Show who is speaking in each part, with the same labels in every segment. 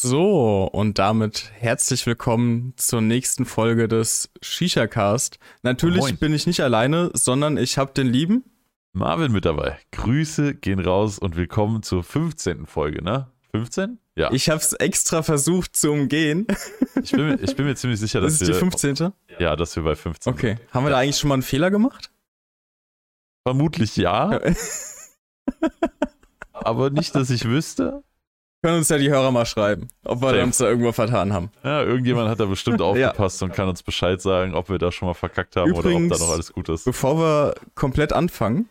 Speaker 1: So, und damit herzlich willkommen zur nächsten Folge des Shisha Cast. Natürlich
Speaker 2: Moin.
Speaker 1: bin ich nicht alleine, sondern ich habe den lieben.
Speaker 2: Marvin mit dabei. Grüße gehen raus und willkommen zur 15. Folge, ne? 15? Ja.
Speaker 1: Ich habe es extra versucht zu umgehen.
Speaker 2: Ich bin, mir- ich bin mir ziemlich sicher,
Speaker 1: Das
Speaker 2: dass
Speaker 1: ist die
Speaker 2: wir,
Speaker 1: 15.
Speaker 2: ja, dass wir bei 15
Speaker 1: Okay.
Speaker 2: sind.
Speaker 1: Haben wir da eigentlich schon mal einen Fehler gemacht?
Speaker 2: Vermutlich ja, aber nicht, dass ich wüsste.
Speaker 1: Können uns ja die Hörer mal schreiben, ob wir uns da irgendwo vertan haben.
Speaker 2: Ja, irgendjemand hat da bestimmt aufgepasst und kann uns Bescheid sagen, ob wir da schon mal verkackt haben oder ob
Speaker 1: Übrigens-
Speaker 2: da noch alles gut ist.
Speaker 1: Bevor wir komplett anfangen,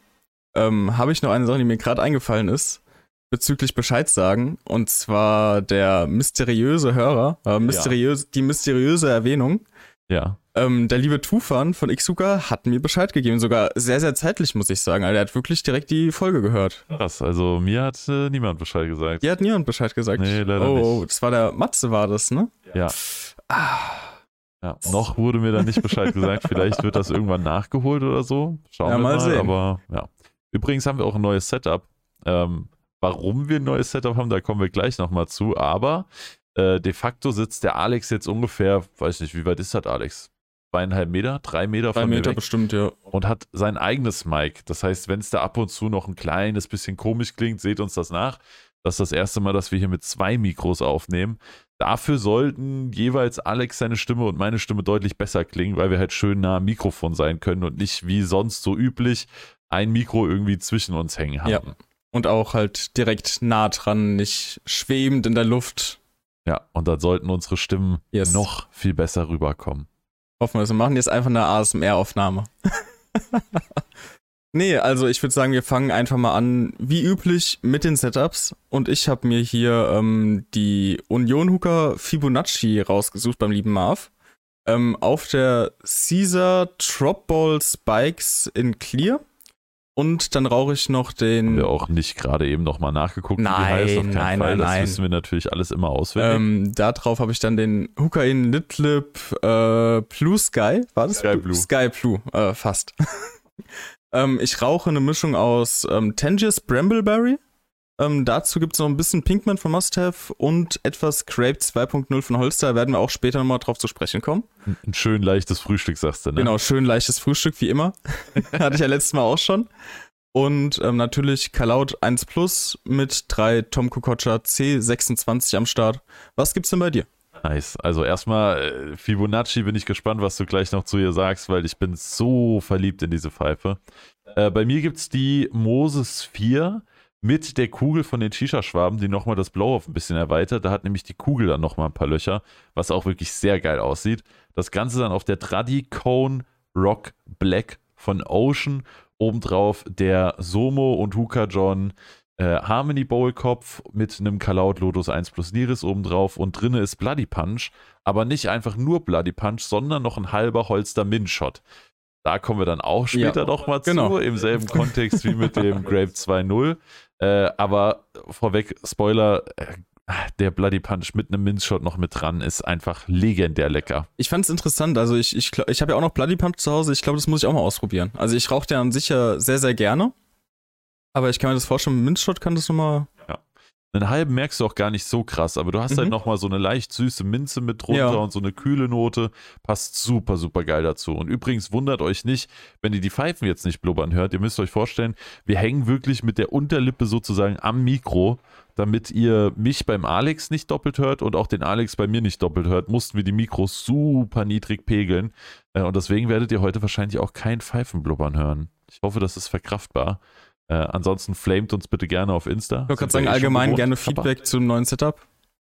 Speaker 1: ähm, habe ich noch eine Sache, die mir gerade eingefallen ist, bezüglich Bescheid sagen. Und zwar der mysteriöse Hörer, äh, mysteriös, die mysteriöse Erwähnung.
Speaker 2: Ja.
Speaker 1: Ähm, der liebe Tufan von Xsuka hat mir Bescheid gegeben. Sogar sehr, sehr zeitlich, muss ich sagen. Also er hat wirklich direkt die Folge gehört.
Speaker 2: Krass, also mir hat äh, niemand Bescheid gesagt.
Speaker 1: Dir hat niemand Bescheid gesagt.
Speaker 2: Nee, leider
Speaker 1: oh,
Speaker 2: nicht.
Speaker 1: oh, das war der Matze, war das, ne?
Speaker 2: Ja.
Speaker 1: Ah,
Speaker 2: Ja, noch wurde mir da nicht Bescheid gesagt. Vielleicht wird das irgendwann nachgeholt oder so. Schauen
Speaker 1: Ja,
Speaker 2: wir
Speaker 1: mal
Speaker 2: mal.
Speaker 1: sehen.
Speaker 2: Aber ja. Übrigens haben wir auch ein neues Setup. Ähm, warum wir ein neues Setup haben, da kommen wir gleich nochmal zu. Aber äh, de facto sitzt der Alex jetzt ungefähr, weiß nicht, wie weit ist das, Alex? Zweieinhalb Meter, drei Meter
Speaker 1: drei
Speaker 2: von mir
Speaker 1: Meter
Speaker 2: weg
Speaker 1: bestimmt, ja.
Speaker 2: und hat sein eigenes Mic. Das heißt, wenn es da ab und zu noch ein kleines bisschen komisch klingt, seht uns das nach. Das ist das erste Mal, dass wir hier mit zwei Mikros aufnehmen. Dafür sollten jeweils Alex seine Stimme und meine Stimme deutlich besser klingen, weil wir halt schön nah am Mikrofon sein können und nicht wie sonst so üblich ein Mikro irgendwie zwischen uns hängen haben.
Speaker 1: Ja. Und auch halt direkt nah dran, nicht schwebend in der Luft.
Speaker 2: Ja, und dann sollten unsere Stimmen
Speaker 1: Yes.
Speaker 2: noch viel besser rüberkommen.
Speaker 1: Hoffen wir es. Wir machen jetzt einfach eine ASMR-Aufnahme. nee, also ich würde sagen, wir fangen einfach mal an, wie üblich, mit den Setups. Und ich habe mir hier ähm, die Union Hooker Fibonacci rausgesucht beim lieben Marv. Ähm, auf der Caesar Dropball Spikes in Clear. Und dann rauche ich noch
Speaker 2: Haben
Speaker 1: den.
Speaker 2: wir auch nicht gerade eben nochmal nachgeguckt, wie
Speaker 1: Nein,
Speaker 2: heißt. Auf keinen
Speaker 1: nein,
Speaker 2: Fall.
Speaker 1: nein,
Speaker 2: das
Speaker 1: nein.
Speaker 2: wissen wir natürlich alles immer auswendig.
Speaker 1: Ähm, da drauf habe ich dann den Hooker in Litlip äh, Blue Sky. War das?
Speaker 2: Sky Blue.
Speaker 1: Sky Blue, äh, fast. ähm, ich rauche eine Mischung aus ähm, Tangiers Brambleberry. Ähm, dazu gibt es noch ein bisschen Pinkman von Must Have und etwas Grape 2.0 von Holster. Werden wir auch später nochmal drauf zu sprechen kommen.
Speaker 2: Ein schön leichtes Frühstück, sagst du, ne?
Speaker 1: Genau, schön leichtes Frühstück, wie immer. Hatte ich ja letztes Mal auch schon. Und ähm, natürlich Kalaut 1 Plus mit drei Tom Kokocha C26 am Start. Was gibt's denn bei dir?
Speaker 2: Nice. Also erstmal äh, Fibonacci bin ich gespannt, was du gleich noch zu ihr sagst, weil ich bin so verliebt in diese Pfeife. Äh, bei mir gibt es die Moses 4 mit der Kugel von den Shisha-Schwaben, die nochmal das Blow-Off ein bisschen erweitert. Da hat nämlich die Kugel dann nochmal ein paar Löcher, was auch wirklich sehr geil aussieht. Das Ganze dann auf der Tradi Cone Rock Black von Ocean. Obendrauf der Somo und Huka John äh, Harmony Bowl Kopf mit einem Kalaut Lotus 1 plus Liris obendrauf und drinne ist Bloody Punch, aber nicht einfach nur Bloody Punch, sondern noch ein halber Holster Min Shot. Da kommen wir dann auch später
Speaker 1: Ja,
Speaker 2: noch mal
Speaker 1: genau.
Speaker 2: zu, im selben Kontext wie mit dem Grape 2.0. Äh, aber vorweg, Spoiler, äh, der Bloody Punch mit einem Min Shot noch mit dran ist einfach legendär lecker.
Speaker 1: Ich fand es interessant. Also ich, ich, ich habe ja auch noch Bloody Pump zu Hause. Ich glaube, das muss ich auch mal ausprobieren. Also ich rauche den an sich ja sehr, sehr gerne. Aber ich kann mir das vorstellen, mit Minzshot kann das nochmal.
Speaker 2: Einen halben merkst du auch gar nicht so krass, aber du hast
Speaker 1: Mhm.
Speaker 2: halt nochmal so eine leicht süße Minze mit drunter
Speaker 1: Ja.
Speaker 2: und so eine kühle Note. Passt super, super geil dazu. Und übrigens wundert euch nicht, wenn ihr die Pfeifen jetzt nicht blubbern hört. Ihr müsst euch vorstellen, wir hängen wirklich mit der Unterlippe sozusagen am Mikro. Damit ihr mich beim Alex nicht doppelt hört und auch den Alex bei mir nicht doppelt hört, mussten wir die Mikros super niedrig pegeln. Äh, Und deswegen werdet ihr heute wahrscheinlich auch kein Pfeifenblubbern hören. Ich hoffe, das ist verkraftbar. Äh, ansonsten flamet uns bitte gerne auf Insta.
Speaker 1: Ich wollte gerade
Speaker 2: Sind
Speaker 1: sagen,
Speaker 2: eh
Speaker 1: allgemein gerne Feedback zum neuen Setup.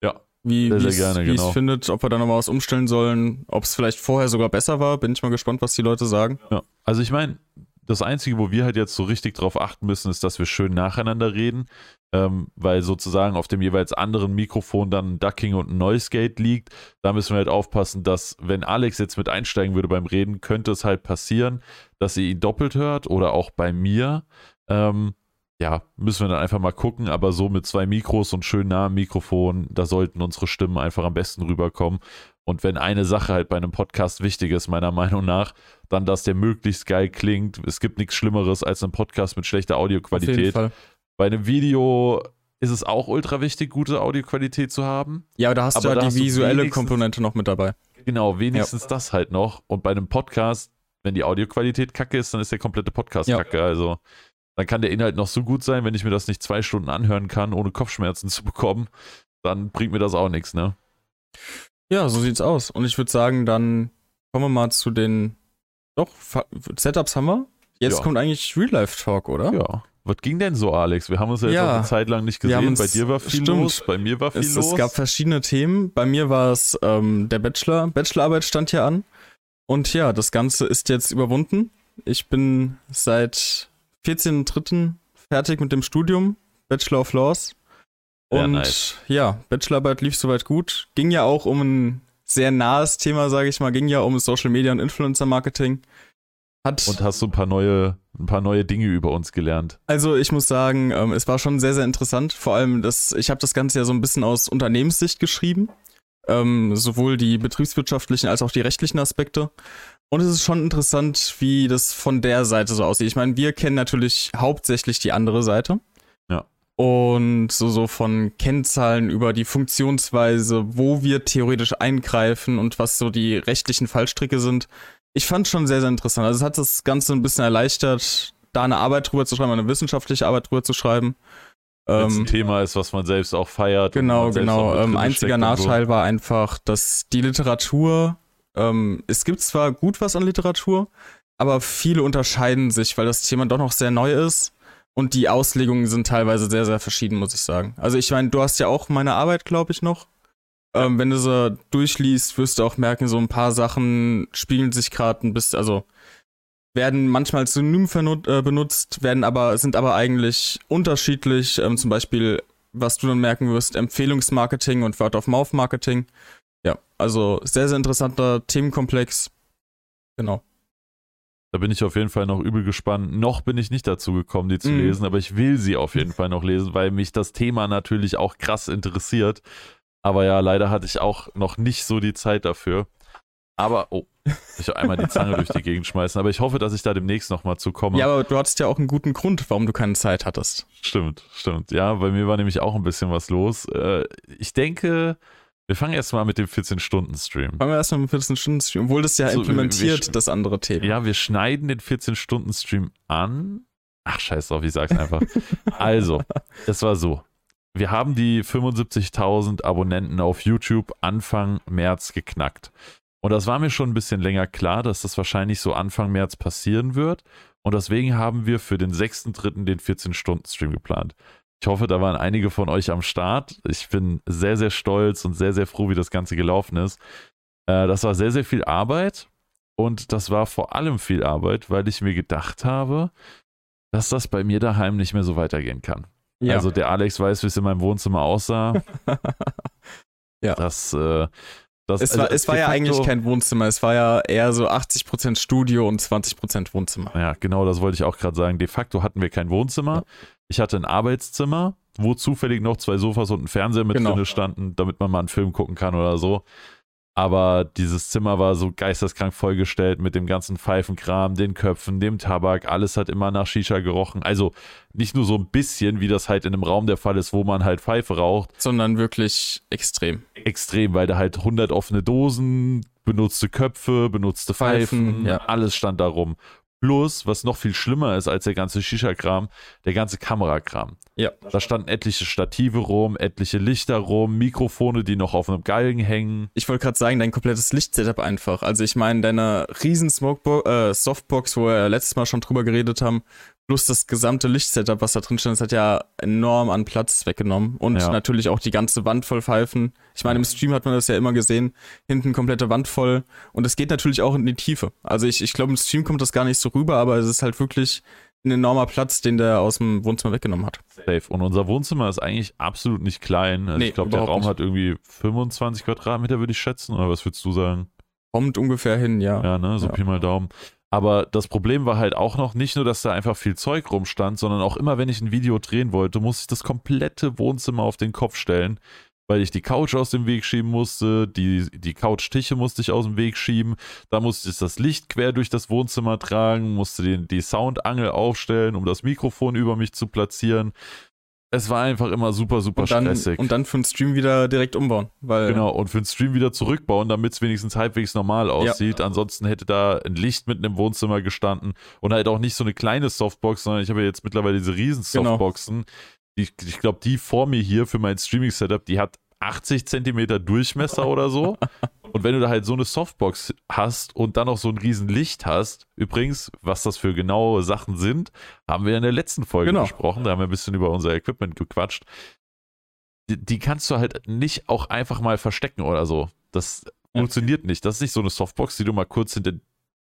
Speaker 2: Ja.
Speaker 1: Wie,
Speaker 2: Sehr, sehr
Speaker 1: es
Speaker 2: gerne,
Speaker 1: wie es
Speaker 2: genau.
Speaker 1: findet, ob wir da nochmal was umstellen sollen, ob es vielleicht vorher sogar besser war. Bin ich mal gespannt, was die Leute sagen.
Speaker 2: Ja. Also ich meine, das Einzige, wo wir halt jetzt so richtig drauf achten müssen, ist, dass wir schön nacheinander reden, ähm, weil sozusagen auf dem jeweils anderen Mikrofon dann ein Ducking und ein Noise Gate liegt. Da müssen wir halt aufpassen, dass wenn Alex jetzt mit einsteigen würde beim Reden, könnte es halt passieren, dass ihr ihn doppelt hört oder auch bei mir. Ähm, ja, müssen wir dann einfach mal gucken, aber so mit zwei Mikros und schön nah am Mikrofon, da sollten unsere Stimmen einfach am besten rüberkommen. Und wenn eine Sache halt bei einem Podcast wichtig ist, meiner Meinung nach, dann, dass der möglichst geil klingt. Es gibt nichts Schlimmeres als ein Podcast mit schlechter
Speaker 1: Auf jeden
Speaker 2: Audioqualität.
Speaker 1: Fall.
Speaker 2: Bei einem Video ist es auch ultra wichtig, gute Audioqualität zu haben.
Speaker 1: Ja, aber da hast
Speaker 2: Aber
Speaker 1: du ja
Speaker 2: hast
Speaker 1: die visuelle Komponente noch mit dabei.
Speaker 2: Genau, wenigstens das halt noch. Und bei einem Podcast, wenn die Audioqualität kacke ist, dann ist der komplette Podcast
Speaker 1: Ja.
Speaker 2: kacke. Also dann kann der Inhalt noch so gut sein, wenn ich mir das nicht zwei Stunden anhören kann, ohne Kopfschmerzen zu bekommen, dann bringt mir das auch nichts, ne?
Speaker 1: Ja, so sieht's aus. Und ich würde sagen, dann kommen wir mal zu den. Doch, Setups haben wir. Jetzt
Speaker 2: Ja.
Speaker 1: kommt eigentlich Real Life Talk, oder?
Speaker 2: Ja. Was ging denn so, Alex? Wir haben uns ja jetzt
Speaker 1: Ja.
Speaker 2: auch eine Zeit lang nicht gesehen. Bei dir war viel
Speaker 1: stimmt.
Speaker 2: los, bei mir war viel
Speaker 1: Es,
Speaker 2: los.
Speaker 1: es gab verschiedene Themen. Bei mir war es ähm, der Bachelor. Bachelorarbeit stand hier an. Und ja, das Ganze ist jetzt überwunden. Ich bin seit 14.03. fertig mit dem Studium. Bachelor of Laws. Und
Speaker 2: nice.
Speaker 1: ja, Bachelorarbeit lief soweit gut. Ging ja auch um ein sehr nahes Thema, sage ich mal. Ging ja um Social Media und Influencer Marketing. Hat
Speaker 2: Und hast du ein paar neue, ein paar neue Dinge über uns gelernt.
Speaker 1: also ich muss sagen, ähm, es war schon sehr, sehr interessant. Vor allem, das, ich habe das Ganze ja so ein bisschen aus Unternehmenssicht geschrieben. Ähm, sowohl die betriebswirtschaftlichen als auch die rechtlichen Aspekte. Und es ist schon interessant, wie das von der Seite so aussieht. Ich meine, wir kennen natürlich hauptsächlich die andere Seite.
Speaker 2: Ja.
Speaker 1: Und so, so von Kennzahlen über die Funktionsweise, wo wir theoretisch eingreifen und was so die rechtlichen Fallstricke sind. Ich fand schon sehr, sehr interessant. Also es hat das Ganze ein bisschen erleichtert, da eine Arbeit drüber zu schreiben, eine wissenschaftliche Arbeit drüber zu schreiben.
Speaker 2: Wenn es
Speaker 1: Ähm,
Speaker 2: ein Thema ist, was man selbst auch feiert.
Speaker 1: Genau, genau. Ähm, einziger Nachteil war einfach, dass die Literatur, ähm, es gibt zwar gut was an Literatur, aber viele unterscheiden sich, weil das Thema doch noch sehr neu ist und die Auslegungen sind teilweise sehr, sehr verschieden, muss ich sagen. Also ich meine, du hast ja auch meine Arbeit, glaube ich, noch. Ähm, wenn du sie durchliest, wirst du auch merken, so ein paar Sachen spiegeln sich gerade ein bisschen, also werden manchmal synonym äh, benutzt, werden aber, sind aber eigentlich unterschiedlich. Ähm, zum Beispiel, was du dann merken wirst, Empfehlungsmarketing und Word-of-Mouth-Marketing. Also sehr, sehr interessanter Themenkomplex. Genau.
Speaker 2: Da bin ich auf jeden Fall noch übel gespannt. Noch bin ich nicht dazu gekommen, die zu
Speaker 1: Mhm.
Speaker 2: lesen, aber ich will sie auf jeden Fall noch lesen, weil mich das Thema natürlich auch krass interessiert. Aber ja, leider hatte ich auch noch nicht so die Zeit dafür. Aber, oh, ich will einmal die Zange durch die Gegend schmeißen. Aber ich hoffe, dass ich da demnächst nochmal zu komme.
Speaker 1: Ja, aber du hattest ja auch einen guten Grund, warum du keine Zeit hattest.
Speaker 2: Stimmt, stimmt. Ja, bei mir war nämlich auch ein bisschen was los. Äh, Ich denke, wir fangen erst mal mit dem 14-Stunden-Stream.
Speaker 1: Fangen wir erstmal mit 14 Stunden Stream, obwohl das ja
Speaker 2: So,
Speaker 1: implementiert,
Speaker 2: wir-
Speaker 1: das andere Thema.
Speaker 2: Ja, wir schneiden den 14-Stunden-Stream an. Ach, scheiß drauf, ich sag's einfach. also, es war so. Wir haben die 75.000 Abonnenten auf YouTube Anfang März geknackt. Und das war mir schon ein bisschen länger klar, dass das wahrscheinlich so Anfang März passieren wird. Und deswegen haben wir für den 6.3. den 14-Stunden-Stream geplant. Ich hoffe, da waren einige von euch am Start. Ich bin sehr, sehr stolz und sehr, sehr froh, wie das Ganze gelaufen ist. Äh, das war sehr, sehr viel Arbeit. Und das war vor allem viel Arbeit, weil ich mir gedacht habe, dass das bei mir daheim nicht mehr so weitergehen kann.
Speaker 1: Ja.
Speaker 2: Also der Alex weiß, wie es in meinem Wohnzimmer aussah.
Speaker 1: Ja.
Speaker 2: Das, äh, das
Speaker 1: es war,
Speaker 2: also
Speaker 1: es war ja eigentlich kein Wohnzimmer, es war ja eher so 80% Studio und 20% Wohnzimmer.
Speaker 2: Ja, genau, das wollte ich auch gerade sagen. De facto hatten wir kein Wohnzimmer.
Speaker 1: Ja.
Speaker 2: Ich hatte ein Arbeitszimmer, wo zufällig noch zwei Sofas und ein Fernseher mit
Speaker 1: Genau.
Speaker 2: drin standen, damit man mal einen Film gucken kann oder so. Aber dieses Zimmer war so geisteskrank vollgestellt mit dem ganzen Pfeifenkram, den Köpfen, dem Tabak. Alles hat immer nach Shisha gerochen. Also nicht nur so ein bisschen, wie das halt in einem Raum der Fall ist, wo man halt Pfeife raucht.
Speaker 1: Sondern wirklich extrem.
Speaker 2: Extrem, weil da halt 100 offene Dosen, benutzte Köpfe, benutzte Pfeifen,
Speaker 1: Pfeifen, ja.
Speaker 2: alles stand da rum. Plus, was noch viel schlimmer ist als der ganze Shisha-Kram, der ganze Kamerakram.
Speaker 1: Ja.
Speaker 2: Da standen etliche Stative rum, etliche Lichter rum, Mikrofone, die noch auf einem Galgen hängen.
Speaker 1: Ich wollte gerade sagen, dein komplettes Lichtsetup einfach. Also ich meine, deine riesen Smokebo äh, Softbox, wo wir letztes Mal schon drüber geredet haben, plus das gesamte Lichtsetup, was da drin stand, das hat ja enorm an Platz weggenommen. Und
Speaker 2: Ja.
Speaker 1: natürlich auch die ganze Wand voll Pfeifen. Ich meine, im Stream hat man das ja immer gesehen. Hinten komplette Wand voll. Und es geht natürlich auch in die Tiefe. Also ich, ich glaube, im Stream kommt das gar nicht so rüber, aber es ist halt wirklich ein enormer Platz, den der aus dem Wohnzimmer weggenommen hat.
Speaker 2: Safe. Und unser Wohnzimmer ist eigentlich absolut nicht klein. Also
Speaker 1: Nee,
Speaker 2: ich glaube, der Raum
Speaker 1: nicht.
Speaker 2: hat irgendwie 25 Quadratmeter, würde ich schätzen. Oder was würdest du sagen?
Speaker 1: Kommt ungefähr hin, ja.
Speaker 2: Ja, ne? So
Speaker 1: Ja.
Speaker 2: Pi mal Daumen. Aber das Problem war halt auch noch nicht nur, dass da einfach viel Zeug rumstand, sondern auch immer, wenn ich ein Video drehen wollte, musste ich das komplette Wohnzimmer auf den Kopf stellen, weil ich die Couch aus dem Weg schieben musste, die, die Couchtische musste ich aus dem Weg schieben, da musste ich das Licht quer durch das Wohnzimmer tragen, musste den, die Soundangel aufstellen, um das Mikrofon über mich zu platzieren. Es war einfach immer super, super
Speaker 1: und dann,
Speaker 2: stressig.
Speaker 1: Und dann für den Stream wieder direkt umbauen. Weil,
Speaker 2: Genau, und für den Stream wieder zurückbauen, damit es wenigstens halbwegs normal aussieht. Ansonsten hätte da ein Licht mitten im Wohnzimmer gestanden und halt auch nicht so eine kleine Softbox, sondern ich habe ja jetzt mittlerweile diese riesen
Speaker 1: Genau.
Speaker 2: Softboxen. Die, ich glaube, die vor mir hier für mein Streaming-Setup, die hat 80 Zentimeter Durchmesser oder so. Und wenn du da halt so eine Softbox hast und dann noch so ein riesen Licht hast, übrigens, was das für genaue Sachen sind, haben wir in der letzten Folge
Speaker 1: Genau.
Speaker 2: besprochen. Da haben wir ein bisschen über unser Equipment gequatscht. Die, die kannst du halt nicht auch einfach mal verstecken oder so. Das funktioniert nicht. Das ist nicht so eine Softbox, die du mal kurz hinter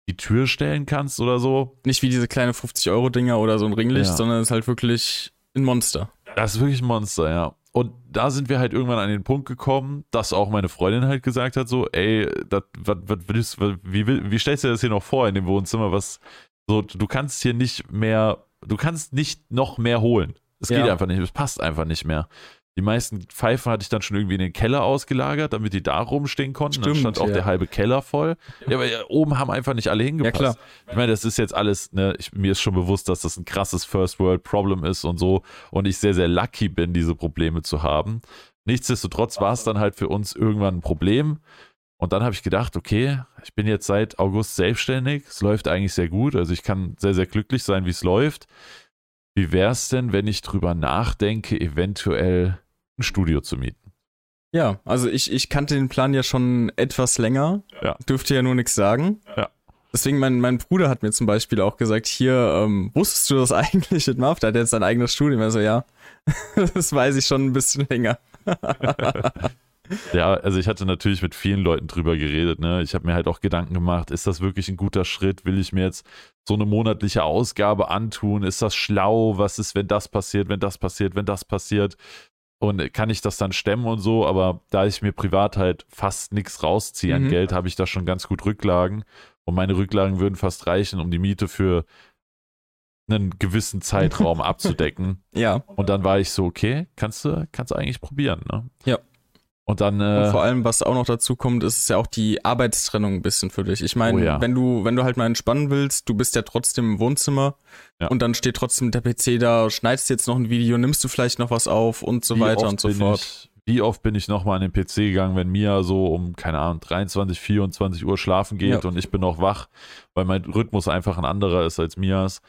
Speaker 2: die Tür stellen kannst oder so.
Speaker 1: Nicht wie diese kleine 50-Euro-Dinger oder so ein Ringlicht,
Speaker 2: Ja.
Speaker 1: sondern es ist halt wirklich ein Monster.
Speaker 2: Das ist wirklich ein Monster, ja. Und da sind wir halt irgendwann an den Punkt gekommen, dass auch meine Freundin halt gesagt hat, so, ey, das, was, was willst, was, wie, wie stellst du dir das hier noch vor in dem Wohnzimmer? Was, so, du kannst hier nicht mehr, du kannst nicht noch mehr holen. Es geht
Speaker 1: Ja.
Speaker 2: einfach nicht, es passt einfach nicht mehr. Die meisten Pfeifen hatte ich dann schon irgendwie in den Keller ausgelagert, damit die da rumstehen konnten. dann
Speaker 1: Stimmt,
Speaker 2: stand auch
Speaker 1: ja.
Speaker 2: der halbe Keller voll. Ja, aber ja, oben haben einfach nicht alle hingepasst.
Speaker 1: klar.
Speaker 2: Ich meine, das ist jetzt alles, ne, ich, mir ist schon bewusst, dass das ein krasses First World Problem ist und so und ich sehr, sehr lucky bin, diese Probleme zu haben. Nichtsdestotrotz war es dann halt für uns irgendwann ein Problem. Und dann habe ich gedacht, okay, ich bin jetzt seit August selbstständig. Es läuft eigentlich sehr gut. Also ich kann sehr, sehr glücklich sein, wie es läuft. Wie wäre es denn, wenn ich drüber nachdenke, eventuell ein Studio zu mieten?
Speaker 1: Ja, also ich, ich kannte den Plan ja schon etwas länger.
Speaker 2: Ja.
Speaker 1: Dürfte ja nur nichts sagen.
Speaker 2: Ja.
Speaker 1: Deswegen, mein, mein Bruder hat mir zum Beispiel auch gesagt, hier, ähm, wusstest du das eigentlich mit Marv? Der hat jetzt sein eigenes Studium. Also ja, das weiß ich schon ein bisschen länger.
Speaker 2: Ja, also ich hatte natürlich mit vielen Leuten drüber geredet. Ne? Ich habe mir halt auch Gedanken gemacht, ist das wirklich ein guter Schritt? Will ich mir jetzt so eine monatliche Ausgabe antun? Ist das schlau? Was ist, wenn das passiert, wenn das passiert, wenn das passiert? Und kann ich das dann stemmen und so? Aber da ich mir privat halt fast nichts rausziehe an
Speaker 1: Mhm.
Speaker 2: Geld, habe ich da schon ganz gut Rücklagen. Und meine Rücklagen würden fast reichen, um die Miete für einen gewissen Zeitraum abzudecken.
Speaker 1: Ja.
Speaker 2: Und dann war ich so, okay, kannst du, kannst du eigentlich probieren, ne?
Speaker 1: Ja.
Speaker 2: Und dann,
Speaker 1: Und
Speaker 2: äh,
Speaker 1: vor allem, was auch noch dazu kommt, ist ja auch die Arbeitstrennung ein bisschen für dich. Ich meine,
Speaker 2: Oh ja.
Speaker 1: wenn du, wenn du halt mal entspannen willst, du bist ja trotzdem im Wohnzimmer
Speaker 2: Ja.
Speaker 1: und dann steht trotzdem der PC da, schneidest jetzt noch ein Video, nimmst du vielleicht noch was auf und so
Speaker 2: wie
Speaker 1: weiter und so fort.
Speaker 2: Ich, wie oft bin ich nochmal an den PC gegangen, wenn Mia so um, keine Ahnung, 23, 24 Uhr schlafen geht
Speaker 1: Ja.
Speaker 2: und ich bin noch wach, weil mein Rhythmus einfach ein anderer ist als Mias.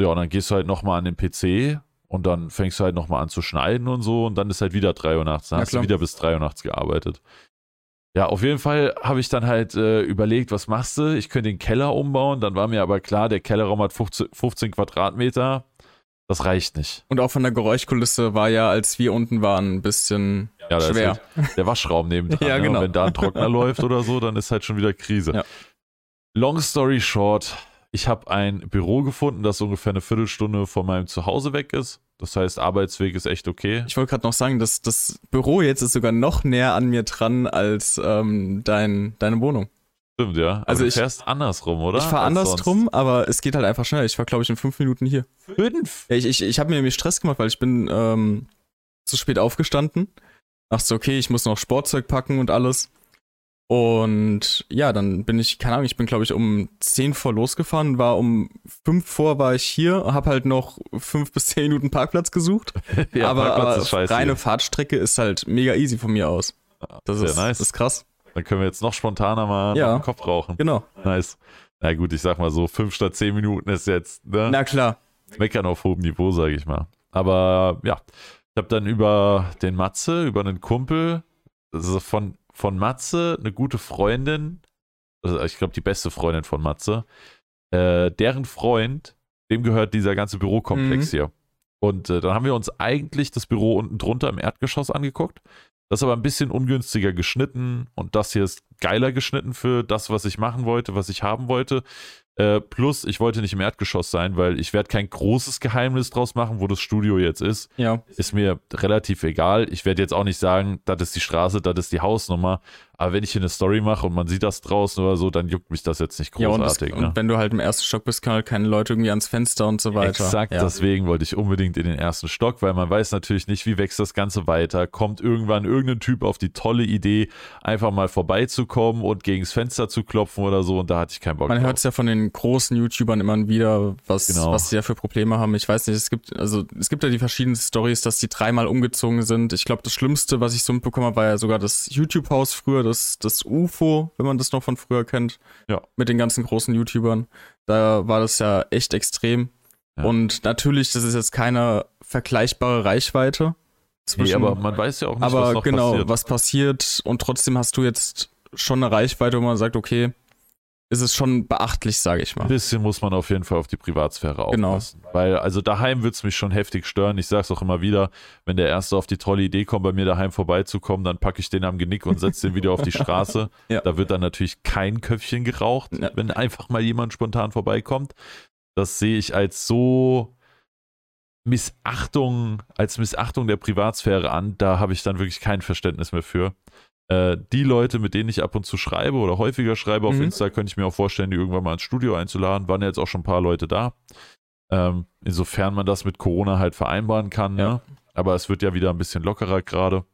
Speaker 2: Ja, und dann gehst du halt nochmal an den PC und dann fängst du halt nochmal an zu schneiden und so und dann ist halt wieder 3 Uhr nachts. Dann
Speaker 1: Ja,
Speaker 2: hast du
Speaker 1: klar.
Speaker 2: wieder bis 3 Uhr nachts gearbeitet. Ja, auf jeden Fall habe ich dann halt äh, überlegt, was machst du? Ich könnte den Keller umbauen. Dann war mir aber klar, der Kellerraum hat 15, 15 Quadratmeter. Das reicht nicht.
Speaker 1: Und auch von der Geräuschkulisse war ja, als wir unten waren, ein bisschen
Speaker 2: Ja,
Speaker 1: schwer.
Speaker 2: halt der Waschraum nebendran.
Speaker 1: Ja,
Speaker 2: ne?
Speaker 1: genau.
Speaker 2: Und wenn da ein Trockner läuft oder so, dann ist halt schon wieder Krise.
Speaker 1: Ja.
Speaker 2: Long story short, ich habe ein Büro gefunden, das ungefähr eine Viertelstunde von meinem Zuhause weg ist. Das heißt, Arbeitsweg ist echt okay.
Speaker 1: Ich wollte gerade noch sagen, dass das Büro jetzt ist sogar noch näher an mir dran als ähm, dein, deine Wohnung.
Speaker 2: Stimmt, ja. Aber
Speaker 1: Also
Speaker 2: du
Speaker 1: ich-
Speaker 2: fährst andersrum, oder?
Speaker 1: Ich fahre andersrum, aber es geht halt einfach schnell. Ich war, glaube ich, in fünf Minuten hier.
Speaker 2: Fünf?
Speaker 1: Ich ich, ich habe mir nämlich Stress gemacht, weil ich bin ähm, zu spät aufgestanden. Dachte so, okay, ich muss noch Sportzeug packen und alles. Und ja, dann bin ich, keine Ahnung, ich bin, glaube ich, um 10 vor losgefahren, war um 5 vor war ich hier, habe halt noch 5 bis 10 Minuten Parkplatz gesucht.
Speaker 2: Ja,
Speaker 1: aber
Speaker 2: Parkplatz
Speaker 1: aber reine
Speaker 2: hier.
Speaker 1: Fahrtstrecke ist halt mega easy von mir aus. Das
Speaker 2: Sehr
Speaker 1: ist,
Speaker 2: nice.
Speaker 1: das ist krass.
Speaker 2: Dann können wir jetzt noch spontaner mal
Speaker 1: Ja.
Speaker 2: Kopf rauchen.
Speaker 1: Genau.
Speaker 2: Nice. Na gut, ich sag mal so, fünf statt zehn Minuten ist jetzt, ne?
Speaker 1: Na klar.
Speaker 2: Meckern auf hohem Niveau, sage ich mal. Aber ja, ich habe dann über den Matze, über einen Kumpel, also von, von Matze, eine gute Freundin, also ich glaube die beste Freundin von Matze, äh, deren Freund, dem gehört dieser ganze Bürokomplex
Speaker 1: Mhm.
Speaker 2: hier. Und äh, dann haben wir uns eigentlich das Büro unten drunter im Erdgeschoss angeguckt. Das ist aber ein bisschen ungünstiger geschnitten und das hier ist geiler geschnitten für das, was ich machen wollte, was ich haben wollte. Äh, plus, ich wollte nicht im Erdgeschoss sein, weil ich werde kein großes Geheimnis draus machen, wo das Studio jetzt ist.
Speaker 1: Ja.
Speaker 2: Ist mir relativ egal. Ich werde jetzt auch nicht sagen, das ist die Straße, das ist die Hausnummer. Aber wenn ich hier eine Story mache und man sieht das draußen oder so, dann juckt mich das jetzt nicht
Speaker 1: Ja, und, das,
Speaker 2: großartig. ne?
Speaker 1: und wenn du halt im ersten Stock bist, kann halt keine Leute irgendwie ans Fenster und so weiter.
Speaker 2: Exakt,
Speaker 1: ja.
Speaker 2: deswegen wollte ich unbedingt in den ersten Stock, weil man weiß natürlich nicht, wie wächst das Ganze weiter. Kommt irgendwann irgendein Typ auf die tolle Idee, einfach mal vorbeizukommen und gegens Fenster zu klopfen oder so und da hatte ich keinen Bock
Speaker 1: Man hört es ja von den den großen YouTubern immer wieder, was,
Speaker 2: Genau.
Speaker 1: was die da für Probleme haben. Ich weiß nicht, es gibt, also es gibt ja die verschiedenen Stories, dass die dreimal umgezogen sind. Ich glaube, das Schlimmste, was ich so mitbekommen habe, war ja sogar das YouTube-Haus früher, das, das UFO, wenn man das noch von früher kennt.
Speaker 2: Ja.
Speaker 1: Mit den ganzen großen YouTubern. Da war das ja echt extrem.
Speaker 2: Ja.
Speaker 1: Und natürlich, das ist jetzt keine vergleichbare Reichweite.
Speaker 2: Nee,
Speaker 1: zwischen-
Speaker 2: aber man weiß ja auch nicht, was
Speaker 1: aber
Speaker 2: noch
Speaker 1: genau,
Speaker 2: passiert.
Speaker 1: was passiert und trotzdem hast du jetzt schon eine Reichweite, wo man sagt, okay, ist es schon beachtlich, sage ich
Speaker 2: Ein
Speaker 1: mal.
Speaker 2: bisschen muss man auf jeden Fall auf die Privatsphäre
Speaker 1: Genau.
Speaker 2: aufpassen. Weil, also daheim wird es mich schon heftig stören. Ich sag's auch immer wieder, wenn der Erste auf die tolle Idee kommt, bei mir daheim vorbeizukommen, dann packe ich den am Genick und setze den wieder auf die Straße.
Speaker 1: Ja.
Speaker 2: Da wird dann natürlich kein Köpfchen geraucht,
Speaker 1: Ja.
Speaker 2: wenn einfach mal jemand spontan vorbeikommt. Das sehe ich als so Missachtung, als Missachtung der Privatsphäre an. Da habe ich dann wirklich kein Verständnis mehr für. Äh, die Leute, mit denen ich ab und zu schreibe oder häufiger schreibe auf
Speaker 1: Mhm.
Speaker 2: Insta, könnte ich mir auch vorstellen, die irgendwann mal ins Studio einzuladen. Waren ja jetzt auch schon ein paar Leute da. Ähm, insofern man das mit Corona halt vereinbaren kann.
Speaker 1: Ja.
Speaker 2: Ne? Aber es wird ja wieder ein bisschen lockerer gerade.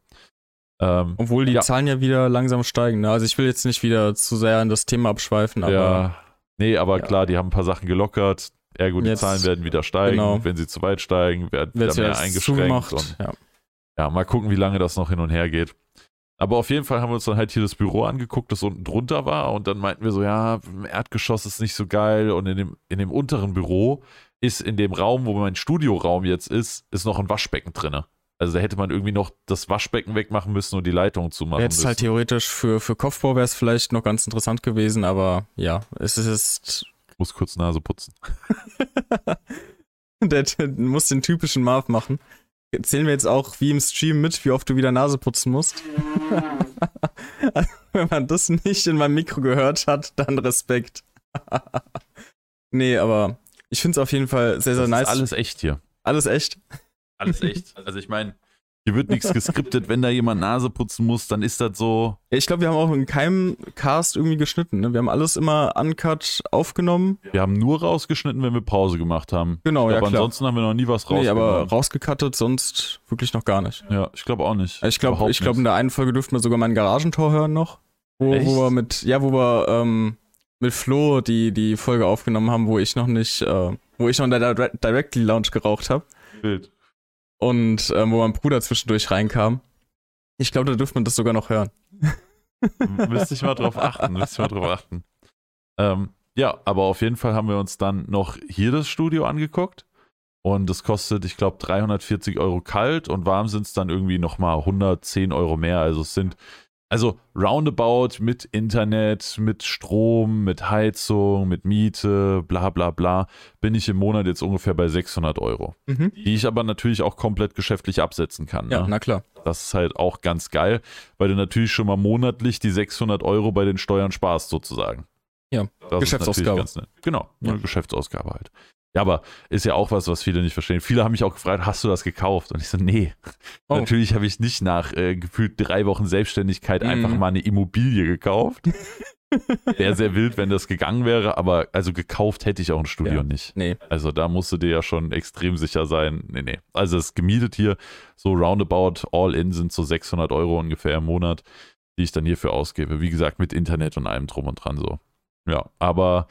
Speaker 2: Ähm,
Speaker 1: Obwohl die
Speaker 2: Ja.
Speaker 1: Zahlen ja wieder langsam steigen. Ne? Also ich will jetzt nicht wieder zu sehr in das Thema abschweifen, aber
Speaker 2: ja, nee, aber
Speaker 1: Ja.
Speaker 2: klar, die haben ein paar Sachen gelockert. Ergo, die
Speaker 1: Jetzt-
Speaker 2: Zahlen werden wieder steigen.
Speaker 1: genau.
Speaker 2: Wenn sie zu weit steigen, werden
Speaker 1: wird
Speaker 2: wieder
Speaker 1: ja
Speaker 2: mehr eingeschränkt. Und
Speaker 1: Ja.
Speaker 2: Ja, mal gucken, wie lange das noch hin und her geht. Aber auf jeden Fall haben wir uns dann halt hier das Büro angeguckt, das unten drunter war. Und dann meinten wir so, ja, im Erdgeschoss ist nicht so geil. Und in dem, in dem unteren Büro ist in dem Raum, wo mein Studioraum jetzt ist, ist noch ein Waschbecken drinne. Also da hätte man irgendwie noch das Waschbecken wegmachen müssen und die Leitung zumachen
Speaker 1: Jetzt
Speaker 2: müssen.
Speaker 1: halt theoretisch für, für Kopfbau wäre es vielleicht noch ganz interessant gewesen, aber ja, es ist.
Speaker 2: Muss kurz Nase putzen.
Speaker 1: Der, der muss den typischen Marv machen. Zählen wir jetzt auch wie im Stream mit, wie oft du wieder Nase putzen musst? Also, Wenn man das nicht in meinem Mikro gehört hat, dann Respekt. nee, aber ich finde es auf jeden Fall sehr, sehr
Speaker 2: Das
Speaker 1: nice.
Speaker 2: alles echt hier.
Speaker 1: alles echt.
Speaker 2: Alles echt. Also ich meine, hier wird nichts geskriptet. Wenn da jemand Nase putzen muss, dann ist das so.
Speaker 1: Ich glaube, wir haben auch in keinem Cast irgendwie geschnitten. Ne? Wir haben alles immer uncut aufgenommen.
Speaker 2: Wir haben nur rausgeschnitten, wenn wir Pause gemacht haben.
Speaker 1: Genau,
Speaker 2: aber
Speaker 1: ja klar.
Speaker 2: ansonsten haben wir noch nie was
Speaker 1: Nee,
Speaker 2: rausgenommen.
Speaker 1: aber rausgecuttet sonst wirklich noch gar nicht.
Speaker 2: Ja, ich glaube auch nicht.
Speaker 1: Ich glaube, ich glaube, in der einen Folge dürften wir sogar mein Garagentor hören noch. Wo,
Speaker 2: Echt?
Speaker 1: wo wir mit, ja, wo wir ähm, mit Flo die, die Folge aufgenommen haben, wo ich noch nicht, äh, wo ich noch in der Dire Directly Lounge geraucht habe
Speaker 2: Bild.
Speaker 1: Und ähm, wo mein Bruder zwischendurch reinkam. Ich glaube, da dürfte man das sogar noch hören.
Speaker 2: Müsste ich mal drauf achten. Müsste ich mal drauf achten. Ähm, ja, aber auf jeden Fall haben wir uns dann noch hier das Studio angeguckt. Und das kostet, ich glaube, 340 Euro kalt und warm sind es dann irgendwie nochmal 110 Euro mehr. Also es sind, also roundabout mit Internet, mit Strom, mit Heizung, mit Miete, bla bla bla, bin ich im Monat jetzt ungefähr bei 600 Euro.
Speaker 1: Mhm.
Speaker 2: Die ich aber natürlich auch komplett geschäftlich absetzen kann.
Speaker 1: Ja,
Speaker 2: ne?
Speaker 1: na klar.
Speaker 2: Das ist halt auch ganz geil, weil du natürlich schon mal monatlich die 600 Euro bei den Steuern sparst, sozusagen.
Speaker 1: Ja,
Speaker 2: das
Speaker 1: Geschäftsausgabe.
Speaker 2: Genau,
Speaker 1: Ja.
Speaker 2: eine Geschäftsausgabe halt. Ja, aber ist ja auch was, was viele nicht verstehen. Viele haben mich auch gefragt, hast du das gekauft? Und ich so, nee.
Speaker 1: Oh.
Speaker 2: Natürlich habe ich nicht nach äh, gefühlt drei Wochen Selbstständigkeit
Speaker 1: Mhm.
Speaker 2: einfach mal eine Immobilie gekauft. Wäre sehr wild, wenn das gegangen wäre, aber also gekauft hätte ich auch ein Studio
Speaker 1: Ja.
Speaker 2: nicht.
Speaker 1: Nee.
Speaker 2: Also da musst du dir ja schon extrem sicher sein. Nee, nee. Also es gemietet hier, so roundabout all in sind so 600 Euro ungefähr im Monat, die ich dann hierfür ausgebe. Wie gesagt, mit Internet und allem drum und dran so. Ja, aber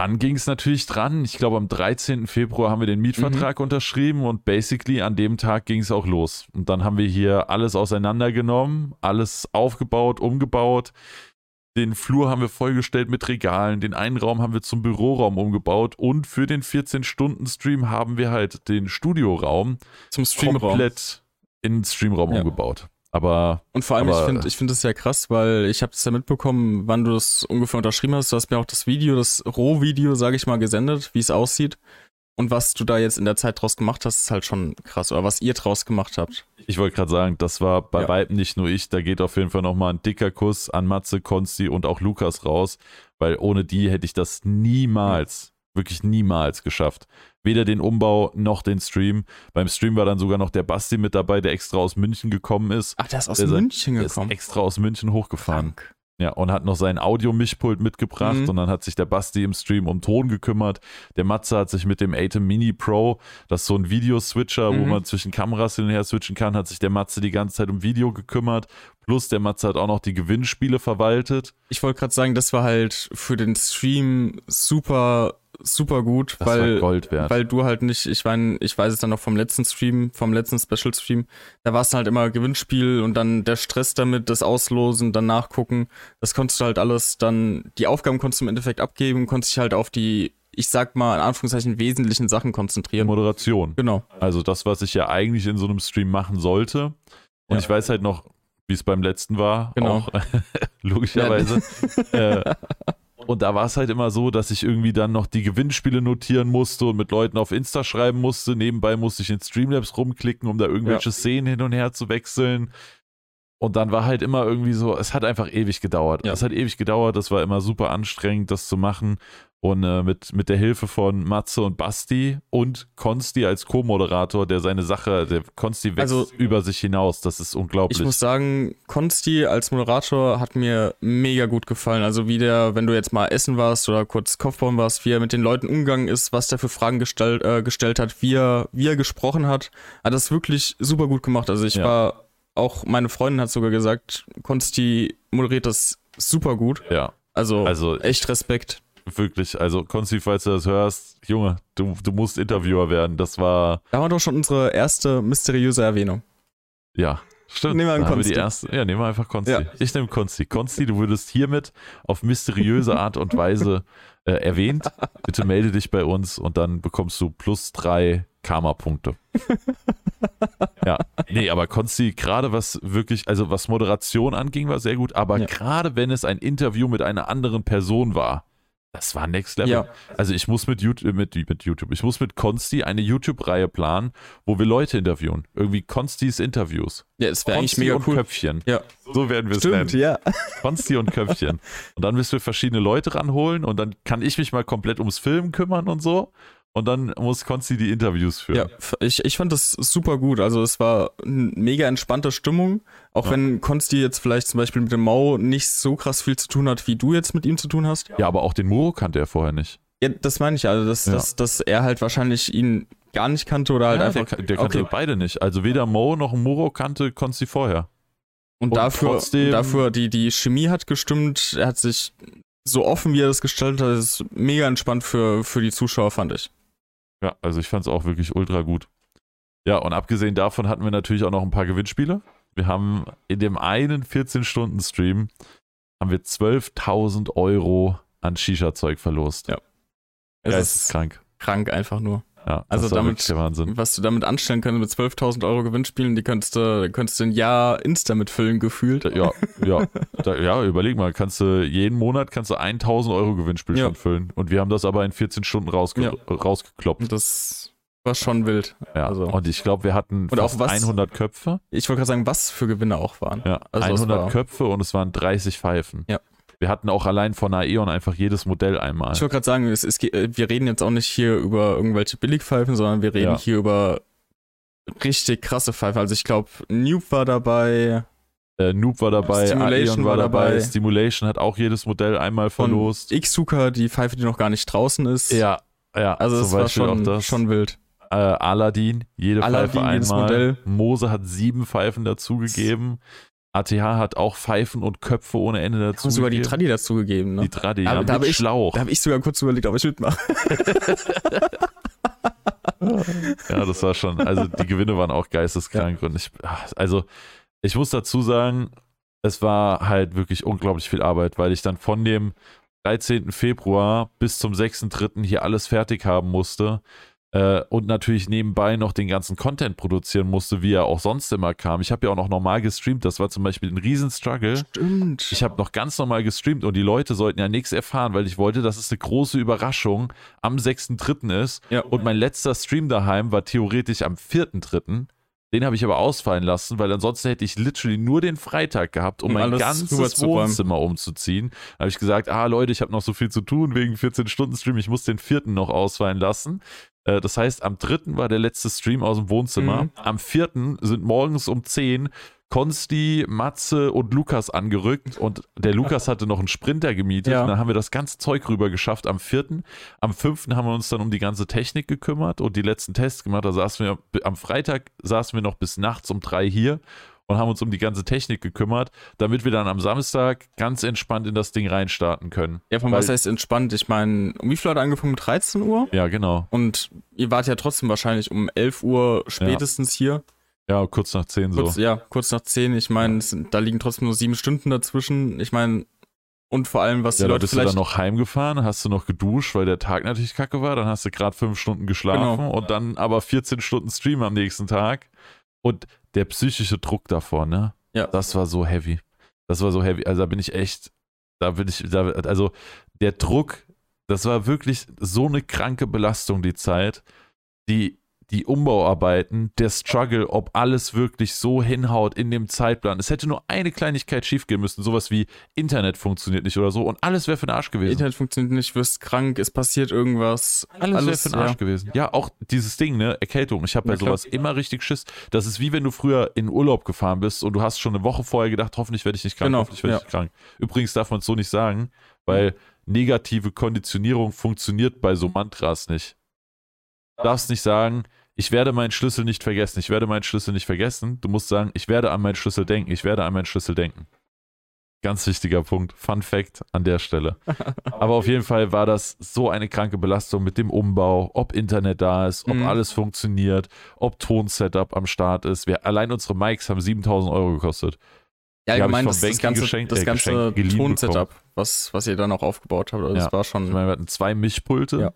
Speaker 2: dann ging es natürlich dran. Ich glaube, am 13. Februar haben wir den Mietvertrag
Speaker 1: Mhm.
Speaker 2: unterschrieben und basically an dem Tag ging es auch los. Und dann haben wir hier alles auseinandergenommen, alles aufgebaut, umgebaut. Den Flur haben wir vollgestellt mit Regalen, den einen Raum haben wir zum Büroraum umgebaut und für den 14-Stunden-Stream haben wir halt den Studioraum
Speaker 1: Zum Streamraum.
Speaker 2: komplett in den Streamraum
Speaker 1: Ja.
Speaker 2: umgebaut. Aber
Speaker 1: Und vor allem,
Speaker 2: Aber-
Speaker 1: ich finde ich find das ja krass, weil ich habe es ja mitbekommen, wann du das ungefähr unterschrieben hast. Du hast mir auch das Video, das Rohvideo, sage ich mal, gesendet, wie es aussieht. Und was du da jetzt in der Zeit draus gemacht hast, ist halt schon krass. Oder was ihr draus gemacht habt.
Speaker 2: ich wollte gerade sagen, das war bei
Speaker 1: Ja.
Speaker 2: Weitem nicht nur ich. Da geht auf jeden Fall nochmal ein dicker Kuss an Matze, Konsti und auch Lukas raus, weil ohne die hätte ich das niemals, wirklich niemals geschafft. Weder den Umbau noch den Stream. Beim Stream war dann sogar noch der Basti mit dabei, der extra aus München gekommen ist.
Speaker 1: Ach, der ist aus
Speaker 2: Der
Speaker 1: München
Speaker 2: Der ist
Speaker 1: gekommen.
Speaker 2: extra aus München hochgefahren.
Speaker 1: Krank.
Speaker 2: Ja, und hat noch sein Audio-Mischpult mitgebracht
Speaker 1: Mhm.
Speaker 2: und dann hat sich der Basti im Stream um Ton gekümmert. Der Matze hat sich mit dem Atem Mini Pro, das ist so ein Videoswitcher, wo
Speaker 1: Mhm.
Speaker 2: man zwischen Kameras hin und her switchen kann, hat sich der Matze die ganze Zeit um Video gekümmert. Plus der Matze hat auch noch die Gewinnspiele verwaltet.
Speaker 1: Ich wollte gerade sagen, das war halt für den Stream super, super gut,
Speaker 2: Das
Speaker 1: weil,
Speaker 2: Gold wert.
Speaker 1: weil du halt nicht, ich meine, ich weiß es dann noch vom letzten Stream, vom letzten Special Stream, da war es halt immer Gewinnspiel und dann der Stress damit, das Auslosen, dann nachgucken. Das konntest du halt alles dann, die Aufgaben konntest du im Endeffekt abgeben, konntest dich halt auf die, ich sag mal, in Anführungszeichen wesentlichen Sachen konzentrieren.
Speaker 2: Moderation.
Speaker 1: Genau.
Speaker 2: Also das, was ich ja eigentlich in so einem Stream machen sollte. Und
Speaker 1: Ja.
Speaker 2: ich weiß halt noch, wie es beim letzten war.
Speaker 1: Genau.
Speaker 2: Auch, logischerweise. äh, und da war es halt immer so, dass ich irgendwie dann noch die Gewinnspiele notieren musste und mit Leuten auf Insta schreiben musste. Nebenbei musste ich in Streamlabs rumklicken, um da irgendwelche Szenen hin und her zu wechseln. Und dann war halt immer irgendwie so, es hat einfach ewig gedauert.
Speaker 1: Ja.
Speaker 2: Es hat ewig gedauert, das war immer super anstrengend, das zu machen. Und äh, mit, mit der Hilfe von Matze und Basti und Konsti als Co-Moderator, der seine Sache, der Konsti wächst
Speaker 1: Also-
Speaker 2: über sich hinaus. Das ist unglaublich.
Speaker 1: Ich muss sagen, Konsti als Moderator hat mir mega gut gefallen. Also wie der, wenn du jetzt mal essen warst oder kurz Kopfbauen warst, wie er mit den Leuten umgegangen ist, was der für Fragen gestellt, äh, gestellt hat, wie er, wie er gesprochen hat, hat das wirklich super gut gemacht. Also ich
Speaker 2: Ja.
Speaker 1: war, auch meine Freundin hat sogar gesagt, Konsti moderiert das super gut.
Speaker 2: ja,
Speaker 1: Also,
Speaker 2: also
Speaker 1: echt Respekt.
Speaker 2: Wirklich, also Konsti, falls du das hörst, Junge, du, du musst Interviewer werden. Das war,
Speaker 1: Da war doch schon unsere erste mysteriöse Erwähnung.
Speaker 2: ja, stimmt.
Speaker 1: Nehmen wir einen
Speaker 2: haben wir
Speaker 1: Konsti.
Speaker 2: die erste, ja, nehmen wir einfach Konsti.
Speaker 1: Ja.
Speaker 2: Ich nehme Konsti. Konsti, du würdest hiermit auf mysteriöse Art und Weise äh, erwähnt. Bitte melde dich bei uns und dann bekommst du plus drei Karma-Punkte. ja, nee, aber Konsti, gerade was wirklich, also was Moderation anging, war sehr gut, aber
Speaker 1: Ja.
Speaker 2: gerade wenn es ein Interview mit einer anderen Person war, das war Next Level.
Speaker 1: Ja.
Speaker 2: Also ich muss mit YouTube, mit, mit YouTube, ich muss mit Konsti eine YouTube-Reihe planen, wo wir Leute interviewen. Irgendwie Konstis Interviews.
Speaker 1: Ja, es wäre eigentlich mega
Speaker 2: und
Speaker 1: cool.
Speaker 2: Köpfchen.
Speaker 1: Ja.
Speaker 2: So werden wir es nennen.
Speaker 1: ja.
Speaker 2: Konsti und Köpfchen. Und dann müssen wir verschiedene Leute ranholen und dann kann ich mich mal komplett ums Filmen kümmern und so. Und dann muss Konsti die Interviews führen.
Speaker 1: Ja, ich, ich fand das super gut. Also es war eine mega entspannte Stimmung. Auch
Speaker 2: Ja.
Speaker 1: wenn Konsti jetzt vielleicht zum Beispiel mit dem Mau nicht so krass viel zu tun hat, wie du jetzt mit ihm zu tun hast.
Speaker 2: Ja, aber auch den Muro kannte er vorher nicht.
Speaker 1: Ja, das meine ich. Also, dass,
Speaker 2: Ja.
Speaker 1: dass, dass er halt wahrscheinlich ihn gar nicht kannte oder halt
Speaker 2: ja,
Speaker 1: einfach.
Speaker 2: der, der kannte
Speaker 1: okay.
Speaker 2: beide nicht. Also weder Mo noch Muro kannte Konsti vorher.
Speaker 1: Und,
Speaker 2: und
Speaker 1: dafür,
Speaker 2: trotzdem-
Speaker 1: dafür die, die Chemie hat gestimmt. Er hat sich so offen, wie er das gestaltet hat, ist mega entspannt für, für die Zuschauer, fand ich.
Speaker 2: Ja, also ich fand es auch wirklich ultra gut. Ja, und abgesehen davon hatten wir natürlich auch noch ein paar Gewinnspiele. Wir haben in dem einen 14-Stunden-Stream haben wir 12.000 Euro an Shisha-Zeug verlost.
Speaker 1: Ja.
Speaker 2: Ja,
Speaker 1: Es
Speaker 2: es ist
Speaker 1: ist
Speaker 2: krank.
Speaker 1: krank einfach nur.
Speaker 2: Ja,
Speaker 1: Also damit-
Speaker 2: wirklich der Wahnsinn.
Speaker 1: Was du damit anstellen könntest mit 12.000 Euro Gewinnspielen, die könntest du, könntest du ein Jahr Insta mitfüllen, gefühlt.
Speaker 2: Ja, ja, da, ja, überleg mal, kannst du jeden Monat kannst du 1000 Euro Gewinnspiel
Speaker 1: Ja.
Speaker 2: schon füllen. Und wir haben das aber in 14 Stunden rausge
Speaker 1: Ja.
Speaker 2: rausgekloppt.
Speaker 1: Das war schon wild.
Speaker 2: Ja.
Speaker 1: also-
Speaker 2: Und ich glaube, wir hatten
Speaker 1: Und
Speaker 2: fast
Speaker 1: was-
Speaker 2: 100 Köpfe.
Speaker 1: Ich wollte gerade sagen, was für Gewinne auch waren.
Speaker 2: Ja,
Speaker 1: Also es
Speaker 2: 100
Speaker 1: war-
Speaker 2: Köpfe und es waren 30 Pfeifen.
Speaker 1: Ja.
Speaker 2: Wir hatten auch allein von Aeon einfach jedes Modell einmal.
Speaker 1: Ich wollte gerade sagen, es, es, äh, wir reden jetzt auch nicht hier über irgendwelche Billigpfeifen, sondern wir reden
Speaker 2: Ja.
Speaker 1: hier über richtig krasse Pfeifen. Also ich glaube, Noob war dabei.
Speaker 2: Äh, Noob war dabei,
Speaker 1: Stimulation
Speaker 2: Aeon war
Speaker 1: war
Speaker 2: dabei,
Speaker 1: dabei.
Speaker 2: Stimulation hat auch jedes Modell einmal verlost.
Speaker 1: Xsuka, die Pfeife, die noch gar nicht draußen ist.
Speaker 2: Ja, ja,
Speaker 1: Also es war schon, schon wild.
Speaker 2: äh, Aladdin, jede
Speaker 1: Aladdin,
Speaker 2: Pfeife
Speaker 1: jedes
Speaker 2: einmal.
Speaker 1: Modell.
Speaker 2: Mose hat sieben Pfeifen dazugegeben. ATH hat auch Pfeifen und Köpfe ohne Ende dazu.
Speaker 1: sogar die Tradi dazu gegeben. Ne?
Speaker 2: Die Tradi,
Speaker 1: Aber
Speaker 2: ja,
Speaker 1: da
Speaker 2: mit
Speaker 1: hab ich-
Speaker 2: Schlauch.
Speaker 1: Da habe ich sogar kurz überlegt, ob ich mitmache.
Speaker 2: Ja, das war schon, also die Gewinne waren auch geisteskrank und ich, also ich muss dazu sagen, es war halt wirklich unglaublich viel Arbeit, weil ich dann von dem 13. Februar bis zum 6.3. hier alles fertig haben musste äh, und natürlich nebenbei noch den ganzen Content produzieren musste, wie er auch sonst immer kam. Ich habe ja auch noch normal gestreamt, das war zum Beispiel ein Riesenstruggle.
Speaker 1: Stimmt.
Speaker 2: Ich habe noch ganz normal gestreamt und die Leute sollten ja nichts erfahren, weil ich wollte, dass es eine große Überraschung am 6.3. ist.
Speaker 1: ja.
Speaker 2: Und mein letzter Stream daheim war theoretisch am 4.3. Den habe ich aber ausfallen lassen, weil ansonsten hätte ich literally nur den Freitag gehabt, um
Speaker 1: Um
Speaker 2: mein ganzes. Wohnzimmer umzuziehen. Da habe ich gesagt, ah Leute, ich habe noch so viel zu tun wegen 14-Stunden-Stream, ich muss den vierten noch ausfallen lassen. Äh, Das heißt, am 3. war der letzte Stream aus dem Wohnzimmer.
Speaker 1: Mhm.
Speaker 2: Am 4. sind morgens um 10 Konsti, Matze und Lukas angerückt und der Lukas hatte noch einen Sprinter gemietet
Speaker 1: Ja.
Speaker 2: und dann haben wir das ganze Zeug rüber geschafft am vierten. Am fünften haben wir uns dann um die ganze Technik gekümmert und die letzten Tests gemacht. Da saßen wir, am Freitag saßen wir noch bis nachts um drei hier und haben uns um die ganze Technik gekümmert, damit wir dann am Samstag ganz entspannt in das Ding reinstarten können.
Speaker 1: Ja, von
Speaker 2: Weil-
Speaker 1: was heißt entspannt? Ich meine, um wie viel hat angefangen? 13 Uhr?
Speaker 2: Ja, genau.
Speaker 1: Und ihr wart ja trotzdem wahrscheinlich um 11 Uhr spätestens hier.
Speaker 2: Ja, kurz nach zehn so.
Speaker 1: Kurz, Ja, kurz nach 10. Ich meine, da liegen trotzdem nur sieben Stunden dazwischen. Ich meine, und vor allem, was die
Speaker 2: Ja, da
Speaker 1: Leute
Speaker 2: bist du dann
Speaker 1: vielleicht.
Speaker 2: noch heimgefahren, hast du noch geduscht, weil der Tag natürlich kacke war, dann hast du gerade fünf Stunden geschlafen
Speaker 1: Genau.
Speaker 2: und dann aber 14 Stunden Stream am nächsten Tag. Und der psychische Druck davor, ne?
Speaker 1: Ja.
Speaker 2: Das war so heavy. Das war so heavy. Also da bin ich echt, da bin ich, da, also der Druck, das war wirklich so eine kranke Belastung, die Zeit. Die, die Umbauarbeiten, der Struggle, ob alles wirklich so hinhaut in dem Zeitplan. Es hätte nur eine Kleinigkeit schiefgehen müssen, sowas wie Internet funktioniert nicht oder so und alles wäre für den Arsch gewesen.
Speaker 1: Internet funktioniert nicht, wirst krank, es passiert irgendwas.
Speaker 2: Alles, wäre für den Arsch
Speaker 1: ja.
Speaker 2: gewesen. Ja, auch dieses Ding, ne, Erkältung. Ich habe bei
Speaker 1: Ja, klar.
Speaker 2: sowas immer richtig Schiss. Das ist wie wenn du früher in Urlaub gefahren bist und du hast schon eine Woche vorher gedacht, hoffentlich werde ich nicht krank,
Speaker 1: Genau,
Speaker 2: hoffentlich werde
Speaker 1: ja.
Speaker 2: ich nicht krank. Übrigens darf man es so nicht sagen, weil negative Konditionierung funktioniert bei so Mantras nicht. Du darfst nicht sagen, ich werde meinen Schlüssel nicht vergessen, ich werde meinen Schlüssel nicht vergessen. Du musst sagen, ich werde an meinen Schlüssel denken, ich werde an meinen Schlüssel denken. Ganz wichtiger Punkt. Fun Fact an der Stelle. Aber auf jeden Fall war das so eine kranke Belastung mit dem Umbau, ob Internet da ist, ob
Speaker 1: Mhm.
Speaker 2: alles funktioniert, ob Tonsetup am Start ist. Wir, allein unsere Mics haben 7000 Euro gekostet.
Speaker 1: Ja,
Speaker 2: ich vom
Speaker 1: das, das ganze,
Speaker 2: geschenkt-
Speaker 1: das
Speaker 2: äh,
Speaker 1: ganze
Speaker 2: geliehen
Speaker 1: Tonsetup, was, was ihr dann auch aufgebaut habt, also
Speaker 2: Ja.
Speaker 1: das war
Speaker 2: Ich
Speaker 1: schon.
Speaker 2: meine, wir hatten zwei Mischpulte.
Speaker 1: Ja.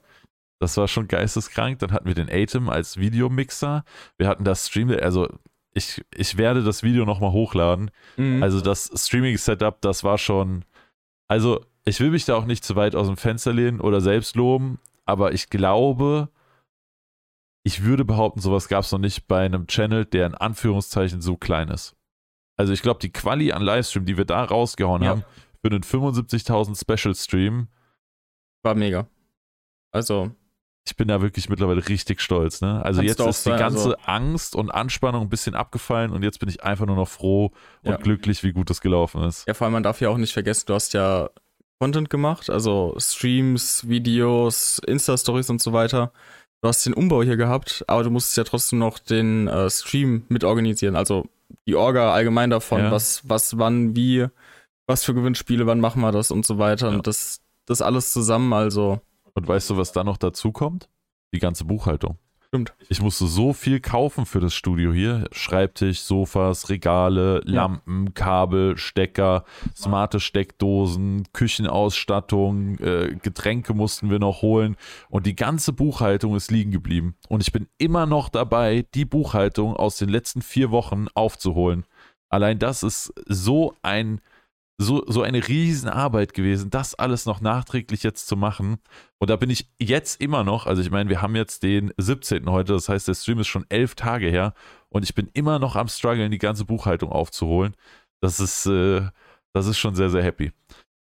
Speaker 2: Das war schon geisteskrank. Dann hatten wir den Atem als Videomixer. Wir hatten das Stream, also ich, ich werde das Video nochmal hochladen.
Speaker 1: Mhm.
Speaker 2: Also das Streaming-Setup, das war schon. Also ich will mich da auch nicht zu weit aus dem Fenster lehnen oder selbst loben, aber ich glaube, ich würde behaupten, sowas gab es noch nicht bei einem Channel, der in Anführungszeichen so klein ist. Also ich glaube, die Quali an Livestream, die wir da rausgehauen
Speaker 1: Ja.
Speaker 2: haben, für einen 75.000 Special-Stream,
Speaker 1: war mega. Also,
Speaker 2: ich bin da wirklich mittlerweile richtig stolz. Ne? Also
Speaker 1: Kannst
Speaker 2: jetzt ist die
Speaker 1: sein,
Speaker 2: ganze
Speaker 1: also-
Speaker 2: Angst und Anspannung ein bisschen abgefallen und jetzt bin ich einfach nur noch froh und
Speaker 1: Ja.
Speaker 2: glücklich, wie gut das gelaufen ist.
Speaker 1: ja, vor allem, man darf ja auch nicht vergessen, du hast ja Content gemacht, also Streams, Videos, Insta-Stories und so weiter. Du hast den Umbau hier gehabt, aber du musstest ja trotzdem noch den äh, Stream mitorganisieren. Also die Orga allgemein davon,
Speaker 2: Ja.
Speaker 1: was, was, wann, wie, was für Gewinnspiele, wann machen wir das und so weiter.
Speaker 2: Ja.
Speaker 1: Und das, das alles zusammen, also
Speaker 2: Und weißt du, was da noch dazu kommt? Die ganze Buchhaltung.
Speaker 1: Stimmt.
Speaker 2: Ich musste so viel kaufen für das Studio hier. Schreibtisch, Sofas, Regale,
Speaker 1: Ja.
Speaker 2: Lampen, Kabel, Stecker, smarte Steckdosen, Küchenausstattung, äh, Getränke mussten wir noch holen. Und die ganze Buchhaltung ist liegen geblieben. Und ich bin immer noch dabei, die Buchhaltung aus den letzten vier Wochen aufzuholen. Allein das ist so ein so, so eine Riesenarbeit gewesen, das alles noch nachträglich jetzt zu machen. Und da bin ich jetzt immer noch, also ich meine, wir haben jetzt den 17. heute, das heißt, der Stream ist schon elf Tage her und ich bin immer noch am struggeln, die ganze Buchhaltung aufzuholen. Das ist, äh, das ist schon sehr, sehr happy.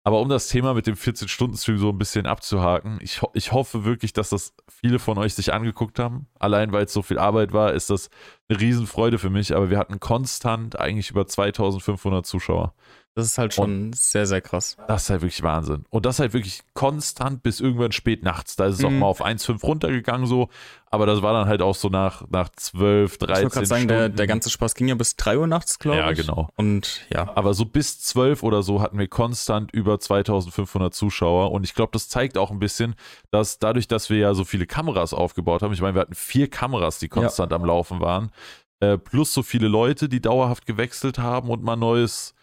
Speaker 2: Aber um das Thema mit dem 14-Stunden-Stream so ein bisschen abzuhaken, ich, ho ich hoffe wirklich, dass das viele von euch sich angeguckt haben. Allein weil es so viel Arbeit war, ist das eine Riesenfreude für mich. Aber wir hatten konstant eigentlich über 2500 Zuschauer.
Speaker 1: Das ist halt schon sehr, sehr krass.
Speaker 2: Das ist halt wirklich Wahnsinn. Und das halt wirklich konstant bis irgendwann spät nachts. Da ist es auch
Speaker 1: Mhm.
Speaker 2: mal auf 1,5 runtergegangen so. Aber das war dann halt auch so nach, nach 12,
Speaker 1: Ich
Speaker 2: 13
Speaker 1: wollte gerade sagen, der, der ganze Spaß ging ja bis 3 Uhr nachts, glaube
Speaker 2: Ja,
Speaker 1: ich.
Speaker 2: genau.
Speaker 1: Und ja,
Speaker 2: Aber so bis 12 oder so hatten wir konstant über 2500 Zuschauer. Und ich glaube, das zeigt auch ein bisschen, dass dadurch, dass wir ja so viele Kameras aufgebaut haben, ich meine, wir hatten vier Kameras, die konstant am Laufen waren, äh, plus so viele Leute, die dauerhaft gewechselt haben und mal neues,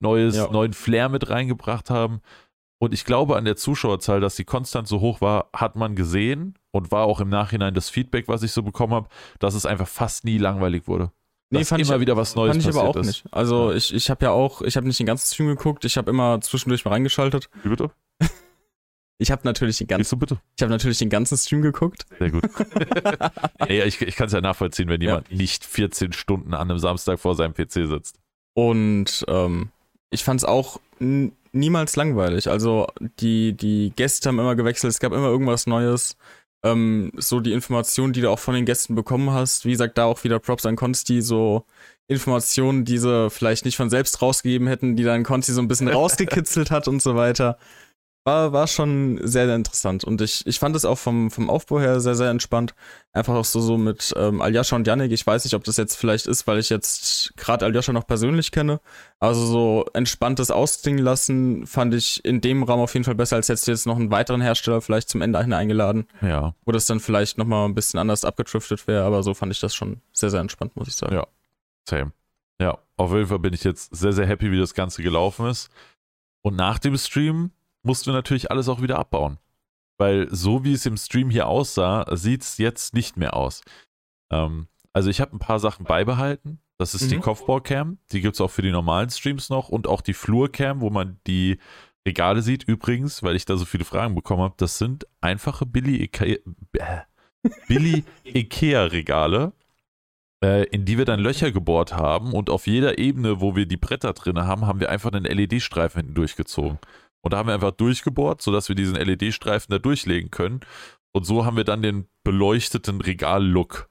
Speaker 2: neues,
Speaker 1: Ja.
Speaker 2: neuen Flair mit reingebracht haben. Und ich glaube, an der Zuschauerzahl, dass sie konstant so hoch war, hat man gesehen und war auch im Nachhinein das Feedback, was ich so bekommen habe, dass es einfach fast nie langweilig wurde.
Speaker 1: Nee, fand ich-
Speaker 2: immer wieder was Neues
Speaker 1: fand ich
Speaker 2: passiert
Speaker 1: aber auch
Speaker 2: ist.
Speaker 1: nicht. Also
Speaker 2: Ja.
Speaker 1: ich, ich habe ja auch, ich habe nicht den ganzen Stream geguckt, ich habe immer zwischendurch mal reingeschaltet.
Speaker 2: Wie bitte?
Speaker 1: Ich habe natürlich den
Speaker 2: Gehst
Speaker 1: ganzen,
Speaker 2: du bitte?
Speaker 1: ich habe natürlich den ganzen Stream geguckt.
Speaker 2: Sehr gut. nee, ich ich kann es ja nachvollziehen, wenn jemand nicht 14 Stunden an einem Samstag vor seinem PC sitzt.
Speaker 1: Und ähm, ich fand es auch niemals langweilig. Also die, die Gäste haben immer gewechselt, es gab immer irgendwas Neues. Ähm, so die Informationen, die du auch von den Gästen bekommen hast, wie gesagt, da auch wieder Props an Konsti, so Informationen, die sie vielleicht nicht von selbst rausgegeben hätten, die dann Conti so ein bisschen rausgekitzelt hat und so weiter. War, war schon sehr, sehr interessant. Und ich, ich fand es auch vom, vom Aufbau her sehr, sehr entspannt. Einfach auch so, so mit ähm, Aljascha und Yannick. Ich weiß nicht, ob das jetzt vielleicht ist, weil ich jetzt gerade Aljascha noch persönlich kenne. Also so entspanntes Ausklingen lassen fand ich in dem Raum auf jeden Fall besser, als hättest du jetzt noch einen weiteren Hersteller vielleicht zum Ende eingeladen.
Speaker 2: Ja.
Speaker 1: Wo das dann vielleicht nochmal ein bisschen anders abgetriftet wäre. Aber so fand ich das schon sehr, sehr entspannt, muss ich sagen.
Speaker 2: Ja. Same. Ja, auf jeden Fall bin ich jetzt sehr, sehr happy, wie das Ganze gelaufen ist. Und nach dem Stream mussten wir natürlich alles auch wieder abbauen. Weil so wie es im Stream hier aussah, sieht es jetzt nicht mehr aus. Ähm, also ich habe ein paar Sachen beibehalten. Das ist mhm. die Kopfbaucam. Die gibt es auch für die normalen Streams noch. Und auch die Flurcam, wo man die Regale sieht. Übrigens, weil ich da so viele Fragen bekommen habe, das sind einfache Billy Ikea, Billy Ikea Regale, äh, in die wir dann Löcher gebohrt haben. Und auf jeder Ebene, wo wir die Bretter drin haben, haben wir einfach einen LED-Streifen hinten durchgezogen. Und da haben wir einfach durchgebohrt, sodass wir diesen LED-Streifen da durchlegen können. Und so haben wir dann den beleuchteten Regal-Look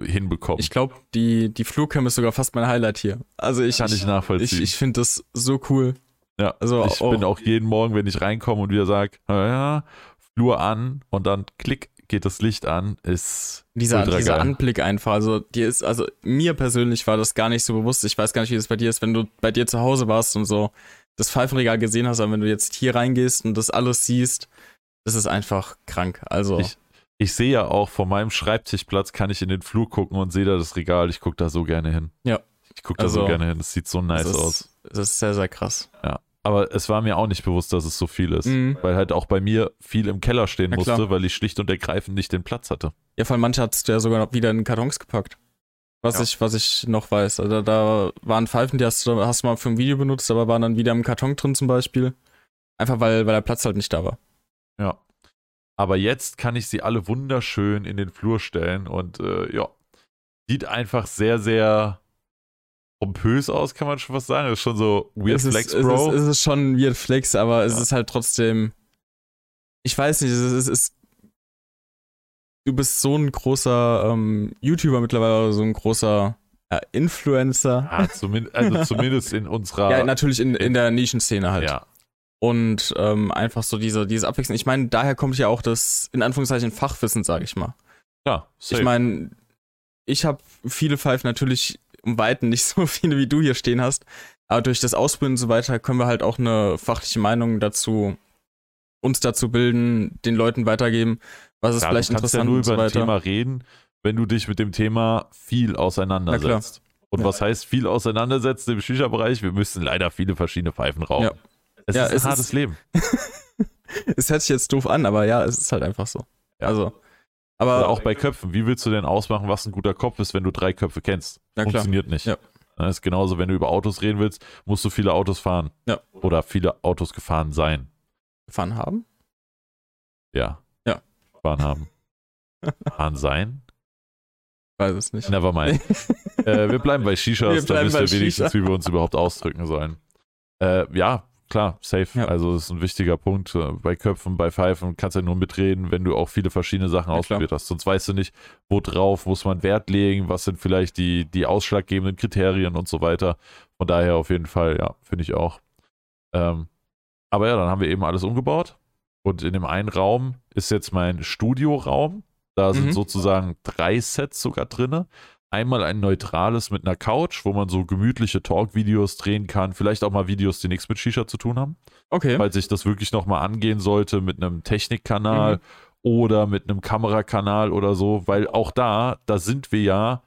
Speaker 2: hinbekommen.
Speaker 1: Ich glaube, die, die Flurcam ist sogar fast mein Highlight hier. Also ich,
Speaker 2: Kann ich, nachvollziehen.
Speaker 1: Ich, ich finde das so cool.
Speaker 2: Ja, also ich auch, bin auch jeden Morgen, wenn ich reinkomme und wieder sage, ja, Flur an und dann klick, geht das Licht an, ist
Speaker 1: dieser, dieser geil. Anblick einfach. Also dir ist, also mir persönlich war das gar nicht so bewusst. Ich weiß gar nicht, wie das bei dir ist, wenn du bei dir zu Hause warst und so das Pfeifenregal gesehen hast, aber wenn du jetzt hier reingehst und das alles siehst, das ist einfach krank. Also.
Speaker 2: Ich, ich sehe ja auch, von meinem Schreibtischplatz kann ich in den Flur gucken und sehe da das Regal. Ich gucke da so gerne hin.
Speaker 1: Ja.
Speaker 2: Ich gucke da also, so gerne hin. Das sieht so nice
Speaker 1: das ist,
Speaker 2: aus.
Speaker 1: Das ist sehr, sehr krass.
Speaker 2: Ja. Aber es war mir auch nicht bewusst, dass es so viel ist. Mhm. Weil halt auch bei mir viel im Keller stehen ja, musste, klar. weil ich schlicht und ergreifend nicht den Platz hatte.
Speaker 1: Ja, vor allem manche hat es ja sogar noch wieder in Kartons gepackt. Was, ja. ich, was ich noch weiß. Also da waren Pfeifen, die hast du, hast du mal für ein Video benutzt, aber waren dann wieder im Karton drin zum Beispiel. Einfach weil, weil der Platz halt nicht da war.
Speaker 2: Ja. Aber jetzt kann ich sie alle wunderschön in den Flur stellen und äh, ja, sieht einfach sehr, sehr pompös aus, kann man schon was sagen. Das ist schon so Weird
Speaker 1: es
Speaker 2: Flex,
Speaker 1: ist,
Speaker 2: Bro.
Speaker 1: Es ist, es ist schon Weird Flex, aber ja. es ist halt trotzdem. Ich weiß nicht, es ist, es ist du bist so ein großer ähm, YouTuber mittlerweile, so ein großer ja, Influencer.
Speaker 2: Ja, zumindest, also zumindest in unserer.
Speaker 1: Ja, natürlich in, in der Nischenszene halt.
Speaker 2: Ja.
Speaker 1: Und ähm, einfach so diese, diese Abwechslung. Ich meine, daher kommt ja auch das, in Anführungszeichen, Fachwissen, sage ich mal.
Speaker 2: Ja,
Speaker 1: safe. Ich meine, ich habe viele Pfeifen natürlich um Weiten nicht so viele, wie du hier stehen hast. Aber durch das Ausbilden und so weiter können wir halt auch eine fachliche Meinung dazu, uns dazu bilden, den Leuten weitergeben was ist ja, vielleicht
Speaker 2: du kannst
Speaker 1: interessant
Speaker 2: ja nur über ein Thema reden, wenn du dich mit dem Thema viel auseinandersetzt. Und ja. was heißt viel auseinandersetzen im Shisha-Bereich? Wir müssen leider viele verschiedene Pfeifen rauchen. Ja. Es ja, ist ein es hartes ist, Leben.
Speaker 1: es hört sich jetzt doof an, aber ja, es ist halt einfach so. Also,
Speaker 2: aber Oder auch bei Köpfen. Wie willst du denn ausmachen, was ein guter Kopf ist, wenn du drei Köpfe kennst? Funktioniert nicht. Ja. Das ist genauso, wenn du über Autos reden willst, musst du viele Autos fahren. Oder viele Autos gefahren sein.
Speaker 1: Gefahren haben?
Speaker 2: Ja gefahren haben. Kann sein.
Speaker 1: Weiß es nicht.
Speaker 2: Never mind. äh, wir bleiben bei Shishas, da wisst ihr wenigstens, wie wir uns überhaupt ausdrücken sollen. Äh, ja, klar, safe. Ja. Also das ist ein wichtiger Punkt. Äh, bei Köpfen, bei Pfeifen kannst du ja nur mitreden, wenn du auch viele verschiedene Sachen ja, ausprobiert hast. Sonst weißt du nicht, worauf muss man Wert legen, was sind vielleicht die, die ausschlaggebenden Kriterien und so weiter. Von daher auf jeden Fall, ja, finde ich auch. Ähm, aber ja, dann haben wir eben alles umgebaut. Und in dem einen Raum ist jetzt mein Studioraum. Da sind mhm. sozusagen drei Sets sogar drin. Einmal ein neutrales mit einer Couch, wo man so gemütliche Talk-Videos drehen kann. Vielleicht auch mal Videos, die nichts mit Shisha zu tun haben.
Speaker 1: Okay.
Speaker 2: Falls ich das wirklich nochmal angehen sollte mit einem Technikkanal mhm. oder mit einem Kamerakanal oder so. Weil auch da, da sind wir ja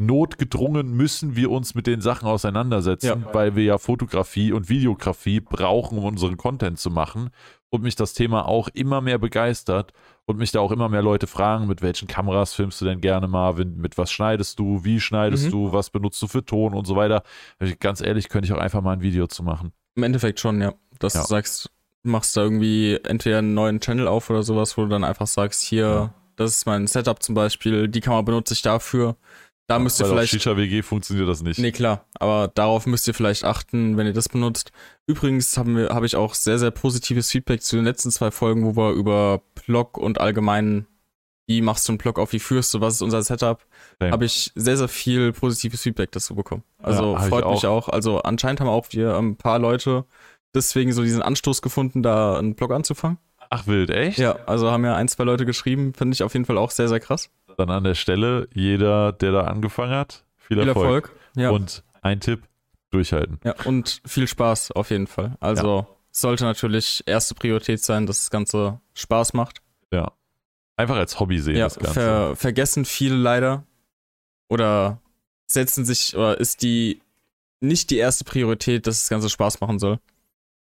Speaker 2: notgedrungen müssen wir uns mit den Sachen auseinandersetzen, ja. weil wir ja Fotografie und Videografie brauchen, um unseren Content zu machen und mich das Thema auch immer mehr begeistert und mich da auch immer mehr Leute fragen, mit welchen Kameras filmst du denn gerne, Marvin, mit was schneidest du, wie schneidest mhm. du, was benutzt du für Ton und so weiter. Ganz ehrlich, könnte ich auch einfach mal ein Video zu machen.
Speaker 1: Im Endeffekt schon, ja. Dass ja. du sagst, machst da irgendwie entweder einen neuen Channel auf oder sowas, wo du dann einfach sagst, hier, ja. das ist mein Setup zum Beispiel, die Kamera benutze ich dafür. Da ja, müsst ihr vielleicht.
Speaker 2: Auf Shisha WG funktioniert das nicht.
Speaker 1: Nee, klar. Aber darauf müsst ihr vielleicht achten, wenn ihr das benutzt. Übrigens haben wir, habe ich auch sehr, sehr positives Feedback zu den letzten zwei Folgen, wo wir über Blog und allgemein wie machst du einen Blog auf, wie führst du, was ist unser Setup, habe ich sehr, sehr viel positives Feedback dazu bekommen. Also
Speaker 2: Ja,
Speaker 1: freut mich
Speaker 2: auch.
Speaker 1: auch. Also anscheinend haben auch wir ein paar Leute deswegen so diesen Anstoß gefunden, da einen Blog anzufangen.
Speaker 2: Ach, wild, echt?
Speaker 1: Ja, also haben ja ein, zwei Leute geschrieben, finde ich auf jeden Fall auch sehr, sehr krass.
Speaker 2: Dann an der Stelle, jeder, der da angefangen hat, viel,
Speaker 1: Viel
Speaker 2: Erfolg.
Speaker 1: Erfolg. Ja.
Speaker 2: Und ein Tipp, durchhalten.
Speaker 1: ja, und viel Spaß auf jeden Fall. Also sollte natürlich erste Priorität sein, dass das Ganze Spaß macht.
Speaker 2: Ja. Einfach als Hobby sehen,
Speaker 1: Ja,
Speaker 2: das Ganze.
Speaker 1: ver vergessen viele leider oder setzen sich oder ist die nicht die erste Priorität, dass das Ganze Spaß machen soll.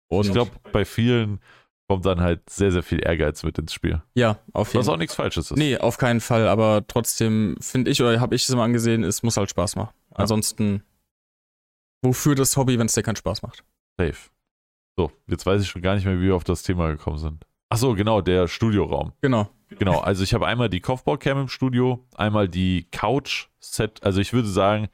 Speaker 1: Und
Speaker 2: ich glaube, bei vielen kommt dann halt sehr, sehr viel Ehrgeiz mit ins Spiel.
Speaker 1: ja, auf jeden
Speaker 2: Was
Speaker 1: Fall.
Speaker 2: auch nichts Falsches ist.
Speaker 1: Nee, auf keinen Fall, aber trotzdem finde ich oder habe ich es immer angesehen, es muss halt Spaß machen.
Speaker 2: Ja.
Speaker 1: Ansonsten, wofür das Hobby, wenn es dir keinen Spaß macht?
Speaker 2: Safe. So, jetzt weiß ich schon gar nicht mehr, wie wir auf das Thema gekommen sind. Ach so, genau, der Studioraum.
Speaker 1: Genau.
Speaker 2: Genau, also ich habe einmal die Kopfbaucam im Studio, einmal die Couch-Set, also ich würde sagen,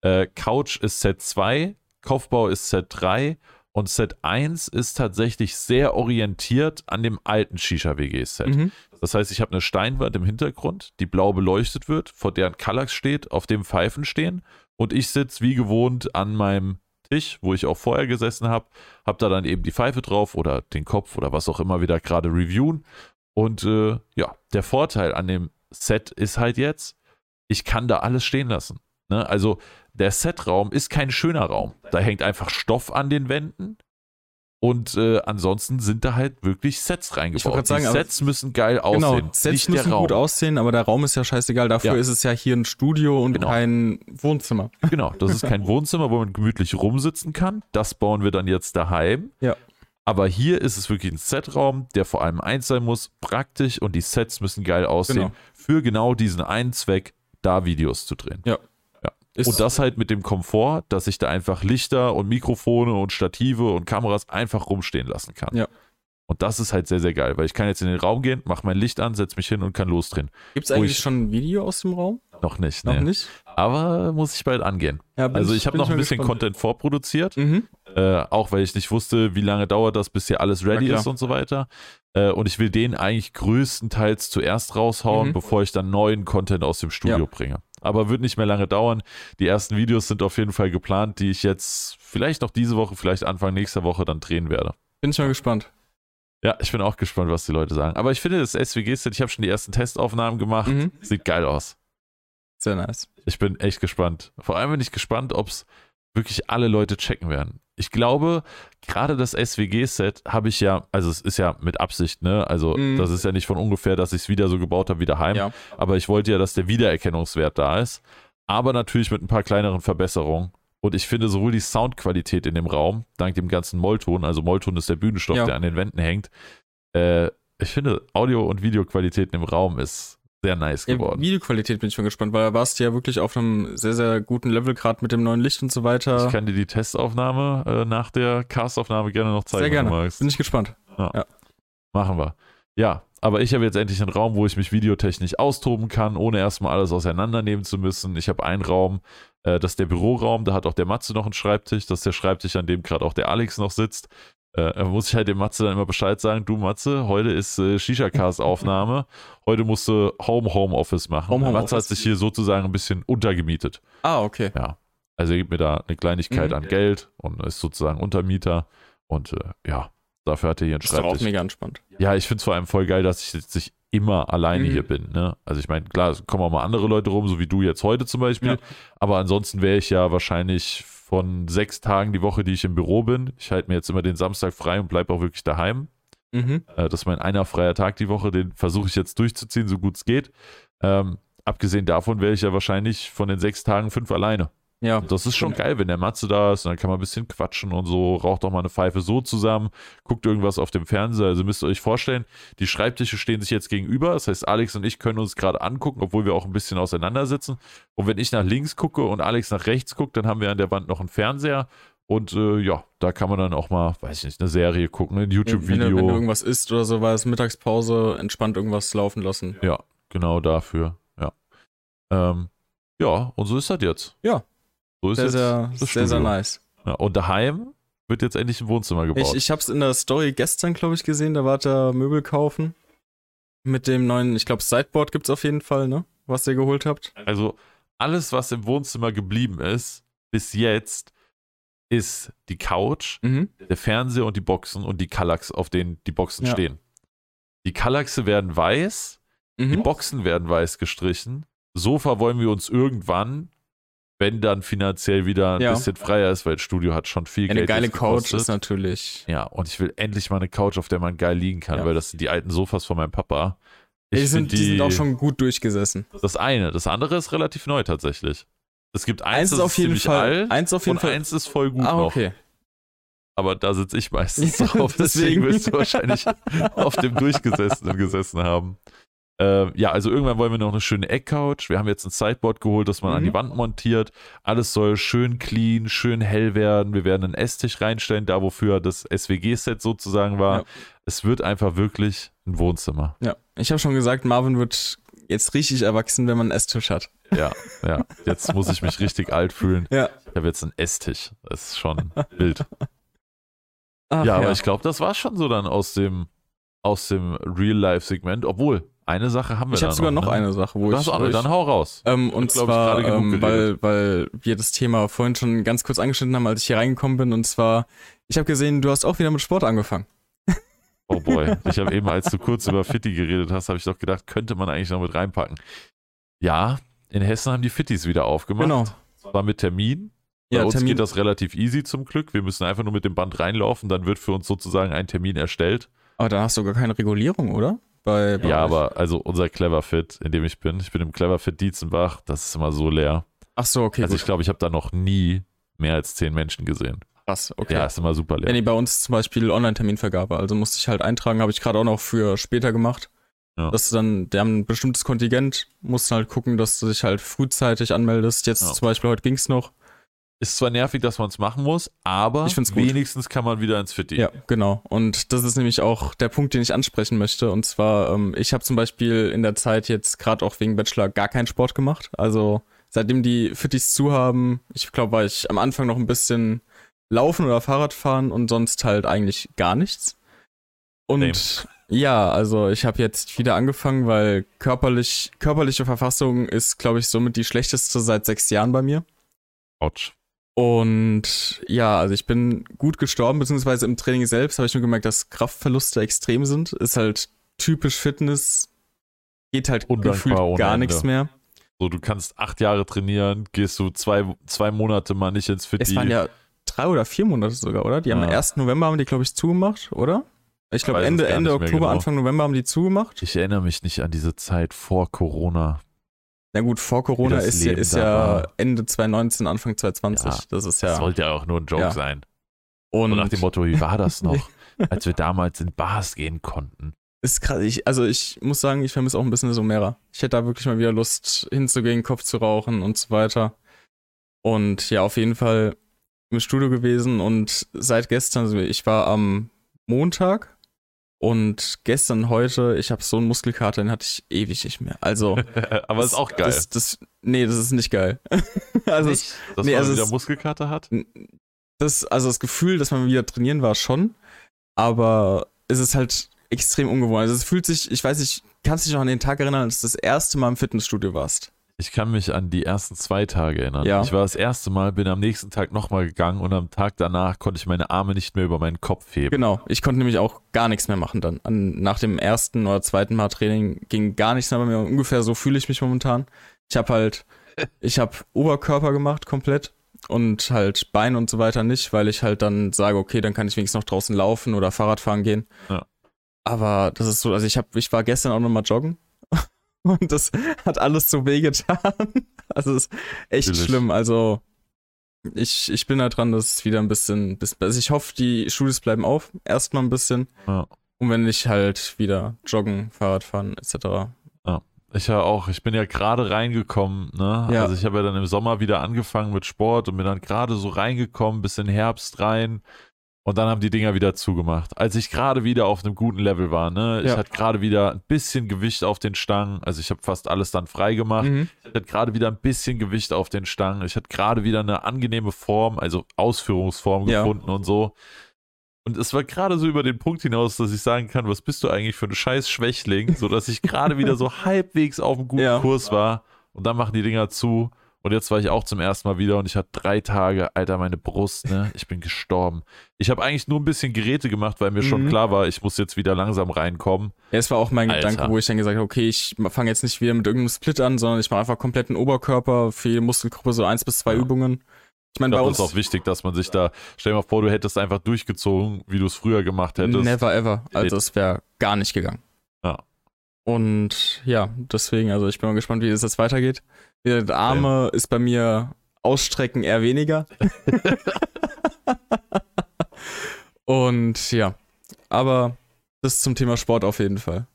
Speaker 2: äh, Couch ist Set 2, Kopfbau ist Set 3 und Set 1 ist tatsächlich sehr orientiert an dem alten Shisha-WG-Set.
Speaker 1: Mhm.
Speaker 2: Das heißt, ich habe eine Steinwand im Hintergrund, die blau beleuchtet wird, vor deren Kallax steht, auf dem Pfeifen stehen und ich sitze wie gewohnt an meinem Tisch, wo ich auch vorher gesessen habe, habe da dann eben die Pfeife drauf oder den Kopf oder was auch immer wieder gerade reviewen. Und äh, ja, der Vorteil an dem Set ist halt jetzt, ich kann da alles stehen lassen. Ne? Also der Setraum ist kein schöner Raum. Da hängt einfach Stoff an den Wänden. Und äh, ansonsten sind da halt wirklich Sets reingebaut.
Speaker 1: sagen,
Speaker 2: die Sets müssen geil aussehen.
Speaker 1: Genau, Sets
Speaker 2: nicht
Speaker 1: müssen gut aussehen, aber der Raum ist ja scheißegal. Dafür
Speaker 2: Ja.
Speaker 1: ist es ja hier ein Studio und
Speaker 2: Genau.
Speaker 1: kein Wohnzimmer.
Speaker 2: Genau, das ist kein Wohnzimmer, wo man gemütlich rumsitzen kann. Das bauen wir dann jetzt daheim.
Speaker 1: Ja.
Speaker 2: Aber hier ist es wirklich ein Setraum, der vor allem eins sein muss, praktisch und die Sets müssen geil aussehen.
Speaker 1: Genau.
Speaker 2: Für genau diesen einen Zweck, da Videos zu drehen.
Speaker 1: Ist,
Speaker 2: Und das halt mit dem Komfort, dass ich da einfach Lichter und Mikrofone und Stative und Kameras einfach rumstehen lassen kann.
Speaker 1: Ja.
Speaker 2: Und das ist halt sehr, sehr geil, weil ich kann jetzt in den Raum gehen, mache mein Licht an, setze mich hin und kann losdrehen.
Speaker 1: Gibt es eigentlich
Speaker 2: ich-
Speaker 1: schon ein Video aus dem Raum?
Speaker 2: Noch nicht,
Speaker 1: Noch
Speaker 2: nee.
Speaker 1: nicht?
Speaker 2: Aber muss ich bald angehen.
Speaker 1: Ja,
Speaker 2: Also ich habe
Speaker 1: bin
Speaker 2: noch ein bisschen
Speaker 1: gespannt.
Speaker 2: Content vorproduziert.
Speaker 1: Mhm.
Speaker 2: Äh, auch weil ich nicht wusste, wie lange dauert das, bis hier alles ready ist und so weiter. Äh, und ich will den eigentlich größtenteils zuerst raushauen,
Speaker 1: Mhm.
Speaker 2: bevor ich dann neuen Content aus dem Studio
Speaker 1: Ja.
Speaker 2: bringe. Aber wird nicht mehr lange dauern. Die ersten Videos sind auf jeden Fall geplant, die ich jetzt vielleicht noch diese Woche, vielleicht Anfang nächster Woche dann drehen werde.
Speaker 1: Bin ich mal gespannt.
Speaker 2: Ja, ich bin auch gespannt, was die Leute sagen. Aber ich finde das SWG-Set, ich habe schon die ersten Testaufnahmen gemacht.
Speaker 1: Mhm.
Speaker 2: Sieht geil aus.
Speaker 1: Sehr nice.
Speaker 2: Ich bin echt gespannt. Vor allem bin ich gespannt, ob es wirklich alle Leute checken werden. Ich glaube, gerade das SWG-Set habe ich ja, also es ist ja mit Absicht, ne? Also
Speaker 1: Mhm.
Speaker 2: das ist ja nicht von ungefähr, dass ich es wieder so gebaut habe wie daheim.
Speaker 1: Ja.
Speaker 2: Aber ich wollte ja, dass der Wiedererkennungswert da ist. Aber natürlich mit ein paar kleineren Verbesserungen. Und ich finde sowohl die Soundqualität in dem Raum, dank dem ganzen Mollton, also Mollton ist der Bühnenstoff,
Speaker 1: Ja.
Speaker 2: der an den Wänden hängt, äh, ich finde Audio- und Videoqualität im Raum ist sehr nice
Speaker 1: Ja,
Speaker 2: geworden.
Speaker 1: Videoqualität bin ich mal gespannt, weil da warst du ja wirklich auf einem sehr, sehr guten Level, gerade mit dem neuen Licht und so weiter.
Speaker 2: Ich kann dir die Testaufnahme äh, nach der Castaufnahme gerne noch zeigen,
Speaker 1: sehr gerne.
Speaker 2: wenn du magst.
Speaker 1: Bin ich gespannt.
Speaker 2: Machen wir. Ja, aber ich habe jetzt endlich einen Raum, wo ich mich videotechnisch austoben kann, ohne erstmal alles auseinandernehmen zu müssen. Ich habe einen Raum, äh, das ist der Büroraum, da hat auch der Matze noch einen Schreibtisch. Das ist der Schreibtisch, an dem gerade auch der Alex noch sitzt. Äh, da muss ich halt dem Matze dann immer Bescheid sagen, du Matze, heute ist äh, Shisha-Cast-Aufnahme. Heute musst du Home-Home-Office machen.
Speaker 1: Home, Home
Speaker 2: Matze hat
Speaker 1: Office.
Speaker 2: sich hier sozusagen ein bisschen untergemietet.
Speaker 1: Ah, okay.
Speaker 2: Ja. Also er gibt mir da eine Kleinigkeit
Speaker 1: Mhm.
Speaker 2: an Geld und ist sozusagen Untermieter. Und äh, ja, dafür hat er hier einen
Speaker 1: Das ist auch mega entspannt.
Speaker 2: Ja, ich finde es vor allem voll geil, dass ich jetzt nicht immer alleine
Speaker 1: Mhm.
Speaker 2: hier bin. Ne? Also ich meine, klar, es kommen auch mal andere Leute rum, so wie du jetzt heute zum Beispiel.
Speaker 1: Ja.
Speaker 2: Aber ansonsten wäre ich ja wahrscheinlich von sechs Tagen die Woche, die ich im Büro bin. Ich halte mir jetzt immer den Samstag frei und bleibe auch wirklich daheim.
Speaker 1: Mhm.
Speaker 2: Äh, das ist mein einer freier Tag die Woche, den versuche ich jetzt durchzuziehen, so gut es geht. Ähm, abgesehen davon wäre ich ja wahrscheinlich von den sechs Tagen fünf alleine.
Speaker 1: Ja.
Speaker 2: Das ist schon geil, wenn der Matze da ist, und dann kann man ein bisschen quatschen und so, raucht auch mal eine Pfeife so zusammen, guckt irgendwas auf dem Fernseher. Also müsst ihr euch vorstellen, die Schreibtische stehen sich jetzt gegenüber. Das heißt, Alex und ich können uns gerade angucken, obwohl wir auch ein bisschen auseinandersitzen. Und wenn ich nach links gucke und Alex nach rechts guckt, dann haben wir an der Wand noch einen Fernseher. Und äh, ja, da kann man dann auch mal, weiß ich nicht, eine Serie gucken, ein
Speaker 1: Wenn, du- wenn
Speaker 2: YouTube-Video.
Speaker 1: irgendwas isst oder so, war es Mittagspause, entspannt irgendwas laufen lassen.
Speaker 2: Ja, genau dafür. Ja. Ähm, ja, und so ist das jetzt.
Speaker 1: Ja.
Speaker 2: So ist
Speaker 1: Sehr, sehr, sehr, sehr nice.
Speaker 2: Ja, und daheim wird jetzt endlich ein Wohnzimmer gebaut.
Speaker 1: Ich, ich habe es in der Story gestern, glaube ich, gesehen, da war der Möbel kaufen. Mit dem neuen, ich glaube, Sideboard gibt es auf jeden Fall, ne? Was ihr geholt habt.
Speaker 2: Also alles, was im Wohnzimmer geblieben ist, bis jetzt, ist die Couch,
Speaker 1: Mhm.
Speaker 2: der Fernseher und die Boxen und die Kallax, auf denen die Boxen
Speaker 1: Ja.
Speaker 2: stehen. Die Kallaxe werden weiß, die
Speaker 1: Mhm.
Speaker 2: Boxen werden weiß gestrichen. Sofa wollen wir uns irgendwann, wenn dann finanziell wieder ein
Speaker 1: Ja.
Speaker 2: bisschen freier ist, weil das Studio hat schon viel
Speaker 1: Eine
Speaker 2: Geld
Speaker 1: geile
Speaker 2: jetzt
Speaker 1: Couch ist natürlich.
Speaker 2: Ja, und ich will endlich mal eine Couch, auf der man geil liegen kann,
Speaker 1: Ja.
Speaker 2: weil das sind die alten Sofas von meinem Papa.
Speaker 1: Die
Speaker 2: Ich
Speaker 1: sind,
Speaker 2: find
Speaker 1: die sind auch schon gut durchgesessen.
Speaker 2: Das eine. Das andere ist relativ neu tatsächlich. Es gibt eins,
Speaker 1: Eins
Speaker 2: das
Speaker 1: ist auf jeden Fall.
Speaker 2: alt
Speaker 1: Eins auf jeden
Speaker 2: und
Speaker 1: Fall.
Speaker 2: eins ist voll gut
Speaker 1: ah,
Speaker 2: noch.
Speaker 1: okay.
Speaker 2: Aber da sitze ich meistens drauf. Deswegen
Speaker 1: deswegen.
Speaker 2: wirst du wahrscheinlich auf dem Durchgesessenen gesessen haben. Ähm, ja, also irgendwann wollen wir noch eine schöne Eckcouch. Wir haben jetzt ein Sideboard geholt, das man an
Speaker 1: Mhm.
Speaker 2: die Wand montiert. Alles soll schön clean, schön hell werden. Wir werden einen Esstisch reinstellen, da wofür das SWG-Set sozusagen war.
Speaker 1: Ja.
Speaker 2: Es wird einfach wirklich ein Wohnzimmer.
Speaker 1: Ja. Ich habe schon gesagt, Marvin wird jetzt richtig erwachsen, wenn man einen Esstisch hat.
Speaker 2: Ja, ja. Jetzt muss ich mich richtig alt fühlen.
Speaker 1: Ja.
Speaker 2: Ich habe jetzt einen Esstisch. Das ist schon wild.
Speaker 1: Ach,
Speaker 2: ja, aber ich glaube, das war schon so dann aus dem, aus dem Real-Life-Segment. Obwohl, eine Sache haben wir
Speaker 1: Ich habe sogar noch
Speaker 2: ne?
Speaker 1: eine Sache, wo
Speaker 2: Du
Speaker 1: ich.
Speaker 2: auch
Speaker 1: ich
Speaker 2: dann hau raus.
Speaker 1: ähm, und
Speaker 2: ich,
Speaker 1: zwar,
Speaker 2: gerade genug
Speaker 1: ähm, weil, weil wir das Thema vorhin schon ganz kurz angeschnitten haben, als ich hier reingekommen bin. Und zwar, ich habe gesehen, du hast auch wieder mit Sport angefangen.
Speaker 2: Oh boy. Ich habe eben, als du kurz über Fitti geredet hast, habe ich doch gedacht, könnte man eigentlich noch mit reinpacken. Ja, in Hessen haben die Fittis wieder aufgemacht.
Speaker 1: Genau.
Speaker 2: Zwar mit Termin. Bei
Speaker 1: Ja,
Speaker 2: uns
Speaker 1: Termin.
Speaker 2: geht das relativ easy zum Glück. Wir müssen einfach nur mit dem Band reinlaufen, dann wird für uns sozusagen ein Termin erstellt.
Speaker 1: Aber da hast du gar keine Regulierung, oder? Bei, bei
Speaker 2: Ja,
Speaker 1: euch?
Speaker 2: aber also unser Cleverfit, in dem ich bin, ich bin im Cleverfit Dietzenbach, das ist immer so leer.
Speaker 1: Ach so, okay.
Speaker 2: also
Speaker 1: gut.
Speaker 2: ich glaube, ich habe da noch nie mehr als zehn Menschen gesehen.
Speaker 1: Krass, okay.
Speaker 2: Ja, ist immer super leer.
Speaker 1: Ja, nee, bei uns zum Beispiel Online-Terminvergabe. Also musste ich halt eintragen, habe ich gerade auch noch für später gemacht.
Speaker 2: Ja.
Speaker 1: Dass du dann, die haben ein bestimmtes Kontingent, musst halt gucken, dass du dich halt frühzeitig anmeldest. Jetzt
Speaker 2: Ja.
Speaker 1: zum Beispiel heute ging's noch.
Speaker 2: Ist zwar nervig, dass man es machen muss, aber wenigstens kann man wieder ins Fitti.
Speaker 1: Ja, genau. Und das ist nämlich auch der Punkt, den ich ansprechen möchte. Und zwar, ähm, ich habe zum Beispiel in der Zeit jetzt gerade auch wegen Bachelor gar keinen Sport gemacht. Also seitdem die Fittis zu haben, ich glaube, war ich am Anfang noch ein bisschen laufen oder Fahrrad fahren und sonst halt eigentlich gar nichts. Und ja, also ich habe jetzt wieder angefangen, weil körperlich, körperliche Verfassung ist, glaube ich, somit die schlechteste seit sechs Jahren bei mir.
Speaker 2: Autsch.
Speaker 1: Und ja, also ich bin gut gestorben, beziehungsweise im Training selbst habe ich nur gemerkt, dass Kraftverluste extrem sind. Ist halt typisch Fitness, geht halt
Speaker 2: Undankbar
Speaker 1: gefühlt gar nichts mehr.
Speaker 2: So, du kannst acht Jahre trainieren, gehst du zwei, zwei Monate mal nicht ins Fitti.
Speaker 1: Es waren ja drei oder vier Monate sogar, oder? Die haben
Speaker 2: Ja.
Speaker 1: am 1. November haben die, glaube ich, zugemacht, oder? Ich glaube Ende, Ende Oktober,
Speaker 2: genau.
Speaker 1: Anfang November haben die zugemacht.
Speaker 2: ich erinnere mich nicht an diese Zeit vor Corona.
Speaker 1: Na gut, vor Corona
Speaker 2: das
Speaker 1: ist ja, ist ja. Ende 2019, Anfang 2020.
Speaker 2: Ja,
Speaker 1: das ist
Speaker 2: Das
Speaker 1: ja.
Speaker 2: sollte ja auch nur ein Joke
Speaker 1: Ja.
Speaker 2: sein.
Speaker 1: Und
Speaker 2: So nach dem Motto, wie war das noch, als wir damals in Bars gehen konnten?
Speaker 1: Ist krass. Ich, also ich muss sagen, ich vermisse auch ein bisschen Somera. Ich hätte da wirklich mal wieder Lust hinzugehen, Kopf zu rauchen und so weiter. Und ja, auf jeden Fall im Studio gewesen und seit gestern, also ich war am Montag und gestern, heute, ich habe so einen Muskelkater, den hatte ich ewig nicht mehr. Also,
Speaker 2: Aber
Speaker 1: das,
Speaker 2: ist auch geil.
Speaker 1: Das, das, nee, das ist nicht geil. also, es,
Speaker 2: Nicht, dass
Speaker 1: nee,
Speaker 2: man
Speaker 1: also
Speaker 2: wieder
Speaker 1: es-
Speaker 2: Muskelkater hat?
Speaker 1: das, also das Gefühl, dass man wieder trainieren war schon, aber es ist halt extrem ungewohnt. Also es fühlt sich, ich weiß nicht, kannst du dich noch an den Tag erinnern, als du das erste Mal im Fitnessstudio warst?
Speaker 2: Ich kann mich an die ersten zwei Tage erinnern.
Speaker 1: Ja.
Speaker 2: Ich war das erste Mal, bin am nächsten Tag nochmal gegangen und am Tag danach konnte ich meine Arme nicht mehr über meinen Kopf heben.
Speaker 1: Genau, ich konnte nämlich auch gar nichts mehr machen dann. An, nach dem ersten oder zweiten Mal Training ging gar nichts mehr bei mir. Ungefähr so fühle ich mich momentan. Ich habe halt, ich habe Oberkörper gemacht komplett und halt Beine und so weiter nicht, weil ich halt dann sage, okay, dann kann ich wenigstens noch draußen laufen oder Fahrrad fahren gehen.
Speaker 2: Ja.
Speaker 1: Aber das ist so, also ich habe, ich war gestern auch nochmal joggen und das hat alles so wehgetan. Also es ist echt
Speaker 2: Natürlich.
Speaker 1: schlimm. Also ich, ich bin da dran, dass es wieder ein bisschen, also ich hoffe, die Studios bleiben auf, erstmal ein bisschen.
Speaker 2: Ja.
Speaker 1: Und wenn ich halt wieder joggen, Fahrrad fahren, etc.
Speaker 2: Ich ja auch, ich bin ja gerade reingekommen, ne?
Speaker 1: Ja.
Speaker 2: Also ich habe ja dann im Sommer wieder angefangen mit Sport und bin dann gerade so reingekommen, bis in Herbst rein. Und dann haben die Dinger wieder zugemacht. Als ich gerade wieder auf einem guten Level war, ne? Ich
Speaker 1: Ja.
Speaker 2: hatte gerade wieder ein bisschen Gewicht auf den Stangen. Also ich habe fast alles dann frei gemacht.
Speaker 1: Mhm.
Speaker 2: Ich hatte gerade wieder ein bisschen Gewicht auf den Stangen. Ich hatte gerade wieder eine angenehme Form, also Ausführungsform
Speaker 1: Ja.
Speaker 2: gefunden und so. Und es war gerade so über den Punkt hinaus, dass ich sagen kann, was bist du eigentlich für ein scheiß Schwächling, sodass ich gerade wieder so halbwegs auf einem guten
Speaker 1: Ja.
Speaker 2: Kurs war. Und dann machen die Dinger zu. Und jetzt war ich auch zum ersten Mal wieder und ich hatte drei Tage, Alter, meine Brust, ne? Ich bin gestorben. Ich habe eigentlich nur ein bisschen Geräte gemacht, weil mir schon
Speaker 1: Mhm.
Speaker 2: klar war, ich muss jetzt wieder langsam reinkommen.
Speaker 1: Ja, es war auch mein
Speaker 2: Alter.
Speaker 1: Gedanke, wo ich dann gesagt habe, okay, ich fange jetzt nicht wieder mit irgendeinem Split an, sondern ich mache einfach kompletten Oberkörper für jede Muskelgruppe so eins bis zwei
Speaker 2: Ja.
Speaker 1: Übungen. Ich meine, bei uns
Speaker 2: das ist auch wichtig, dass man sich da, stell dir mal vor, du hättest einfach durchgezogen, wie du es früher gemacht hättest.
Speaker 1: never ever. Also es wäre gar nicht gegangen.
Speaker 2: Ja.
Speaker 1: Und ja, deswegen, also ich bin mal gespannt, wie es jetzt weitergeht. Gesagt, Arme ist bei mir Ausstrecken eher weniger. Und ja, aber das zum Thema Sport auf jeden Fall.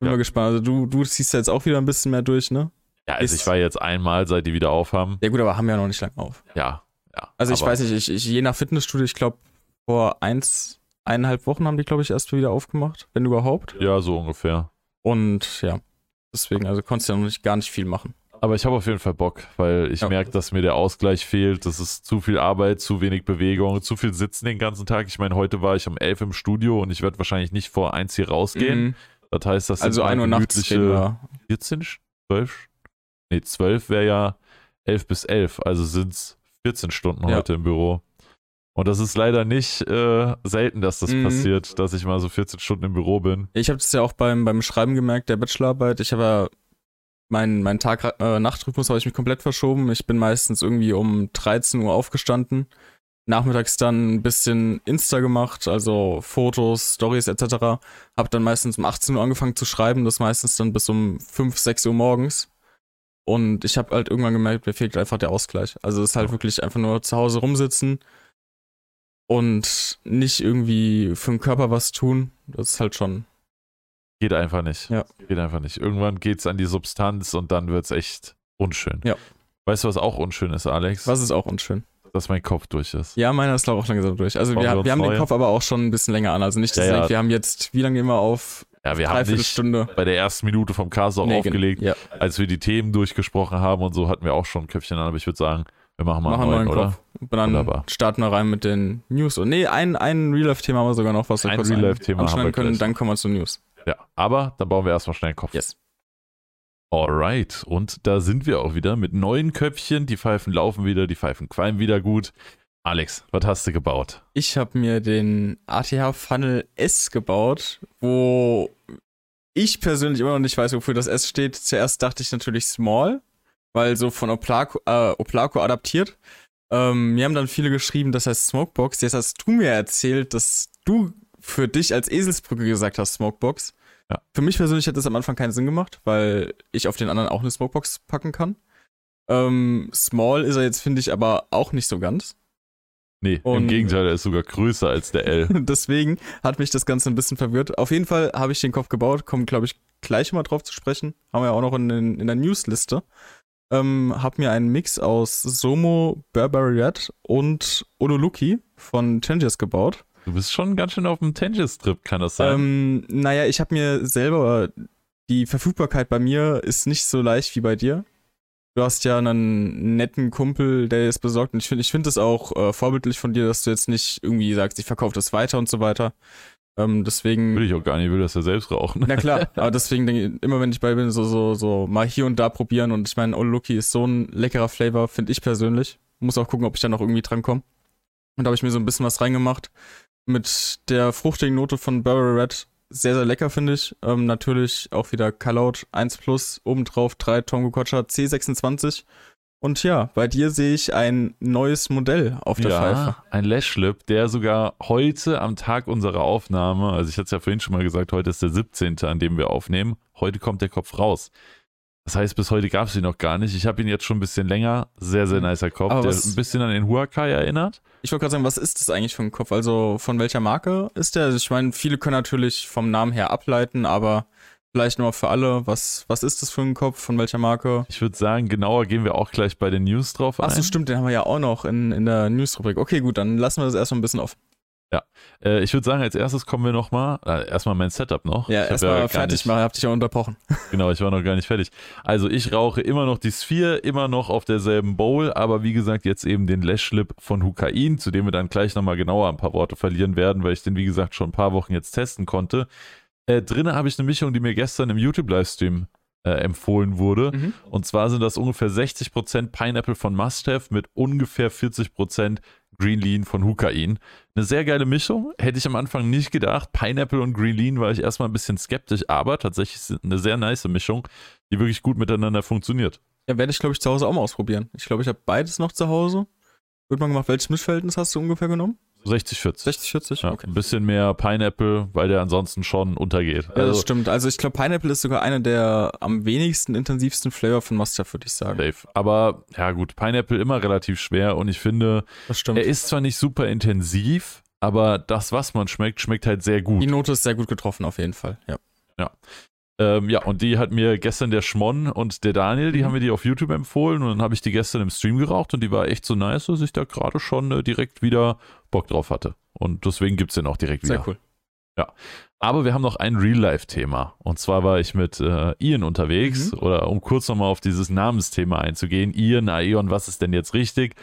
Speaker 1: Bin
Speaker 2: Ja.
Speaker 1: mal gespannt. Also du, du ziehst jetzt auch wieder ein bisschen mehr durch, ne?
Speaker 2: Ja, also ich war jetzt einmal, seit die wieder aufhaben.
Speaker 1: Ja gut, aber haben wir ja noch nicht lange auf.
Speaker 2: Ja, ja.
Speaker 1: Also ich weiß nicht, ich, ich, je nach Fitnessstudio, ich glaube vor eins, eineinhalb Wochen haben die, glaube ich, erst wieder aufgemacht, wenn überhaupt.
Speaker 2: Ja, so ungefähr.
Speaker 1: Und ja, deswegen, also konntest du ja noch nicht, gar nicht viel machen.
Speaker 2: Aber ich habe auf jeden Fall Bock, weil ich
Speaker 1: Ja.
Speaker 2: merke, dass mir der Ausgleich fehlt. Das ist zu viel Arbeit, zu wenig Bewegung, zu viel Sitzen den ganzen Tag. Ich meine, heute war ich um 11 im Studio und ich werde wahrscheinlich nicht vor eins hier rausgehen.
Speaker 1: Mhm.
Speaker 2: Das heißt, das
Speaker 1: Also
Speaker 2: sind mal
Speaker 1: 1 Uhr nachts
Speaker 2: gemütliche
Speaker 1: reden wir.
Speaker 2: 14, 12? Nee, 12 wäre ja 11 bis 11. Also sind es 14 Stunden
Speaker 1: Ja.
Speaker 2: heute im Büro. Und das ist leider nicht äh, selten, dass das
Speaker 1: Mhm.
Speaker 2: passiert, dass ich mal so 14 Stunden im Büro bin.
Speaker 1: Ich habe das ja auch beim, beim Schreiben gemerkt, der Bachelorarbeit. Ich habe ja meinen mein Tag-Nacht-Rhythmus habe ich mich komplett verschoben. Ich bin meistens irgendwie um 13 Uhr aufgestanden. Nachmittags dann ein bisschen Insta gemacht, also Fotos, Stories etc. Hab dann meistens um 18 Uhr angefangen zu schreiben, das meistens dann bis um 5, 6 Uhr morgens. Und ich habe halt irgendwann gemerkt, mir fehlt einfach der Ausgleich. Also es ist halt wirklich einfach nur zu Hause rumsitzen und nicht irgendwie für den Körper was tun. Das ist halt schon
Speaker 2: Geht einfach nicht.
Speaker 1: Ja.
Speaker 2: Geht einfach nicht. Irgendwann geht es an die Substanz und dann wird es echt unschön.
Speaker 1: Ja.
Speaker 2: Weißt du, was auch unschön ist, Alex?
Speaker 1: Was ist auch unschön.
Speaker 2: Dass mein Kopf durch ist.
Speaker 1: Ja, meiner ist glaube ich auch langsam durch. Also wir,
Speaker 2: wir
Speaker 1: haben den
Speaker 2: neue?
Speaker 1: Kopf aber auch schon ein bisschen länger an. Also nicht, dass
Speaker 2: Ja, ja.
Speaker 1: wir haben jetzt, wie lange gehen wir auf?
Speaker 2: Ja, wir haben nicht
Speaker 1: Stunde.
Speaker 2: bei der ersten Minute vom Cast auch
Speaker 1: Nee,
Speaker 2: aufgelegt.
Speaker 1: Ja,
Speaker 2: Als wir die Themen durchgesprochen haben und so, hatten wir auch schon ein Köpfchen an, aber ich würde sagen, wir machen mal
Speaker 1: machen
Speaker 2: einen neuen,
Speaker 1: einen
Speaker 2: oder?
Speaker 1: Kopf. Und dann
Speaker 2: Wunderbar.
Speaker 1: starten wir rein mit den News. Und nee, ein, ein Real-Life-Thema haben wir sogar noch, was wir
Speaker 2: Ein
Speaker 1: kurz
Speaker 2: Real-Life-Thema haben wir
Speaker 1: anschneiden können.
Speaker 2: gleich.
Speaker 1: Dann kommen wir zu News.
Speaker 2: Ja, aber dann bauen wir erstmal schnell einen Kopf.
Speaker 1: Yes.
Speaker 2: Alright, und da sind wir auch wieder mit neuen Köpfchen. Die Pfeifen laufen wieder, die Pfeifen qualmen wieder gut. Alex, was hast du gebaut?
Speaker 1: Ich habe mir den ATH Funnel S gebaut, wo ich persönlich immer noch nicht weiß, wofür das S steht. Zuerst dachte ich natürlich Small, weil so von Oplaco, äh, Oplaco adaptiert. Ähm, mir haben dann viele geschrieben, das heißt Smokebox. Jetzt hast du mir erzählt, dass du für dich als Eselsbrücke gesagt hast, Smokebox.
Speaker 2: Ja.
Speaker 1: Für mich persönlich hat das am Anfang keinen Sinn gemacht, weil ich auf den anderen auch eine Smokebox packen kann. Ähm, Small ist er jetzt, finde ich, aber auch nicht so ganz.
Speaker 2: Nee, im
Speaker 1: Und-
Speaker 2: Gegenteil, er ist sogar größer als der L.
Speaker 1: Deswegen hat mich das Ganze ein bisschen verwirrt. Auf jeden Fall habe ich den Kopf gebaut, kommen, glaube ich, gleich mal drauf zu sprechen. Haben wir ja auch noch in, den, in der Newsliste. Ähm, hab mir einen Mix aus Somo, Burberry Red und Ololuki von Changes gebaut.
Speaker 2: Du bist schon ganz schön auf dem Tangis-Trip, kann das sein?
Speaker 1: Ähm, naja, ich habe mir selber, die Verfügbarkeit bei mir ist nicht so leicht wie bei dir. Du hast ja einen netten Kumpel, der es besorgt. Und ich finde ich finde es auch äh, vorbildlich von dir, dass du jetzt nicht irgendwie sagst, ich verkaufe das weiter und so weiter. Ähm, deswegen.
Speaker 2: will ich auch gar nicht, ich will das ja selbst rauchen.
Speaker 1: Na klar, aber deswegen denke ich, immer wenn ich bei bin, so, so, so mal hier und da probieren. Und ich meine, Oluki ist so ein leckerer Flavor, finde ich persönlich. Muss auch gucken, ob ich da noch irgendwie dran komme. Und da habe ich mir so ein bisschen was reingemacht. Mit der fruchtigen Note von Burberry Red. Sehr, sehr lecker, finde ich. Ähm, natürlich auch wieder Callout 1 Plus, obendrauf 3 Tongo Kocha C26. Und ja, bei dir sehe ich ein neues Modell auf der Pfeife.
Speaker 2: Ja, ein Lashlip, der sogar heute am Tag unserer Aufnahme, also ich hatte es ja vorhin schon mal gesagt, heute ist der 17., an dem wir aufnehmen, heute kommt der Kopf raus. Das heißt, bis heute gab es ihn noch gar nicht. Ich habe ihn jetzt schon ein bisschen länger. Sehr, sehr nicer Kopf,
Speaker 1: Aber
Speaker 2: der
Speaker 1: was-
Speaker 2: ein bisschen an den Huakai erinnert.
Speaker 1: Ich wollte gerade sagen, was ist das eigentlich für ein Kopf? Also von welcher Marke ist der? Also ich meine, viele können natürlich vom Namen her ableiten, aber vielleicht nochmal für alle, was, was ist das für ein Kopf? Von welcher Marke?
Speaker 2: Ich würde sagen, genauer gehen wir auch gleich bei den News drauf ein.
Speaker 1: Achso, stimmt, den haben wir ja auch noch in, in der News-Rubrik. Okay, gut, dann lassen wir das erstmal ein bisschen offen.
Speaker 2: Ja, äh, ich würde sagen, als erstes kommen wir nochmal, äh, erstmal mein Setup noch.
Speaker 1: Ja, erstmal ja fertig machen, hab dich ja unterbrochen.
Speaker 2: Genau, ich war noch gar nicht fertig. Also ich rauche immer noch die Sphere, immer noch auf derselben Bowl, aber wie gesagt, jetzt eben den Lashlipp von Hukain, zu dem wir dann gleich nochmal genauer ein paar Worte verlieren werden, weil ich den, wie gesagt, schon ein paar Wochen jetzt testen konnte. Äh, drinnen habe ich eine Mischung, die mir gestern im YouTube-Livestream äh, empfohlen wurde. Mhm. Und zwar sind das ungefähr 60% Pineapple von Must Have mit ungefähr 40% Green Lean von Hukain. Eine sehr geile Mischung. Hätte ich am Anfang nicht gedacht. Pineapple und Green Lean war ich erstmal ein bisschen skeptisch, aber tatsächlich eine sehr nice Mischung, die wirklich gut miteinander funktioniert.
Speaker 1: Ja, werde ich, glaube ich, zu Hause auch mal ausprobieren. Ich glaube, ich habe beides noch zu Hause. Wird mal gemacht, welches Mischverhältnis hast du ungefähr genommen?
Speaker 2: 60-40.
Speaker 1: 60-40?
Speaker 2: Ja, okay. Ein bisschen mehr Pineapple, weil der ansonsten schon untergeht.
Speaker 1: Ja, also, das stimmt. Also ich glaube, Pineapple ist sogar einer der am wenigsten intensivsten Flavor von Mustard, würde ich sagen.
Speaker 2: Safe. Aber ja gut, Pineapple immer relativ schwer und ich finde, er ist zwar nicht super intensiv, aber das, was man schmeckt, schmeckt halt sehr gut.
Speaker 1: Die Note ist sehr gut getroffen, auf jeden Fall, ja.
Speaker 2: Ja. Ähm, ja, und die hat mir gestern der Schmon und der Daniel, die mhm. haben mir die auf YouTube empfohlen und dann habe ich die gestern im Stream geraucht und die war echt so nice, dass ich da gerade schon äh, direkt wieder Bock drauf hatte. Und deswegen gibt es den auch direkt wieder.
Speaker 1: Sehr cool.
Speaker 2: Ja. Aber wir haben noch ein Real-Life-Thema. Und zwar war ich mit äh, Ian unterwegs, mhm. oder um kurz nochmal auf dieses Namensthema einzugehen. Ian, Aeon, was ist denn jetzt richtig?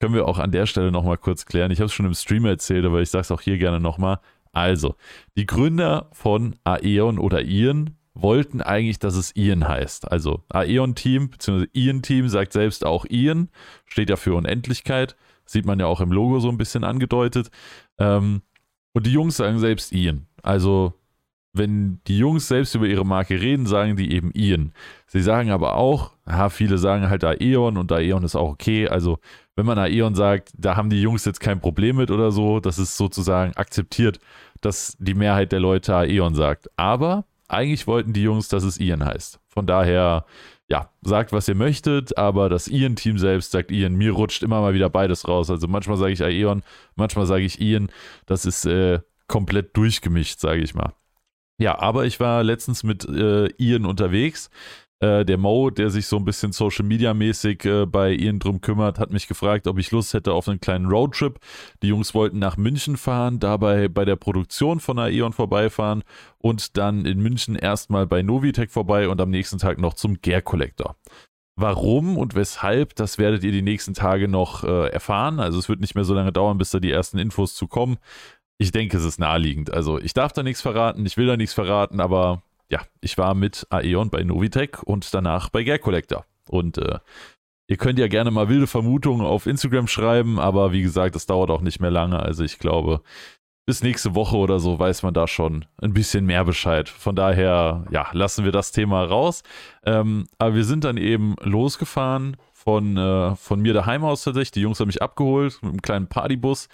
Speaker 2: Können wir auch an der Stelle nochmal kurz klären. Ich habe es schon im Stream erzählt, aber ich sage es auch hier gerne nochmal. Also, die Gründer von Aeon oder Ian wollten eigentlich, dass es Ian heißt. Also Aeon-Team bzw. Ian-Team sagt selbst auch Ian, steht ja für Unendlichkeit, sieht man ja auch im Logo so ein bisschen angedeutet. Ähm, und die Jungs sagen selbst Ian. Also wenn die Jungs selbst über ihre Marke reden, sagen die eben Ian. Sie sagen aber auch, ja, viele sagen halt Aeon und Aeon ist auch okay. Also wenn man Aeon sagt, da haben die Jungs jetzt kein Problem mit oder so, das ist sozusagen akzeptiert, dass die Mehrheit der Leute Aeon sagt. Aber eigentlich wollten die Jungs, dass es Ian heißt. Von daher, ja, sagt, was ihr möchtet, aber das Ian-Team selbst sagt Ian. Mir rutscht immer mal wieder beides raus. Also manchmal sage ich Aeon, manchmal sage ich Ian. Das ist äh, komplett durchgemischt, sage ich mal. Ja, aber ich war letztens mit äh, Ian unterwegs äh, der Mo, der sich so ein bisschen Social Media mäßig äh, bei ihnen drum kümmert, hat mich gefragt, ob ich Lust hätte auf einen kleinen Roadtrip. Die Jungs wollten nach München fahren, dabei bei der Produktion von Aeon vorbeifahren und dann in München erstmal bei Novitec vorbei und am nächsten Tag noch zum Gear Collector. Warum und weshalb, das werdet ihr die nächsten Tage noch äh, erfahren. Also es wird nicht mehr so lange dauern, bis da die ersten Infos zu kommen. Ich denke, es ist naheliegend. Also ich darf da nichts verraten, ich will da nichts verraten, aber ja, ich war mit Aeon bei Novitec und danach bei Gear Collector. Und äh, ihr könnt ja gerne mal wilde Vermutungen auf Instagram schreiben, aber wie gesagt, das dauert auch nicht mehr lange. Also ich glaube, bis nächste Woche oder so weiß man da schon ein bisschen mehr Bescheid. Von daher, ja, lassen wir das Thema raus. Ähm, aber wir sind dann eben losgefahren von, äh, von mir daheim aus tatsächlich. Die Jungs haben mich abgeholt mit einem kleinen Partybus.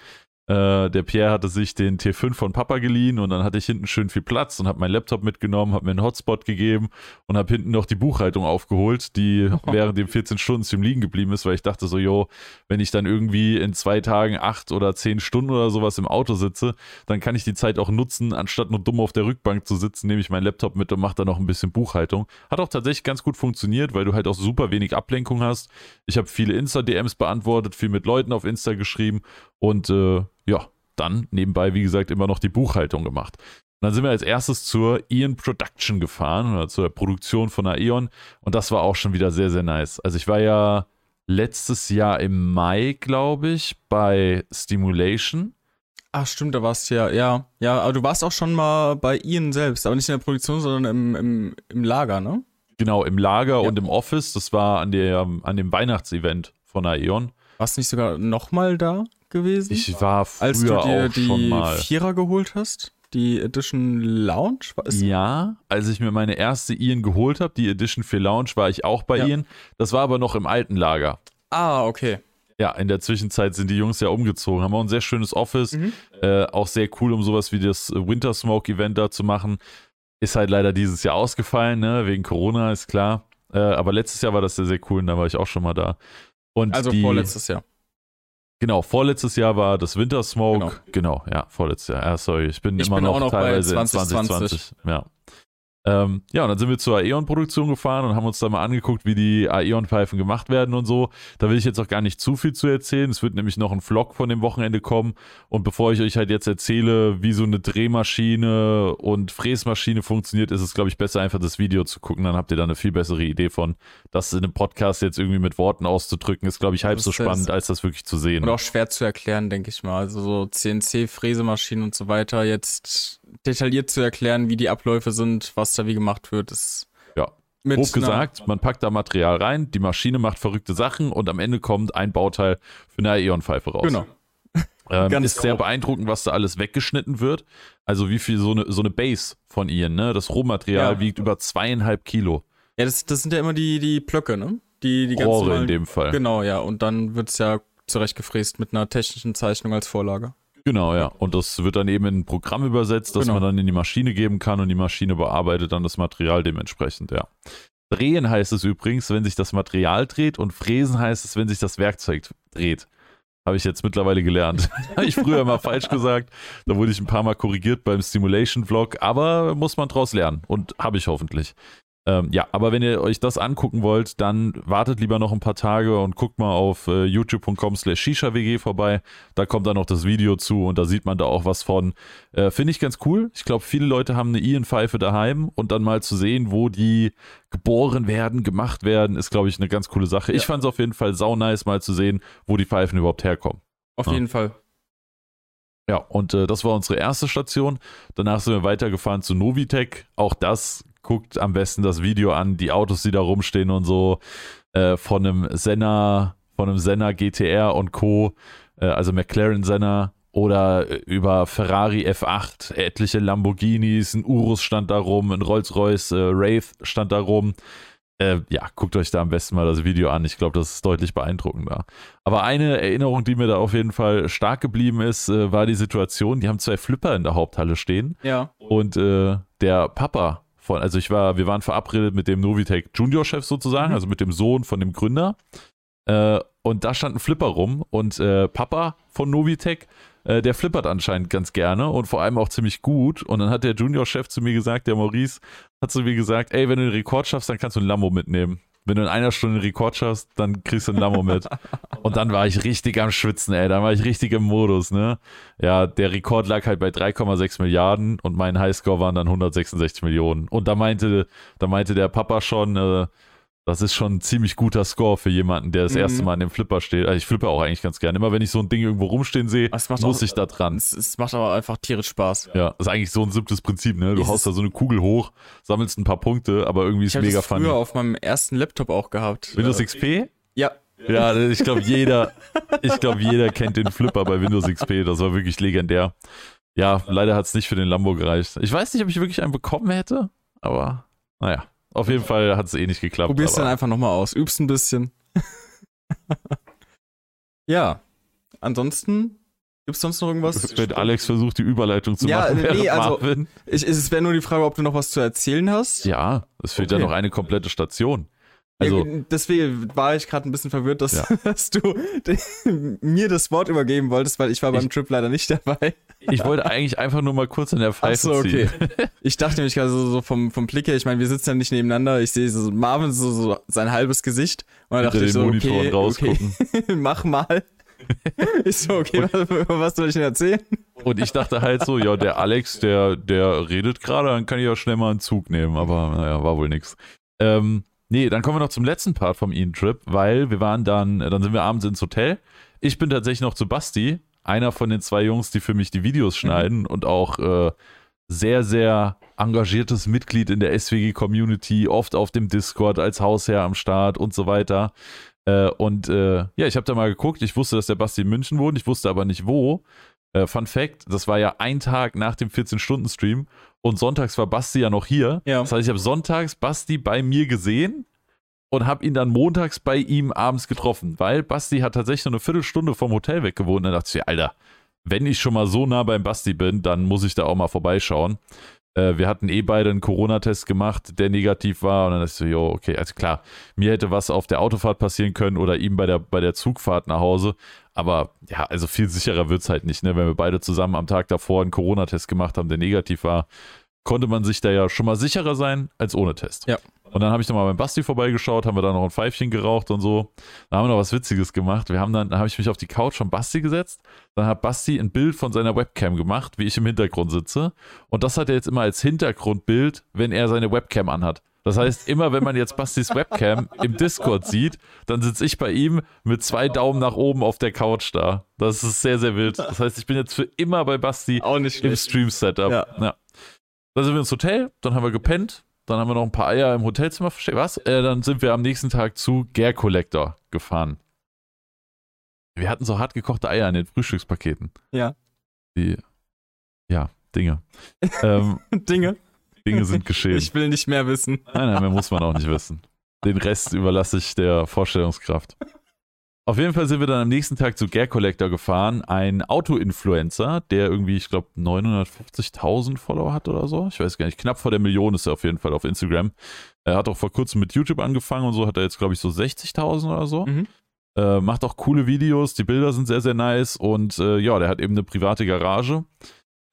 Speaker 2: Äh, der Pierre hatte sich den T5 von Papa geliehen und dann hatte ich hinten schön viel Platz und habe meinen Laptop mitgenommen, habe mir einen Hotspot gegeben und habe hinten noch die Buchhaltung aufgeholt, die während dem 14 Stunden zum Liegen geblieben ist, weil ich dachte so, jo, wenn ich dann irgendwie in zwei Tagen acht oder zehn Stunden oder sowas im Auto sitze, dann kann ich die Zeit auch nutzen, anstatt nur dumm auf der Rückbank zu sitzen, nehme ich meinen Laptop mit und mache dann noch ein bisschen Buchhaltung. Hat auch tatsächlich ganz gut funktioniert, weil du halt auch super wenig Ablenkung hast. Ich habe viele Insta-DMs beantwortet, viel mit Leuten auf Insta geschrieben und äh, ja, dann nebenbei, wie gesagt, immer noch die Buchhaltung gemacht. Und dann sind wir als erstes zur Ion Production gefahren oder zur Produktion von Aeon und das war auch schon wieder sehr, sehr nice. Also ich war ja letztes Jahr im Mai, glaube ich, bei Stimulation.
Speaker 1: Ach stimmt, da warst du ja, ja, ja, aber du warst auch schon mal bei Ian selbst, aber nicht in der Produktion, sondern im, im, im Lager, ne?
Speaker 2: Genau, im Lager ja. und im Office. Das war an, der, an dem Weihnachtsevent von Aeon.
Speaker 1: Warst du nicht sogar nochmal da? gewesen?
Speaker 2: Ich war früher
Speaker 1: als du dir die. Vierer geholt hast? Die Edition Lounge?
Speaker 2: ja, als ich mir meine erste Ian geholt habe, die Edition für Lounge, war ich auch bei ja. Ian. Das war aber noch im alten Lager.
Speaker 1: Ah, okay.
Speaker 2: Ja, in der Zwischenzeit sind die Jungs ja umgezogen. Haben auch ein sehr schönes Office. Mhm. Äh, auch sehr cool, um sowas wie das Winter Smoke Event da zu machen. Ist halt leider dieses Jahr ausgefallen, ne? wegen Corona, ist klar. Äh, aber letztes Jahr war das sehr, sehr cool und da war ich auch schon mal da. Und
Speaker 1: also
Speaker 2: die,
Speaker 1: vorletztes Jahr.
Speaker 2: Genau, vorletztes Jahr war das Winter Smoke. Genau, genau ja, vorletztes Jahr. Ja, sorry, ich bin ich immer bin noch, noch teilweise 2020. in 2020. Ja. Ähm, ja, und dann sind wir zur Aeon-Produktion gefahren und haben uns da mal angeguckt, wie die Aeon-Pfeifen gemacht werden und so. Da will ich jetzt auch gar nicht zu viel zu erzählen. Es wird nämlich noch ein Vlog von dem Wochenende kommen. Und bevor ich euch halt jetzt erzähle, wie so eine Drehmaschine und Fräsmaschine funktioniert, ist es, glaube ich, besser, einfach das Video zu gucken. Dann habt ihr da eine viel bessere Idee von. Das in einem Podcast jetzt irgendwie mit Worten auszudrücken, ist, glaube ich, halb so spannend, als das wirklich zu sehen.
Speaker 1: Und auch schwer zu erklären, denke ich mal. Also so CNC-Fräsemaschinen und so weiter jetzt detailliert zu erklären, wie die Abläufe sind, was da wie gemacht wird, ist.
Speaker 2: Ja. Grob gesagt, man packt da Material rein, die Maschine macht verrückte Sachen und am Ende kommt ein Bauteil für eine Aeon-Pfeife raus.
Speaker 1: Genau.
Speaker 2: Ähm, Ganz ist sehr beeindruckend, was da alles weggeschnitten wird. Also wie viel so eine, so eine Base von ihnen, ne? Das Rohmaterial ja. wiegt über zweieinhalb Kilo.
Speaker 1: Ja, das, das sind ja immer die, die Plöcke, ne? Die, die
Speaker 2: Rohre normalen, in dem Fall.
Speaker 1: Genau, ja. Und dann wird es ja zurechtgefräst mit einer technischen Zeichnung als Vorlage.
Speaker 2: Genau, ja. Und das wird dann eben in ein Programm übersetzt, das genau. man dann in die Maschine geben kann und die Maschine bearbeitet dann das Material dementsprechend, ja. Drehen heißt es übrigens, wenn sich das Material dreht und fräsen heißt es, wenn sich das Werkzeug dreht. Habe ich jetzt mittlerweile gelernt. Habe ich früher mal falsch gesagt. Da wurde ich ein paar Mal korrigiert beim Stimulation-Vlog, aber muss man draus lernen und habe ich hoffentlich. Ähm, ja, aber wenn ihr euch das angucken wollt, dann wartet lieber noch ein paar Tage und guckt mal auf äh, youtube.com slash shisha-wg vorbei. Da kommt dann noch das Video zu und da sieht man da auch was von. Äh, Finde ich ganz cool. Ich glaube, viele Leute haben eine Ian-Pfeife daheim und dann mal zu sehen, wo die geboren werden, gemacht werden, ist, glaube ich, eine ganz coole Sache. Ja. Ich fand es auf jeden Fall sau nice, mal zu sehen, wo die Pfeifen überhaupt herkommen.
Speaker 1: Auf ja. jeden Fall.
Speaker 2: Ja, und äh, das war unsere erste Station. Danach sind wir weitergefahren zu Novitec. Auch das guckt am besten das Video an, die Autos, die da rumstehen und so, äh, von einem Senna, von einem Senna GTR und Co., äh, also McLaren Senna oder äh, über Ferrari F8, etliche Lamborghinis, ein Urus stand da rum, ein Rolls-Royce äh, Wraith stand da rum. Äh, ja, guckt euch da am besten mal das Video an. Ich glaube, das ist deutlich beeindruckender. Aber eine Erinnerung, die mir da auf jeden Fall stark geblieben ist, äh, war die Situation, die haben zwei Flipper in der Haupthalle stehen.
Speaker 1: Ja.
Speaker 2: Und äh, der Papa von, also ich war, wir waren verabredet mit dem Novitec Junior-Chef sozusagen, mhm. also mit dem Sohn von dem Gründer. Äh, und da stand ein Flipper rum und äh, Papa von Novitec, äh, der flippert anscheinend ganz gerne und vor allem auch ziemlich gut. Und dann hat der Junior-Chef zu mir gesagt, der Maurice, hat zu mir gesagt, ey, wenn du den Rekord schaffst, dann kannst du ein Lambo mitnehmen wenn du in einer Stunde einen Rekord schaffst, dann kriegst du ein Lambo mit. Und dann war ich richtig am Schwitzen, ey. Dann war ich richtig im Modus, ne? Ja, der Rekord lag halt bei 3,6 Milliarden und mein Highscore waren dann 166 Millionen. Und da meinte, da meinte der Papa schon, äh, das ist schon ein ziemlich guter Score für jemanden, der das mhm. erste Mal an dem Flipper steht. Also ich flippe auch eigentlich ganz gerne. Immer wenn ich so ein Ding irgendwo rumstehen sehe, muss auch, ich da dran.
Speaker 1: Es, es, macht aber einfach tierisch Spaß.
Speaker 2: Ja, das ist eigentlich so ein simples Prinzip, ne? Du haust da so eine Kugel hoch, sammelst ein paar Punkte, aber irgendwie ist
Speaker 1: ich
Speaker 2: mega
Speaker 1: das funny. Ich habe früher auf meinem ersten Laptop auch gehabt.
Speaker 2: Windows XP?
Speaker 1: Ja.
Speaker 2: Ja, ich glaube jeder, ich glaube jeder kennt den Flipper bei Windows XP. Das war wirklich legendär. Ja, leider hat es nicht für den Lambo gereicht. Ich weiß nicht, ob ich wirklich einen bekommen hätte, aber naja. Auf jeden Fall hat es eh nicht geklappt.
Speaker 1: Probier's dann einfach nochmal aus. Übst ein bisschen. ja. Ansonsten Gibt es sonst noch irgendwas?
Speaker 2: Wenn Alex versucht, die Überleitung zu ja, machen. Nee, also,
Speaker 1: ich, es wäre nur die Frage, ob du noch was zu erzählen hast.
Speaker 2: Ja, es fehlt okay. ja noch eine komplette Station.
Speaker 1: Also, deswegen war ich gerade ein bisschen verwirrt, dass, ja. dass du mir das Wort übergeben wolltest, weil ich war beim ich, Trip leider nicht dabei.
Speaker 2: Ich wollte eigentlich einfach nur mal kurz in der Pfeife so, okay.
Speaker 1: ziehen. Ich dachte nämlich gerade so, so, vom, vom Blick her, ich meine, wir sitzen ja nicht nebeneinander, ich sehe so Marvin so, so sein halbes Gesicht und dann dachte ich so, okay, okay mach mal. Ich so, okay, was, was soll ich denn erzählen?
Speaker 2: Und ich dachte halt so, ja, der Alex, der, der redet gerade, dann kann ich ja schnell mal einen Zug nehmen, aber naja, war wohl nix. Ähm, Nee, dann kommen wir noch zum letzten Part vom Ian-Trip, weil wir waren dann, dann sind wir abends ins Hotel. Ich bin tatsächlich noch zu Basti, einer von den zwei Jungs, die für mich die Videos mhm. schneiden mhm. und auch äh, sehr, sehr engagiertes Mitglied in der SWG-Community, oft auf dem Discord als Hausherr am Start und so weiter. Äh, und äh, ja, ich habe da mal geguckt. Ich wusste, dass der Basti in München wohnt. Ich wusste aber nicht wo. Äh, Fun Fact: Das war ja ein Tag nach dem 14-Stunden-Stream und sonntags war Basti ja noch hier. Ja. Das heißt, ich habe sonntags Basti bei mir gesehen und habe ihn dann montags bei ihm abends getroffen, weil Basti hat tatsächlich nur eine Viertelstunde vom Hotel weg gewohnt. Und dann dachte ich, Alter, wenn ich schon mal so nah beim Basti bin, dann muss ich da auch mal vorbeischauen. Äh, wir hatten eh beide einen Corona-Test gemacht, der negativ war. Und dann ich so, jo, okay, also klar, mir hätte was auf der Autofahrt passieren können oder ihm bei der, bei der Zugfahrt nach Hause. Aber ja, also viel sicherer wird es halt nicht, ne? Wenn wir beide zusammen am Tag davor einen Corona-Test gemacht haben, der negativ war, konnte man sich da ja schon mal sicherer sein als ohne Test.
Speaker 1: Ja.
Speaker 2: Und dann habe ich nochmal beim Basti vorbeigeschaut, haben wir da noch ein Pfeifchen geraucht und so. Da haben wir noch was Witziges gemacht. Wir haben dann, da habe ich mich auf die Couch von Basti gesetzt. Dann hat Basti ein Bild von seiner Webcam gemacht, wie ich im Hintergrund sitze. Und das hat er jetzt immer als Hintergrundbild, wenn er seine Webcam anhat. Das heißt, immer wenn man jetzt Bastis Webcam im Discord sieht, dann sitze ich bei ihm mit zwei Daumen nach oben auf der Couch da. Das ist sehr, sehr wild. Das heißt, ich bin jetzt für immer bei Basti im. Stream-Setup.
Speaker 1: Ja.
Speaker 2: Ja. Dann sind wir ins Hotel, dann haben wir gepennt, dann haben wir noch ein paar Eier im Hotelzimmer versteckt. Was? Äh, dann sind wir am nächsten Tag zu Gare Collector gefahren. Wir hatten so hart gekochte Eier in den Frühstückspaketen.
Speaker 1: Ja.
Speaker 2: Die, ja, Dinge. ähm,
Speaker 1: Dinge.
Speaker 2: Dinge sind geschehen.
Speaker 1: Ich will nicht mehr wissen.
Speaker 2: Nein, nein, mehr muss man auch nicht wissen. Den Rest überlasse ich der Vorstellungskraft. Auf jeden Fall sind wir dann am nächsten Tag zu Gare Collector gefahren, ein Auto-Influencer, der irgendwie, ich glaube, 950.000 Follower hat oder so. Ich weiß gar nicht, knapp vor der Million ist er auf jeden Fall auf Instagram. Er hat auch vor kurzem mit YouTube angefangen und so, hat er jetzt, glaube ich, so 60.000 oder so.
Speaker 1: Mhm.
Speaker 2: Äh, macht auch coole Videos, die Bilder sind sehr, sehr nice und äh, ja, der hat eben eine private Garage.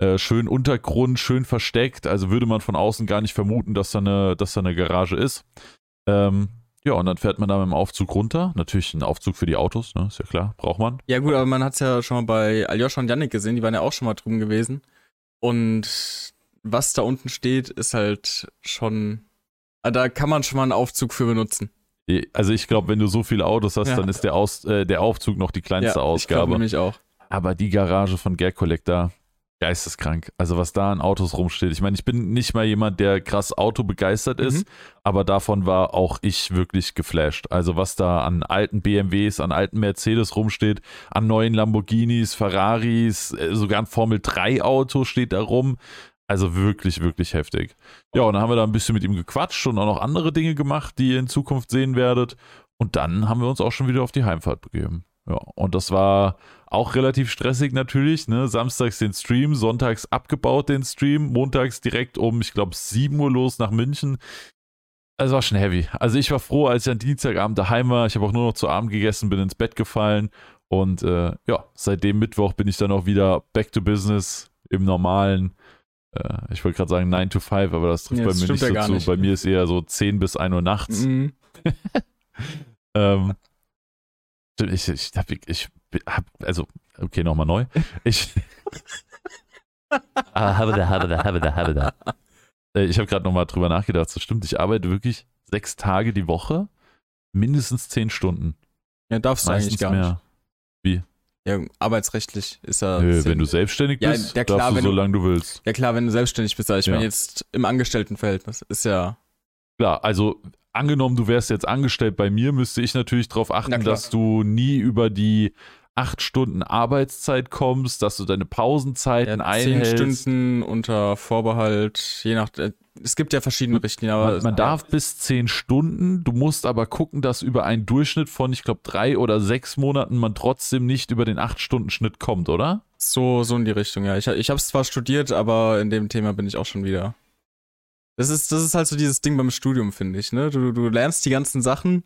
Speaker 2: Äh, schön Untergrund, schön versteckt, also würde man von außen gar nicht vermuten, dass da eine, dass da eine Garage ist. Ähm, ja, und dann fährt man da mit dem Aufzug runter. Natürlich ein Aufzug für die Autos, ne? ist ja klar, braucht man.
Speaker 1: Ja gut, aber man hat es ja schon mal bei Aljoscha und Yannick gesehen, die waren ja auch schon mal drüben gewesen. Und was da unten steht, ist halt schon. ah, Da kann man schon mal einen Aufzug für benutzen.
Speaker 2: Also ich glaube, wenn du so viele Autos hast,
Speaker 1: Ja.
Speaker 2: dann ist der, Aus, äh, der Aufzug noch die kleinste
Speaker 1: ich glaube
Speaker 2: Ausgabe.
Speaker 1: nämlich auch.
Speaker 2: Aber die Garage von Gare Collector, geisteskrank. Also was da an Autos rumsteht. Ich meine, ich bin nicht mal jemand, der krass Auto begeistert ist,
Speaker 1: Mhm.
Speaker 2: aber davon war auch ich wirklich geflasht. Also was da an alten BMWs, an alten Mercedes rumsteht, an neuen Lamborghinis, Ferraris, äh, sogar ein Formel 3 Auto steht da rum. Also wirklich, wirklich heftig. Ja, und dann haben wir da ein bisschen mit ihm gequatscht und auch noch andere Dinge gemacht, die ihr in Zukunft sehen werdet. Und dann haben wir uns auch schon wieder auf die Heimfahrt begeben. Ja, und das war auch relativ stressig natürlich. Ne? Samstags den Stream, sonntags abgebaut den Stream, montags direkt um, ich glaube, 7 Uhr los nach München. Also war schon heavy. Also ich war froh, als ich am Dienstagabend daheim war. Ich habe auch nur noch zu Abend gegessen, bin ins Bett gefallen. Und äh, ja, seit dem Mittwoch bin ich dann auch wieder back to business im normalen. Äh, ich wollte gerade sagen 9 to 5, aber das trifft
Speaker 1: Ja,
Speaker 2: bei
Speaker 1: das
Speaker 2: mir
Speaker 1: stimmt
Speaker 2: nicht so zu.
Speaker 1: nicht.
Speaker 2: Bei mir ist eher so 10 bis 1 Uhr nachts.
Speaker 1: Mhm.
Speaker 2: Ähm, ich, ich, hab, ich hab, also, okay, nochmal neu. Ich, Ah, habe da, habe da, habe da, habe da. Äh, Ich habe gerade nochmal drüber nachgedacht. Das stimmt, ich arbeite wirklich sechs Tage die Woche, mindestens zehn Stunden.
Speaker 1: Ja, darfst du eigentlich gar nicht.
Speaker 2: mehr.
Speaker 1: Ja, arbeitsrechtlich ist er.
Speaker 2: Nö, wenn du selbstständig
Speaker 1: Ja,
Speaker 2: bist,
Speaker 1: ja, klar,
Speaker 2: darfst du
Speaker 1: wenn
Speaker 2: so
Speaker 1: du-
Speaker 2: lange du willst.
Speaker 1: Ja klar, wenn du selbstständig bist, aber ich
Speaker 2: Ja.
Speaker 1: meine jetzt im Angestelltenverhältnis ist ja.
Speaker 2: Klar, also angenommen, du wärst jetzt angestellt bei mir, müsste ich natürlich darauf achten, dass du nie über die acht Stunden Arbeitszeit kommst, dass du deine Pausenzeiten
Speaker 1: Ja, zehn
Speaker 2: einhältst.
Speaker 1: Stunden unter Vorbehalt, je nach. äh, Es gibt ja verschiedene Richtlinien, aber.
Speaker 2: Man, man darf bis zehn Stunden, du musst aber gucken, dass über einen Durchschnitt von, ich glaube, drei oder sechs Monaten man trotzdem nicht über den acht-Stunden-Schnitt kommt, oder?
Speaker 1: So, so in die Richtung, ja. Ich, ich habe es zwar studiert, aber in dem Thema bin ich auch schon wieder. Das ist, das ist halt so dieses Ding beim Studium, finde ich, ne? Du, du lernst die ganzen Sachen,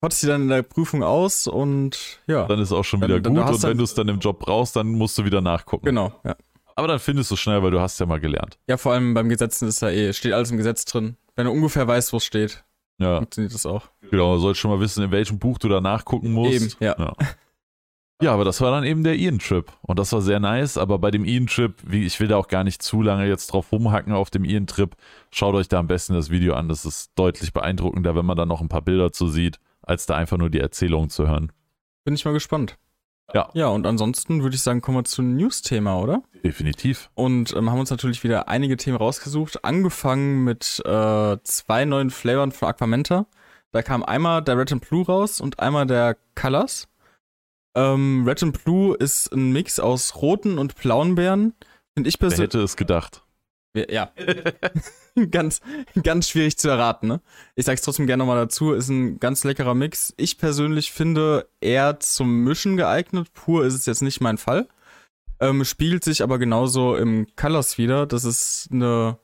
Speaker 1: kotzt die dann in der Prüfung aus und ja.
Speaker 2: Dann ist auch schon
Speaker 1: Dann-
Speaker 2: wieder
Speaker 1: dann
Speaker 2: gut
Speaker 1: hast
Speaker 2: und wenn du es dann im Job brauchst, dann musst du wieder nachgucken.
Speaker 1: Genau, ja.
Speaker 2: Aber dann findest du es schnell, weil du hast ja mal gelernt.
Speaker 1: Ja, vor allem beim Gesetzen ist ja eh, steht alles im Gesetz drin. Wenn du ungefähr weißt, wo es steht,
Speaker 2: Ja,
Speaker 1: funktioniert das auch.
Speaker 2: genau. Du sollst schon mal wissen, in welchem Buch du da nachgucken musst.
Speaker 1: Eben, ja.
Speaker 2: Ja. Ja, aber das war dann eben der Ian-Trip. Und das war sehr nice. Aber bei dem Ian-Trip, wie ich will da auch gar nicht zu lange jetzt drauf rumhacken auf dem Ian-Trip, schaut euch da am besten das Video an. Das ist deutlich beeindruckender, wenn man da noch ein paar Bilder zu sieht, als da einfach nur die Erzählung zu hören.
Speaker 1: Bin ich mal gespannt.
Speaker 2: Ja.
Speaker 1: Ja, und ansonsten würde ich sagen, kommen wir zum News-Thema, oder?
Speaker 2: Definitiv.
Speaker 1: Und ähm, haben uns natürlich wieder einige Themen rausgesucht. Angefangen mit äh, zwei neuen Flavoren von Aquamenta. Da kam einmal der Red and Blue raus und einmal der Colors. Ähm, Red and Blue ist ein Mix aus roten und blauen Beeren. Finde ich
Speaker 2: Wer
Speaker 1: persönlich.
Speaker 2: hätte es gedacht?
Speaker 1: Ja, ganz, ganz schwierig zu erraten, ne? Ich sag's trotzdem gerne nochmal dazu, ist ein ganz leckerer Mix. Ich persönlich finde eher zum Mischen geeignet. Pur ist es jetzt nicht mein Fall. Ähm, spielt sich aber genauso im Colors wieder. Das ist eine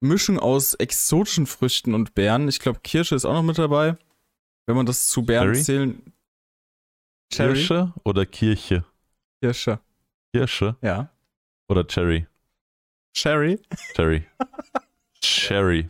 Speaker 1: Mischung aus exotischen Früchten und Beeren. Ich glaube, Kirsche ist auch noch mit dabei. Wenn man das zu Beeren
Speaker 2: Cherry?
Speaker 1: zählen. Cherry?
Speaker 2: Kirsche oder Kirche?
Speaker 1: Kirsche.
Speaker 2: Kirsche
Speaker 1: Ja.
Speaker 2: oder Cherry?
Speaker 1: Sherry.
Speaker 2: Cherry. Cherry.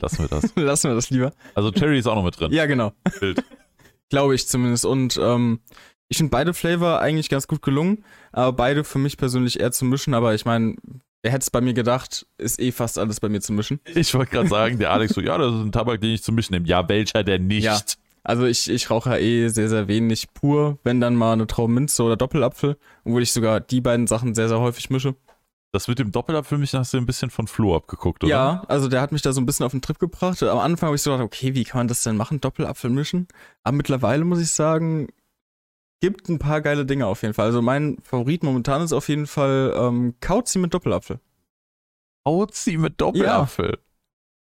Speaker 2: Lassen wir das.
Speaker 1: Lassen wir das lieber.
Speaker 2: Also Cherry ist auch noch mit drin.
Speaker 1: Ja, genau.
Speaker 2: Wild.
Speaker 1: Glaube ich zumindest. Und ähm, ich finde beide Flavor eigentlich ganz gut gelungen, aber beide für mich persönlich eher zu mischen. Aber ich meine, wer hätte es bei mir gedacht, ist eh fast alles bei mir zu mischen.
Speaker 2: Ich wollte gerade sagen, der Alex so, ja, das ist ein Tabak, den ich zu mischen nehme. Ja, welcher denn nicht?
Speaker 1: Ja. Also ich, ich rauche ja eh sehr, sehr wenig pur, wenn dann mal eine Traubenminze oder Doppelapfel, obwohl ich sogar die beiden Sachen sehr, sehr häufig mische.
Speaker 2: Das mit dem Doppelapfel mich hast du ein bisschen von Flo abgeguckt, oder?
Speaker 1: Ja, also der hat mich da so ein bisschen auf den Trip gebracht. Am Anfang habe ich so gedacht, okay, wie kann man das denn machen, Doppelapfel mischen? Aber mittlerweile muss ich sagen, gibt ein paar geile Dinge auf jeden Fall. Also mein Favorit momentan ist auf jeden Fall ähm, Kauzi mit Doppelapfel.
Speaker 2: Kauzi mit Doppelapfel.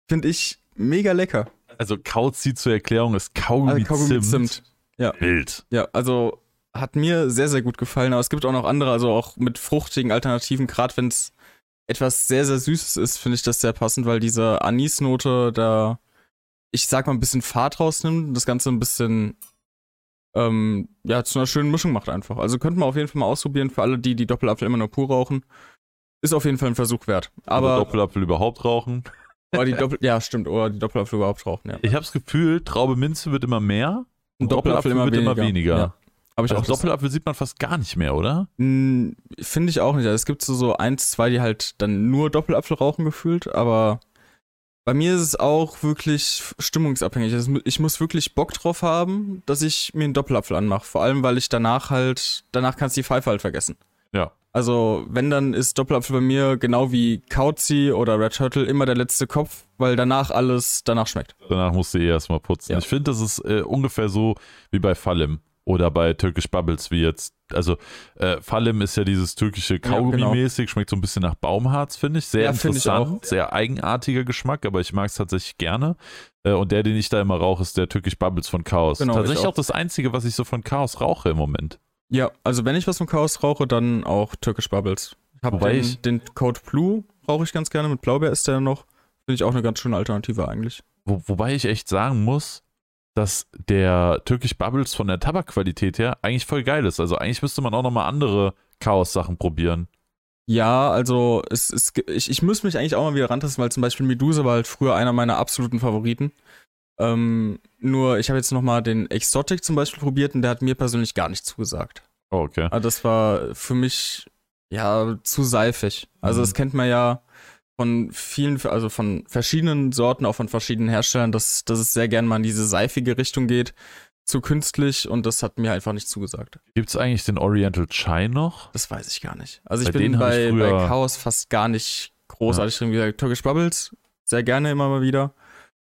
Speaker 1: Finde ich mega lecker.
Speaker 2: Also Kauzi zur Erklärung ist Kaugummi,
Speaker 1: Also Kaugummi
Speaker 2: Zimt.
Speaker 1: Zimt. Ja.
Speaker 2: Wild.
Speaker 1: Ja, also hat mir sehr, sehr gut gefallen. Aber es gibt auch noch andere, also auch mit fruchtigen Alternativen. Gerade wenn es etwas sehr, sehr Süßes ist, finde ich das sehr passend, weil diese Anisnote da, ich sag mal, ein bisschen Fahrt rausnimmt und das Ganze ein bisschen, ähm, ja, zu einer schönen Mischung macht einfach. Also könnte man auf jeden Fall mal ausprobieren für alle, die die Doppelapfel immer nur pur rauchen. Ist auf jeden Fall ein Versuch wert.
Speaker 2: Aber
Speaker 1: Aber,
Speaker 2: Doppelapfel überhaupt rauchen.
Speaker 1: Oder die Doppel, ja, stimmt, oder die Doppelapfel überhaupt rauchen, ja.
Speaker 2: Ich habe das Gefühl, Traube Minze wird immer mehr
Speaker 1: Und Doppelapfel immer
Speaker 2: wird immer
Speaker 1: weniger.
Speaker 2: weniger.
Speaker 1: Ja. Habe ich
Speaker 2: Also Doppelapfel sieht man fast gar nicht mehr, oder?
Speaker 1: Hm, Finde ich auch nicht. Also es gibt so, so eins, zwei, die halt dann nur Doppelapfel rauchen gefühlt, aber bei mir ist es auch wirklich stimmungsabhängig. Also ich muss wirklich Bock drauf haben, dass ich mir einen Doppelapfel anmache. Vor allem, weil ich danach halt, danach kannst du die Pfeife halt vergessen.
Speaker 2: Ja.
Speaker 1: Also, wenn, dann ist Doppelapfel bei mir genau wie Kauzi oder Red Turtle immer der letzte Kopf, weil danach alles danach schmeckt.
Speaker 2: Danach musst du eh erstmal putzen.
Speaker 1: Ja.
Speaker 2: Ich finde, das ist äh, ungefähr so wie bei Fallim oder bei Turkish Bubbles, wie jetzt. Also, äh, Fallim ist ja dieses türkische
Speaker 1: Ja, genau.
Speaker 2: Kaugummi-mäßig, schmeckt so ein bisschen nach Baumharz, finde ich. Sehr
Speaker 1: Ja, find ich
Speaker 2: interessant,
Speaker 1: auch.
Speaker 2: sehr eigenartiger Geschmack, aber ich mag es tatsächlich gerne. Äh, und der, den ich da immer rauche, ist der Turkish Bubbles von Chaos.
Speaker 1: Genau,
Speaker 2: tatsächlich
Speaker 1: ich
Speaker 2: auch.
Speaker 1: auch.
Speaker 2: das einzige, was ich so von Chaos rauche im Moment.
Speaker 1: Ja, also wenn ich was vom Chaos rauche, dann auch Turkish Bubbles.
Speaker 2: Wobei
Speaker 1: den,
Speaker 2: ich-
Speaker 1: den Code Blue rauche ich ganz gerne, mit Blaubeer ist der noch. Finde ich auch eine ganz schöne Alternative eigentlich.
Speaker 2: Wo, wobei ich echt sagen muss, dass der Turkish Bubbles von der Tabakqualität her eigentlich voll geil ist. Also eigentlich müsste man auch nochmal andere Chaos-Sachen probieren.
Speaker 1: Ja, also es, es, ich, ich muss mich eigentlich auch mal wieder rantasten, weil zum Beispiel Medusa war halt früher einer meiner absoluten Favoriten. Ähm, nur ich habe jetzt nochmal den Exotic zum Beispiel probiert und der hat mir persönlich gar nicht zugesagt.
Speaker 2: Oh, okay.
Speaker 1: Also das war für mich ja zu seifig. Also
Speaker 2: Mhm.
Speaker 1: das kennt man ja von vielen, also von verschiedenen Sorten, auch von verschiedenen Herstellern, dass, dass es sehr gerne mal in diese seifige Richtung geht, zu künstlich und das hat mir einfach nicht zugesagt.
Speaker 2: Gibt es eigentlich den Oriental Chai noch?
Speaker 1: Das weiß ich gar nicht. Also ich
Speaker 2: Bei
Speaker 1: bin
Speaker 2: hab ich
Speaker 1: bei,
Speaker 2: früher-
Speaker 1: bei Chaos fast gar nicht großartig drin. Wie gesagt, Turkish Bubbles, sehr gerne immer mal wieder.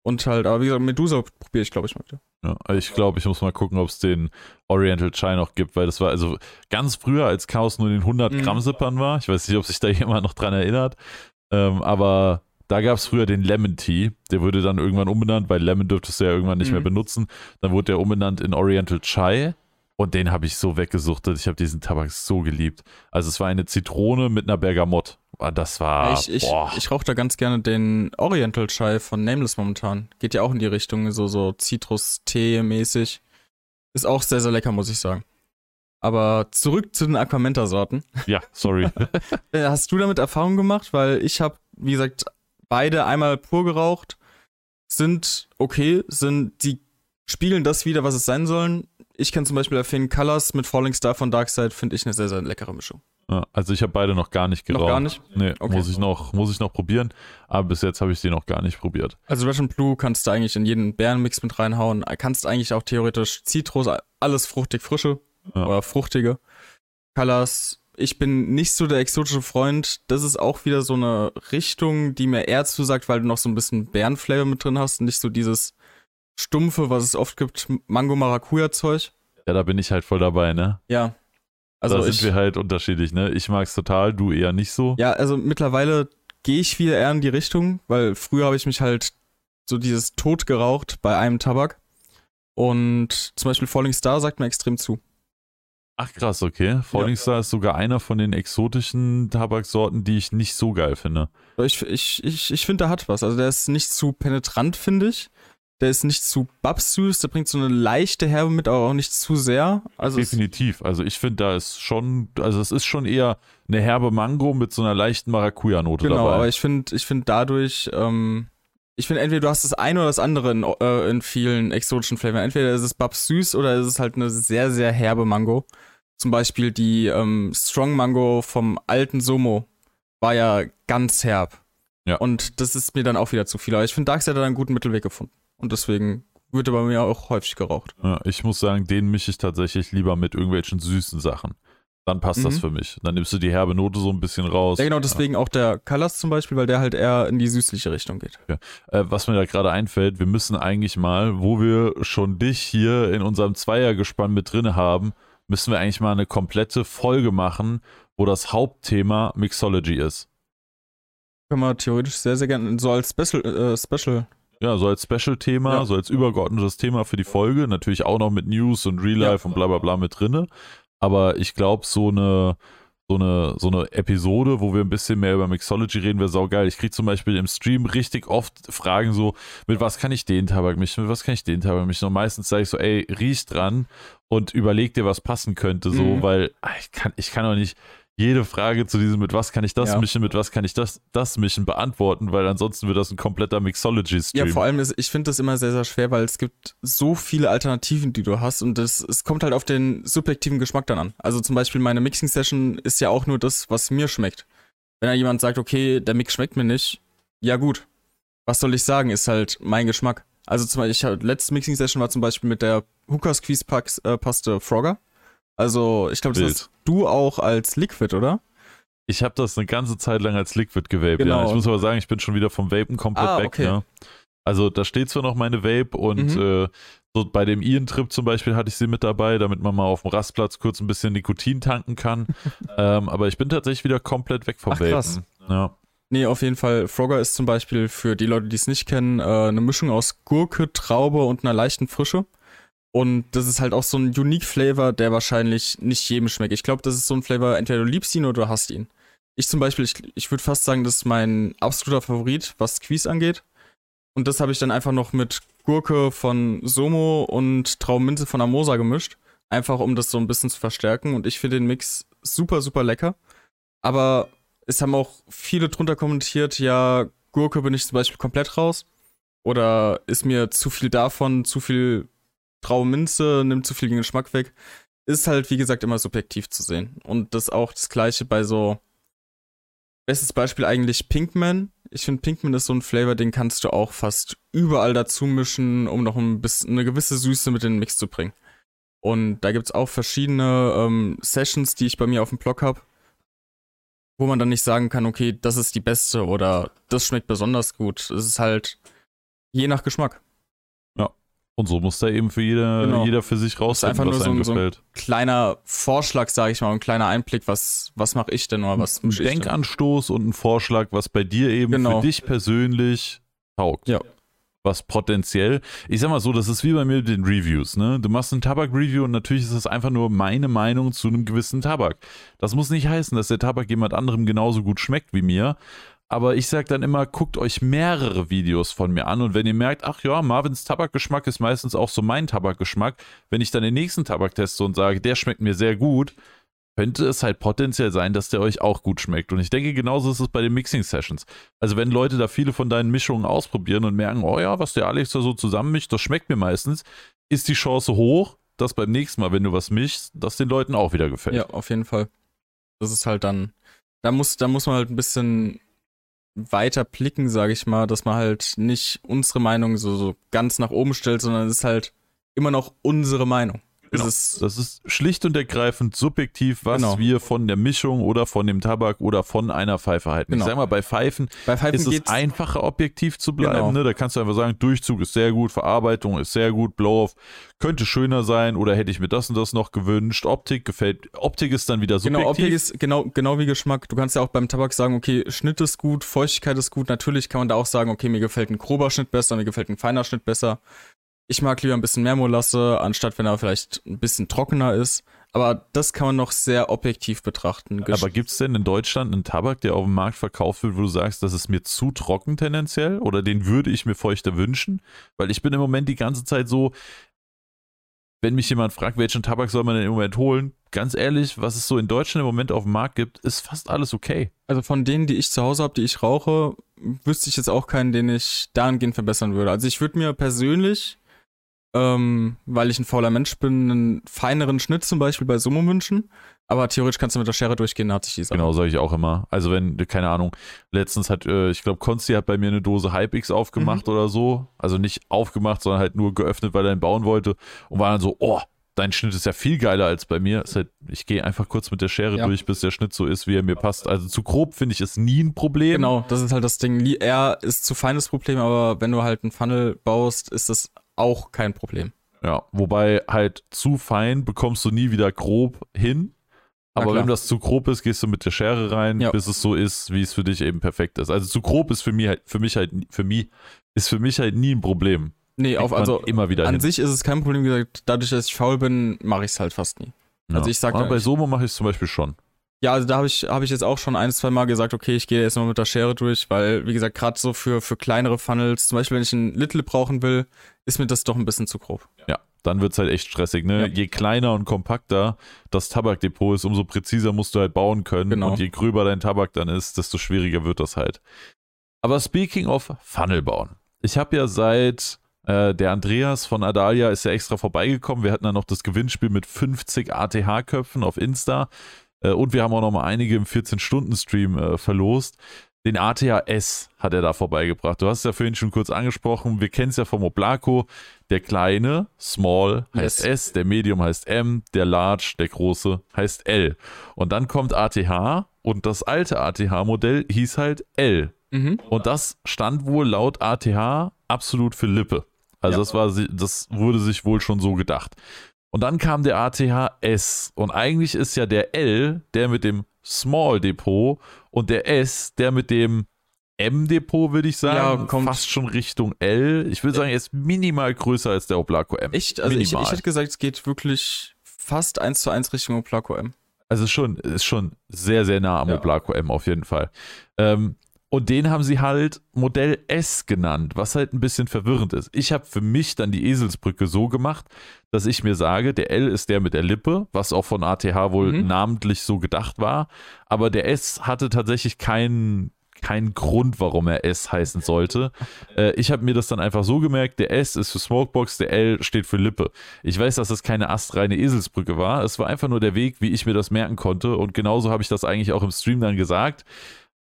Speaker 1: Und halt, aber wie gesagt, Medusa probiere ich, glaube ich, mal wieder.
Speaker 2: Ja, also ich glaube, ich muss mal gucken, ob es den Oriental Chai noch gibt, weil das war also ganz früher, als Chaos nur in den 100
Speaker 1: Mhm.
Speaker 2: Gramm Sippern war. Ich weiß nicht, ob sich da jemand noch dran erinnert. Ähm, aber da gab es früher den Lemon Tea. Der wurde dann irgendwann umbenannt, weil Lemon dürftest du ja irgendwann nicht
Speaker 1: Mhm.
Speaker 2: mehr benutzen. Dann wurde der umbenannt in Oriental Chai. Und den habe ich so weggesuchtet. Ich habe diesen Tabak so geliebt. Also es war eine Zitrone mit einer Bergamott. Ah, Das war,
Speaker 1: ich ich,
Speaker 2: boah.
Speaker 1: ich rauche da ganz gerne den Oriental Chai von Nameless momentan. Geht ja auch in die Richtung, so, so Zitrus-Tee-mäßig. Ist auch sehr, sehr lecker, muss ich sagen. Aber zurück zu den Aquamenta-Sorten.
Speaker 2: ja, sorry.
Speaker 1: Äh, Hast du damit Erfahrung gemacht? Weil ich habe, wie gesagt, beide einmal pur geraucht. Sind okay, sind, die spiegeln das wieder, was es sein sollen. Ich kann zum Beispiel erfinden, Colors mit Falling Star von Darkside finde ich eine sehr, sehr leckere Mischung.
Speaker 2: Ja, also ich habe beide noch gar nicht geraucht.
Speaker 1: Noch gar nicht?
Speaker 2: Nee,
Speaker 1: Okay.
Speaker 2: muss, ich noch, muss ich noch probieren. Aber bis jetzt habe ich die noch gar nicht probiert.
Speaker 1: Also and Blue kannst du eigentlich in jeden Bärenmix mit reinhauen. Kannst eigentlich auch theoretisch Zitrus, alles fruchtig frische
Speaker 2: Ja.
Speaker 1: oder fruchtige. Colors, ich bin nicht so der exotische Freund. Das ist auch wieder so eine Richtung, die mir eher zusagt, weil du noch so ein bisschen Bärenflavor mit drin hast und nicht so dieses stumpfe, was es oft gibt, Mango-Maracuja-Zeug.
Speaker 2: Ja, da bin ich halt voll dabei, ne?
Speaker 1: Ja. Also
Speaker 2: da
Speaker 1: ich,
Speaker 2: sind wir halt unterschiedlich, ne? Ich mag's total, du eher nicht so.
Speaker 1: Ja, also mittlerweile gehe ich wieder eher in die Richtung, weil früher habe ich mich halt so dieses Tod geraucht bei einem Tabak. Und zum Beispiel Falling Star sagt mir extrem zu.
Speaker 2: Ach krass, okay. Falling Star ist sogar einer von den exotischen Tabaksorten, die ich nicht so geil finde.
Speaker 1: Ich, ich, ich, ich finde, der hat was. Also der ist nicht zu penetrant, finde ich. Der ist nicht zu babsüß, der bringt so eine leichte Herbe mit, aber auch nicht zu sehr. Also
Speaker 2: Definitiv. Also ich finde, da ist schon, also es ist schon eher eine herbe Mango mit so einer leichten Maracuja-Note
Speaker 1: genau,
Speaker 2: dabei.
Speaker 1: aber ich finde, ich finde dadurch, ähm, ich finde entweder du hast das eine oder das andere in, äh, in vielen exotischen Flavors. Entweder ist es babsüß oder ist es halt eine sehr, sehr herbe Mango. Zum Beispiel die ähm, Strong Mango vom alten Somo war ja ganz herb.
Speaker 2: Ja.
Speaker 1: Und das ist mir dann auch wieder zu viel. Aber ich finde, Darkseid hat einen guten Mittelweg gefunden. Und deswegen wird er bei mir auch häufig geraucht.
Speaker 2: Ja, ich muss sagen, den mische ich tatsächlich lieber mit irgendwelchen süßen Sachen. Dann passt das
Speaker 1: Mhm.
Speaker 2: für mich. Dann nimmst du die herbe Note so ein bisschen raus.
Speaker 1: Ja, genau, deswegen auch der Colors zum Beispiel, weil der halt eher in die süßliche Richtung geht.
Speaker 2: Äh, was mir da gerade einfällt, wir müssen eigentlich mal, wo wir schon dich hier in unserem Zweiergespann mit drin haben, müssen wir eigentlich mal eine komplette Folge machen, wo das Hauptthema Mixology ist.
Speaker 1: Können wir theoretisch sehr, sehr gerne so als Special, äh, Special.
Speaker 2: Ja, so als Special-Thema,
Speaker 1: Ja.
Speaker 2: so als übergeordnetes Thema für die Folge. Natürlich auch noch mit News und Real Life und bla bla bla mit drinne. Aber ich glaube, so eine, so, eine, so eine Episode, wo wir ein bisschen mehr über Mixology reden, wäre saugeil. Ich kriege zum Beispiel im Stream richtig oft Fragen so, mit was kann ich den Tabak mischen, mit was kann ich den Tabak mischen? Und meistens sage ich so, ey, riech dran und überleg dir, was passen könnte, so,
Speaker 1: Mhm.
Speaker 2: weil ah, ich kann, ich kann auch nicht jede Frage zu diesem, mit was kann ich das
Speaker 1: Ja.
Speaker 2: mischen, mit was kann ich das, das mischen, beantworten, weil ansonsten wird das ein kompletter Mixology-Stream.
Speaker 1: Ja, vor allem, ist, ich finde das immer sehr, sehr schwer, weil es gibt so viele Alternativen, die du hast und das, es kommt halt auf den subjektiven Geschmack dann an. Also zum Beispiel meine Mixing-Session ist ja auch nur das, was mir schmeckt. Wenn da jemand sagt, okay, der Mix schmeckt mir nicht, ja gut. Was soll ich sagen, ist halt mein Geschmack. Also zum Beispiel, ich letzte Mixing-Session war zum Beispiel mit der Hookah Squeeze Pax, äh, Paste Frogger. Also ich glaube, das hast du auch als Liquid, oder?
Speaker 2: Ich habe das eine ganze Zeit lang als Liquid gewaped. Ja.
Speaker 1: Genau.
Speaker 2: Ich muss aber sagen, ich bin schon wieder vom Vapen komplett
Speaker 1: Ah,
Speaker 2: weg.
Speaker 1: okay.
Speaker 2: Ne? Also da steht zwar noch meine Vape und
Speaker 1: Mhm.
Speaker 2: äh, so bei dem Ian-Trip zum Beispiel hatte ich sie mit dabei, damit man mal auf dem Rastplatz kurz ein bisschen Nikotin tanken kann. ähm, aber ich bin tatsächlich wieder komplett weg vom
Speaker 1: Ach,
Speaker 2: Vapen.
Speaker 1: krass.
Speaker 2: Ja.
Speaker 1: Nee, auf jeden Fall. Frogger ist zum Beispiel für die Leute, die es nicht kennen, äh, eine Mischung aus Gurke, Traube und einer leichten Frische. Und das ist halt auch so ein Unique Flavor, der wahrscheinlich nicht jedem schmeckt. Ich glaube, das ist so ein Flavor, entweder du liebst ihn oder du hasst ihn. Ich zum Beispiel, ich, ich würde fast sagen, das ist mein absoluter Favorit, was Squeeze angeht. Und das habe ich dann einfach noch mit Gurke von Somo und Traubenminze von Amosa gemischt. Einfach um das so ein bisschen zu verstärken. Und ich finde den Mix super, super lecker. Aber es haben auch viele drunter kommentiert, ja, Gurke bin ich zum Beispiel komplett raus. Oder ist mir zu viel davon, zu viel Traubenminze, nimmt zu viel den Geschmack weg. Ist halt, wie gesagt, immer subjektiv zu sehen. Und das auch das gleiche bei so. Bestes Beispiel eigentlich Pinkman. Ich finde, Pinkman ist so ein Flavor, den kannst du auch fast überall dazu mischen, um noch ein bisschen, eine gewisse Süße mit in den Mix zu bringen. Und da gibt's auch verschiedene ähm, Sessions, die ich bei mir auf dem Blog habe, wo man dann nicht sagen kann, okay, das ist die beste oder das schmeckt besonders gut. Es ist halt je nach Geschmack.
Speaker 2: Und so muss da eben für jeder,
Speaker 1: Genau.
Speaker 2: jeder für sich rausfinden,
Speaker 1: einfach
Speaker 2: was
Speaker 1: nur so
Speaker 2: einem
Speaker 1: ein- so ein-. Kleiner Vorschlag, sage ich mal, ein kleiner Einblick, was, was mache ich denn oder was
Speaker 2: ein? Denkanstoß und ein Vorschlag, was bei dir eben
Speaker 1: Genau.
Speaker 2: für dich persönlich taugt.
Speaker 1: Ja.
Speaker 2: Was potenziell, ich sag mal so, das ist wie bei mir mit den Reviews, ne? Du machst ein Tabak-Review und natürlich ist es einfach nur meine Meinung zu einem gewissen Tabak. Das muss nicht heißen, dass der Tabak jemand anderem genauso gut schmeckt wie mir. Aber ich sag dann immer, guckt euch mehrere Videos von mir an und wenn ihr merkt, ach ja, Marvins Tabakgeschmack ist meistens auch so mein Tabakgeschmack, wenn ich dann den nächsten Tabak teste und sage, der schmeckt mir sehr gut, könnte es halt potenziell sein, dass der euch auch gut schmeckt. Und ich denke, genauso ist es bei den Mixing-Sessions. Also wenn Leute da viele von deinen Mischungen ausprobieren und merken, oh ja, was der Alex da so zusammenmischt, das schmeckt mir meistens, ist die Chance hoch, dass beim nächsten Mal, wenn du was mischst, das den Leuten auch wieder gefällt.
Speaker 1: Ja, auf jeden Fall. Das ist halt dann, da muss, da muss man halt ein bisschen weiter blicken, sage ich mal, dass man halt nicht unsere Meinung so, so ganz nach oben stellt, sondern es ist halt immer noch unsere Meinung.
Speaker 2: Genau.
Speaker 1: Ist,
Speaker 2: Das ist schlicht und ergreifend subjektiv, was
Speaker 1: Genau.
Speaker 2: wir von der Mischung oder von dem Tabak oder von einer Pfeife halten.
Speaker 1: Genau.
Speaker 2: Ich sag mal, bei Pfeifen
Speaker 1: bei Pfeifen
Speaker 2: ist es einfacher, objektiv zu bleiben.
Speaker 1: Genau.
Speaker 2: Ne? Da kannst du einfach sagen, Durchzug ist sehr gut, Verarbeitung ist sehr gut, Blow-Off könnte schöner sein oder hätte ich mir das und das noch gewünscht. Optik gefällt, Optik ist dann wieder subjektiv.
Speaker 1: Genau, Optik ist genau, genau wie Geschmack. Du kannst ja auch beim Tabak sagen, okay, Schnitt ist gut, Feuchtigkeit ist gut. Natürlich kann man da auch sagen, okay, mir gefällt ein grober Schnitt besser, mir gefällt ein feiner Schnitt besser. Ich mag lieber ein bisschen mehr Molasse, anstatt wenn er vielleicht ein bisschen trockener ist. Aber das kann man noch sehr objektiv betrachten.
Speaker 2: Aber gibt es denn in Deutschland einen Tabak, der auf dem Markt verkauft wird, wo du sagst, das ist mir zu trocken tendenziell oder den würde ich mir feuchter wünschen? Weil ich bin im Moment die ganze Zeit so, wenn mich jemand fragt, welchen Tabak soll man denn im Moment holen, ganz ehrlich, was es so in Deutschland im Moment auf dem Markt gibt, ist fast alles okay.
Speaker 1: Also von denen, die ich zu Hause habe, die ich rauche, wüsste ich jetzt auch keinen, den ich dahingehend verbessern würde. Also ich würde mir persönlich, ähm, weil ich ein fauler Mensch bin, einen feineren Schnitt zum Beispiel bei Sumo wünschen. Aber theoretisch kannst du mit der Schere durchgehen, da hat sich die
Speaker 2: Sache. Genau, sage ich auch immer. Also wenn, keine Ahnung, letztens hat, äh, ich glaube, Konsti hat bei mir eine Dose Hypix aufgemacht mhm. oder so. Also nicht aufgemacht, sondern halt nur geöffnet, weil er ihn bauen wollte. Und war dann so, oh, dein Schnitt ist ja viel geiler als bei mir. Halt, ich gehe einfach kurz mit der Schere ja. durch, bis der Schnitt so ist, wie er mir passt. Also zu grob finde ich ist nie ein Problem.
Speaker 1: Genau, das ist halt das Ding. Er ist zu feines Problem, aber wenn du halt einen Funnel baust, ist das auch kein Problem.
Speaker 2: Ja, wobei halt zu fein bekommst du nie wieder grob hin. Aber wenn das zu grob ist, gehst du mit der Schere rein, ja. bis es so ist, wie es für dich eben perfekt ist. Also zu grob ist für mich halt, für mich halt, für mich, ist für mich halt nie ein Problem.
Speaker 1: Nee, auf, also
Speaker 2: immer wieder
Speaker 1: an
Speaker 2: hin.
Speaker 1: sich ist es kein Problem, wie gesagt, dadurch, dass ich faul bin, mache ich es halt fast nie.
Speaker 2: Ja. Also ich sag Aber bei Somo mache ich es zum Beispiel schon.
Speaker 1: Ja, also da habe ich, hab ich jetzt auch schon ein, zwei Mal gesagt, okay, ich gehe jetzt mal mit der Schere durch, weil, wie gesagt, gerade so für, für kleinere Funnels, zum Beispiel, wenn ich ein Little brauchen will, ist mir das doch ein bisschen zu grob.
Speaker 2: Ja, dann wird es halt echt stressig. Ne? Ja. Je kleiner und kompakter das Tabakdepot ist, umso präziser musst du halt bauen können. Genau. Und je gröber dein Tabak dann ist, desto schwieriger wird das halt. Aber speaking of Funnel bauen. Ich habe ja seit äh, der Andreas von Adalia ist ja extra vorbeigekommen. Wir hatten dann noch das Gewinnspiel mit 50 ATH-Köpfen auf Insta. Äh, und wir haben auch noch mal einige im 14-Stunden-Stream äh, verlost. Den ATH-S hat er da vorbeigebracht. Du hast es ja vorhin schon kurz angesprochen. Wir kennen es ja vom Oblako. Der kleine, Small, heißt yes. S, der Medium heißt M, der Large, der große, heißt L. Und dann kommt ATH und das alte ATH-Modell hieß halt L. Mhm. Und das stand wohl laut ATH absolut für Lippe. Also ja. das war das wurde sich wohl schon so gedacht. Und dann kam der ATH-S und eigentlich ist ja der L der mit dem Small Depot und der S der mit dem M-Depot, würde ich sagen. Ja, kommt fast schon Richtung L. Ich würde sagen, er ist minimal größer als der Oplaco M.
Speaker 1: Echt? Also ich, ich, hätte gesagt, es geht wirklich fast eins zu eins Richtung Oplaco M.
Speaker 2: Also schon, ist schon sehr, sehr nah am ja. Oplaco M auf jeden Fall. Ähm, und den haben sie halt Modell S genannt, was halt ein bisschen verwirrend ist. Ich habe für mich dann die Eselsbrücke so gemacht, dass ich mir sage, der L ist der mit der Lippe, was auch von ATH wohl mhm. namentlich so gedacht war. Aber der S hatte tatsächlich keinen keinen Grund, warum er S heißen sollte. Äh, ich habe mir das dann einfach so gemerkt, der S ist für Smokebox, der L steht für Lippe. Ich weiß, dass das keine astreine Eselsbrücke war. Es war einfach nur der Weg, wie ich mir das merken konnte. Und genauso habe ich das eigentlich auch im Stream dann gesagt.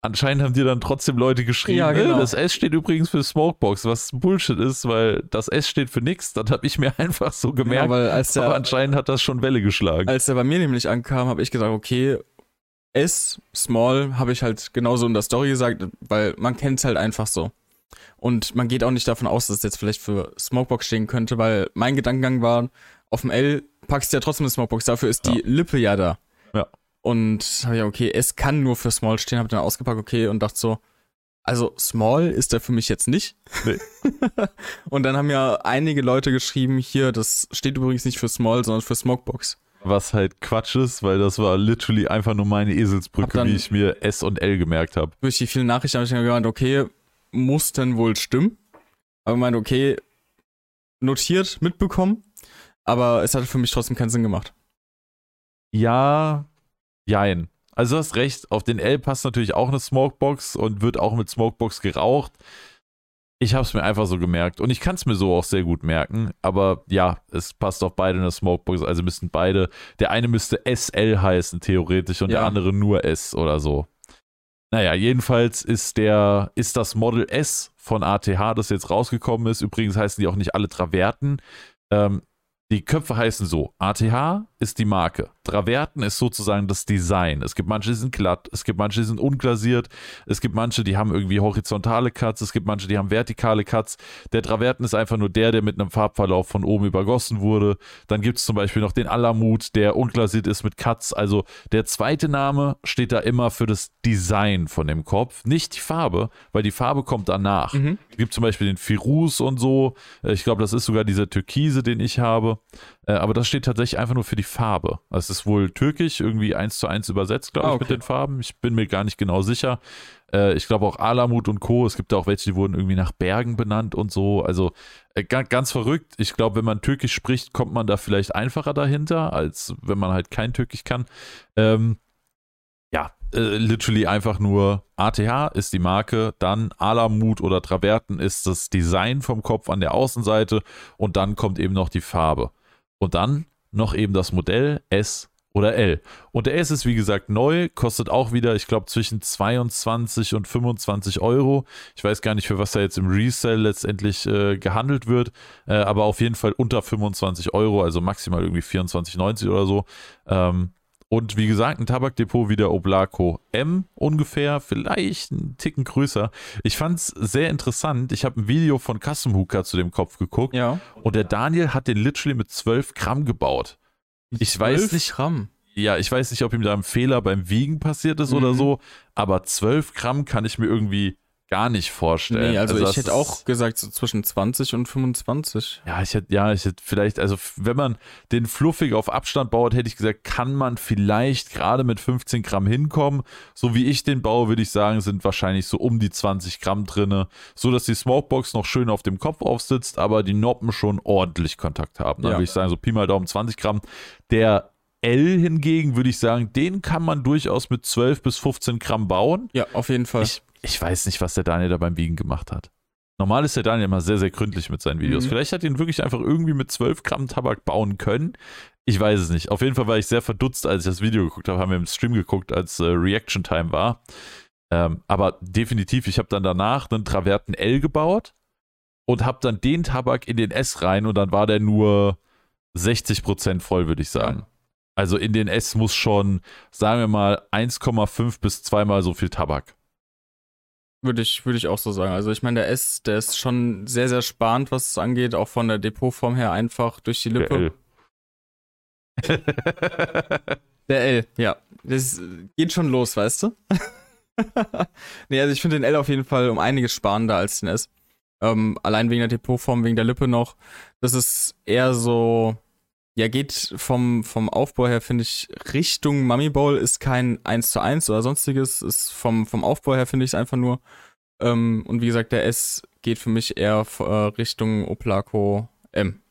Speaker 2: Anscheinend haben dir dann trotzdem Leute geschrieben, ja, genau. das S steht übrigens für Smokebox, was Bullshit ist, weil das S steht für nichts. Das habe ich mir einfach so gemerkt. Ja, als der, aber anscheinend hat das schon Welle geschlagen.
Speaker 1: Als der bei mir nämlich ankam, habe ich gesagt, okay, S, Small, habe ich halt genauso in der Story gesagt, weil man kennt es halt einfach so. Und man geht auch nicht davon aus, dass es jetzt vielleicht für Smokebox stehen könnte, weil mein Gedankengang war, auf dem L packst du ja trotzdem eine Smokebox, dafür ist ja. die Lippe ja da.
Speaker 2: Ja.
Speaker 1: Und habe ja, okay, es kann nur für Small stehen, habe dann ausgepackt, okay, und dachte so, also Small ist der für mich jetzt nicht. Nee. und dann haben ja einige Leute geschrieben, hier, das steht übrigens nicht für Small, sondern für Smokebox.
Speaker 2: Was halt Quatsch ist, weil das war literally einfach nur meine Eselsbrücke, wie ich mir S und L gemerkt habe.
Speaker 1: Durch die vielen Nachrichten habe ich dann gemeint, okay, muss denn wohl stimmen. Aber ich meinte, okay, notiert, mitbekommen. Aber es hat für mich trotzdem keinen Sinn gemacht.
Speaker 2: Ja, Jein. Also du hast recht, auf den L passt natürlich auch eine Smokebox und wird auch mit Smokebox geraucht. Ich habe es mir einfach so gemerkt und ich kann es mir so auch sehr gut merken. Aber ja, es passt auf beide eine Smokebox. Also müssten beide, der eine müsste SL heißen theoretisch und ja. der andere nur S oder so. Naja, jedenfalls ist der, ist das Model S von ATH, das jetzt rausgekommen ist. Übrigens heißen die auch nicht alle Traverten. Ähm, die Köpfe heißen so. ATH ist die Marke. Traverten ist sozusagen das Design. Es gibt manche, die sind glatt, es gibt manche, die sind unglasiert, es gibt manche, die haben irgendwie horizontale Cuts, es gibt manche, die haben vertikale Cuts. Der Traverten ist einfach nur der, der mit einem Farbverlauf von oben übergossen wurde. Dann gibt es zum Beispiel noch den Alamut, der unglasiert ist mit Cuts. Also der zweite Name steht da immer für das Design von dem Kopf, nicht die Farbe, weil die Farbe kommt danach. Mhm. Es gibt zum Beispiel den Firus und so. Ich glaube, das ist sogar dieser Türkise, den ich habe. Äh, aber das steht tatsächlich einfach nur für die Farbe. Also es ist wohl türkisch, irgendwie eins zu eins übersetzt, glaube ich,
Speaker 1: Ah, okay.
Speaker 2: mit den Farben. Ich bin mir gar nicht genau sicher. Äh, ich glaube auch Alamut und Co. Es gibt da auch welche, die wurden irgendwie nach Bergen benannt und so. Also äh, ga- ganz verrückt. Ich glaube, wenn man Türkisch spricht, kommt man da vielleicht einfacher dahinter, als wenn man halt kein Türkisch kann. Ähm, ja, äh, literally einfach nur ATH ist die Marke, dann Alamut oder Traverten ist das Design vom Kopf an der Außenseite und dann kommt eben noch die Farbe. Und dann noch eben das Modell S oder L. Und der S ist wie gesagt neu, kostet auch wieder, ich glaube, zwischen 22 und 25 Euro. Ich weiß gar nicht, für was da jetzt im Resell letztendlich äh, gehandelt wird, äh, aber auf jeden Fall unter 25 Euro, also maximal irgendwie 24,90 oder so. Ähm, und wie gesagt, ein Tabakdepot wie der Oblaco M ungefähr, vielleicht einen Ticken größer. Ich fand es sehr interessant. Ich habe ein Video von Custom Hooker zu dem Kopf geguckt
Speaker 1: Ja.
Speaker 2: und der Daniel hat den literally mit 12 Gramm gebaut. Ich weiß
Speaker 1: 12
Speaker 2: nicht-
Speaker 1: Gramm.
Speaker 2: Ja, ich weiß nicht, ob ihm da ein Fehler beim Wiegen passiert ist oder
Speaker 1: Mhm.
Speaker 2: so, aber 12 Gramm kann ich mir irgendwie gar nicht vorstellen.
Speaker 1: Nee, also,
Speaker 2: das
Speaker 1: ich hätte auch gesagt, so zwischen 20 und 25.
Speaker 2: Ja, ich hätte, ja, ich hätte vielleicht, also wenn man den fluffig auf Abstand baut, hätte ich gesagt, kann man vielleicht gerade mit 15 Gramm hinkommen. So wie ich den baue, würde ich sagen, sind wahrscheinlich so um die 20 Gramm drinne, so dass die Smokebox noch schön auf dem Kopf aufsitzt, aber die Noppen schon ordentlich Kontakt haben. Dann
Speaker 1: Ja.
Speaker 2: würde ich sagen, so Pi mal Daumen 20 Gramm. Der L hingegen würde ich sagen, den kann man durchaus mit 12 bis 15 Gramm bauen.
Speaker 1: Ja, auf jeden Fall.
Speaker 2: Ich, ich weiß nicht, was der Daniel da beim Wiegen gemacht hat. Normal ist der Daniel immer sehr, sehr gründlich mit seinen Videos.
Speaker 1: Mhm.
Speaker 2: Vielleicht hat ihn wirklich einfach irgendwie mit 12 Gramm Tabak bauen können. Ich weiß es nicht. Auf jeden Fall war ich sehr verdutzt, als ich das Video geguckt habe. Haben wir im Stream geguckt, als äh, Reaction Time war. Ähm, aber definitiv, ich habe dann danach einen Traverten L gebaut und habe dann den Tabak in den S rein und dann war der nur 60% voll, würde ich sagen. Also in den S muss schon, sagen wir mal, 1,5 bis zweimal so viel Tabak.
Speaker 1: Würde ich, würde ich auch so sagen. Also ich meine, der S, der ist schon sehr, sehr sparend, was es angeht, auch von der Depotform her einfach durch die Lippe.
Speaker 2: Der L.
Speaker 1: Der L, ja. Das geht schon los, weißt du? nee, also ich finde den L auf jeden Fall um einiges sparender als den S. Ähm, allein wegen der Depotform, wegen der Lippe noch. Das ist eher so, ja, geht vom, vom Aufbau her, finde ich, Richtung Mummy Bowl ist kein 1 zu 1 oder sonstiges. Ist vom, vom Aufbau her finde ich es einfach nur. Ähm, und wie gesagt, der S geht für mich eher äh, Richtung Oplaco M.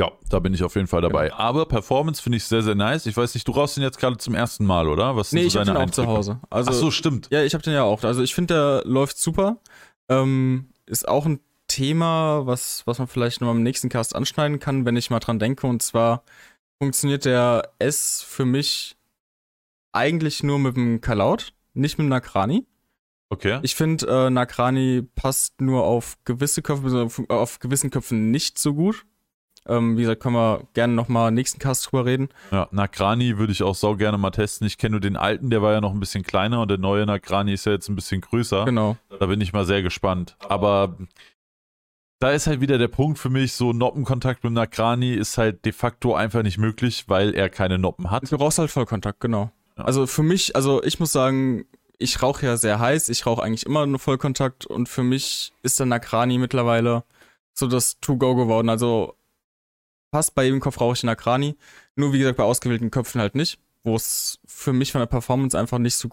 Speaker 2: Ja, da bin ich auf jeden Fall dabei.
Speaker 1: Genau.
Speaker 2: Aber Performance finde ich sehr, sehr nice. Ich weiß nicht, du rauchst ihn jetzt gerade zum ersten Mal, oder? Was sind
Speaker 1: Nee,
Speaker 2: so
Speaker 1: ich habe den auch zu? Hause. Also,
Speaker 2: Ach so, stimmt.
Speaker 1: Ja, ich habe den ja auch. Also ich finde, der läuft super. Ähm, ist auch ein Thema, was, was man vielleicht noch im nächsten Cast anschneiden kann, wenn ich mal dran denke. Und zwar funktioniert der S für mich eigentlich nur mit dem Kalaut, nicht mit dem Nakrani.
Speaker 2: Okay.
Speaker 1: Ich finde, äh, Nakrani passt nur auf gewisse Köpfe, beziehungsweise auf gewissen Köpfen nicht so gut. Ähm, wie gesagt, können wir gerne nochmal nächsten Cast drüber reden.
Speaker 2: Ja, Nakrani würde ich auch sau gerne mal testen. Ich kenne nur den alten, der war ja noch ein bisschen kleiner und der neue Nakrani ist ja jetzt ein bisschen größer.
Speaker 1: Genau.
Speaker 2: Da bin ich mal sehr gespannt. Aber da ist halt wieder der Punkt für mich, so Noppenkontakt mit dem Nakrani ist halt de facto einfach nicht möglich, weil er keine Noppen hat.
Speaker 1: Du brauchst halt Vollkontakt, genau.
Speaker 2: Ja.
Speaker 1: Also für mich, also ich muss sagen, ich rauche ja sehr heiß, ich rauche eigentlich immer nur Vollkontakt und für mich ist der Nakrani mittlerweile so das To-Go geworden. Also fast bei jedem Kopf rauche ich den Nakrani, nur wie gesagt bei ausgewählten Köpfen halt nicht, wo es für mich von der Performance einfach nicht so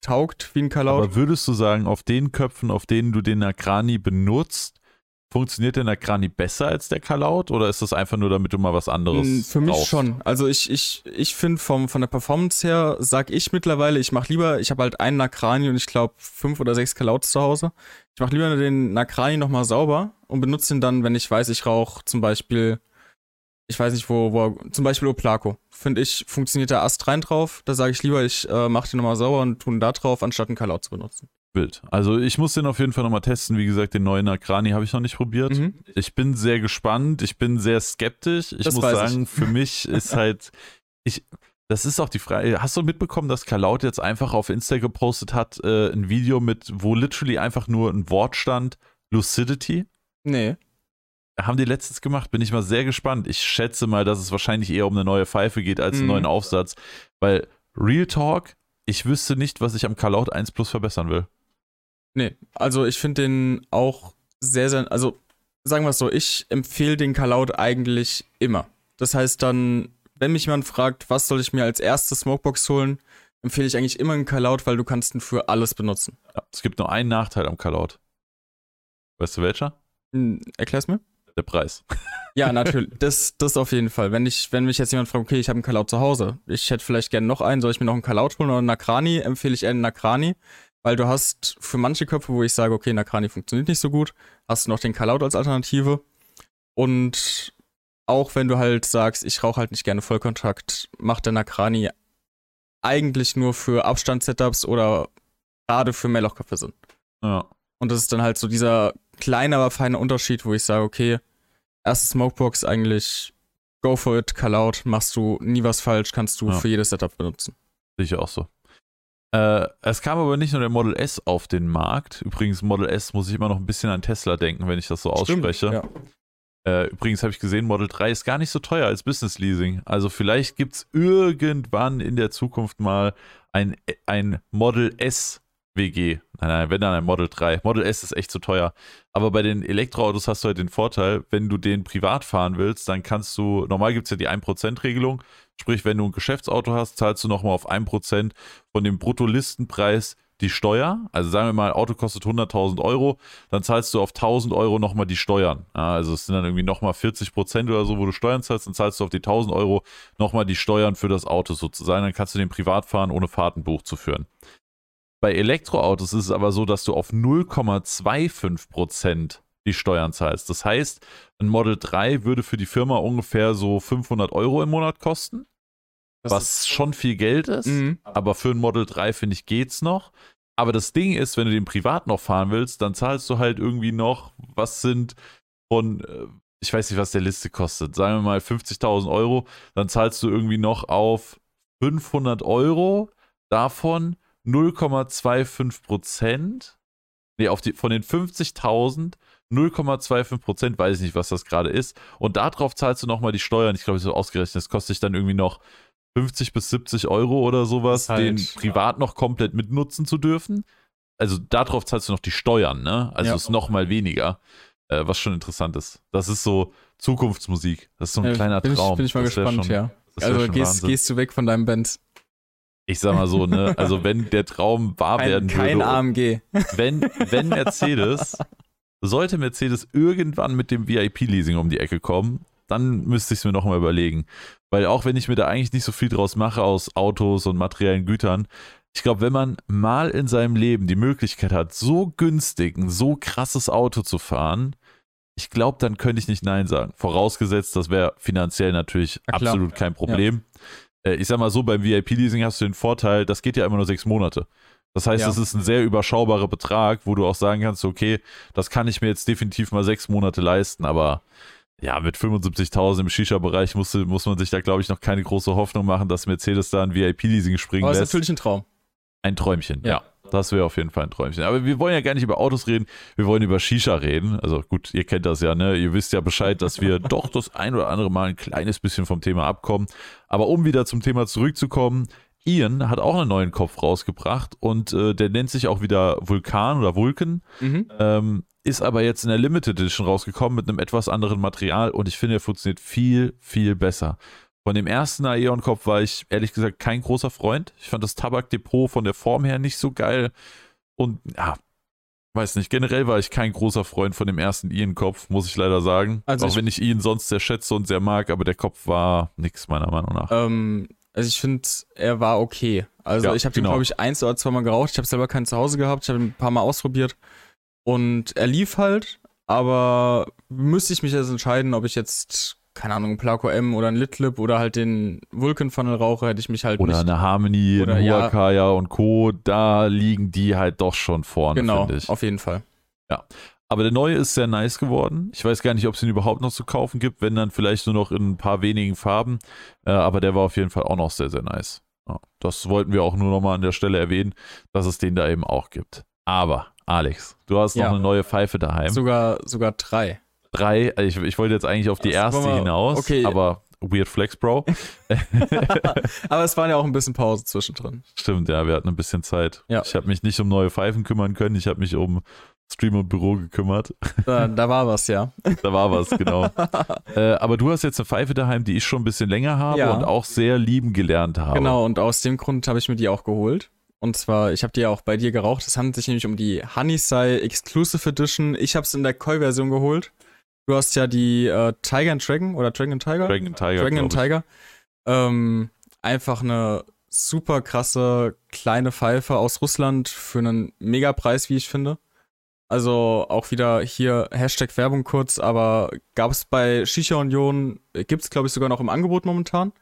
Speaker 1: taugt wie ein Kalaut.
Speaker 2: Aber würdest du sagen, auf den Köpfen, auf denen du den Nakrani benutzt, funktioniert der Nakrani besser als der Kalaut oder ist das einfach nur, damit du mal was anderes
Speaker 1: Mm, Für mich
Speaker 2: rauchst?
Speaker 1: schon. Also ich, ich, ich finde vom von der Performance her, sag ich mittlerweile, ich mache lieber, ich habe halt einen Nakrani und ich glaube fünf oder sechs Kalouts zu Hause. Ich mache lieber den Nakrani nochmal sauber und benutze ihn dann, wenn ich weiß, ich rauche zum Beispiel, ich weiß nicht wo, wo zum Beispiel Oplaco. Finde ich, funktioniert der Ast rein drauf. Da sage ich lieber, ich äh, mache den nochmal sauber und tue ihn da drauf, anstatt einen Kalaut zu benutzen.
Speaker 2: Wild. Also ich muss den auf jeden Fall nochmal testen. Wie gesagt, den neuen Nakrani habe ich noch nicht probiert.
Speaker 1: Mhm.
Speaker 2: Ich bin sehr gespannt. Ich bin sehr skeptisch. Ich
Speaker 1: Das
Speaker 2: muss sagen, für mich ist halt, ich, das ist auch die Frage. Hast du mitbekommen, dass Kalaut jetzt einfach auf Insta gepostet hat, äh, ein Video mit, wo literally einfach nur ein Wort stand, Lucidity?
Speaker 1: Nee.
Speaker 2: Haben die letztens gemacht, bin ich mal sehr gespannt. Ich schätze mal, dass es wahrscheinlich eher um eine neue Pfeife geht als einen
Speaker 1: Mhm.
Speaker 2: neuen Aufsatz. Weil Real Talk, ich wüsste nicht, was ich am Kalaut 1 Plus verbessern will.
Speaker 1: Nee, also ich finde den auch sehr, sehr, also sagen wir es so, ich empfehle den Kalaut eigentlich immer. Das heißt dann, wenn mich jemand fragt, was soll ich mir als erstes Smokebox holen, empfehle ich eigentlich immer einen Kalaut, weil du kannst ihn für alles benutzen.
Speaker 2: Ja, es gibt nur einen Nachteil am Kalaut. Weißt du welcher?
Speaker 1: Hm, erklär's mir.
Speaker 2: Der Preis.
Speaker 1: Ja, natürlich. Das, das auf jeden Fall. Wenn, ich, wenn mich jetzt jemand fragt, okay, ich habe einen Kalaut zu Hause, ich hätte vielleicht gerne noch einen, soll ich mir noch einen Kalaut holen oder einen Nakrani, empfehle ich eher einen Nakrani, weil du hast für manche Köpfe, wo ich sage, okay, Nakrani funktioniert nicht so gut, hast du noch den Kalaut als Alternative. Und auch wenn du halt sagst, ich rauche halt nicht gerne Vollkontakt, macht der Nakrani eigentlich nur für Abstand-Setups oder gerade für Mehrlochköpfe Sinn.
Speaker 2: Ja.
Speaker 1: Und das ist dann halt so dieser kleine, aber feine Unterschied, wo ich sage, okay, erste Smokebox eigentlich go for it, call out, machst du nie was falsch, kannst du
Speaker 2: Ja.
Speaker 1: für jedes Setup benutzen.
Speaker 2: Sicher auch so. Äh, es kam aber nicht nur der Model S auf den Markt. Übrigens, Model S muss ich immer noch ein bisschen an Tesla denken, wenn ich das so ausspreche.
Speaker 1: Ja.
Speaker 2: Äh, übrigens habe ich gesehen, Model 3 ist gar nicht so teuer als Business Leasing. Also vielleicht gibt es irgendwann in der Zukunft mal ein, ein Model S WG. Nein, nein, wenn dann ein Model 3. Model S ist echt zu teuer. Aber bei den Elektroautos hast du halt den Vorteil, wenn du den privat fahren willst, dann kannst du, normal gibt es ja die 1%-Regelung. Sprich, wenn du ein Geschäftsauto hast, zahlst du nochmal auf 1% von dem Bruttolistenpreis die Steuer. Also sagen wir mal, Auto kostet 100.000 Euro, dann zahlst du auf 1.000 Euro nochmal die Steuern. Also es sind dann irgendwie nochmal 40 Prozent oder so, wo du Steuern zahlst, dann zahlst du auf die 1.000 Euro nochmal die Steuern für das Auto sozusagen. Dann kannst du den privat fahren, ohne Fahrtenbuch zu führen. Bei Elektroautos ist es aber so, dass du auf 0,25 Prozent die Steuern zahlst. Das heißt, ein Model 3 würde für die Firma ungefähr so 500 Euro im Monat kosten,
Speaker 1: Das
Speaker 2: was schon viel Geld ist.
Speaker 1: Mhm.
Speaker 2: Aber für ein Model 3 finde ich geht's noch. Aber das Ding ist, wenn du den privat noch fahren willst, dann zahlst du halt irgendwie noch, was sind von, äh, ich weiß nicht, was der Liste kostet, sagen wir mal 50.000 Euro, dann zahlst du irgendwie noch auf 500 Euro davon 0,25 Prozent. Nee, auf die, von den 50.000 0,25 Prozent, weiß ich nicht, was das gerade ist. Und darauf zahlst du nochmal die Steuern. Ich glaube, so ausgerechnet, das kostet dich dann irgendwie noch 50 bis 70 Euro oder sowas,
Speaker 1: halt-
Speaker 2: den privat noch komplett mitnutzen zu dürfen. Also darauf zahlst du noch die Steuern, ne? Also
Speaker 1: Ja.
Speaker 2: ist noch mal weniger, äh, was schon interessant ist. Das ist so Zukunftsmusik. Das ist so ein
Speaker 1: Äh,
Speaker 2: kleiner
Speaker 1: bin
Speaker 2: Traum.
Speaker 1: Ich, bin ich mal
Speaker 2: Das
Speaker 1: gespannt,
Speaker 2: schon,
Speaker 1: ja. Also gehst, gehst du weg von deinem Benz.
Speaker 2: Ich sag mal so, ne? Also wenn der Traum wahr
Speaker 1: Kein,
Speaker 2: werden
Speaker 1: kein
Speaker 2: würde,
Speaker 1: AMG.
Speaker 2: wenn, wenn Mercedes, sollte Mercedes irgendwann mit dem VIP-Leasing um die Ecke kommen, dann müsste ich es mir nochmal überlegen. Weil auch wenn ich mir da eigentlich nicht so viel draus mache aus Autos und materiellen Gütern, ich glaube, wenn man mal in seinem Leben die Möglichkeit hat, so günstig ein so krasses Auto zu fahren, ich glaube, dann könnte ich nicht Nein sagen. Vorausgesetzt, das wäre finanziell natürlich
Speaker 1: Ja, klar.
Speaker 2: absolut kein Problem. Äh, Ich sag mal so, beim VIP-Leasing hast du den Vorteil, das geht ja immer nur sechs Monate. Das heißt,
Speaker 1: Ja.
Speaker 2: das ist ein sehr überschaubarer Betrag, wo du auch sagen kannst, okay, das kann ich mir jetzt definitiv mal sechs Monate leisten, aber ja, mit 75.000 im Shisha-Bereich muss, muss man sich da, glaube ich, noch keine große Hoffnung machen, dass Mercedes da ein VIP-Leasing springen
Speaker 1: Aber ist
Speaker 2: lässt.
Speaker 1: natürlich ein Traum.
Speaker 2: Ein Träumchen, ja.
Speaker 1: Ja.
Speaker 2: Das wäre auf jeden Fall ein Träumchen. Aber wir wollen ja gar nicht über Autos reden, wir wollen über Shisha reden. Also gut, ihr kennt das ja, ne? Ihr wisst ja Bescheid, dass wir doch das ein oder andere Mal ein kleines bisschen vom Thema abkommen. Aber um wieder zum Thema zurückzukommen, Ian hat auch einen neuen Kopf rausgebracht und äh, der nennt sich auch wieder Vulkan oder Vulcan.
Speaker 1: Mhm.
Speaker 2: Ähm, ist aber jetzt in der Limited Edition rausgekommen mit einem etwas anderen Material und ich finde, er funktioniert viel, viel besser. Von dem ersten Aeon-Kopf war ich ehrlich gesagt kein großer Freund. Ich fand das Tabakdepot von der Form her nicht so geil. Und ja, weiß nicht, generell war ich kein großer Freund von dem ersten Ian-Kopf, muss ich leider sagen.
Speaker 1: Also
Speaker 2: Auch
Speaker 1: ich-
Speaker 2: wenn ich Ian sonst sehr schätze und sehr mag, aber der Kopf war nix, meiner Meinung nach.
Speaker 1: Ähm, also ich finde, er war okay. Also
Speaker 2: Ja,
Speaker 1: ich habe den,
Speaker 2: genau.
Speaker 1: glaube ich, eins oder zweimal geraucht. Ich habe selber keinen zu Hause gehabt. Ich habe ihn ein paar Mal ausprobiert. Und er lief halt, aber müsste ich mich jetzt entscheiden, ob ich jetzt, keine Ahnung, ein Placo M oder ein Litlip oder halt den Vulcan Funnel rauche, hätte ich mich halt
Speaker 2: Oder
Speaker 1: nicht.
Speaker 2: eine Harmony,
Speaker 1: Oder
Speaker 2: ein
Speaker 1: ja.
Speaker 2: Huacaya und Co., da liegen die halt doch schon vorne,
Speaker 1: Genau,
Speaker 2: finde ich.
Speaker 1: auf jeden Fall.
Speaker 2: Aber der neue ist sehr nice geworden. Ich weiß gar nicht, ob es ihn überhaupt noch zu kaufen gibt, wenn dann vielleicht nur noch in ein paar wenigen Farben. Äh, aber der war auf jeden Fall auch noch sehr, sehr nice. Ja, das wollten wir auch nur nochmal an der Stelle erwähnen, dass es den da eben auch gibt. Aber, Alex, du hast noch
Speaker 1: Ja.
Speaker 2: eine neue Pfeife daheim.
Speaker 1: Sogar, sogar drei.
Speaker 2: Drei, äh, ich, ich wollte jetzt eigentlich auf die
Speaker 1: Das
Speaker 2: erste
Speaker 1: wir-
Speaker 2: hinaus,
Speaker 1: okay.
Speaker 2: aber Weird Flex, Bro.
Speaker 1: aber es waren ja auch ein bisschen Pause zwischendrin.
Speaker 2: Stimmt, ja, wir hatten ein bisschen Zeit.
Speaker 1: Ja.
Speaker 2: Ich habe mich nicht um neue Pfeifen kümmern können, ich habe mich um Stream und Büro gekümmert.
Speaker 1: Da, da war was, ja.
Speaker 2: da war was, genau. äh, aber du hast jetzt eine Pfeife daheim, die ich schon ein bisschen länger habe
Speaker 1: Ja.
Speaker 2: und auch sehr lieben gelernt habe.
Speaker 1: Genau, und aus dem Grund habe ich mir die auch geholt. Und zwar, ich habe die ja auch bei dir geraucht. Es handelt sich nämlich um die Honeysai Exclusive Edition. Ich habe es in der Koi-Version geholt. Du hast ja die äh, Tiger and Dragon oder Dragon and Tiger?
Speaker 2: Dragon and Tiger.
Speaker 1: Dragon and. Tiger. Ähm, einfach eine super krasse kleine Pfeife aus Russland für einen Megapreis, wie ich finde. Also auch wieder hier Hashtag Werbung kurz, aber gab es bei Shisha Union, gibt es glaube ich sogar noch im Angebot momentan.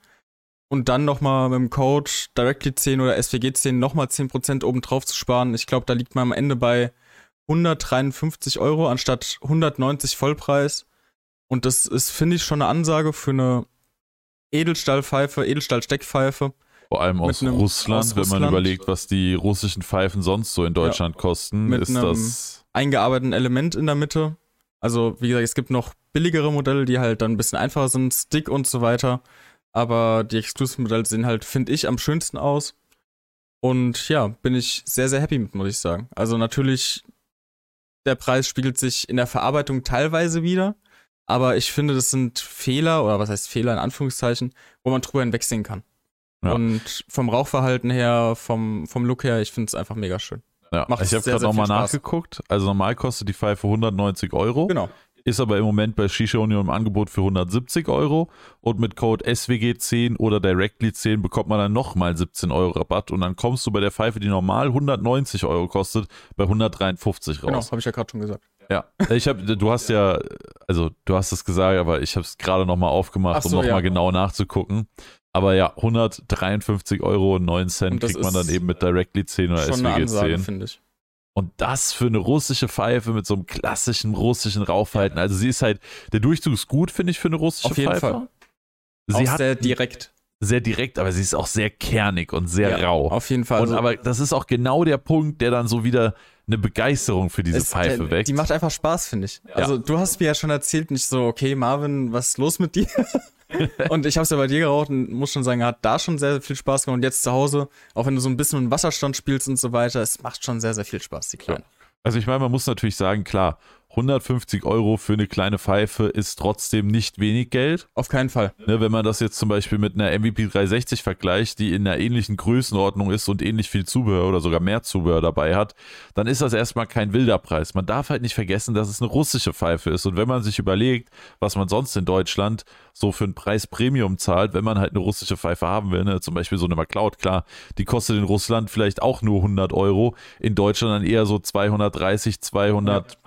Speaker 1: Und dann nochmal mit dem Code Directly10 oder SWG10 nochmal 10% obendrauf zu sparen. Ich glaube, da liegt man am Ende bei 153 Euro anstatt 190 Vollpreis. Und das ist, finde ich, schon eine Ansage für eine Edelstahlpfeife, Edelstahlsteckpfeife.
Speaker 2: Vor allem aus Russland,
Speaker 1: aus
Speaker 2: wenn man überlegt, was die russischen Pfeifen sonst so in Deutschland kosten,
Speaker 1: Mit
Speaker 2: ist
Speaker 1: einem-
Speaker 2: das.
Speaker 1: eingearbeiteten Element in der Mitte. Also, wie gesagt, es gibt noch billigere Modelle, die halt dann ein bisschen einfacher sind, Stick und so weiter. Aber die Exclusive-Modelle sehen halt, finde ich, am schönsten aus. Und ja, bin ich sehr, sehr happy mit, muss ich sagen. Also natürlich, der Preis spiegelt sich in der Verarbeitung teilweise wieder. Aber ich finde, das sind Fehler, oder was heißt Fehler in Anführungszeichen, wo man drüber hinwegsehen kann.
Speaker 2: Ja.
Speaker 1: Und vom Rauchverhalten her, vom, vom Look her, ich finde es einfach mega schön.
Speaker 2: Ja,
Speaker 1: macht
Speaker 2: ich habe gerade nochmal nachgeguckt. Also normal kostet die Pfeife 190 Euro.
Speaker 1: Genau.
Speaker 2: Ist aber im Moment bei Shisha Union im Angebot für 170 Euro. Und mit Code SWG10 oder Directly10 bekommt man dann nochmal 17 Euro Rabatt. Und dann kommst du bei der Pfeife, die normal 190 Euro kostet, bei 153
Speaker 1: Genau,
Speaker 2: raus.
Speaker 1: habe ich ja gerade schon gesagt.
Speaker 2: Ja, ich habe, du hast ja, also du hast es gesagt, aber ich habe es gerade nochmal aufgemacht,
Speaker 1: Ach so,
Speaker 2: um nochmal
Speaker 1: ja.
Speaker 2: genau nachzugucken. Aber ja, 153 Euro und 9 Cent
Speaker 1: das
Speaker 2: kriegt man dann
Speaker 1: ist
Speaker 2: eben mit Directly 10 oder
Speaker 1: Schon eine
Speaker 2: SWG
Speaker 1: Ansage,
Speaker 2: 10.
Speaker 1: finde ich.
Speaker 2: Und das für eine russische Pfeife mit so einem klassischen russischen Rauchverhalten. Also sie ist halt, der Durchzug ist gut, finde ich, für eine russische
Speaker 1: Auf jeden
Speaker 2: Pfeife.
Speaker 1: Fall.
Speaker 2: Sie
Speaker 1: auch
Speaker 2: hat
Speaker 1: sehr direkt.
Speaker 2: sehr direkt, aber sie ist auch sehr kernig und sehr
Speaker 1: Ja,
Speaker 2: rau.
Speaker 1: Auf jeden Fall.
Speaker 2: und
Speaker 1: Also,
Speaker 2: aber das ist auch genau der Punkt, der dann so wieder eine Begeisterung für diese
Speaker 1: es-
Speaker 2: Pfeife
Speaker 1: der-
Speaker 2: weckt.
Speaker 1: Die macht einfach Spaß, finde ich. Also du hast mir ja schon erzählt, nicht so, okay, Marvin, was ist los mit dir? und ich habe es ja bei dir geraucht und muss schon sagen, hat da schon sehr, sehr viel Spaß gemacht. Und jetzt zu Hause, auch wenn du so ein bisschen mit Wasserstand spielst und so weiter, es macht schon sehr, sehr viel Spaß, die Kleine.
Speaker 2: Also ich meine, man muss natürlich sagen, klar, 150 Euro für eine kleine Pfeife ist trotzdem nicht wenig Geld.
Speaker 1: Auf keinen Fall.
Speaker 2: Ne, wenn man das jetzt zum Beispiel mit einer MVP 360 vergleicht, die in einer ähnlichen Größenordnung ist und ähnlich viel Zubehör oder sogar mehr Zubehör dabei hat, dann ist das erstmal kein wilder Preis. Man darf halt nicht vergessen, dass es eine russische Pfeife ist. Und wenn man sich überlegt, was man sonst in Deutschland so für einen Preis Premium zahlt, wenn man halt eine russische Pfeife haben will, ne, zum Beispiel so eine MacLeod, klar, die kostet in Russland vielleicht auch nur 100 Euro, in Deutschland dann eher so 230, 280,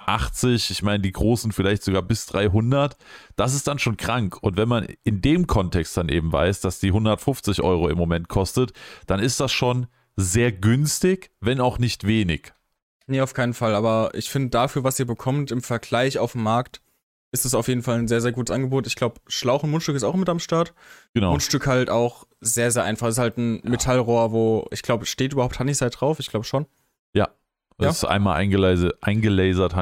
Speaker 2: ich meine, die großen vielleicht sogar bis 300. Das ist dann schon krank. Und wenn man in dem Kontext dann eben weiß, dass die 150 Euro im Moment kostet, dann ist das schon sehr günstig, wenn auch nicht wenig.
Speaker 1: Nee, auf keinen Fall. Aber ich finde dafür, was ihr bekommt im Vergleich auf dem Markt, ist es auf jeden Fall ein sehr, sehr gutes Angebot. Ich glaube, Schlauch und Mundstück ist auch mit am Start.
Speaker 2: Genau.
Speaker 1: Mundstück halt auch sehr, sehr einfach. Es ist halt ein Metallrohr, wo, ich glaube, steht überhaupt Honeyside drauf? Ich glaube schon.
Speaker 2: Das ist einmal eingelasert, eingelasert.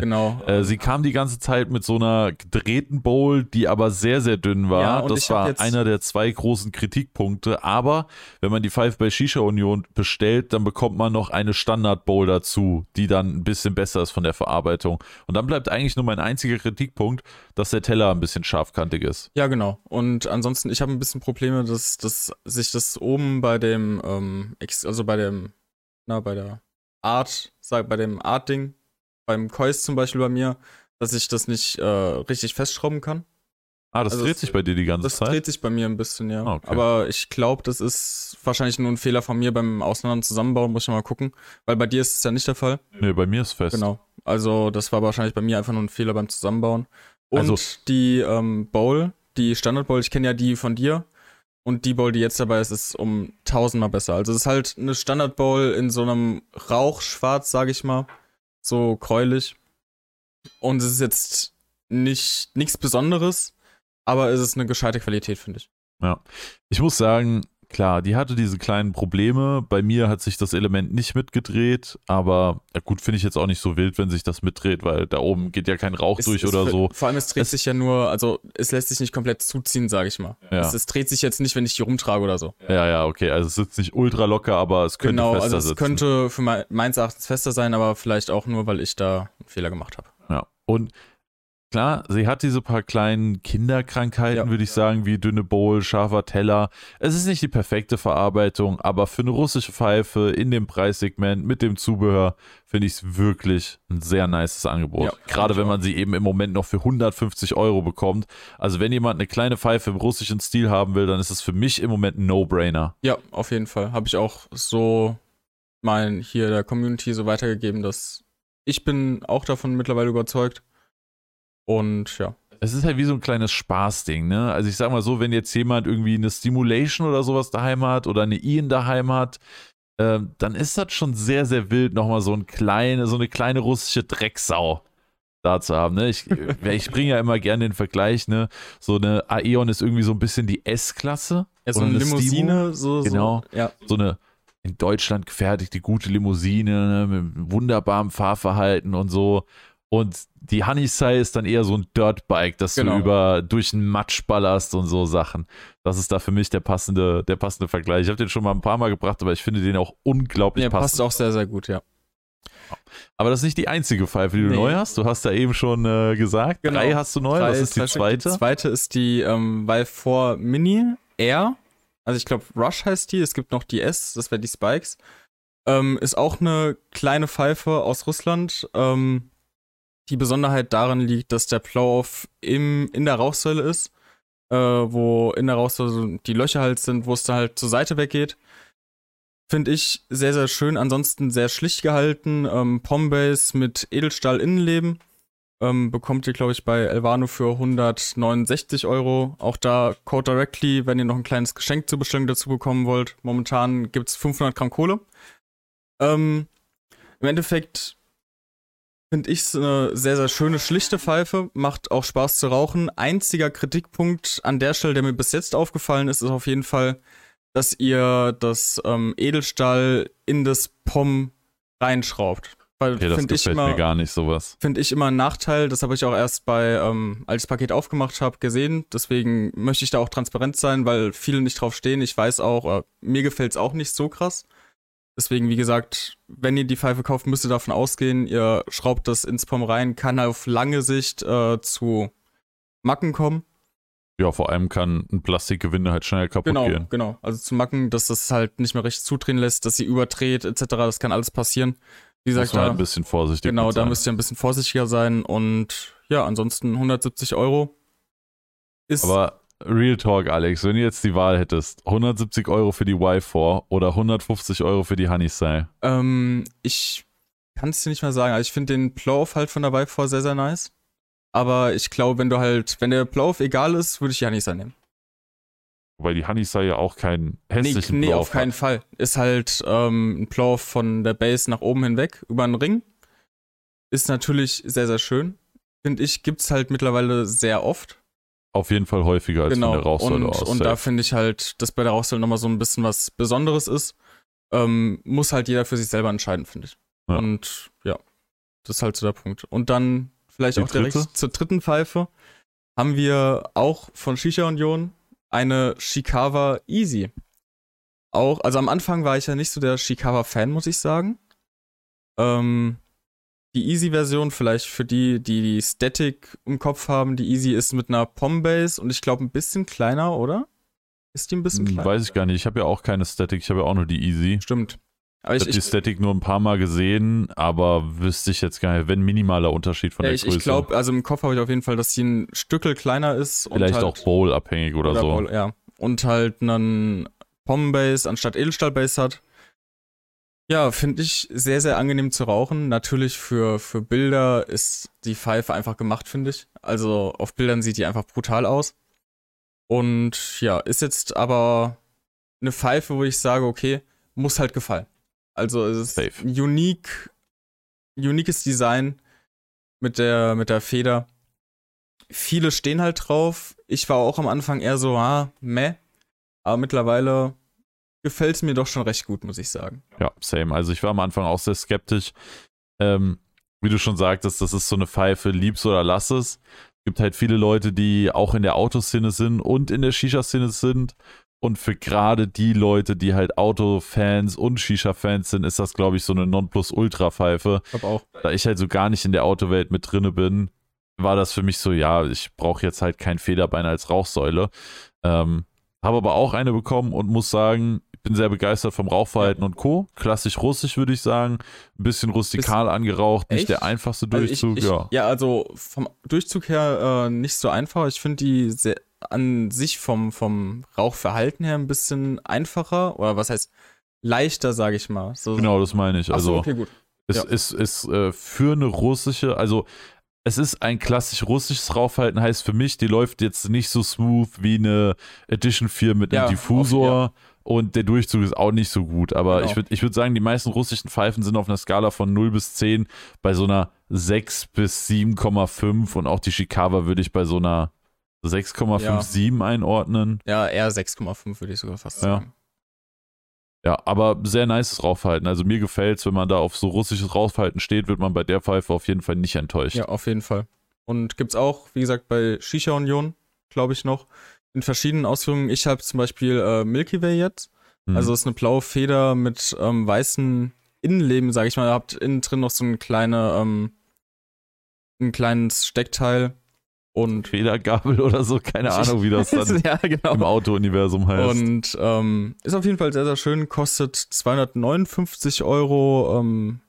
Speaker 1: Genau.
Speaker 2: Äh, sie kam die ganze Zeit mit so einer gedrehten Bowl, die aber sehr, sehr dünn war.
Speaker 1: Ja,
Speaker 2: das war einer der zwei großen Kritikpunkte. Aber wenn man die Pfeife bei Shisha Union bestellt, dann bekommt man noch eine Standard Bowl dazu, die dann ein bisschen besser ist von der Verarbeitung. Und dann bleibt eigentlich nur mein einziger Kritikpunkt, dass der Teller ein bisschen scharfkantig ist.
Speaker 1: Ja, genau. Und ansonsten, ich habe ein bisschen Probleme, dass, dass sich das oben bei dem, ähm, also bei dem, na, bei der Art, sag, bei dem Art-Ding, beim Kois zum Beispiel bei mir, dass ich das nicht äh, richtig festschrauben kann.
Speaker 2: Ah, das
Speaker 1: Also
Speaker 2: dreht
Speaker 1: es-
Speaker 2: sich bei dir die ganze
Speaker 1: Das
Speaker 2: Zeit?
Speaker 1: dreht sich bei mir ein bisschen, ja.
Speaker 2: Ah, okay.
Speaker 1: Aber ich glaube, das ist wahrscheinlich nur ein Fehler von mir beim Auseinander zusammenbauen, muss ich mal gucken. Weil bei dir ist es ja nicht der Fall.
Speaker 2: Nee, bei mir ist fest.
Speaker 1: Genau. Also, das war wahrscheinlich bei mir einfach nur ein Fehler beim Zusammenbauen. Und
Speaker 2: Also-
Speaker 1: die ähm, Bowl, die Standard-Bowl, ich kenne ja die von dir. Und die Bowl, die jetzt dabei ist, ist um tausendmal besser. Also, es ist halt eine Standard-Bowl in so einem Rauchschwarz, sage ich mal. So gräulich. Und es ist jetzt nicht nichts Besonderes, aber es ist eine gescheite Qualität, finde ich.
Speaker 2: Ich muss sagen, klar, die hatte diese kleinen Probleme. Bei mir hat sich das Element nicht mitgedreht, aber ja gut, finde ich jetzt auch nicht so wild, wenn sich das mitdreht, weil da oben geht ja kein Rauch
Speaker 1: Es-
Speaker 2: durch
Speaker 1: es-
Speaker 2: oder so.
Speaker 1: Vor allem, es dreht
Speaker 2: Es-
Speaker 1: sich ja nur, also es lässt sich nicht komplett zuziehen, sage ich mal.
Speaker 2: Ja.
Speaker 1: Es, es dreht sich jetzt nicht, wenn ich die rumtrage oder so.
Speaker 2: Ja, ja, okay. Also es sitzt nicht ultra locker, aber es könnte
Speaker 1: genau,
Speaker 2: fester
Speaker 1: also es
Speaker 2: sitzen.
Speaker 1: könnte für mein, meines Erachtens fester sein, aber vielleicht auch nur, weil ich da einen Fehler gemacht habe.
Speaker 2: Ja. Und klar, sie hat diese paar kleinen Kinderkrankheiten,
Speaker 1: Ja.
Speaker 2: würde ich sagen, wie dünne Bowl, scharfer Teller. Es ist nicht die perfekte Verarbeitung, aber für eine russische Pfeife in dem Preissegment mit dem Zubehör finde ich es wirklich ein sehr nices Angebot.
Speaker 1: Ja,
Speaker 2: Gerade wenn man sie eben im Moment noch für 150 Euro bekommt. Also wenn jemand eine kleine Pfeife im russischen Stil haben will, dann ist es für mich im Moment ein No-Brainer.
Speaker 1: Ja, auf jeden Fall. Habe ich auch so mein hier der Community so weitergegeben, dass ich bin auch davon mittlerweile überzeugt. Und ja.
Speaker 2: Es ist halt wie so ein kleines Spaßding, ne? Also ich sag mal so, wenn jetzt jemand irgendwie eine Stimulation oder sowas daheim hat oder eine Ian daheim hat, ähm, dann ist das schon sehr, sehr wild, nochmal so, ein kleine, so eine kleine russische Drecksau da zu haben, ne? Ich, ich bringe ja immer gerne den Vergleich, ne? So eine Aeon ist irgendwie so ein bisschen die S-Klasse.
Speaker 1: ja so eine
Speaker 2: eine
Speaker 1: Limousine, so,
Speaker 2: Genau.
Speaker 1: So, ja.
Speaker 2: So eine in Deutschland gefertigte gute Limousine ne? mit wunderbarem Fahrverhalten und so. Und die Honeysai ist dann eher so ein Dirtbike, das
Speaker 1: Genau.
Speaker 2: du über durch den Matsch ballerst und so Sachen. Das ist da für mich der passende, der passende Vergleich. Ich habe den schon mal ein paar Mal gebracht, aber ich finde den auch unglaublich
Speaker 1: passt
Speaker 2: passend.
Speaker 1: auch sehr, sehr gut, ja.
Speaker 2: Aber das ist nicht die einzige Pfeife, die du
Speaker 1: Nee.
Speaker 2: neu hast. Du hast ja eben schon äh, gesagt,
Speaker 1: Genau.
Speaker 2: drei hast du neu.
Speaker 1: Drei-
Speaker 2: Was ist die zweite?
Speaker 1: Die zweite ist die ähm, Vive 4 Mini Air. Also ich glaube Rush heißt die. Es gibt noch die S, das wäre die Spikes. Ähm, ist auch eine kleine Pfeife aus Russland. Ähm, die Besonderheit darin liegt, dass der Plow-Off in der Rauchsäule ist, äh, wo in der Rauchsäule die Löcher halt sind, wo es da halt zur Seite weggeht. Finde ich sehr, sehr schön. Ansonsten sehr schlicht gehalten. Ähm, Pombase mit Edelstahl-Innenleben. Ähm, bekommt ihr, glaube ich, bei Elvano für 169 Euro. Auch da Code Directly, wenn ihr noch ein kleines Geschenk zur Bestellung dazu bekommen wollt. Momentan gibt es 500 Gramm Kohle. Ähm, Im Endeffekt finde ich es eine sehr, sehr schöne, schlichte Pfeife. Macht auch Spaß zu rauchen. Einziger Kritikpunkt an der Stelle, der mir bis jetzt aufgefallen ist, ist auf jeden Fall, dass ihr das ähm, Edelstahl in das POM reinschraubt. Weil
Speaker 2: Okay, das
Speaker 1: finde ich
Speaker 2: gefällt
Speaker 1: immer
Speaker 2: mir gar nicht, sowas.
Speaker 1: finde ich immer einen Nachteil. Das habe ich auch erst bei, ähm, als ich das Paket aufgemacht habe, gesehen. Deswegen möchte ich da auch transparent sein, weil viele nicht drauf stehen. Ich weiß auch, äh, mir gefällt es auch nicht so krass. Deswegen, wie gesagt, wenn ihr die Pfeife kauft, müsst ihr davon ausgehen, ihr schraubt das ins POM rein, kann auf lange Sicht äh, zu Macken kommen.
Speaker 2: Ja, vor allem kann ein Plastikgewinde halt schnell kaputt
Speaker 1: Genau,
Speaker 2: gehen.
Speaker 1: genau. Also zu Macken, dass das halt nicht mehr richtig zudrehen lässt, dass sie überdreht, etc. Das kann alles passieren. Wie gesagt,
Speaker 2: man halt
Speaker 1: da,
Speaker 2: ein bisschen vorsichtig
Speaker 1: Genau, da müsst ihr ein bisschen vorsichtiger sein und ja, ansonsten 170 Euro ist
Speaker 2: Aber Real Talk, Alex, wenn du jetzt die Wahl hättest, 170 Euro für die Y4 oder 150 Euro für die Honeysay.
Speaker 1: ähm, ich kann es dir nicht mal sagen. Also ich finde den Plow-Off halt von der Vive 4 sehr, sehr nice. Aber ich glaube, wenn du halt, wenn der Plow-Off egal ist, würde ich die Hanisa nehmen.
Speaker 2: Weil die Honeysay ja auch keinen
Speaker 1: Nee,
Speaker 2: hässlichen
Speaker 1: nee
Speaker 2: Blau
Speaker 1: auf keinen
Speaker 2: hat.
Speaker 1: Fall. Ist halt ähm, ein Plow-Off von der Base nach oben hinweg über einen Ring. Ist natürlich sehr, sehr schön. Finde ich, gibt's halt mittlerweile sehr oft.
Speaker 2: Auf jeden Fall häufiger als
Speaker 1: genau.
Speaker 2: von der Rauchsäule
Speaker 1: und,
Speaker 2: aus.
Speaker 1: und da finde ich halt, dass bei der Rauchsäule nochmal so ein bisschen was Besonderes ist. Ähm, muss halt jeder für sich selber entscheiden, finde ich.
Speaker 2: Ja.
Speaker 1: Und ja, das ist halt so der Punkt. Und dann vielleicht
Speaker 2: Die
Speaker 1: auch direkt
Speaker 2: dritte?
Speaker 1: zur dritten Pfeife haben wir auch von Shisha Union eine Shikawa Easy. Auch, also am Anfang war ich ja nicht so der Shikawa-Fan, muss ich sagen. Ähm, die Easy-Version, vielleicht für die, die die Static im Kopf haben, die Easy ist mit einer Pom-Base und ich glaube ein bisschen kleiner, oder? Ist die ein bisschen
Speaker 2: Hm,
Speaker 1: kleiner?
Speaker 2: Weiß ich gar nicht. Ich habe ja auch keine Static, ich habe ja auch nur die Easy.
Speaker 1: Stimmt. Aber
Speaker 2: Ich
Speaker 1: ich,
Speaker 2: habe die Static nur ein paar Mal gesehen, aber wüsste ich jetzt gar nicht, wenn minimaler Unterschied von
Speaker 1: ja,
Speaker 2: der
Speaker 1: ich,
Speaker 2: Größe.
Speaker 1: ich glaube, also im Kopf habe ich auf jeden Fall, dass sie ein Stückel kleiner ist.
Speaker 2: Vielleicht
Speaker 1: und halt,
Speaker 2: auch Bowl-abhängig oder, so.
Speaker 1: Bowl, ja. Und halt einen Pom-Base anstatt Edelstahl-Base hat. Ja, finde ich sehr, sehr angenehm zu rauchen. Natürlich für, für Bilder ist die Pfeife einfach gemacht, finde ich. Also auf Bildern sieht die einfach brutal aus. Und ja, ist jetzt aber eine Pfeife, wo ich sage, okay, muss halt gefallen. Also es ist
Speaker 2: Safe.
Speaker 1: unique, uniques Design mit der, mit der Feder. Viele stehen halt drauf. Ich war auch am Anfang eher so, ah, meh. Aber mittlerweile gefällt es mir doch schon recht gut, muss ich sagen.
Speaker 2: Ja, same. Also ich war am Anfang auch sehr skeptisch. Ähm, wie du schon sagtest, das ist so eine Pfeife, lieb's oder lass es. Es gibt halt viele Leute, die auch in der Autoszene sind und in der Shisha-Szene sind. Und für gerade die Leute, die halt Autofans und Shisha-Fans sind, ist das, glaube ich, so eine Nonplus-Ultra-Pfeife.
Speaker 1: Ich auch.
Speaker 2: Da ich halt so gar nicht in der Autowelt mit drinne bin, war das für mich so, ja, ich brauche jetzt halt kein Federbein als Rauchsäule. Ähm, habe aber auch eine bekommen und muss sagen, ich bin sehr begeistert vom Rauchverhalten und Co. Klassisch russisch, würde ich sagen. Ein bisschen rustikal Bis angeraucht, nicht der einfachste Durchzug.
Speaker 1: Also ich, ich,
Speaker 2: ja.
Speaker 1: ja, also vom Durchzug her äh, nicht so einfach. Ich finde die sehr, an sich vom, vom Rauchverhalten her ein bisschen einfacher. Oder was heißt leichter, sage ich mal.
Speaker 2: So, genau, das meine ich. Also,
Speaker 1: so, okay, gut.
Speaker 2: Es ja. ist, ist, äh, für eine russische, also es ist ein klassisch russisches Rauchverhalten, heißt für mich, die läuft jetzt nicht so smooth wie eine Edition 4 mit einem ja, Diffusor. Auf, ja. Und der Durchzug ist auch nicht so gut. Aber genau. ich würde ich würd sagen, die meisten russischen Pfeifen sind auf einer Skala von 0 bis 10 bei so einer 6 bis 7,5 und auch die Shikawa würde ich bei so einer 6,57 ja. einordnen.
Speaker 1: Ja, eher 6,5 würde ich sogar fast sagen.
Speaker 2: Ja, aber sehr nices Rauchverhalten. Also mir gefällt es, wenn man da auf so russisches Rauchverhalten steht, wird man bei der Pfeife auf jeden Fall nicht enttäuscht.
Speaker 1: Ja, auf jeden Fall. Und gibt es auch, wie gesagt, bei Shisha Union, glaube ich noch, in verschiedenen Ausführungen. Ich habe zum Beispiel äh, Milky Way jetzt. Mhm. Also ist eine blaue Feder mit ähm, weißen Innenleben, sage ich mal. Ihr habt innen drin noch so ein kleine, ähm, ein kleines Steckteil und
Speaker 2: Federgabel oder so, keine Ahnung, wie das dann ja, genau. im Auto-Universum heißt.
Speaker 1: Und ähm, ist auf jeden Fall sehr, sehr schön, kostet 259 Euro ähm,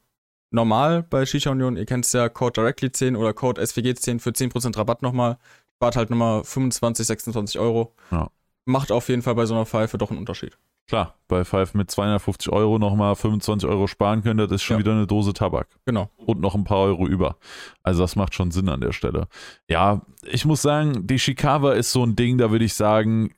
Speaker 1: normal bei Shisha Union. Ihr kennt es ja, Code Directly 10 oder Code SVG 10 für 10% Rabatt nochmal. Spart halt nochmal 25, 26 Euro. Ja. Macht auf jeden Fall bei so einer Pfeife doch einen Unterschied.
Speaker 2: Klar, bei Five mit 250 Euro nochmal 25 Euro sparen könnt, das ist schon ja. wieder eine Dose Tabak.
Speaker 1: Genau.
Speaker 2: Und noch ein paar Euro über. Also das macht schon Sinn an der Stelle. Ja, ich muss sagen, die Shikawa ist so ein Ding, da würde ich sagen,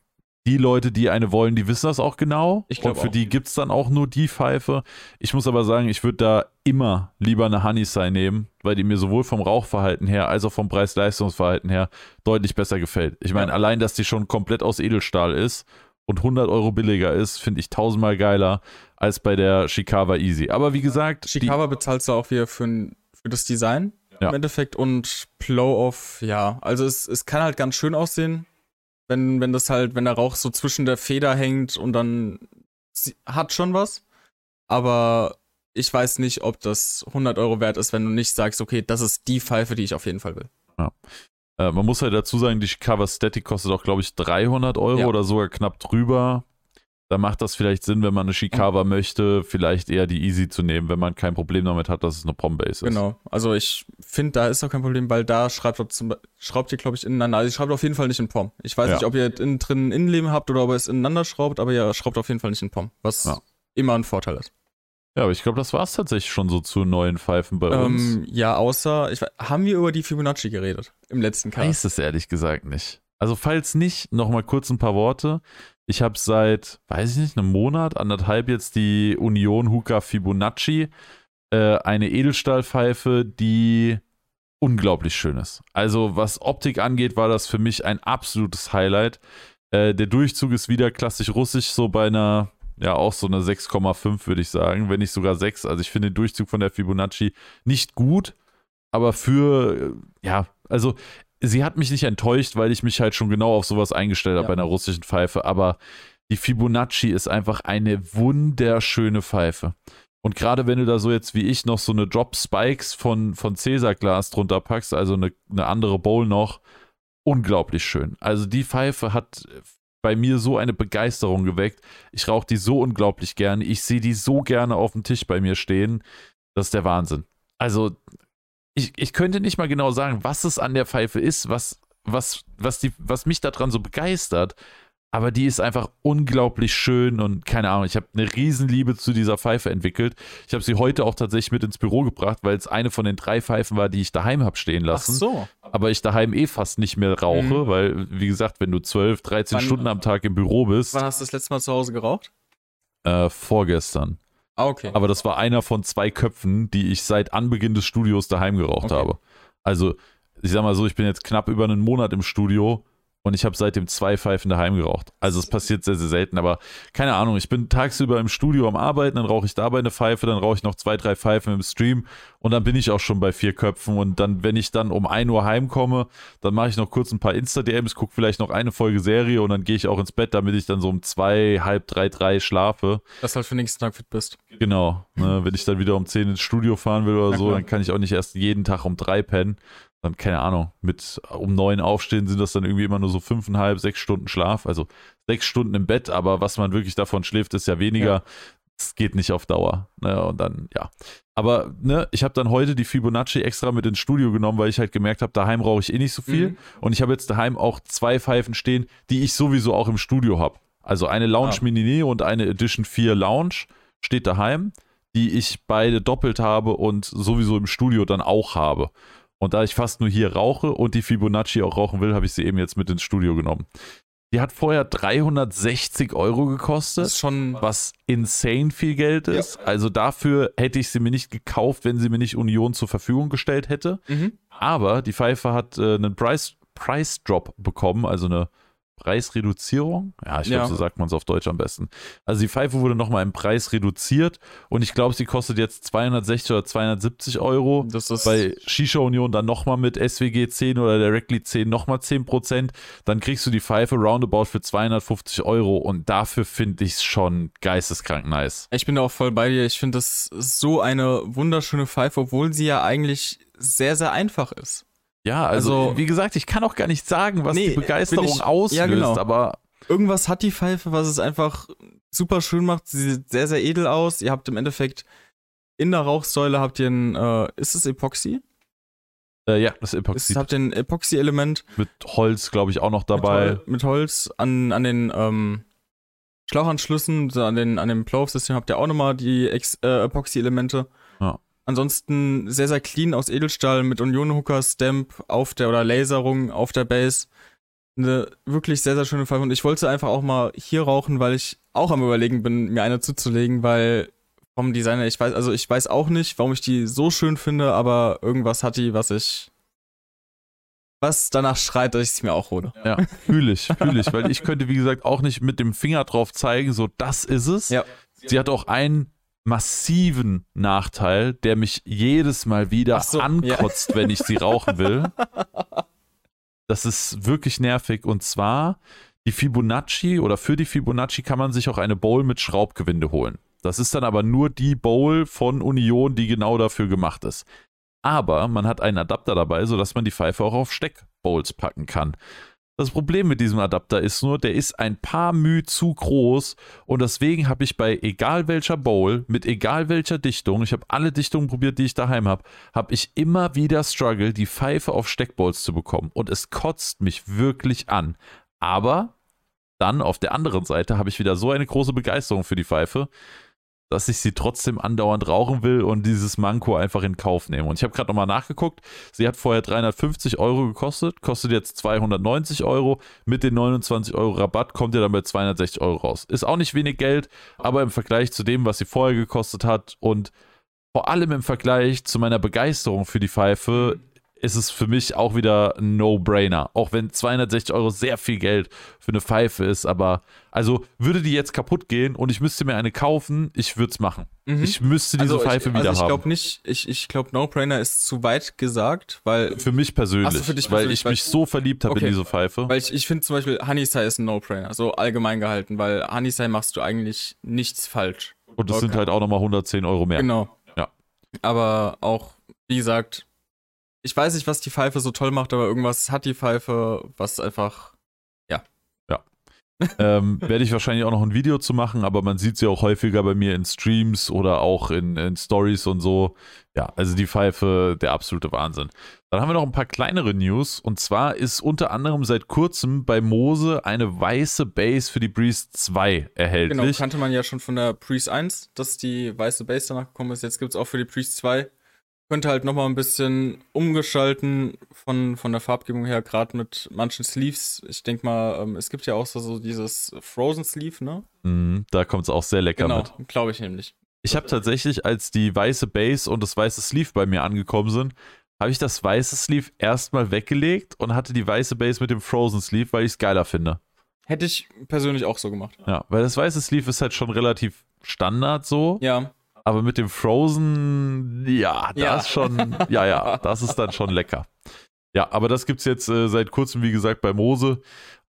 Speaker 2: die Leute, die eine wollen, die wissen das auch genau. Ich und für auch. die gibt es dann auch nur die Pfeife. Ich muss aber sagen, ich würde da immer lieber eine Honeysai nehmen, weil die mir sowohl vom Rauchverhalten her als auch vom Preis-Leistungsverhalten her deutlich besser gefällt. Ich meine, ja. allein, dass die schon komplett aus Edelstahl ist und 100 Euro billiger ist, finde ich tausendmal geiler als bei der Shikawa Easy. Aber wie gesagt.
Speaker 1: Shikawa bezahlst du auch wieder für, für das Design ja. im Endeffekt und Blow-Off, ja. Also es, es kann halt ganz schön aussehen, wenn, wenn das halt, wenn der Rauch so zwischen der Feder hängt und dann hat schon was. Aber ich weiß nicht, ob das 100 Euro wert ist, wenn du nicht sagst, okay, das ist die Pfeife, die ich auf jeden Fall will.
Speaker 2: Ja. Äh, man muss halt dazu sagen, die Cover Static kostet auch, glaube ich, 300 Euro ja. oder sogar knapp drüber. Da macht das vielleicht Sinn, wenn man eine Shikawa mhm. möchte, vielleicht eher die Easy zu nehmen, wenn man kein Problem damit hat, dass es eine Pom-Base ist.
Speaker 1: Genau. Also ich finde, da ist auch kein Problem, weil da schreibt, zum, schraubt ihr, glaube ich, ineinander. Also ihr schreibt auf jeden Fall nicht in Pom. Ich weiß ja. nicht, ob ihr innen drin Innenleben habt oder ob ihr es ineinander schraubt, aber ihr schraubt auf jeden Fall nicht in Pom, was immer ein Vorteil ist.
Speaker 2: Ja, aber ich glaube, das war es tatsächlich schon so zu neuen Pfeifen bei
Speaker 1: ähm,
Speaker 2: uns.
Speaker 1: Ja, außer, ich, haben wir über die Fibonacci geredet im letzten Cast? Ich
Speaker 2: weiß es ehrlich gesagt nicht. Also falls nicht, noch mal kurz ein paar Worte. Ich habe seit, weiß ich nicht, einem Monat, anderthalb jetzt die Union Hookah Fibonacci, äh, eine Edelstahlpfeife, die unglaublich schön ist. Also was Optik angeht, war das für mich ein absolutes Highlight. Äh, der Durchzug ist wieder klassisch russisch, so bei einer ja auch so eine 6,5 würde ich sagen, wenn nicht sogar 6. Also ich finde den Durchzug von der Fibonacci nicht gut, aber für, ja, also sie hat mich nicht enttäuscht, weil ich mich halt schon genau auf sowas eingestellt habe ja. bei einer russischen Pfeife, aber die Fibonacci ist einfach eine wunderschöne Pfeife. Und gerade wenn du da so jetzt wie ich noch so eine Drop Spikes von, von Cäsar Glas drunter packst, also eine, eine andere Bowl noch, unglaublich schön. Also die Pfeife hat bei mir so eine Begeisterung geweckt. Ich rauche die so unglaublich gerne. Ich sehe die so gerne auf dem Tisch bei mir stehen. Das ist der Wahnsinn. Also, ich, ich könnte nicht mal genau sagen, was es an der Pfeife ist, was, was, was, die, was mich daran so begeistert. Aber die ist einfach unglaublich schön und keine Ahnung, ich habe eine Riesenliebe zu dieser Pfeife entwickelt. Ich habe sie heute auch tatsächlich mit ins Büro gebracht, weil es eine von den drei Pfeifen war, die ich daheim habe stehen lassen. Ach so. Aber ich daheim eh fast nicht mehr rauche, mhm. weil, wie gesagt, wenn du 12, 13 wann, Stunden am Tag im Büro bist.
Speaker 1: Wann hast du das letzte Mal zu Hause geraucht?
Speaker 2: Äh, vorgestern.
Speaker 1: Ah, okay.
Speaker 2: Aber das war einer von zwei Köpfen, die ich seit Anbeginn des Studios daheim geraucht okay. habe. Also, ich sag mal so, ich bin jetzt knapp über einen Monat im Studio und ich habe seitdem zwei Pfeifen daheim geraucht. Also es passiert sehr, sehr selten, aber keine Ahnung, ich bin tagsüber im Studio am Arbeiten, dann rauche ich dabei eine Pfeife, dann rauche ich noch zwei, drei Pfeifen im Stream und dann bin ich auch schon bei vier Köpfen und dann, wenn ich dann um 1 Uhr heimkomme, dann mache ich noch kurz ein paar Insta-DMs, gucke vielleicht noch eine Folge Serie und dann gehe ich auch ins Bett, damit ich dann so um zwei, halb drei, drei schlafe.
Speaker 1: Dass du halt für den nächsten Tag fit bist.
Speaker 2: Genau, ne, wenn ich dann wieder um 10 ins Studio fahren will oder
Speaker 1: Na
Speaker 2: so,
Speaker 1: klar.
Speaker 2: dann kann ich auch nicht erst jeden Tag um drei pennen. Dann, keine Ahnung, mit um neun aufstehen sind das dann irgendwie immer nur so fünfeinhalb, sechs Stunden Schlaf. Also sechs Stunden im Bett, aber was man wirklich davon schläft, ist ja weniger.
Speaker 1: Ja.
Speaker 2: Es geht nicht auf Dauer. Ne? Und dann, ja. Aber ne, ich habe dann heute die Fibonacci extra mit ins Studio genommen, weil ich halt gemerkt habe, daheim rauche ich eh nicht so viel.
Speaker 1: Mhm.
Speaker 2: Und ich habe jetzt daheim auch zwei Pfeifen stehen, die ich sowieso auch im Studio habe. Also eine Lounge
Speaker 1: Ah.
Speaker 2: Mini und eine Edition 4 Lounge steht daheim, die ich beide doppelt habe und sowieso im Studio dann auch habe. Und da ich fast nur hier rauche und die Fibonacci auch rauchen will, habe ich sie eben jetzt mit ins Studio genommen. Die hat vorher 360 Euro gekostet
Speaker 1: Das ist schon.
Speaker 2: was insane viel Geld ist. Also dafür hätte ich sie mir nicht gekauft, wenn sie mir nicht Union zur Verfügung gestellt hätte.
Speaker 1: Mhm.
Speaker 2: Aber die Pfeife hat äh, einen Price, Price Drop bekommen, also eine Preisreduzierung. Ja, ich glaube,
Speaker 1: Ja.
Speaker 2: so sagt man es auf Deutsch am besten. Also die Pfeife wurde nochmal im Preis reduziert und ich glaube, sie kostet jetzt 260 oder 270 Euro.
Speaker 1: Das ist.
Speaker 2: Bei Shisha Union dann nochmal mit SWG 10 oder Directly 10 nochmal 10%. Dann kriegst du die Pfeife roundabout für 250 Euro und dafür finde ich es schon geisteskrank nice.
Speaker 1: Ich bin da auch voll bei dir. Ich finde das so eine wunderschöne Pfeife, obwohl sie ja eigentlich sehr, sehr einfach ist.
Speaker 2: Ja, also,
Speaker 1: Also-
Speaker 2: wie gesagt, ich kann auch gar nicht sagen, was
Speaker 1: Nee,
Speaker 2: die Begeisterung
Speaker 1: ich-
Speaker 2: auslöst,
Speaker 1: ja, genau.
Speaker 2: aber
Speaker 1: Irgendwas hat die Pfeife, was es einfach super schön macht. Sie sieht sehr, sehr edel aus. Ihr habt im Endeffekt in der Rauchsäule habt ihr ein, äh, ist es Epoxy?
Speaker 2: äh, ja, das
Speaker 1: Ist,
Speaker 2: Epoxid
Speaker 1: habt ihr ein Epoxy-Element
Speaker 2: mit Holz, glaube ich, auch noch
Speaker 1: mit,
Speaker 2: dabei.
Speaker 1: Hol mit Holz an, an den ähm, Schlauchanschlüssen, an, den, an dem Blow-System habt ihr auch nochmal die Ex äh, Epoxy-Elemente. Ansonsten sehr, sehr clean aus Edelstahl mit Union-Hooker, Stamp auf der oder Laserung auf der Base. Eine wirklich sehr, sehr schöne Pfeife. Und ich wollte einfach auch mal hier rauchen, weil ich auch am überlegen bin, mir eine zuzulegen, weil vom Designer, ich weiß, also ich weiß auch nicht, warum ich die so schön finde, aber irgendwas hat die, was ich. Was danach schreit, dass ich es mir auch hole.
Speaker 2: Ja, fühle ich, fühle ich, weil ich könnte, wie gesagt, auch nicht mit dem Finger drauf zeigen, so das ist es.
Speaker 1: Ja.
Speaker 2: Sie hat auch einen massiven Nachteil, der mich jedes Mal wieder
Speaker 1: so, ja.
Speaker 2: ankotzt, wenn ich sie rauchen will. Das ist wirklich nervig. Und zwar die Fibonacci oder für die Fibonacci kann man sich auch eine Bowl mit Schraubgewinde holen. Das ist dann aber nur die Bowl von Union, die genau dafür gemacht ist. Aber man hat einen Adapter dabei, sodass man die Pfeife auch auf Steckbowls packen kann. Das Problem mit diesem Adapter ist nur, der ist ein paar Müh zu groß und deswegen habe ich bei egal welcher Bowl, mit egal welcher Dichtung, ich habe alle Dichtungen probiert, die ich daheim habe, habe ich immer wieder Struggle, die Pfeife auf Steckbowls zu bekommen und es kotzt mich wirklich an. Aber dann auf der anderen Seite habe ich wieder so eine große Begeisterung für die Pfeife, dass ich sie trotzdem andauernd rauchen will und dieses Manko einfach in Kauf nehme. Und ich habe gerade nochmal nachgeguckt, sie hat vorher 350 Euro gekostet, kostet jetzt 290 Euro. Mit den 29 Euro Rabatt kommt ihr dann bei 260 Euro raus. Ist auch nicht wenig Geld, aber im Vergleich zu dem, was sie vorher gekostet hat und vor allem im Vergleich zu meiner Begeisterung für die Pfeife, ist es für mich auch wieder ein No-Brainer. Auch wenn 260 Euro sehr viel Geld für eine Pfeife ist, aber also würde die jetzt kaputt gehen und ich müsste mir eine kaufen, ich würde es machen.
Speaker 1: Mhm.
Speaker 2: Ich müsste diese Pfeife
Speaker 1: ich,
Speaker 2: wieder
Speaker 1: also ich
Speaker 2: haben.
Speaker 1: glaube nicht, ich, ich glaube No-Brainer ist zu weit gesagt, weil,
Speaker 2: Für mich persönlich,
Speaker 1: so, für dich
Speaker 2: weil
Speaker 1: persönlich,
Speaker 2: ich
Speaker 1: weil-
Speaker 2: mich so verliebt habe
Speaker 1: Okay.
Speaker 2: in diese Pfeife.
Speaker 1: weil ich, ich finde zum Beispiel Honeysai ist ein No-Brainer, so allgemein gehalten, weil Honeysai machst du eigentlich nichts falsch.
Speaker 2: und das sind
Speaker 1: okay.
Speaker 2: halt auch nochmal 110 Euro mehr.
Speaker 1: Genau.
Speaker 2: Ja.
Speaker 1: Aber auch, wie gesagt, ich weiß nicht, was die Pfeife so toll macht, aber irgendwas hat die Pfeife, was einfach.
Speaker 2: ähm, Werde ich wahrscheinlich auch noch ein Video zu machen, aber man sieht sie auch häufiger bei mir in Streams oder auch in, in Stories und so. Ja, also die Pfeife, der absolute Wahnsinn. Dann haben wir noch ein paar kleinere News und zwar ist unter anderem seit kurzem bei Mose eine weiße Base für die Breeze 2
Speaker 1: Genau,
Speaker 2: erhältlich.
Speaker 1: kannte man ja schon von der Priest 1, dass die weiße Base danach gekommen ist. Jetzt gibt es auch für die Priest 2. Könnte halt nochmal ein bisschen umgestalten von, von der Farbgebung her, gerade mit manchen Sleeves. Ich denke mal, ähm, es gibt ja auch so, so dieses Frozen Sleeve, ne?
Speaker 2: Mhm, da kommt es auch sehr lecker
Speaker 1: Genau,
Speaker 2: mit.
Speaker 1: glaube ich nämlich.
Speaker 2: Ich habe tatsächlich, als die weiße Base und das weiße Sleeve bei mir angekommen sind, habe ich das weiße Sleeve erstmal weggelegt und hatte die weiße Base mit dem Frozen Sleeve, weil ich es geiler finde.
Speaker 1: Hätte ich persönlich auch so gemacht.
Speaker 2: Ja, weil das weiße Sleeve ist halt schon relativ Standard so.
Speaker 1: Ja.
Speaker 2: Aber mit dem Frozen, ja, das
Speaker 1: Ja.
Speaker 2: schon, ja, ja, das ist dann schon lecker. Ja, aber das gibt's jetzt äh, seit kurzem, wie gesagt, bei Mose.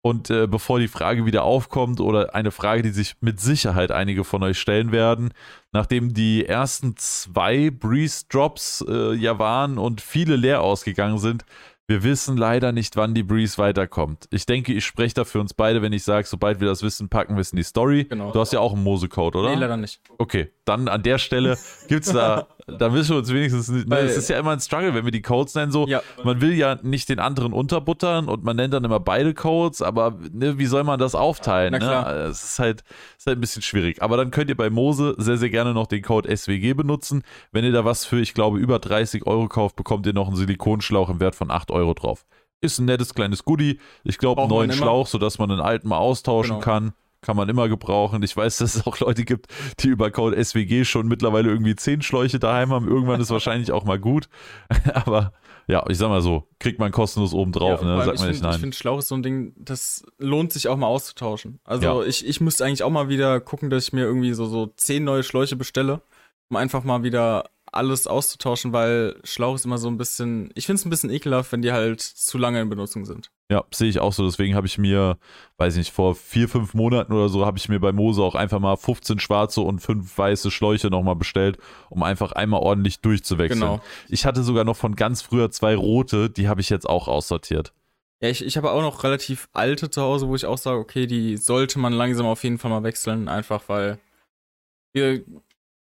Speaker 2: Und äh, bevor die Frage wieder aufkommt oder eine Frage, die sich mit Sicherheit einige von euch stellen werden, nachdem die ersten zwei Breeze Drops äh, ja waren und viele leer ausgegangen sind, wir wissen leider nicht, wann die Breeze weiterkommt. Ich denke, ich spreche da für uns beide, wenn ich sage, sobald wir das wissen, packen wir es in die Story.
Speaker 1: Genau.
Speaker 2: Du hast ja auch einen Mose-Code, oder?
Speaker 1: Nee, leider nicht.
Speaker 2: Okay, dann an der Stelle gibt's da, da wissen wir uns wenigstens nicht. Ne, es ist ja immer ein Struggle, wenn wir die Codes nennen. So,
Speaker 1: Ja.
Speaker 2: man will ja nicht den anderen unterbuttern und man nennt dann immer beide Codes, aber ne, wie soll man das aufteilen? Ne? Es ist halt, ist halt ein bisschen schwierig. Aber dann könnt ihr bei Mose sehr, sehr gerne noch den Code SWG benutzen. Wenn ihr da was für, ich glaube, über 30 Euro kauft, bekommt ihr noch einen Silikonschlauch im Wert von 8 Euro drauf. Ist ein nettes kleines Goodie. Ich glaube, einen neuen. Schlauch, sodass man einen alten mal austauschen
Speaker 1: Genau.
Speaker 2: kann. Kann man immer gebrauchen. Ich weiß, dass es auch Leute gibt, die über Code SWG schon mittlerweile irgendwie 10 Schläuche daheim haben. Irgendwann ist wahrscheinlich auch mal gut. Aber ja, ich sag mal so, kriegt man kostenlos oben drauf,
Speaker 1: Ja,
Speaker 2: ne? Sagt
Speaker 1: ich
Speaker 2: nicht
Speaker 1: finde, Schlauch ist so ein Ding, das lohnt sich auch mal auszutauschen. Also
Speaker 2: Ja.
Speaker 1: ich, ich müsste eigentlich auch mal wieder gucken, dass ich mir irgendwie so, so zehn neue Schläuche bestelle, um einfach mal wieder alles auszutauschen, weil Schlauch ist immer so ein bisschen, ich finde es ein bisschen ekelhaft, wenn die halt zu lange in Benutzung sind.
Speaker 2: Ja, sehe ich auch so. Deswegen habe ich mir, weiß ich nicht, vor vier, fünf Monaten oder so, habe ich mir bei Mose auch einfach mal 15 schwarze und fünf weiße Schläuche nochmal bestellt, um einfach einmal ordentlich durchzuwechseln.
Speaker 1: Genau.
Speaker 2: Ich hatte sogar noch von ganz früher zwei rote, die habe ich jetzt auch aussortiert.
Speaker 1: Ja, ich, ich habe auch noch relativ alte zu Hause, wo ich auch sage, okay, die sollte man langsam auf jeden Fall mal wechseln, einfach weil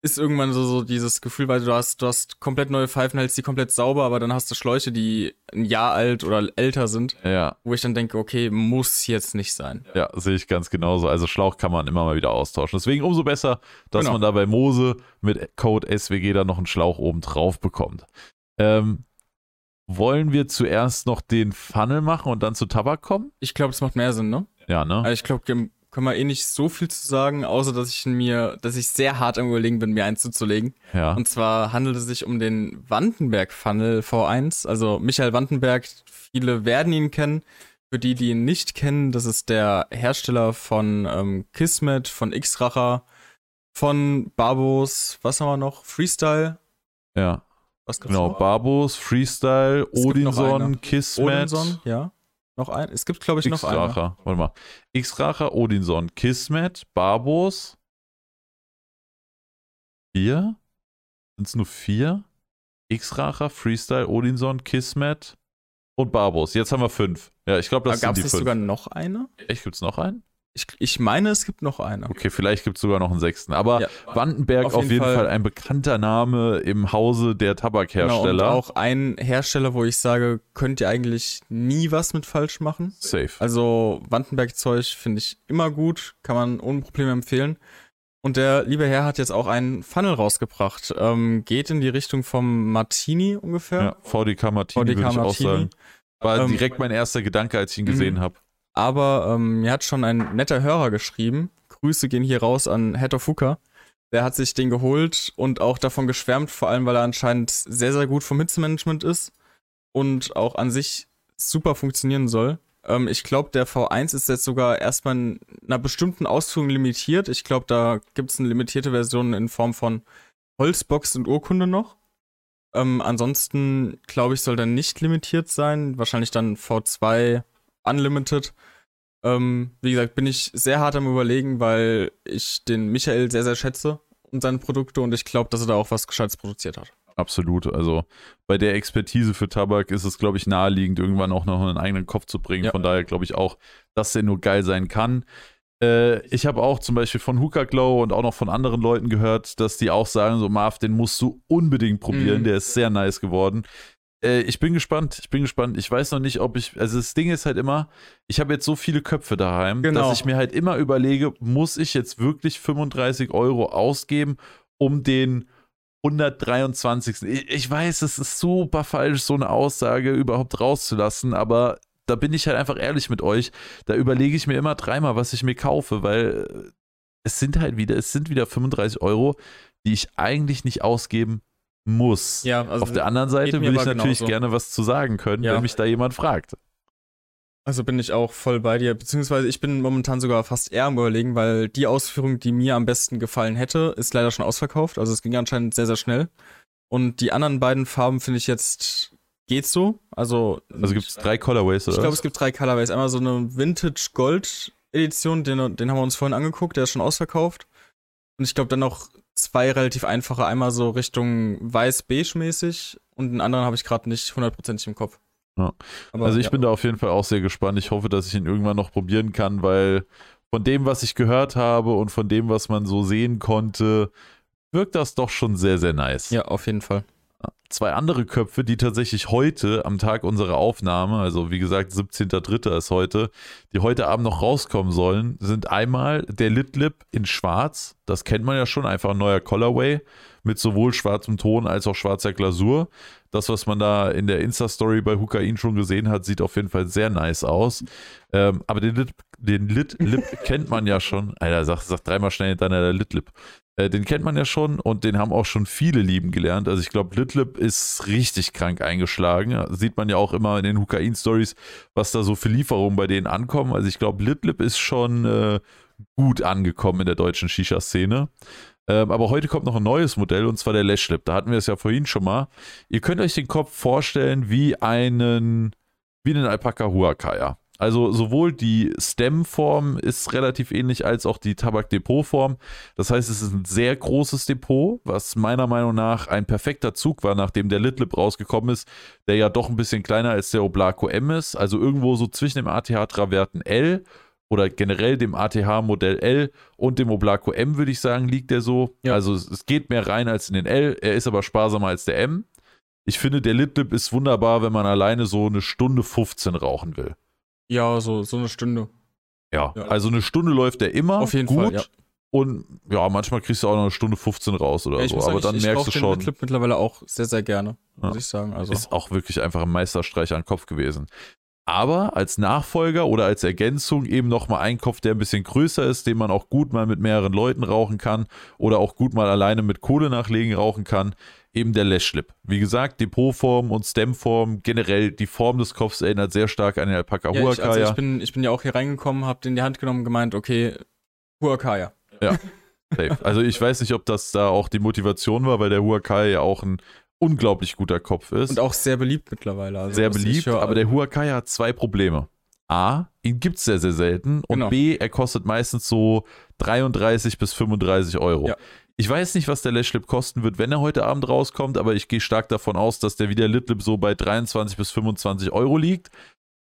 Speaker 1: ist irgendwann so, so dieses Gefühl, weil du hast, du hast komplett neue Pfeifen, hältst die komplett sauber, aber dann hast du Schläuche, die ein Jahr alt oder älter sind,
Speaker 2: Ja,
Speaker 1: wo ich dann denke, okay, muss jetzt nicht sein.
Speaker 2: Ja, sehe ich ganz genauso. Also Schlauch kann man immer mal wieder austauschen. Deswegen umso besser, dass
Speaker 1: Genau.
Speaker 2: man da bei Mose mit Code SWG dann noch einen Schlauch oben drauf bekommt. Ähm, wollen wir zuerst noch den Funnel machen und dann zu Tabak kommen?
Speaker 1: Ich glaube, das macht mehr Sinn, ne?
Speaker 2: Ja, ne?
Speaker 1: Also ich glaube, können wir eh nicht so viel zu sagen, außer dass ich mir, dass ich sehr hart am überlegen bin, mir eins zuzulegen.
Speaker 2: Ja.
Speaker 1: Und zwar handelt es sich um den Wandenberg-Funnel V1. Also Michael Wandenberg, viele werden ihn kennen. Für die, die ihn nicht kennen, das ist der Hersteller von ähm, Kismet, von X-Racher, von Barbos, was haben wir noch? Freestyle.
Speaker 2: ja.
Speaker 1: Was gibt's
Speaker 2: Genau.
Speaker 1: noch?
Speaker 2: Barbos, Freestyle,
Speaker 1: Es
Speaker 2: Odinson. Kismet,
Speaker 1: Odinson, ja. Noch ein. Es gibt, glaube ich, noch einen.
Speaker 2: X-Racher. Warte mal. X-Racher, Odinson, Kismet, Barbos. Vier? Sind es nur vier? X-Racher, Freestyle, Odinson, Kismet und Barbos. Jetzt haben wir fünf. Ja, ich glaube, das
Speaker 1: Gab
Speaker 2: sind
Speaker 1: es
Speaker 2: die fünf.
Speaker 1: sogar noch eine?
Speaker 2: Echt, gibt es noch einen?
Speaker 1: Ich, ich meine, es gibt noch eine.
Speaker 2: Okay, vielleicht gibt es sogar noch einen sechsten. Aber
Speaker 1: Ja.
Speaker 2: Wandenberg auf
Speaker 1: Auf
Speaker 2: jeden,
Speaker 1: jeden
Speaker 2: Fall.
Speaker 1: Fall.
Speaker 2: ein bekannter Name im Hause der
Speaker 1: Genau,
Speaker 2: Tabakhersteller.
Speaker 1: und auch ein Hersteller, wo ich sage, könnt ihr eigentlich nie was mit falsch machen.
Speaker 2: Safe.
Speaker 1: Also Wandenberg-Zeug finde ich immer gut, kann man ohne Probleme empfehlen. Und der liebe Herr hat jetzt auch einen Funnel rausgebracht. Ähm, geht in die Richtung vom Martini ungefähr.
Speaker 2: ja, VDK Martini
Speaker 1: VDK
Speaker 2: würde ich auch
Speaker 1: Martini.
Speaker 2: sagen. War
Speaker 1: Ähm,
Speaker 2: direkt mein erster Gedanke, als ich ihn gesehen
Speaker 1: mhm.
Speaker 2: habe.
Speaker 1: Aber ähm, mir hat schon ein netter Hörer geschrieben. Grüße gehen hier raus an Head Hooker. Der hat sich den geholt und auch davon geschwärmt, vor allem weil er anscheinend sehr, sehr gut vom Hitzemanagement ist und auch an sich super funktionieren soll. Ähm, ich glaube, der V1 ist jetzt sogar erstmal in einer bestimmten Ausführung limitiert. Ich glaube, da gibt es eine limitierte Version in Form von Holzbox und Urkunde noch. Ähm, ansonsten, glaube ich, soll der nicht limitiert sein. Wahrscheinlich dann V2 Unlimited. Ähm, wie gesagt, bin ich sehr hart am überlegen, weil ich den Michael sehr, sehr schätze und seine Produkte und ich glaube, dass er da auch was Gescheites produziert hat.
Speaker 2: Absolut. Also bei der Expertise für Tabak ist es, glaube ich, naheliegend, irgendwann auch noch einen eigenen Kopf zu bringen.
Speaker 1: Ja.
Speaker 2: Von daher glaube ich auch, dass der nur geil sein kann. Äh, ich habe auch zum Beispiel von Hookah Glow und auch noch von anderen Leuten gehört, dass die auch sagen, so Marv, den musst du unbedingt probieren,
Speaker 1: Mhm.
Speaker 2: der ist sehr nice geworden. Äh, ich bin gespannt, ich bin gespannt. Ich weiß noch nicht, ob ich, also das Ding ist halt immer, ich habe jetzt so viele Köpfe daheim,
Speaker 1: Genau.
Speaker 2: dass ich mir halt immer überlege, muss ich jetzt wirklich 35 Euro ausgeben, um den 123. Ich, ich weiß, es ist super falsch, so eine Aussage überhaupt rauszulassen, aber da bin ich halt einfach ehrlich mit euch. Da überlege ich mir immer dreimal, was ich mir kaufe, weil äh, es sind halt wieder, es sind wieder 35 Euro, die ich eigentlich nicht ausgeben muss.
Speaker 1: Ja, also
Speaker 2: Auf der anderen Seite will ich natürlich
Speaker 1: genauso.
Speaker 2: gerne was zu sagen können,
Speaker 1: Ja.
Speaker 2: wenn mich da jemand fragt.
Speaker 1: Also bin ich auch voll bei dir, beziehungsweise ich bin momentan sogar fast eher am überlegen, weil die Ausführung, die mir am besten gefallen hätte, ist leider schon ausverkauft. Also es ging anscheinend sehr, sehr schnell. Und die anderen beiden Farben finde ich jetzt geht so. Also,
Speaker 2: Also gibt es drei Colorways, oder?
Speaker 1: ich glaube, es gibt drei Colorways. Einmal so eine Vintage Gold Edition, den, den haben wir uns vorhin angeguckt, der ist schon ausverkauft. Und ich glaube dann noch zwei relativ einfache, einmal so Richtung weiß-beige mäßig und den anderen habe ich gerade nicht hundertprozentig im Kopf.
Speaker 2: Ja.
Speaker 1: Aber,
Speaker 2: Also ich
Speaker 1: ja.
Speaker 2: bin da auf jeden Fall auch sehr gespannt. Ich hoffe, dass ich ihn irgendwann noch probieren kann, weil von dem, was ich gehört habe und von dem, was man so sehen konnte, wirkt das doch schon sehr, sehr nice.
Speaker 1: Ja, auf jeden Fall.
Speaker 2: Zwei andere Köpfe, die tatsächlich heute am Tag unserer Aufnahme, also wie gesagt 17.03. ist heute, die heute Abend noch rauskommen sollen, sind einmal der Litlip in schwarz, das kennt man ja schon, einfach ein neuer Colorway mit sowohl schwarzem Ton als auch schwarzer Glasur. Das, was man da in der Insta-Story bei Hukain schon gesehen hat, sieht auf jeden Fall sehr nice aus. Ähm, aber den Lit, den Lit kennt man ja schon. Alter, sag, sag dreimal schnell hintereinander Litlip. Äh, den kennt man ja schon und den haben auch schon viele lieben gelernt. Also ich glaube, Litlip ist richtig krank eingeschlagen. Sieht man ja auch immer in den Hukain-Stories, was da so für Lieferungen bei denen ankommen. Also ich glaube, Litlip ist schon äh, gut angekommen in der deutschen Shisha-Szene. Ähm, aber heute kommt noch ein neues Modell und zwar der Lashlip. Da hatten wir es ja vorhin schon mal. Ihr könnt euch den Kopf vorstellen wie einen, wie einen Alpaka Huacaya. Also sowohl die Stem-Form ist relativ ähnlich als auch die Tabak-Depot-Form. Das heißt, es ist ein sehr großes Depot, was meiner Meinung nach ein perfekter Zug war, nachdem der Litlip rausgekommen ist, der ja doch ein bisschen kleiner als der Oblaco M ist. Also irgendwo so zwischen dem ATH Traverten L oder generell dem ATH Modell L und dem Oblaco M, würde ich sagen, liegt der so.
Speaker 1: Ja.
Speaker 2: Also es, es geht mehr rein als in den L. Er ist aber sparsamer als der M. Ich finde, der Litlip ist wunderbar, wenn man alleine so eine Stunde 15 rauchen will.
Speaker 1: Ja, so, so eine Stunde.
Speaker 2: Ja,
Speaker 1: Ja.
Speaker 2: also eine Stunde läuft der immer
Speaker 1: Auf jeden
Speaker 2: gut.
Speaker 1: Fall, ja.
Speaker 2: Und ja, manchmal kriegst du auch noch eine Stunde 15 raus oder
Speaker 1: ich
Speaker 2: so.
Speaker 1: muss
Speaker 2: Aber
Speaker 1: sagen,
Speaker 2: dann
Speaker 1: ich, ich
Speaker 2: merkst du
Speaker 1: den
Speaker 2: schon,
Speaker 1: Litlip mittlerweile auch sehr, sehr gerne, muss
Speaker 2: Ja.
Speaker 1: ich sagen. Also,
Speaker 2: ist auch wirklich einfach ein Meisterstreich an Kopf gewesen. Aber als Nachfolger oder als Ergänzung eben nochmal ein Kopf, der ein bisschen größer ist, den man auch gut mal mit mehreren Leuten rauchen kann oder auch gut mal alleine mit Kohle nachlegen rauchen kann, eben der Lashlip. Wie gesagt, Depotform und Stemform, generell die Form des Kopfs erinnert sehr stark an den Alpaka
Speaker 1: ja, ich, also ich, bin, ich bin ja auch hier reingekommen, hab den in die Hand genommen und gemeint, okay, Huacaya.
Speaker 2: Safe. Also ich weiß nicht, ob das da auch die Motivation war, weil der Huacaya ja auch ein unglaublich guter Kopf ist.
Speaker 1: Und auch sehr beliebt mittlerweile. Also,
Speaker 2: sehr beliebt,
Speaker 1: höre.
Speaker 2: aber der Huacaya hat zwei Probleme. A, ihn gibt es sehr, sehr selten und
Speaker 1: Genau.
Speaker 2: B, er kostet meistens so 33 bis 35 Euro.
Speaker 1: Ja.
Speaker 2: Ich weiß nicht, was der Lashlip kosten wird, wenn er heute Abend rauskommt, aber ich gehe stark davon aus, dass der wieder Litlip so bei 23 bis 25 Euro liegt.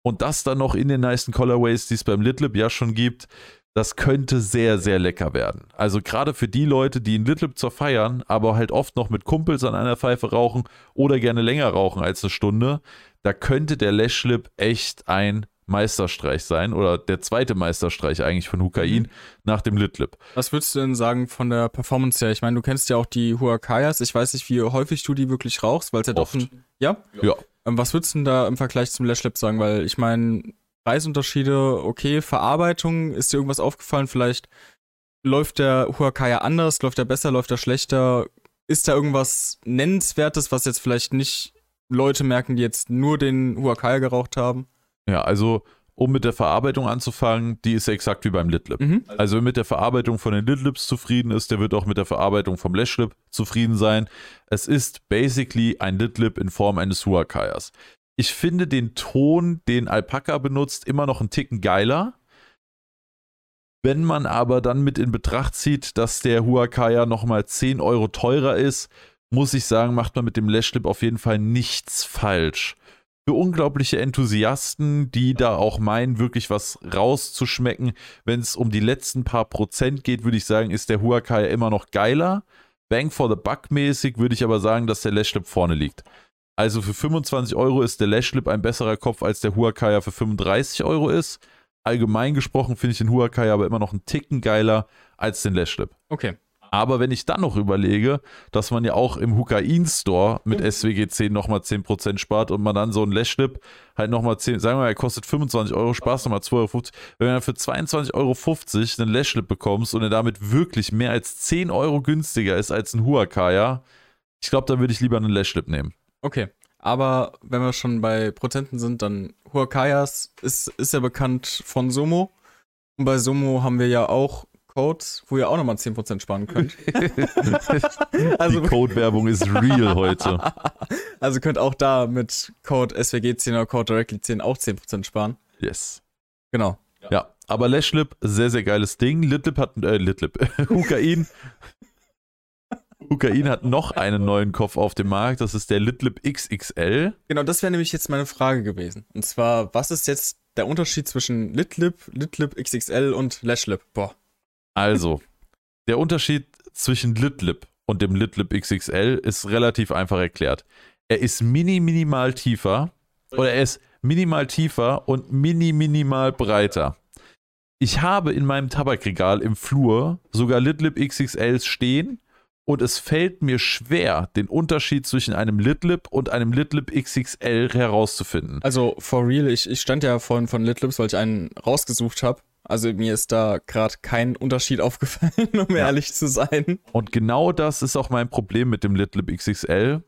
Speaker 2: Und das dann noch in den nice Colorways, die es beim Litlip ja schon gibt, das könnte sehr, sehr lecker werden. Also gerade für die Leute, die einen Litlip zwar feiern, aber halt oft noch mit Kumpels an einer Pfeife rauchen oder gerne länger rauchen als eine Stunde, da könnte der Lashlip echt ein Meisterstreich sein oder der zweite Meisterstreich eigentlich von Hukain
Speaker 1: Mhm.
Speaker 2: nach dem Litlip.
Speaker 1: Was würdest du denn sagen von der Performance her? Ich meine, du kennst ja auch die Huacayas. Ich weiß nicht, wie häufig du die wirklich rauchst, weil es ja doch ein. Ja?
Speaker 2: Ja.
Speaker 1: Ähm, was würdest du denn da im Vergleich zum Lashlip sagen? Weil ich meine, Preisunterschiede, okay, Verarbeitung, ist dir irgendwas aufgefallen? Vielleicht läuft der Huacaya anders, läuft er besser, läuft er schlechter? Ist da irgendwas Nennenswertes, was jetzt vielleicht nicht Leute merken, die jetzt nur den Huacaya geraucht haben?
Speaker 2: Ja, also um mit der Verarbeitung anzufangen, die ist exakt wie beim Litlip.
Speaker 1: Mhm.
Speaker 2: Also wer mit der Verarbeitung von den Litlips zufrieden ist, der wird auch mit der Verarbeitung vom Lashlip zufrieden sein. Es ist basically ein Litlip in Form eines Huacayas. Ich finde den Ton, den Alpaka benutzt, immer noch einen Ticken geiler. Wenn man aber dann mit in Betracht zieht, dass der Huacaya nochmal 10 Euro teurer ist, muss ich sagen, macht man mit dem Lashlip auf jeden Fall nichts falsch. Für unglaubliche Enthusiasten, die da auch meinen, wirklich was rauszuschmecken, wenn es um die letzten paar Prozent geht, würde ich sagen, ist der Huacaya immer noch geiler. Bang for the Buck mäßig würde ich aber sagen, dass der Lashlip vorne liegt. Also für 25 Euro ist der Lashlip ein besserer Kopf, als der Huacaya für 35 Euro ist. Allgemein gesprochen finde ich den Huacaya aber immer noch einen Ticken geiler als den Lashlip.
Speaker 1: Okay.
Speaker 2: Aber wenn ich dann noch überlege, dass man ja auch im Hukain Store mit SWG 10 nochmal 10% spart und man dann so ein Lashlip halt nochmal 10, sagen wir mal, er kostet 25 Euro, sparst nochmal 2,50 Euro. Wenn du dann für 22,50 Euro einen Lashlip bekommst und er damit wirklich mehr als 10 Euro günstiger ist als ein Huacaya, Ich glaube, da würde ich lieber einen Lashlip nehmen.
Speaker 1: Okay. Aber wenn wir schon bei Prozenten sind, dann Huakayas ist, ist ja bekannt von Somo. Und bei Somo haben wir ja auch Codes, wo ihr auch nochmal 10% sparen könnt.
Speaker 2: also, Die Code-Werbung ist real heute.
Speaker 1: Also könnt auch da mit Code SWG10 oder Code Directly10 auch 10% sparen.
Speaker 2: Yes.
Speaker 1: Genau.
Speaker 2: Ja, aber Lashlip, sehr, sehr geiles Ding. Litlip hat, äh, Litlip, Hukain. Hukain hat noch einen neuen Kopf auf dem Markt, das ist der Litlip XXL.
Speaker 1: Genau, das wäre nämlich jetzt meine Frage gewesen. Und zwar, was ist jetzt der Unterschied zwischen Litlip, Litlip XXL und Lashlip? Boah.
Speaker 2: Also, der Unterschied zwischen Litlip und dem Litlip XXL ist relativ einfach erklärt. Er ist mini minimal tiefer oder er ist minimal tiefer und mini minimal breiter. Ich habe in meinem Tabakregal im Flur sogar Litlip XXLs stehen und es fällt mir schwer, den Unterschied zwischen einem Litlip und einem Litlip XXL herauszufinden.
Speaker 1: Also, for real, ich, ich stand ja vorhin von Litlips, weil ich einen rausgesucht habe. Also mir ist da gerade kein Unterschied aufgefallen, um ja. ehrlich zu sein.
Speaker 2: Und genau das ist auch mein Problem mit dem Litlip XXL.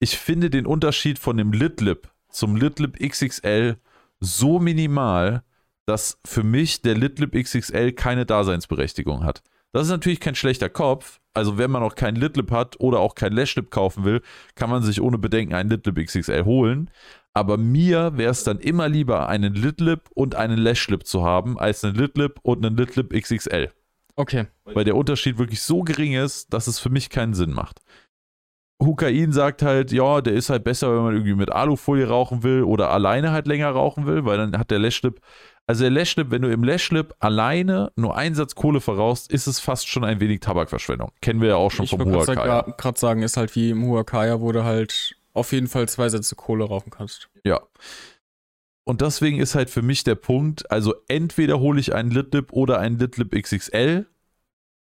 Speaker 2: Ich finde den Unterschied von dem Litlip zum Litlip XXL so minimal, dass für mich der Litlip XXL keine Daseinsberechtigung hat. Das ist natürlich kein schlechter Kopf. Also wenn man noch keinen Litlip hat oder auch kein Lashlip kaufen will, kann man sich ohne Bedenken einen Litlip XXL holen. Aber mir wäre es dann immer lieber, einen Litlip und einen Lashlip zu haben, als einen Litlip und einen Litlip XXL.
Speaker 1: Okay.
Speaker 2: Weil der Unterschied wirklich so gering ist, dass es für mich keinen Sinn macht. Hukain sagt halt, ja, der ist halt besser, wenn man irgendwie mit Alufolie rauchen will oder alleine halt länger rauchen will, weil dann hat der Lashlip also der Lashlip, wenn du im Lashlip alleine nur einen Satz Kohle verrauchst, ist es fast schon ein wenig Tabakverschwendung. Kennen wir ja auch schon ich vom Huakaya.
Speaker 1: Ich gerade sagen, ist halt wie im Huakaya, wo du halt auf jeden Fall zwei Sätze Kohle rauchen kannst.
Speaker 2: Ja. Und deswegen ist halt für mich der Punkt, also entweder hole ich einen Litlip oder einen Litlip XXL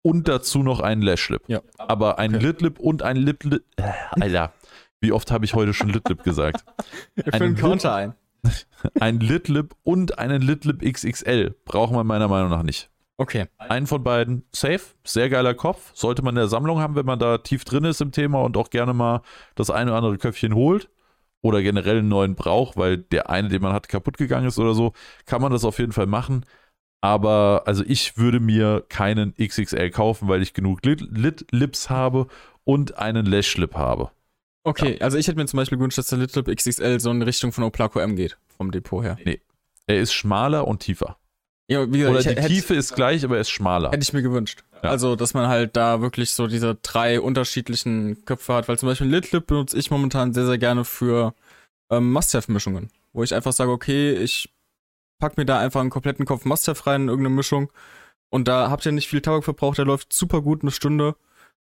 Speaker 2: und dazu noch einen Lashlip.
Speaker 1: Ja.
Speaker 2: Aber ein okay. Litlip und ein Litlip, äh, Alter, wie oft habe ich heute schon Litlip gesagt?
Speaker 1: Wir füllen Counter ein.
Speaker 2: ein Litlip und einen Litlip XXL braucht man meiner Meinung nach nicht.
Speaker 1: Okay.
Speaker 2: Einen von beiden safe, sehr geiler Kopf. Sollte man in der Sammlung haben, wenn man da tief drin ist im Thema und auch gerne mal das eine oder andere Köpfchen holt oder generell einen neuen braucht, weil der eine, den man hat, kaputt gegangen ist oder so, kann man das auf jeden Fall machen. Aber also ich würde mir keinen XXL kaufen, weil ich genug Lit, Lit Lips habe und einen Lash Lip habe.
Speaker 1: Okay, ja. also ich hätte mir zum Beispiel gewünscht, dass der Little XXL so in Richtung von Oplaco M geht, vom Depot her.
Speaker 2: Nee. Er ist schmaler und tiefer.
Speaker 1: Ja, gesagt,
Speaker 2: Oder die hätte, Tiefe ist gleich, aber er ist schmaler.
Speaker 1: Hätte ich mir gewünscht. Ja. Also, dass man halt da wirklich so diese drei unterschiedlichen Köpfe hat, weil zum Beispiel Litlip benutze ich momentan sehr, sehr gerne für ähm, Must-Have-Mischungen, wo ich einfach sage, okay, ich pack mir da einfach einen kompletten Kopf Must-Have rein in irgendeine Mischung und da habt ihr nicht viel Tabak verbraucht, der läuft super gut eine Stunde,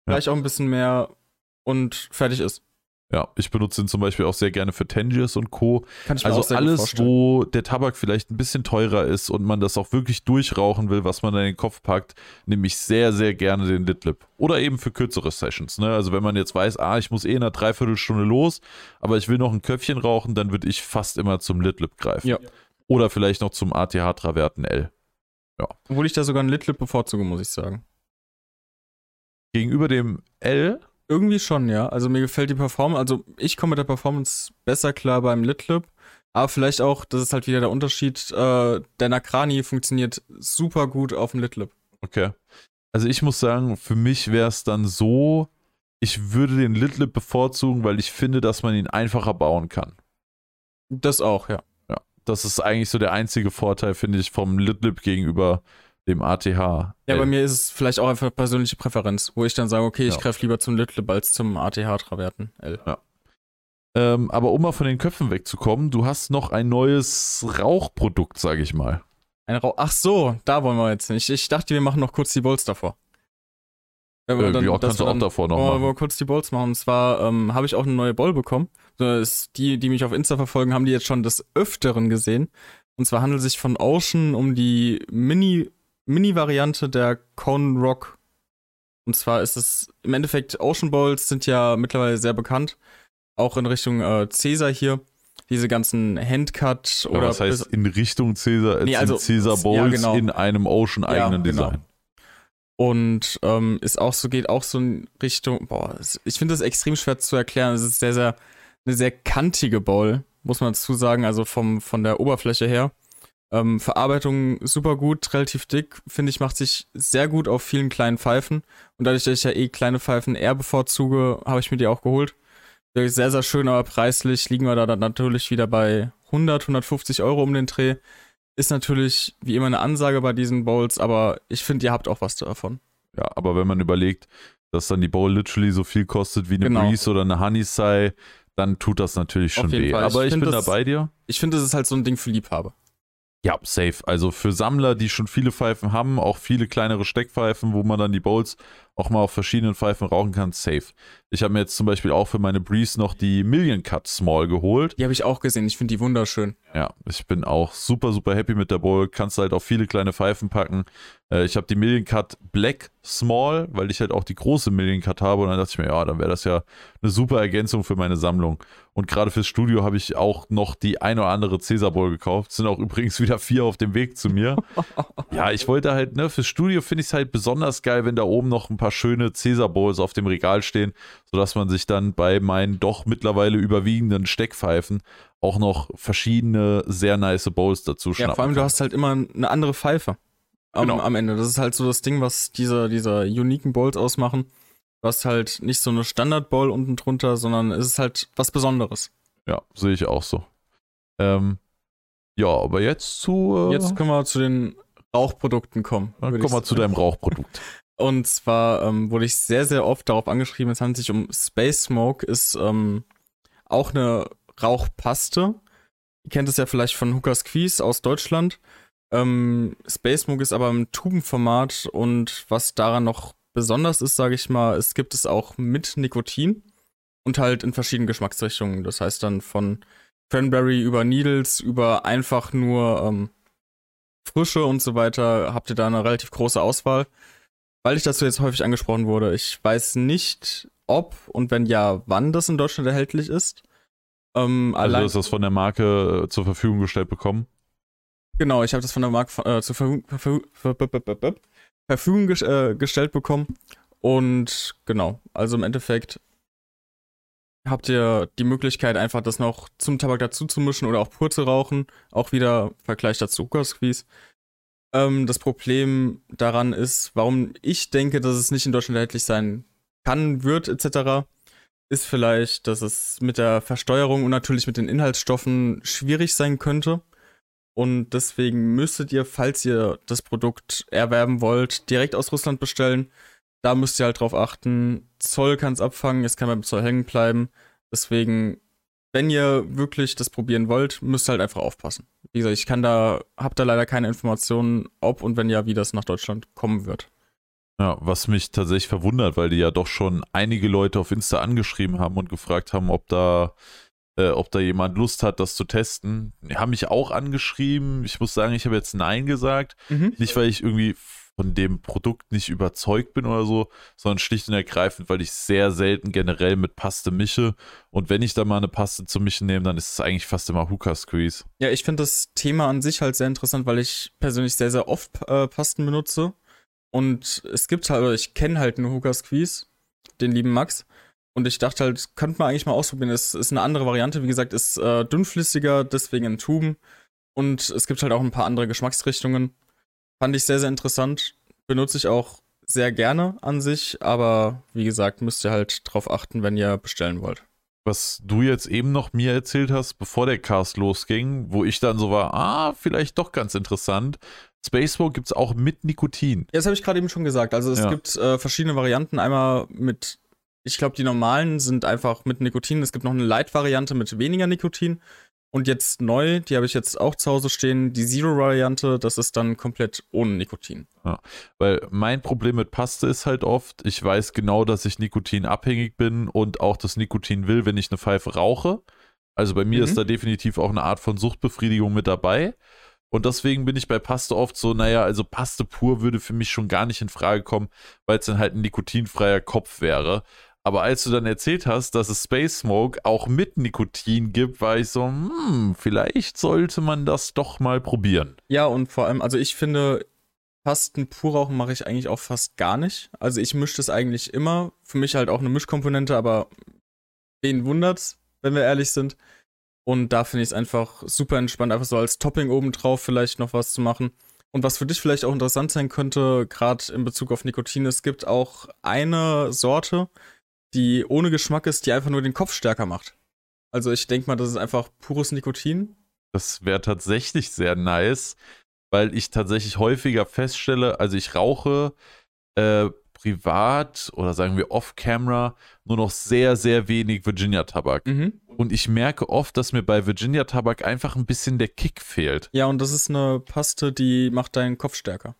Speaker 1: vielleicht ja. auch ein bisschen mehr und fertig ist.
Speaker 2: Ja, ich benutze ihn zum Beispiel auch sehr gerne für Tangiers und Co.
Speaker 1: Kann ich
Speaker 2: mir
Speaker 1: also
Speaker 2: alles, wo der Tabak vielleicht ein bisschen teurer ist und man das auch wirklich durchrauchen will, was man in den Kopf packt, nehme ich sehr, sehr gerne den Litlip. Oder eben für kürzere Sessions. Ne? Also wenn man jetzt weiß, ah, ich muss eh in einer Dreiviertelstunde los, aber ich will noch ein Köpfchen rauchen, dann würde ich fast immer zum Litlip greifen.
Speaker 1: Ja.
Speaker 2: Oder vielleicht noch zum ATH Traverten L.
Speaker 1: Ja. Obwohl ich da sogar einen Litlip bevorzuge, muss ich sagen.
Speaker 2: Gegenüber dem L
Speaker 1: irgendwie schon, ja. Also mir gefällt die Performance, also ich komme mit der Performance besser klar beim Litlip. Aber vielleicht auch, das ist halt wieder der Unterschied, äh, der Nakrani funktioniert super gut auf dem Litlip.
Speaker 2: Okay. Also ich muss sagen, für mich wäre es dann so, ich würde den Litlip bevorzugen, weil ich finde, dass man ihn einfacher bauen kann.
Speaker 1: Das auch, ja.
Speaker 2: Ja, das ist eigentlich so der einzige Vorteil, finde ich, vom Litlip gegenüber dem ATH. Ja,
Speaker 1: bei mir ist es vielleicht auch einfach persönliche Präferenz, wo ich dann sage, okay, ich ja. greife lieber zum Little als zum ATH-Traverten L.
Speaker 2: Ja. Ähm, aber um mal von den Köpfen wegzukommen, du hast noch ein neues Rauchprodukt, sage ich mal.
Speaker 1: Ein Rauch Ach so, da wollen wir jetzt nicht. Ich dachte, wir machen noch kurz die Bolts davor.
Speaker 2: Ja, äh, dann, ja kannst du auch davor noch machen.
Speaker 1: Wir kurz die Bolts machen. Und zwar ähm, habe ich auch eine neue Bowl bekommen. Das die, die mich auf Insta verfolgen, haben die jetzt schon des Öfteren gesehen. Und zwar handelt es sich von Ocean um die Mini Mini-Variante der Cone Rock. Und zwar ist es im Endeffekt Ocean Bowls sind ja mittlerweile sehr bekannt. Auch in Richtung äh, Caesar hier. Diese ganzen Handcut oder. Ja,
Speaker 2: was heißt in Richtung Caesar? Nee, also, Caesar Bowls ja, genau. in einem Ocean eigenen ja, genau. Design.
Speaker 1: Und ähm, ist auch so, geht auch so in Richtung, boah, ich finde das extrem schwer zu erklären. Es ist sehr, sehr, eine sehr kantige Bowl, muss man dazu sagen, also vom, von der Oberfläche her. Ähm, Verarbeitung super gut, relativ dick, finde ich, macht sich sehr gut auf vielen kleinen Pfeifen. Und dadurch, dass ich ja eh kleine Pfeifen eher bevorzuge, habe ich mir die auch geholt. Sehr, sehr schön, aber preislich liegen wir da dann natürlich wieder bei 100, 150 Euro um den Dreh. Ist natürlich wie immer eine Ansage bei diesen Bowls, aber ich finde, ihr habt auch was davon.
Speaker 2: Ja, aber wenn man überlegt, dass dann die Bowl literally so viel kostet wie eine genau. Breeze oder eine Honey Sai, dann tut das natürlich schon weh. Fall. Aber ich, ich bin das, da bei dir.
Speaker 1: Ich finde, das ist halt so ein Ding für Liebhaber.
Speaker 2: Ja, safe. Also für Sammler, die schon viele Pfeifen haben, auch viele kleinere Steckpfeifen, wo man dann die Bowls auch mal auf verschiedenen Pfeifen rauchen kann, safe. Ich habe mir jetzt zum Beispiel auch für meine Breeze noch die Million Cut Small geholt.
Speaker 1: Die habe ich auch gesehen. Ich finde die wunderschön.
Speaker 2: Ja, ich bin auch super, super happy mit der Bowl. Kannst halt auf viele kleine Pfeifen packen. Äh, ich habe die Million Cut Black Small, weil ich halt auch die große Million Cut habe. Und dann dachte ich mir, ja, dann wäre das ja eine super Ergänzung für meine Sammlung. Und gerade fürs Studio habe ich auch noch die ein oder andere Cäsar Bowl gekauft. Sind auch übrigens wieder vier auf dem Weg zu mir. ja, ich wollte halt, ne, fürs Studio finde ich es halt besonders geil, wenn da oben noch ein paar schöne Cäsar Bowls auf dem Regal stehen, sodass man sich dann bei meinen doch mittlerweile überwiegenden Steckpfeifen auch noch verschiedene sehr nice Bowls dazu
Speaker 1: schnappen Ja, vor allem kann. du hast halt immer eine andere Pfeife am, genau. am Ende. Das ist halt so das Ding, was diese, diese uniken Bowls ausmachen. Du hast halt nicht so eine Standard-Bowl unten drunter, sondern es ist halt was Besonderes.
Speaker 2: Ja, sehe ich auch so. Ähm, ja, aber jetzt zu.
Speaker 1: Äh, jetzt können wir zu den Rauchprodukten kommen.
Speaker 2: Dann kommen wir zu deinem Rauchprodukt.
Speaker 1: Und zwar ähm, wurde ich sehr, sehr oft darauf angeschrieben, es handelt sich um Space Smoke, ist ähm, auch eine Rauchpaste. Ihr kennt es ja vielleicht von Hookers Quiz aus Deutschland. Ähm, Space Smoke ist aber im Tubenformat und was daran noch besonders ist, sage ich mal, es gibt es auch mit Nikotin und halt in verschiedenen Geschmacksrichtungen. Das heißt dann von Cranberry über Needles über einfach nur ähm, Frische und so weiter habt ihr da eine relativ große Auswahl. Weil ich dazu jetzt häufig angesprochen wurde, ich weiß nicht, ob und wenn ja, wann das in Deutschland erhältlich ist.
Speaker 2: Ähm, also du hast das von der Marke äh, zur Verfügung gestellt bekommen?
Speaker 1: Genau, ich habe das von der Marke äh, zur Verfügung, Verfügung ges äh, gestellt bekommen. Und genau, also im Endeffekt habt ihr die Möglichkeit, einfach das noch zum Tabak dazu zu mischen oder auch pur zu rauchen. Auch wieder Vergleich dazu Zuckersqueeze. Ähm, das Problem daran ist, warum ich denke, dass es nicht in Deutschland erhältlich sein kann, wird, etc., ist vielleicht, dass es mit der Versteuerung und natürlich mit den Inhaltsstoffen schwierig sein könnte. Und deswegen müsstet ihr, falls ihr das Produkt erwerben wollt, direkt aus Russland bestellen. Da müsst ihr halt drauf achten. Zoll kann es abfangen, es kann beim Zoll hängen bleiben. Deswegen, wenn ihr wirklich das probieren wollt, müsst ihr halt einfach aufpassen. Wie gesagt, ich kann da, hab da leider keine Informationen, ob und wenn ja, wie das nach Deutschland kommen wird.
Speaker 2: Ja, was mich tatsächlich verwundert, weil die ja doch schon einige Leute auf Insta angeschrieben haben und gefragt haben, ob da äh, ob da jemand Lust hat, das zu testen. Die haben mich auch angeschrieben. Ich muss sagen, ich habe jetzt Nein gesagt. Mhm. Nicht, weil ich irgendwie von dem Produkt nicht überzeugt bin oder so, sondern schlicht und ergreifend, weil ich sehr selten generell mit Paste mische. Und wenn ich da mal eine Paste zu mischen nehme, dann ist es eigentlich fast immer Hookah Squeeze.
Speaker 1: Ja, ich finde das Thema an sich halt sehr interessant, weil ich persönlich sehr, sehr oft äh, Pasten benutze. Und es gibt halt, ich kenne halt einen Hookah Squeeze, den lieben Max. Und ich dachte halt, könnte man eigentlich mal ausprobieren. Es ist eine andere Variante, wie gesagt, ist äh, dünnflüssiger, deswegen in Tuben. Und es gibt halt auch ein paar andere Geschmacksrichtungen. Fand ich sehr, sehr interessant. Benutze ich auch sehr gerne an sich, aber wie gesagt, müsst ihr halt drauf achten, wenn ihr bestellen wollt.
Speaker 2: Was du jetzt eben noch mir erzählt hast, bevor der Cast losging, wo ich dann so war, ah, vielleicht doch ganz interessant. Spacewalk gibt es auch mit Nikotin.
Speaker 1: Ja, das habe ich gerade eben schon gesagt. Also es ja. gibt äh, verschiedene Varianten. Einmal mit ich glaube, die normalen sind einfach mit Nikotin. Es gibt noch eine Light-Variante mit weniger Nikotin. Und jetzt neu, die habe ich jetzt auch zu Hause stehen, die Zero-Variante, das ist dann komplett ohne Nikotin.
Speaker 2: Ja, weil mein Problem mit Paste ist halt oft, ich weiß genau, dass ich Nikotin abhängig bin und auch das Nikotin will, wenn ich eine Pfeife rauche. Also bei mir mhm. ist da definitiv auch eine Art von Suchtbefriedigung mit dabei. Und deswegen bin ich bei Paste oft so, naja, also Paste pur würde für mich schon gar nicht in Frage kommen, weil es dann halt ein nikotinfreier Kopf wäre. Aber als du dann erzählt hast, dass es Space Smoke auch mit Nikotin gibt, war ich so, hm, vielleicht sollte man das doch mal probieren.
Speaker 1: Ja, und vor allem, also ich finde, Pasten pur rauchen mache ich eigentlich auch fast gar nicht. Also ich mische das eigentlich immer. Für mich halt auch eine Mischkomponente, aber wen wundert's, wenn wir ehrlich sind. Und da finde ich es einfach super entspannt, einfach so als Topping obendrauf vielleicht noch was zu machen. Und was für dich vielleicht auch interessant sein könnte, gerade in Bezug auf Nikotin, es gibt auch eine Sorte, die ohne Geschmack ist, die einfach nur den Kopf stärker macht. Also ich denke mal, das ist einfach pures Nikotin.
Speaker 2: Das wäre tatsächlich sehr nice weil ich tatsächlich häufiger feststelle, also ich rauche äh, privat oder sagen wir off-camera nur noch sehr, sehr wenig Virginia-Tabak. Mhm. Und ich merke oft, dass mir bei Virginia-Tabak einfach ein bisschen der Kick fehlt.
Speaker 1: Ja, und das ist eine Paste, die macht deinen Kopf stärker.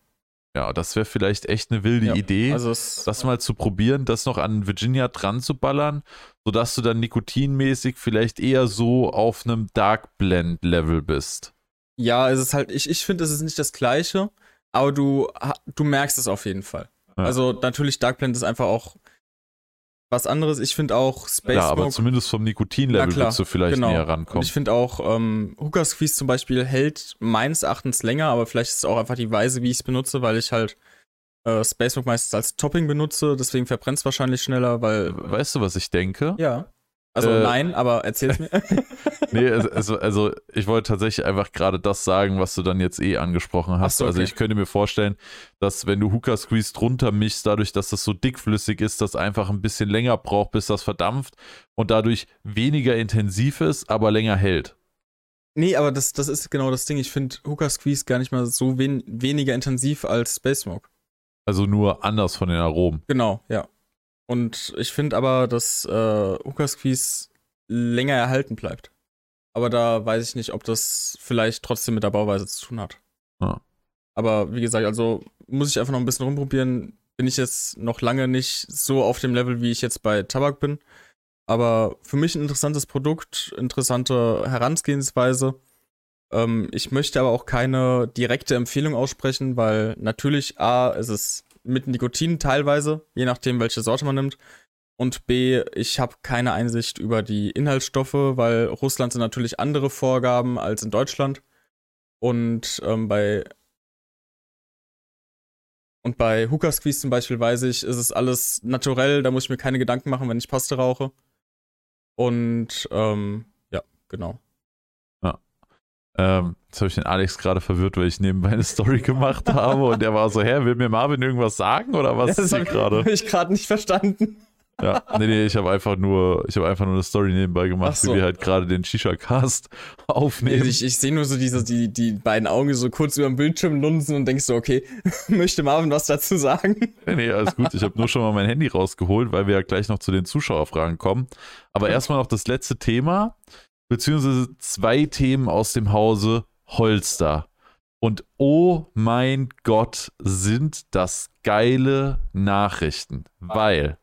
Speaker 2: Ja, das wäre vielleicht echt eine wilde ja, Idee, also das mal zu probieren, das noch an Virginia dran zu ballern, sodass du dann nikotinmäßig vielleicht eher so auf einem Dark Blend Level bist.
Speaker 1: Ja, es ist halt, ich, ich finde, es ist nicht das Gleiche, aber du, du merkst es auf jeden Fall. Ja. Also natürlich, Dark Blend ist einfach auch was anderes. Ich finde auch
Speaker 2: Space Ja, aber zumindest vom Nikotinlevel würdest du vielleicht genau. näher rankommen. Und
Speaker 1: ich finde auch, ähm, Hooker Squeeze zum Beispiel hält meines Erachtens länger, aber vielleicht ist es auch einfach die Weise, wie ich es benutze, weil ich halt äh, Space meistens als Topping benutze, deswegen verbrennt es wahrscheinlich schneller, weil.
Speaker 2: Weißt du, was ich denke?
Speaker 1: Ja. Also äh, nein, aber erzähl's mir.
Speaker 2: nee, also, also ich wollte tatsächlich einfach gerade das sagen, was du dann jetzt eh angesprochen hast. So, also okay. Also ich könnte mir vorstellen, dass wenn du Hooker Squeeze drunter mischst, dadurch, dass das so dickflüssig ist, das einfach ein bisschen länger braucht, bis das verdampft und dadurch weniger intensiv ist, aber länger hält.
Speaker 1: Nee, aber das, das ist genau das Ding. Ich finde Hooker Squeeze gar nicht mal so wen weniger intensiv als Space Smoke.
Speaker 2: Also nur anders von den Aromen.
Speaker 1: Genau, ja. Und ich finde aber, dass äh, Ukas länger erhalten bleibt. Aber da weiß ich nicht, ob das vielleicht trotzdem mit der Bauweise zu tun hat. Ja. Aber wie gesagt, also muss ich einfach noch ein bisschen rumprobieren. Bin ich jetzt noch lange nicht so auf dem Level, wie ich jetzt bei Tabak bin. Aber für mich ein interessantes Produkt, interessante Herangehensweise. Ähm, ich möchte aber auch keine direkte Empfehlung aussprechen, weil natürlich A, ist es mit Nikotin teilweise, je nachdem, welche Sorte man nimmt. Und B, ich habe keine Einsicht über die Inhaltsstoffe, weil Russland sind natürlich andere Vorgaben als in Deutschland. Und ähm, bei und bei Hookah Squeeze zum Beispiel weiß ich, ist es alles naturell, da muss ich mir keine Gedanken machen, wenn ich Paste rauche. Und ähm, ja, genau.
Speaker 2: Ähm, jetzt habe ich den Alex gerade verwirrt, weil ich nebenbei eine Story gemacht habe und der war so, hä, will mir Marvin irgendwas sagen oder was
Speaker 1: ja, ist hier gerade? Habe ich gerade nicht verstanden.
Speaker 2: Ja, nee, nee, ich habe einfach nur, ich habe einfach nur eine Story nebenbei gemacht, so. wie wir halt gerade den Shisha-Cast aufnehmen.
Speaker 1: Ich, ich sehe nur so diese, die, die beiden Augen so kurz über den Bildschirm lunzen und denkst so, okay, möchte Marvin was dazu sagen?
Speaker 2: Nee, nee, alles gut. Ich habe nur schon mal mein Handy rausgeholt, weil wir ja gleich noch zu den Zuschauerfragen kommen. Aber erstmal noch das letzte Thema beziehungsweise zwei Themen aus dem Hause Holster. Und oh mein Gott, sind das geile Nachrichten, weil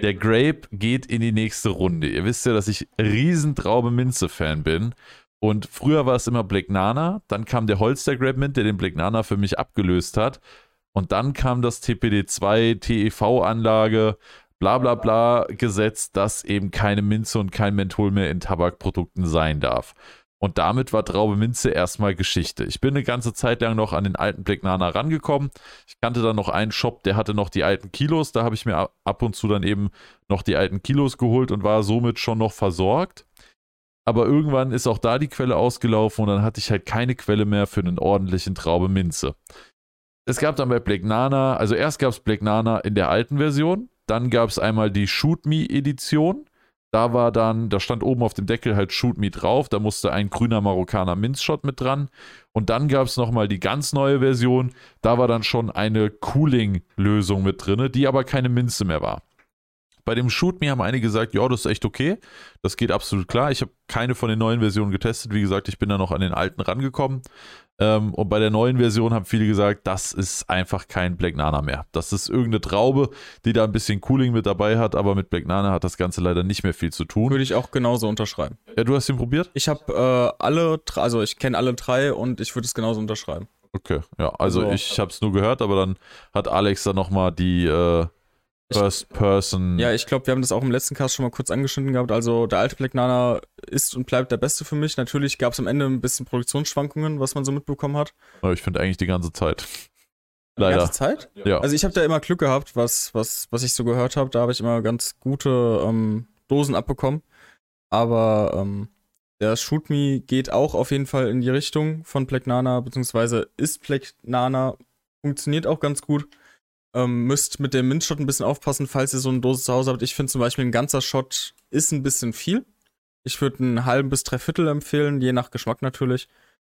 Speaker 2: der Grape geht in die nächste Runde. Ihr wisst ja, dass ich Riesentraube Minze-Fan bin. Und früher war es immer Black Nana, dann kam der Holster Grape Mint, der den Black Nana für mich abgelöst hat. Und dann kam das TPD2, TEV-Anlage, bla bla bla Gesetz, dass eben keine Minze und kein Menthol mehr in Tabakprodukten sein darf. Und damit war Traube Minze erstmal Geschichte. Ich bin eine ganze Zeit lang noch an den alten Black Nana rangekommen. Ich kannte dann noch einen Shop, der hatte noch die alten Kilos. Da habe ich mir ab und zu dann eben noch die alten Kilos geholt und war somit schon noch versorgt. Aber irgendwann ist auch da die Quelle ausgelaufen und dann hatte ich halt keine Quelle mehr für einen ordentlichen Traube Minze. Es gab dann bei Black Nana, also erst gab es Black Nana in der alten Version, dann gab es einmal die Shoot Me Edition. Da war dann, da stand oben auf dem Deckel halt Shoot Me drauf. Da musste ein grüner Marokkaner Minzshot mit dran. Und dann gab es nochmal die ganz neue Version. Da war dann schon eine Cooling-Lösung mit drin, die aber keine Minze mehr war. Bei dem Shoot Me haben einige gesagt, ja, das ist echt okay. Das geht absolut klar. Ich habe keine von den neuen Versionen getestet. Wie gesagt, ich bin da noch an den alten rangekommen. Ähm, und bei der neuen Version haben viele gesagt, das ist einfach kein Black Nana mehr. Das ist irgendeine Traube, die da ein bisschen Cooling mit dabei hat, aber mit Black Nana hat das Ganze leider nicht mehr viel zu tun.
Speaker 1: Würde ich auch genauso unterschreiben.
Speaker 2: Ja, du hast ihn probiert?
Speaker 1: Ich habe äh, alle, also ich kenne alle drei und ich würde es genauso unterschreiben.
Speaker 2: Okay, ja, also, also ich habe es nur gehört, aber dann hat Alex da nochmal die äh, First Person.
Speaker 1: Ja, ich glaube, wir haben das auch im letzten Cast schon mal kurz angeschnitten gehabt. Also der alte Black Nana ist und bleibt der beste für mich. Natürlich gab es am Ende ein bisschen Produktionsschwankungen, was man so mitbekommen hat.
Speaker 2: Aber ich finde eigentlich die ganze Zeit.
Speaker 1: Die
Speaker 2: Leider.
Speaker 1: ganze Zeit?
Speaker 2: Ja.
Speaker 1: Also ich habe da immer Glück gehabt, was, was, was ich so gehört habe. Da habe ich immer ganz gute ähm, Dosen abbekommen. Aber ähm, der Shoot Me geht auch auf jeden Fall in die Richtung von Black Nana, beziehungsweise ist Black Nana, funktioniert auch ganz gut. Ähm, müsst mit dem Mint-Shot ein bisschen aufpassen, falls ihr so eine Dose zu Hause habt. Ich finde zum Beispiel ein ganzer Shot ist ein bisschen viel. Ich würde einen halben bis drei Viertel empfehlen, je nach Geschmack natürlich.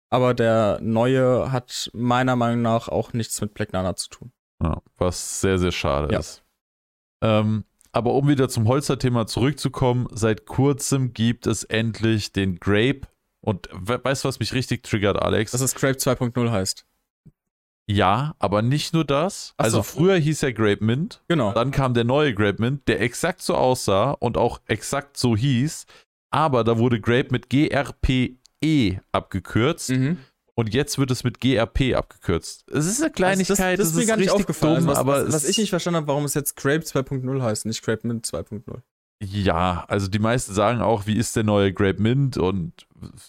Speaker 1: Aber der neue hat meiner Meinung nach auch nichts mit Black Nana zu tun.
Speaker 2: Ja, was sehr, sehr schade
Speaker 1: Ja.
Speaker 2: ist. Ähm, aber um wieder zum Holzer-Thema zurückzukommen, seit kurzem gibt es endlich den Grape. Und we weißt du, was mich richtig triggert, Alex?
Speaker 1: Dass es Grape 2.0 heißt.
Speaker 2: Ja, aber nicht nur das.
Speaker 1: Ach so.
Speaker 2: Also früher hieß er Grape Mint.
Speaker 1: Genau.
Speaker 2: Dann kam der neue Grape Mint, der exakt so aussah und auch exakt so hieß. Aber da wurde Grape mit GRPE abgekürzt.
Speaker 1: Mhm.
Speaker 2: Und jetzt wird es mit GRP abgekürzt. Es ist eine Kleinigkeit,
Speaker 1: Also das, das ist mir gar nicht aufgefallen.
Speaker 2: dumm,
Speaker 1: also was,
Speaker 2: aber
Speaker 1: was, was ich nicht verstanden habe, warum es jetzt Grape 2.0 heißt, nicht Grape Mint 2.0.
Speaker 2: Ja, also die meisten sagen auch, wie ist der neue Grape Mint und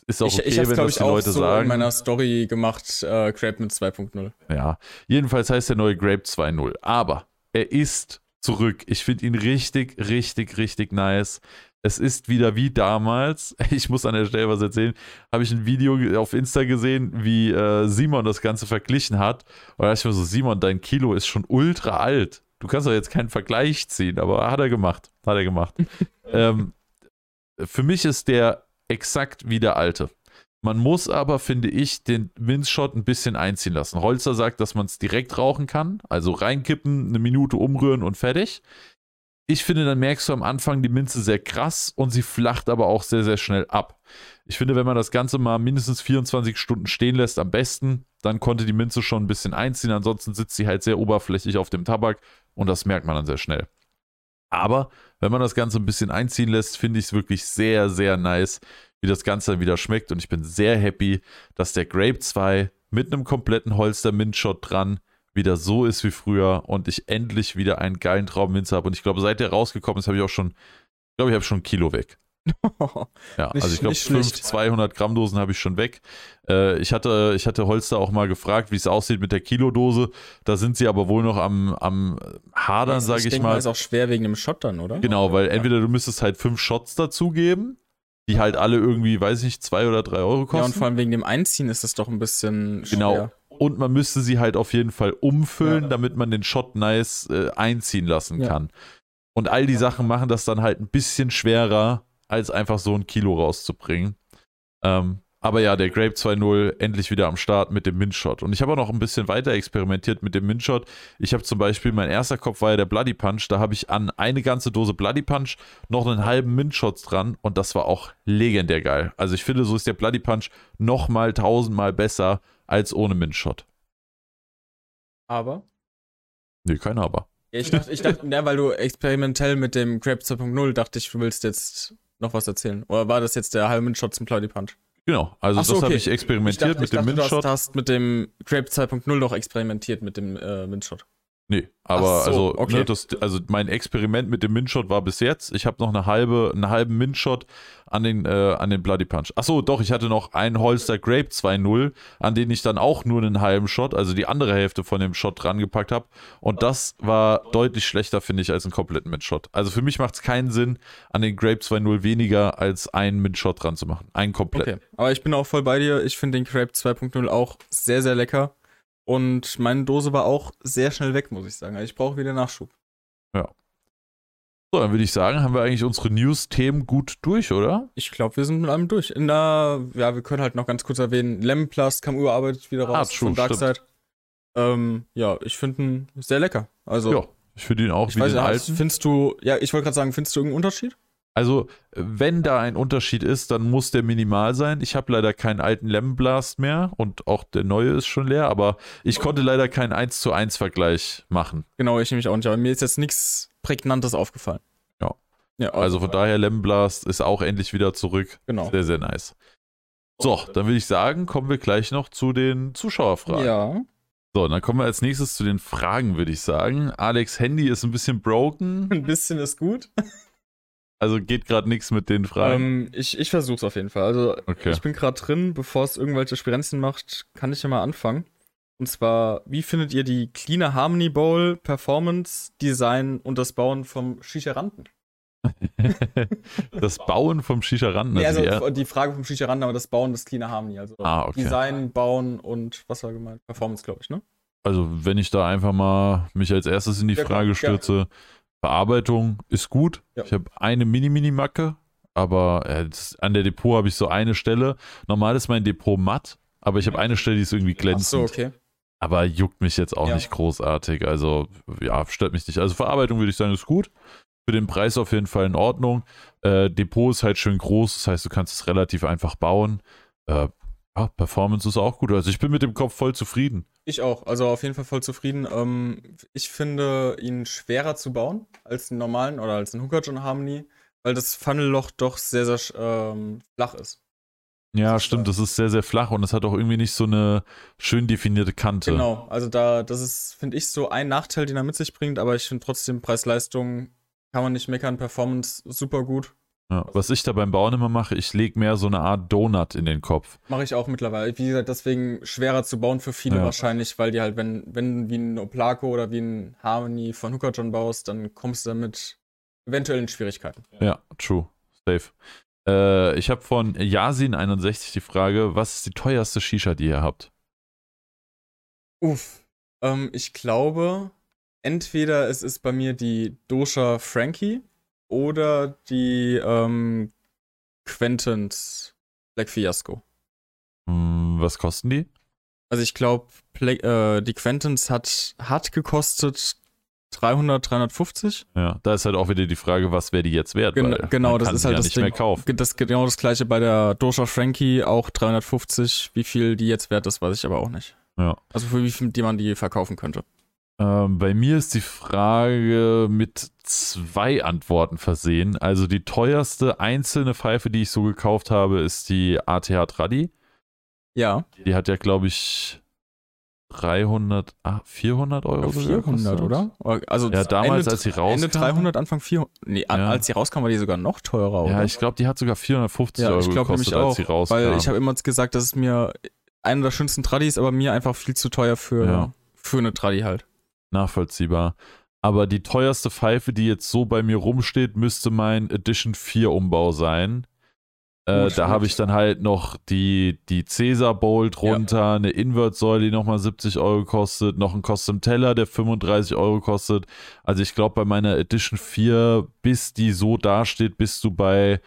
Speaker 2: ist auch
Speaker 1: Ich,
Speaker 2: okay,
Speaker 1: ich habe
Speaker 2: wenn das
Speaker 1: ich,
Speaker 2: die
Speaker 1: auch
Speaker 2: Leute
Speaker 1: so
Speaker 2: sagen.
Speaker 1: in meiner Story gemacht, äh, Grape Mint 2.0.
Speaker 2: Ja, jedenfalls heißt der neue Grape 2.0. Aber er ist zurück. Ich finde ihn richtig, richtig, richtig nice. Es ist wieder wie damals. Ich muss an der Stelle was erzählen. Habe ich ein Video auf Insta gesehen, wie äh, Simon das Ganze verglichen hat. Und da dachte ich mir so, Simon, dein Kilo ist schon ultra alt. Du kannst doch jetzt keinen Vergleich ziehen, aber hat er gemacht. Hat er gemacht. ähm, für mich ist der exakt wie der alte. Man muss aber, finde ich, den Minzshot ein bisschen einziehen lassen. Holzer sagt, dass man es direkt rauchen kann, also reinkippen, eine Minute umrühren und fertig. Ich finde, dann merkst du am Anfang die Minze sehr krass und sie flacht aber auch sehr, sehr schnell ab. Ich finde, wenn man das Ganze mal mindestens 24 Stunden stehen lässt, am besten, dann konnte die Minze schon ein bisschen einziehen. Ansonsten sitzt sie halt sehr oberflächlich auf dem Tabak und das merkt man dann sehr schnell. Aber wenn man das Ganze ein bisschen einziehen lässt, finde ich es wirklich sehr, sehr nice, wie das Ganze dann wieder schmeckt. Und ich bin sehr happy, dass der Grape 2 mit einem kompletten Holster Mintshot dran wieder so ist wie früher und ich endlich wieder einen geilen Traumminze habe. Und ich glaube, seit der rausgekommen ist, habe ich auch schon, ich glaube, ich habe schon ein Kilo weg. Ja,
Speaker 1: Nicht-
Speaker 2: also ich glaube,
Speaker 1: nicht
Speaker 2: 5
Speaker 1: schlecht.
Speaker 2: 200 Gramm Dosen habe ich schon weg. Äh, ich, hatte, ich hatte Holster auch mal gefragt, wie es aussieht mit der Kilodose. Da sind sie aber wohl noch am, am Hadern, sage ich,
Speaker 1: denke
Speaker 2: mal.
Speaker 1: ist auch schwer wegen dem Shot dann, oder?
Speaker 2: Genau, weil
Speaker 1: Ja.
Speaker 2: entweder du müsstest halt fünf Shots dazugeben, die halt alle irgendwie, weiß ich nicht, zwei oder drei Euro
Speaker 1: Ja, und
Speaker 2: kosten.
Speaker 1: vor allem wegen dem Einziehen ist das doch ein bisschen
Speaker 2: genau. Und man müsste sie halt auf jeden Fall umfüllen,
Speaker 1: Ja.
Speaker 2: damit man den Shot nice äh, einziehen lassen
Speaker 1: Ja.
Speaker 2: kann. Und all die Sachen machen das dann halt ein bisschen schwerer, als einfach so ein Kilo rauszubringen. Ähm, aber ja, der Grape 2.0 endlich wieder am Start mit dem Mintshot. Und ich habe auch noch ein bisschen weiter experimentiert mit dem Mintshot. Ich habe zum Beispiel, mein erster Kopf war ja der Bloody Punch. Da habe ich an eine ganze Dose Bloody Punch noch einen halben Mintshot dran und das war auch legendär geil. Also ich finde, so ist der Bloody Punch nochmal tausendmal besser als ohne Mintshot.
Speaker 1: Aber?
Speaker 2: Nee, kein Aber.
Speaker 1: Ja, ich dachte, ich dachte, ja, weil du experimentell mit dem Grape 2.0 dachte ich, du willst jetzt noch was erzählen. Oder war das jetzt der halbe Mint-Shot zum Bloody Punch?
Speaker 2: Genau, also
Speaker 1: so,
Speaker 2: das habe
Speaker 1: okay.
Speaker 2: ich experimentiert
Speaker 1: ich dachte,
Speaker 2: mit
Speaker 1: ich
Speaker 2: dem
Speaker 1: dachte, du hast,
Speaker 2: Mintshot.
Speaker 1: hast mit dem Grape 2.0 noch experimentiert mit dem äh, Mint-Shot.
Speaker 2: Nee, aber
Speaker 1: so,
Speaker 2: also,
Speaker 1: okay.
Speaker 2: ne, das, also mein Experiment mit dem Mintshot war bis jetzt. Ich habe noch eine halbe, einen halben Mintshot an den, äh, an den Bloody Punch. Achso, doch, ich hatte noch einen Holster Grape 2.0, an den ich dann auch nur einen halben Shot, also die andere Hälfte von dem Shot dran gepackt habe. Und das war deutlich schlechter, finde ich, als einen kompletten Mintshot. Also für mich macht es keinen Sinn, an den Grape 2.0 weniger als einen Mintshot dran zu machen. Einen kompletten.
Speaker 1: Okay. Aber ich bin auch voll bei dir. Ich finde den Grape 2.0 auch sehr, sehr lecker. Und meine Dose war auch sehr schnell weg, muss ich sagen. Also ich brauche wieder Nachschub.
Speaker 2: So, dann würde ich sagen, haben wir eigentlich unsere News-Themen gut durch, oder?
Speaker 1: Ich glaube, wir sind mit allem durch. In der, ja, wir können halt noch ganz kurz erwähnen, Lemon Plus kam überarbeitet wieder
Speaker 2: Ah,
Speaker 1: raus
Speaker 2: true,
Speaker 1: von Darkside. Ähm, ja, ich finde ihn sehr lecker. Also,
Speaker 2: ja, ich finde ihn auch
Speaker 1: ich
Speaker 2: wie
Speaker 1: weiß
Speaker 2: den alten.
Speaker 1: findest du, ja, ich wollte gerade sagen, findest du irgendeinen Unterschied?
Speaker 2: Also, wenn da ein Unterschied ist, dann muss der minimal sein. Ich habe leider keinen alten Lemon Blast mehr und auch der neue ist schon leer, aber ich konnte leider keinen 1 zu 1 Vergleich machen.
Speaker 1: Genau, ich nämlich auch nicht, aber mir ist jetzt nichts Prägnantes aufgefallen.
Speaker 2: Ja.
Speaker 1: Ja,
Speaker 2: Also von daher, Lemon Blast ist auch endlich wieder zurück.
Speaker 1: Genau.
Speaker 2: Sehr, sehr nice. So, dann würde ich sagen, kommen wir gleich noch zu den Zuschauerfragen.
Speaker 1: Ja.
Speaker 2: So, dann kommen wir als nächstes zu den Fragen, würde ich sagen. Alex Handy ist ein bisschen broken,
Speaker 1: Ein bisschen ist gut.
Speaker 2: Also geht gerade nichts mit den Fragen.
Speaker 1: Ähm, ich ich versuch's auf jeden Fall. Also,
Speaker 2: Okay.
Speaker 1: ich bin gerade drin, bevor es irgendwelche Spirenzien macht, kann ich ja mal anfangen. Und zwar, wie findet ihr die Cleaner Harmony Bowl, Performance, Design und das Bauen vom Shisha-Randen?
Speaker 2: das Bauen vom Shisha-Randen?
Speaker 1: Nee, also die Frage vom Shisha-Randen, aber das Bauen des Cleaner Harmony. Also
Speaker 2: ah, okay.
Speaker 1: Design, Bauen und was war gemeint? Performance, glaube ich, ne?
Speaker 2: Also, wenn ich da einfach mal mich als erstes in die ja, Frage stürze, ja. Bearbeitung ist gut. Ja. Ich habe eine Mini-Mini-Macke, aber äh, das, an der Depot habe ich so eine Stelle. Normal ist mein Depot matt, aber ich habe eine Stelle, die ist irgendwie glänzend.
Speaker 1: Ach so, okay.
Speaker 2: Aber juckt mich jetzt auch nicht großartig. Also, ja, stört mich nicht. Also, Verarbeitung würde ich sagen, ist gut. Für den Preis auf jeden Fall in Ordnung. Äh, Depot ist halt schön groß, das heißt, du kannst es relativ einfach bauen. Äh, ja, Performance ist auch gut. Also ich bin mit dem Kopf voll zufrieden.
Speaker 1: Ich auch, also auf jeden Fall voll zufrieden. Ähm, ich finde ihn schwerer zu bauen als einen normalen oder als einen Hooker John Harmony, weil das Funnelloch doch sehr, sehr ähm, flach ist.
Speaker 2: Ja, stimmt, das ist sehr, sehr flach und es hat auch irgendwie nicht so eine schön definierte Kante.
Speaker 1: Genau, also da, das ist, finde ich, so ein Nachteil, den er mit sich bringt, aber ich finde trotzdem Preis-Leistung kann man nicht meckern, Performance super gut.
Speaker 2: Ja, was ich da beim Bauen immer mache, ich lege mehr so eine Art Donut in den Kopf.
Speaker 1: Mache ich auch mittlerweile. Wie gesagt, deswegen schwerer zu bauen für viele ja. wahrscheinlich, weil die halt, wenn, wenn wie ein Oplaco oder wie ein Harmony von Hooker John baust, dann kommst du damit eventuell in Schwierigkeiten.
Speaker 2: Ja, true. Safe. Äh, ich habe von Yasin61 die Frage, was ist die teuerste Shisha, die ihr habt?
Speaker 1: Uff. Ähm, ich glaube, entweder es ist bei mir die Dosha Frankie oder die ähm, Quentins Black Fiasco.
Speaker 2: Hm, was kosten die?
Speaker 1: Also ich glaube, äh, die Quentins hat, hat gekostet 300, 350.
Speaker 2: Ja, da ist halt auch wieder die Frage, was wäre die jetzt wert?
Speaker 1: Gen genau, das ist halt ja das
Speaker 2: nicht Ding. Mehr kaufen.
Speaker 1: Das genau das gleiche bei der Dosha Frankie, auch 350. Wie viel die jetzt wert ist, weiß ich aber auch nicht.
Speaker 2: Ja.
Speaker 1: Also für wie viel die man die verkaufen könnte.
Speaker 2: Ähm, bei mir ist die Frage mit zwei Antworten versehen. Also die teuerste einzelne Pfeife, die ich so gekauft habe, ist die ATH Tradi.
Speaker 1: Ja.
Speaker 2: Die hat ja, glaube ich, 300, ah, 400 Euro.
Speaker 1: Ja, 400, oder?
Speaker 2: Also ja, damals, Ende, als sie rauskam. Ende
Speaker 1: 300, Anfang 400. Nee, ja. als sie rauskam, war die sogar noch teurer, oder?
Speaker 2: Ja, ich glaube, die hat sogar 450 ja, Euro gekostet, auch, als sie rauskam.
Speaker 1: Weil ich habe immer gesagt, das ist mir einer der schönsten Tradis, aber mir einfach viel zu teuer für, ja. für eine Tradi halt
Speaker 2: nachvollziehbar. Aber die teuerste Pfeife, die jetzt so bei mir rumsteht, müsste mein Edition 4 Umbau sein. Äh, da habe ich dann halt noch die, die Caesar Bowl drunter, ja. eine Invert-Säule, die nochmal 70 Euro kostet, noch ein Custom Teller, der 35 Euro kostet. Also ich glaube, bei meiner Edition 4, bis die so dasteht, bist du bei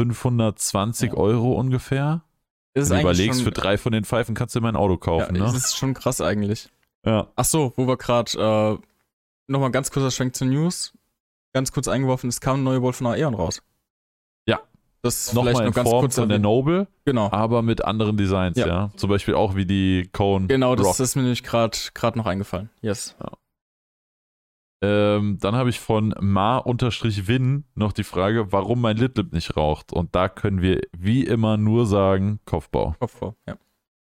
Speaker 2: 520 ja. Euro ungefähr. Wenn du überlegst, für drei von den Pfeifen kannst du mein Auto kaufen. Ja,
Speaker 1: ne?
Speaker 2: Das
Speaker 1: ist schon krass eigentlich.
Speaker 2: Ja.
Speaker 1: Ach so, wo wir gerade äh, nochmal ganz kurzer Schwenk zu News. Ganz kurz eingeworfen, es kam ein neuer Bolt von Aeon raus.
Speaker 2: Ja.
Speaker 1: Das nochmal vielleicht noch ganz
Speaker 2: Form
Speaker 1: kurz
Speaker 2: von der Noble,
Speaker 1: genau.
Speaker 2: aber mit anderen Designs, ja. ja. Zum Beispiel auch wie die Cone.
Speaker 1: Genau, das
Speaker 2: Rock.
Speaker 1: ist mir nämlich gerade noch eingefallen. Yes.
Speaker 2: Ja. Ähm, dann habe ich von ma-win noch die Frage, warum mein Litlip nicht raucht. Und da können wir wie immer nur sagen, Kopfbau.
Speaker 1: Kopfbau, ja.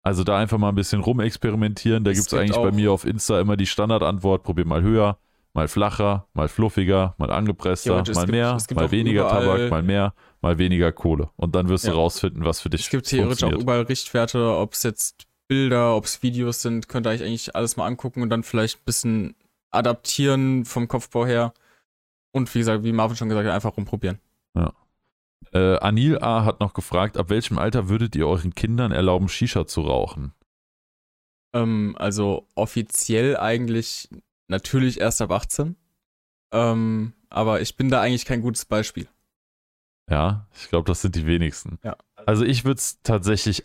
Speaker 2: Also da einfach mal ein bisschen rumexperimentieren. Da gibt es eigentlich bei mir auf Insta immer die Standardantwort: probier mal höher, mal flacher, mal fluffiger, mal angepresster, mal gibt, mehr, mal weniger Tabak, mal mehr, mal weniger Kohle. Und dann wirst ja. du rausfinden, was für dich
Speaker 1: Es gibt theoretisch auch überall Richtwerte, ob es jetzt Bilder, ob es Videos sind, könnt ihr euch eigentlich alles mal angucken und dann vielleicht ein bisschen adaptieren vom Kopfbau her. Und wie gesagt, wie Marvin schon gesagt hat, einfach rumprobieren.
Speaker 2: Ja. Äh, Anil A. hat noch gefragt, ab welchem Alter würdet ihr euren Kindern erlauben, Shisha zu rauchen?
Speaker 1: Ähm, also offiziell eigentlich natürlich erst ab 18. Ähm, aber ich bin da eigentlich kein gutes Beispiel.
Speaker 2: Ja, ich glaube, das sind die wenigsten.
Speaker 1: Ja.
Speaker 2: Also ich würde es tatsächlich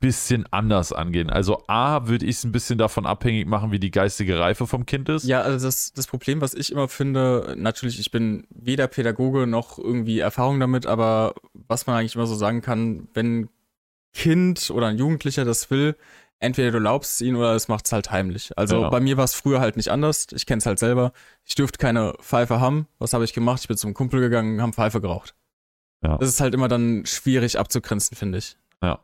Speaker 2: bisschen anders angehen. Also A, würde ich es ein bisschen davon abhängig machen, wie die geistige Reife vom Kind ist.
Speaker 1: Ja, also das, das Problem, was ich immer finde, natürlich, ich bin weder Pädagoge noch irgendwie Erfahrung damit, aber was man eigentlich immer so sagen kann, wenn ein Kind oder ein Jugendlicher das will, entweder du erlaubst es ihnen oder es macht es halt heimlich. Also genau. bei mir war es früher halt nicht anders. Ich kenne es halt selber. Ich dürfte keine Pfeife haben. Was habe ich gemacht? Ich bin zum Kumpel gegangen, haben Pfeife geraucht. Ja. Das ist halt immer dann schwierig abzugrenzen, finde ich.
Speaker 2: Ja.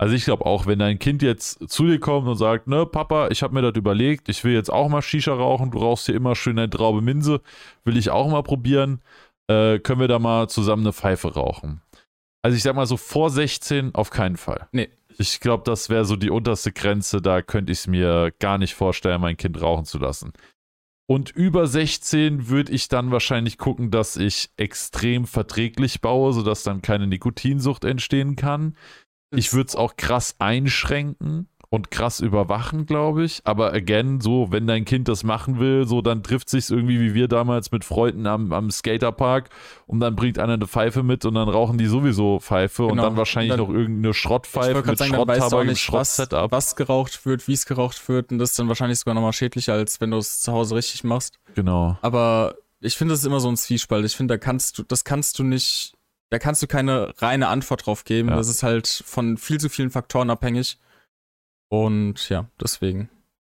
Speaker 2: Also ich glaube auch, wenn dein Kind jetzt zu dir kommt und sagt, ne, Papa, ich habe mir das überlegt, ich will jetzt auch mal Shisha rauchen, du rauchst hier immer schön eine Traube Minze, will ich auch mal probieren, äh, können wir da mal zusammen eine Pfeife rauchen. Also ich sag mal so vor 16 auf keinen Fall.
Speaker 1: Nee.
Speaker 2: Ich glaube, das wäre so die unterste Grenze, da könnte ich es mir gar nicht vorstellen, mein Kind rauchen zu lassen. Und über 16 würde ich dann wahrscheinlich gucken, dass ich extrem verträglich baue, sodass dann keine Nikotinsucht entstehen kann. Ich würde es auch krass einschränken und krass überwachen, glaube ich. Aber again, so, wenn dein Kind das machen will, so, dann trifft sich irgendwie wie wir damals mit Freunden am, am Skaterpark und dann bringt einer eine Pfeife mit und dann rauchen die sowieso Pfeife genau. und dann wahrscheinlich dann, noch irgendeine Schrottpfeife mit
Speaker 1: Schrotttabak im Schrottsetup. Was, was geraucht wird, wie es geraucht wird und das ist dann wahrscheinlich sogar nochmal schädlicher, als wenn du es zu Hause richtig machst.
Speaker 2: Genau.
Speaker 1: Aber ich finde, das ist immer so ein Zwiespalt. Ich finde, da kannst du, das kannst du nicht, da kannst du keine reine Antwort drauf geben. Ja. Das ist halt von viel zu vielen Faktoren abhängig. Und ja, deswegen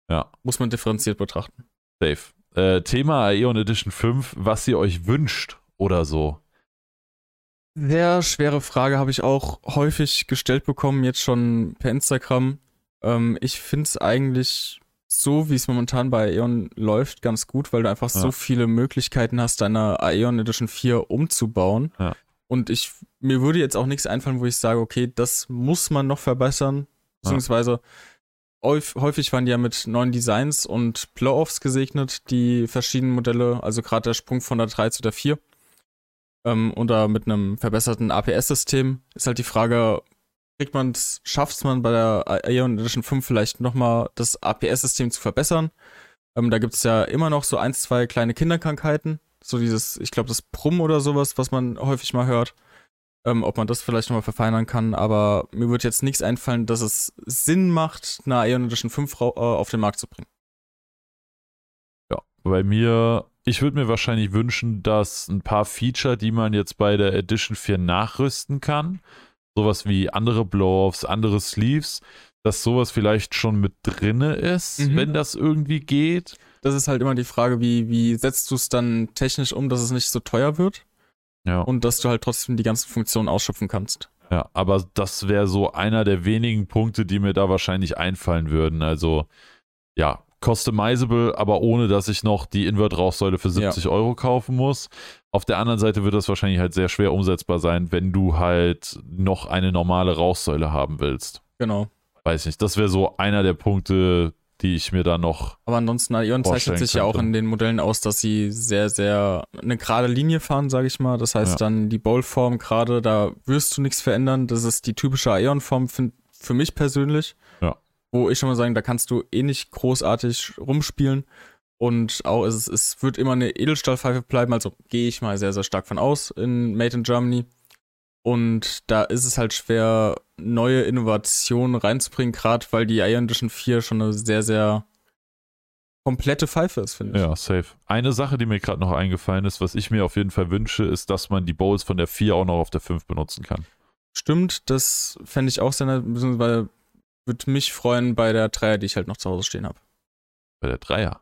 Speaker 2: ja.
Speaker 1: muss man differenziert betrachten.
Speaker 2: Safe. Äh, Thema Aeon Edition 5, was ihr euch wünscht oder so.
Speaker 1: Sehr schwere Frage habe ich auch häufig gestellt bekommen, jetzt schon per Instagram. Ähm, ich finde es eigentlich so, wie es momentan bei Aeon läuft, ganz gut, weil du einfach ja. so viele Möglichkeiten hast, deine Aeon Edition 4 umzubauen.
Speaker 2: Ja.
Speaker 1: Und ich, mir würde jetzt auch nichts einfallen, wo ich sage, okay, das muss man noch verbessern. Beziehungsweise häufig waren die ja mit neuen Designs und Blow-Offs gesegnet, die verschiedenen Modelle, also gerade der Sprung von der 3 zu der 4. Ähm, oder mit einem verbesserten APS-System ist halt die Frage, kriegt man schafft es man bei der Aeon Edition 5 vielleicht nochmal das APS-System zu verbessern? Ähm, da gibt es ja immer noch so ein, zwei kleine Kinderkrankheiten. So dieses, ich glaube, das Brumm oder sowas, was man häufig mal hört ähm, ob man das vielleicht nochmal verfeinern kann, aber mir wird jetzt nichts einfallen, dass es Sinn macht, eine Aeon Edition 5 äh, auf den Markt zu bringen.
Speaker 2: Ja, bei mir, ich würde mir wahrscheinlich wünschen, dass ein paar Feature, die man jetzt bei der Edition 4 nachrüsten kann, sowas wie andere Blow-Offs, andere Sleeves, dass sowas vielleicht schon mit drinne ist, mhm. wenn das irgendwie geht.
Speaker 1: Das ist halt immer die Frage, wie, wie setzt du es dann technisch um, dass es nicht so teuer wird?
Speaker 2: Ja.
Speaker 1: Und dass du halt trotzdem die ganzen Funktionen ausschöpfen kannst.
Speaker 2: Ja, aber das wäre so einer der wenigen Punkte, die mir da wahrscheinlich einfallen würden. Also, ja, customizable, aber ohne dass ich noch die Invert-Rauchsäule für 70 ja. Euro kaufen muss. Auf der anderen Seite wird das wahrscheinlich halt sehr schwer umsetzbar sein, wenn du halt noch eine normale Rauchsäule haben willst.
Speaker 1: Genau.
Speaker 2: Weiß nicht, das wäre so einer der Punkte, die ich mir da noch.
Speaker 1: Aber ansonsten, Ion zeichnet sich ja auch in den Modellen aus, dass sie sehr, sehr eine gerade Linie fahren, sage ich mal. Das heißt ja. dann die Bowl-Form gerade, da wirst du nichts verändern. Das ist die typische Ion-Form für mich persönlich.
Speaker 2: Ja.
Speaker 1: Wo ich schon mal sagen, da kannst du eh nicht großartig rumspielen. Und auch es, es wird immer eine Edelstahlpfeife bleiben, also gehe ich mal sehr, sehr stark von aus in Made in Germany. Und da ist es halt schwer, neue Innovationen reinzubringen, gerade weil die Iron Edition 4 schon eine sehr, sehr komplette Pfeife ist, finde ich.
Speaker 2: Ja, safe. Eine Sache, die mir gerade noch eingefallen ist, was ich mir auf jeden Fall wünsche, ist, dass man die Bowls von der 4 auch noch auf der 5 benutzen kann.
Speaker 1: Stimmt, das fände ich auch sehr nett, weil würde mich freuen bei der Dreier, die ich halt noch zu Hause stehen habe.
Speaker 2: Bei der Dreier?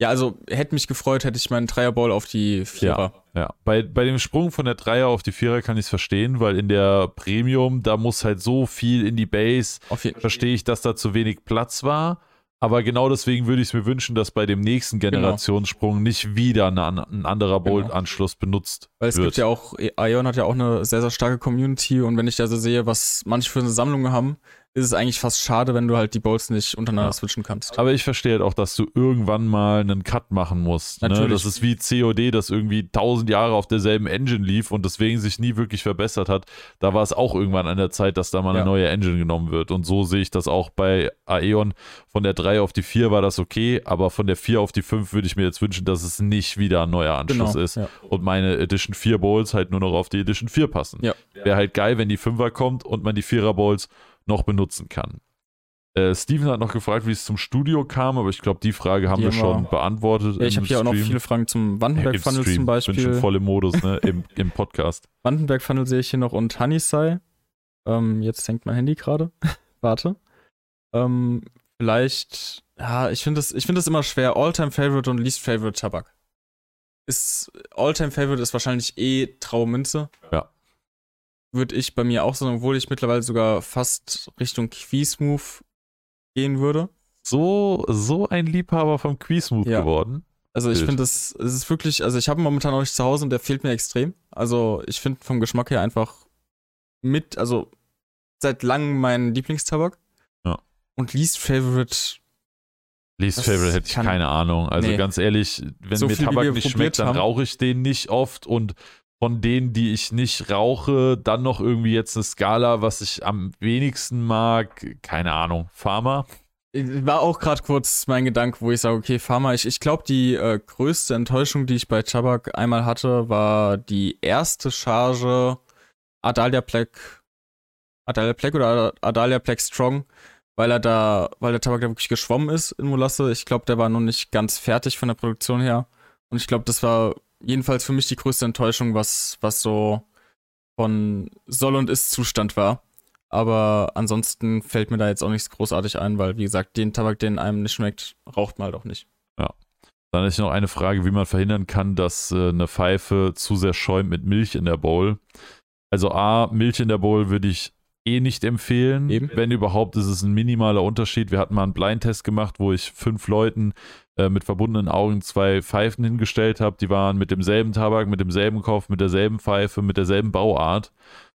Speaker 1: Ja, also hätte mich gefreut, hätte ich meinen Dreierball auf die Vierer.
Speaker 2: Ja, ja. Bei, bei dem Sprung von der Dreier auf die Vierer kann ich es verstehen, weil in der Premium, da muss halt so viel in die Base. Verstehe ich, dass da zu wenig Platz war. Aber genau deswegen würde ich es mir wünschen, dass bei dem nächsten genau. Generationssprung genau. nicht wieder eine, ein anderer. Bolt-Anschluss genau. benutzt
Speaker 1: Weil es
Speaker 2: wird.
Speaker 1: gibt ja auch, Ion hat ja auch eine sehr, sehr starke Community und wenn ich da so sehe, was manche für eine Sammlung haben, ist es eigentlich fast schade, wenn du halt die Bolts nicht untereinander ja. switchen kannst.
Speaker 2: Aber ich verstehe halt auch, dass du irgendwann mal einen Cut machen musst. Ne? Natürlich. Ne? Das ist wie COD, das irgendwie tausend Jahre auf derselben Engine lief und deswegen sich nie wirklich verbessert hat. Da war es auch irgendwann an der Zeit, dass da mal eine ja. neue Engine genommen wird. Und so sehe ich das auch bei Aeon. Von der 3 auf die 4 war das okay, aber von der 4 auf die 5 würde ich mir jetzt wünschen, dass es nicht wieder ein neuer Anschluss genau. ist. Ja. Und meine Edition 4 Bowls halt nur noch auf die Edition 4 passen. Wäre halt geil, wenn die 5er kommt und man die 4er Bowls noch benutzen kann. Äh, Steven hat noch gefragt, wie es zum Studio kam, aber ich glaube, die Frage haben die wir schon beantwortet.
Speaker 1: Ja, ich habe hier auch noch viele Fragen zum Wandenberg-Funnel ja, zum Beispiel. Ich bin schon
Speaker 2: voll im Modus, ne, im, im Podcast.
Speaker 1: Wandenberg-Funnel sehe ich hier noch und Honeysai. Ähm, jetzt hängt mein Handy gerade. Warte. Ähm, vielleicht, ja, ich finde das, find das immer schwer. All-Time-Favorite und Least-Favorite Tabak. Ist, All-Time-Favorite ist wahrscheinlich eh Traumünze.
Speaker 2: Ja
Speaker 1: würde ich bei mir auch sagen, obwohl ich mittlerweile sogar fast Richtung Quiesmove gehen würde.
Speaker 2: So, so ein Liebhaber vom Quiesmove ja. geworden.
Speaker 1: Also ich finde das, es ist wirklich, also ich habe momentan noch nicht zu Hause und der fehlt mir extrem. Also ich finde vom Geschmack her einfach mit, also seit langem mein Lieblingstabak.
Speaker 2: Ja.
Speaker 1: Und Least Favorite.
Speaker 2: Least Favorite hätte ich keine Ahnung. Also
Speaker 1: Nee.
Speaker 2: ganz ehrlich, wenn
Speaker 1: So
Speaker 2: mir Tabak nicht schmeckt, dann rauche ich den nicht oft und von denen, die ich nicht rauche, dann noch irgendwie jetzt eine Skala, was ich am wenigsten mag, keine Ahnung. Pharma?
Speaker 1: War auch gerade kurz mein Gedanke, wo ich sage, okay, Pharma. Ich, ich glaube, die äh, größte Enttäuschung, die ich bei Tabak einmal hatte, war die erste Charge Adalia Black. Adalia Black oder Adalia Black Strong, weil er da, weil der Tabak da wirklich geschwommen ist in Molasse. Ich glaube, der war noch nicht ganz fertig von der Produktion her. Und ich glaube, das war jedenfalls für mich die größte Enttäuschung, was, was so von Soll- und Ist-Zustand war. Aber ansonsten fällt mir da jetzt auch nichts großartig ein, weil, wie gesagt, den Tabak, den einem nicht schmeckt, raucht man halt auch nicht.
Speaker 2: Dann ist noch eine Frage, wie man verhindern kann, dass äh, eine Pfeife zu sehr schäumt mit Milch in der Bowl. Also A, Milch in der Bowl würde ich eh nicht empfehlen.
Speaker 1: Eben.
Speaker 2: Wenn überhaupt, ist es ein minimaler Unterschied. Wir hatten mal einen Blindtest gemacht, wo ich fünf Leuten äh, mit verbundenen Augen zwei Pfeifen hingestellt habe. Die waren mit demselben Tabak, mit demselben Kopf, mit derselben Pfeife, mit derselben Bauart.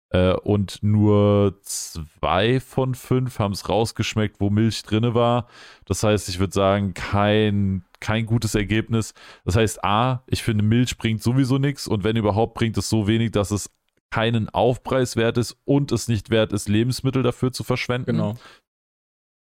Speaker 2: Äh, und nur zwei von fünf haben es rausgeschmeckt, wo Milch drinne war. Das heißt, ich würde sagen, kein, kein gutes Ergebnis. Das heißt, A, ich finde, Milch bringt sowieso nichts und wenn überhaupt, bringt es so wenig, dass es keinen Aufpreis wert ist und es nicht wert ist, Lebensmittel dafür zu verschwenden.
Speaker 1: Genau.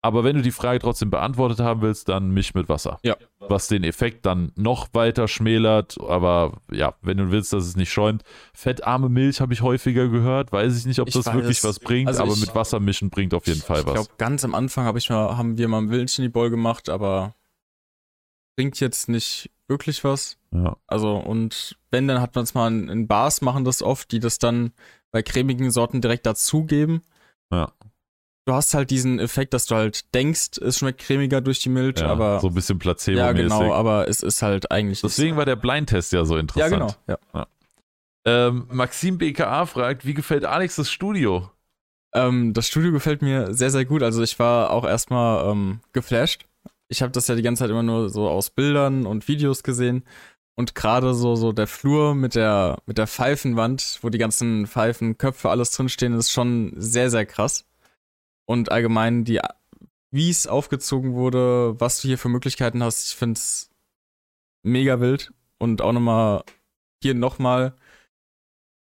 Speaker 2: Aber wenn du die Frage trotzdem beantwortet haben willst, dann misch mit Wasser.
Speaker 1: Ja.
Speaker 2: Was den Effekt dann noch weiter schmälert. Aber ja, wenn du willst, dass es nicht schäumt. Fettarme Milch habe ich häufiger gehört. Weiß ich nicht, ob
Speaker 1: Ich
Speaker 2: das
Speaker 1: weiß-
Speaker 2: wirklich was bringt,
Speaker 1: also
Speaker 2: aber
Speaker 1: ich-
Speaker 2: mit Wasser mischen bringt auf jeden Fall
Speaker 1: Ich
Speaker 2: was.
Speaker 1: glaube, ganz am Anfang hab ich mal, haben wir mal ein Willens in die Bowl gemacht, aber bringt jetzt nicht wirklich was.
Speaker 2: ja.
Speaker 1: Also, und wenn, dann hat man es mal in, in Bars machen das oft, die das dann bei cremigen Sorten direkt dazugeben.
Speaker 2: Ja.
Speaker 1: Du hast halt diesen Effekt, dass du halt denkst, es schmeckt cremiger durch die Milch,
Speaker 2: ja,
Speaker 1: aber.
Speaker 2: so ein bisschen
Speaker 1: ja,
Speaker 2: placebo-mäßig.
Speaker 1: genau, aber es ist halt eigentlich.
Speaker 2: Deswegen war der Blindtest ja so interessant.
Speaker 1: Ja, genau. Ja.
Speaker 2: Ähm, Maxim BKA fragt, wie gefällt Alex das Studio?
Speaker 1: Ähm, das Studio gefällt mir sehr, sehr gut. Also ich war auch erstmal ähm, geflasht. Ich habe das ja die ganze Zeit immer nur so aus Bildern und Videos gesehen. Und gerade so, so der Flur mit der, mit der Pfeifenwand, wo die ganzen Pfeifenköpfe alles drinstehen, ist schon sehr, sehr krass. Und allgemein die, wie es aufgezogen wurde, was du hier für Möglichkeiten hast, ich finde es mega wild. Und auch nochmal, hier nochmal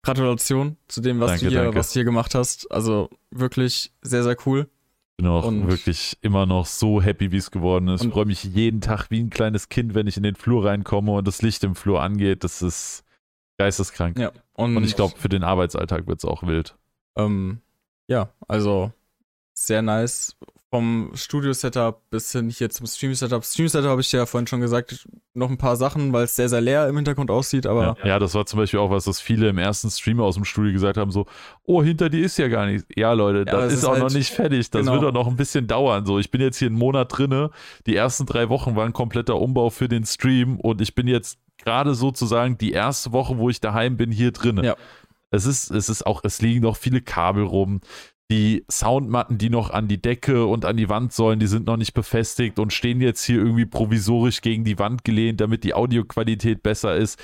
Speaker 1: Gratulation zu dem, was
Speaker 2: Danke,
Speaker 1: du hier,
Speaker 2: danke.
Speaker 1: was du hier gemacht hast. Also wirklich sehr, sehr cool.
Speaker 2: bin auch
Speaker 1: Und-
Speaker 2: wirklich immer noch so happy, wie es geworden ist. Ich freue mich jeden Tag wie ein kleines Kind, wenn ich in den Flur reinkomme und das Licht im Flur angeht. Das ist geisteskrank.
Speaker 1: Ja. Und,
Speaker 2: Und ich glaube, für den Arbeitsalltag wird es auch wild.
Speaker 1: ähm, ja, also sehr nice. Vom Studio-Setup bis hin hier zum Stream-Setup. Stream-Setup habe ich ja vorhin schon gesagt, noch ein paar Sachen, weil es sehr, sehr leer im Hintergrund aussieht, aber
Speaker 2: Ja. ja, das war zum Beispiel auch was, das viele im ersten Stream aus dem Studio gesagt haben: so, oh, hinter dir ist ja gar nichts. Ja, Leute,
Speaker 1: Ja,
Speaker 2: das
Speaker 1: es
Speaker 2: ist,
Speaker 1: ist
Speaker 2: auch
Speaker 1: halt-
Speaker 2: noch nicht fertig. Das
Speaker 1: genau.
Speaker 2: wird auch noch ein bisschen dauern. So, ich bin jetzt hier einen Monat drinne. Die ersten drei Wochen waren kompletter Umbau für den Stream und ich bin jetzt gerade sozusagen die erste Woche, wo ich daheim bin, hier drinne.
Speaker 1: Ja.
Speaker 2: Es ist, es ist auch, es liegen noch viele Kabel rum. Die Soundmatten, die noch an die Decke und an die Wand sollen, die sind noch nicht befestigt und stehen jetzt hier irgendwie provisorisch gegen die Wand gelehnt, damit die Audioqualität besser ist.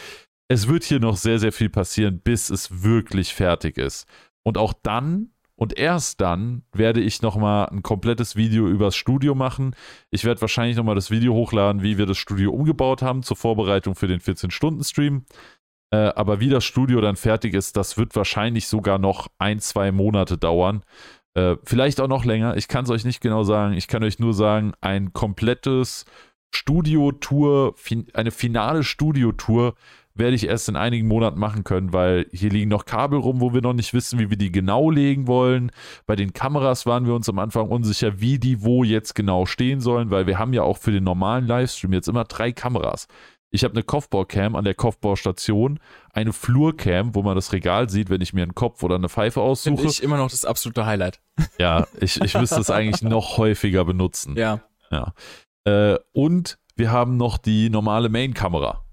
Speaker 2: Es wird hier noch sehr, sehr viel passieren, bis es wirklich fertig ist. Und auch dann und erst dann werde ich nochmal ein komplettes Video übers Studio machen. Ich werde wahrscheinlich nochmal das Video hochladen, wie wir das Studio umgebaut haben zur Vorbereitung für den 14-Stunden-Stream. Äh, aber wie das Studio dann fertig ist, das wird wahrscheinlich sogar noch ein, zwei Monate dauern. Äh, vielleicht auch noch länger. Ich kann es euch nicht genau sagen. Ich kann euch nur sagen, ein komplettes Studiotour, eine finale Studiotour werde ich erst in einigen Monaten machen können, weil hier liegen noch Kabel rum, wo wir noch nicht wissen, wie wir die genau legen wollen. Bei den Kameras waren wir uns am Anfang unsicher, wie die wo jetzt genau stehen sollen, weil wir haben ja auch für den normalen Livestream jetzt immer drei Kameras. Ich habe eine Kopfbaucam an der Kopfbaustation, eine Flurcam, wo man das Regal sieht, wenn ich mir einen Kopf oder eine Pfeife
Speaker 1: finde
Speaker 2: aussuche.
Speaker 1: ich immer noch das absolute Highlight.
Speaker 2: Ja, ich, ich müsste es eigentlich noch häufiger benutzen.
Speaker 1: Ja.
Speaker 2: Ja. Äh, und wir haben noch die normale Main-Kamera.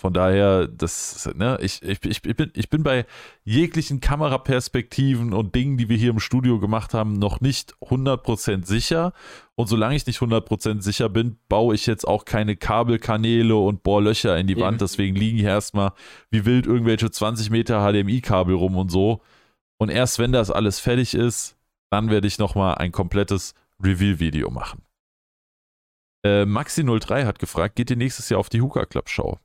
Speaker 2: Von daher, das, ne, ich, ich, ich, ich, bin, ich bin bei jeglichen Kameraperspektiven und Dingen, die wir hier im Studio gemacht haben, noch nicht 100% sicher. Und solange ich nicht 100% sicher bin, baue ich jetzt auch keine Kabelkanäle und Bohrlöcher in die
Speaker 1: Eben.
Speaker 2: Wand. Deswegen liegen hier erstmal wie wild irgendwelche 20 Meter HDMI-Kabel rum und so. Und erst wenn das alles fertig ist, dann werde ich nochmal ein komplettes Reveal-Video machen. Äh, Maxi03 hat gefragt, geht ihr nächstes Jahr auf die Hooker Club Show?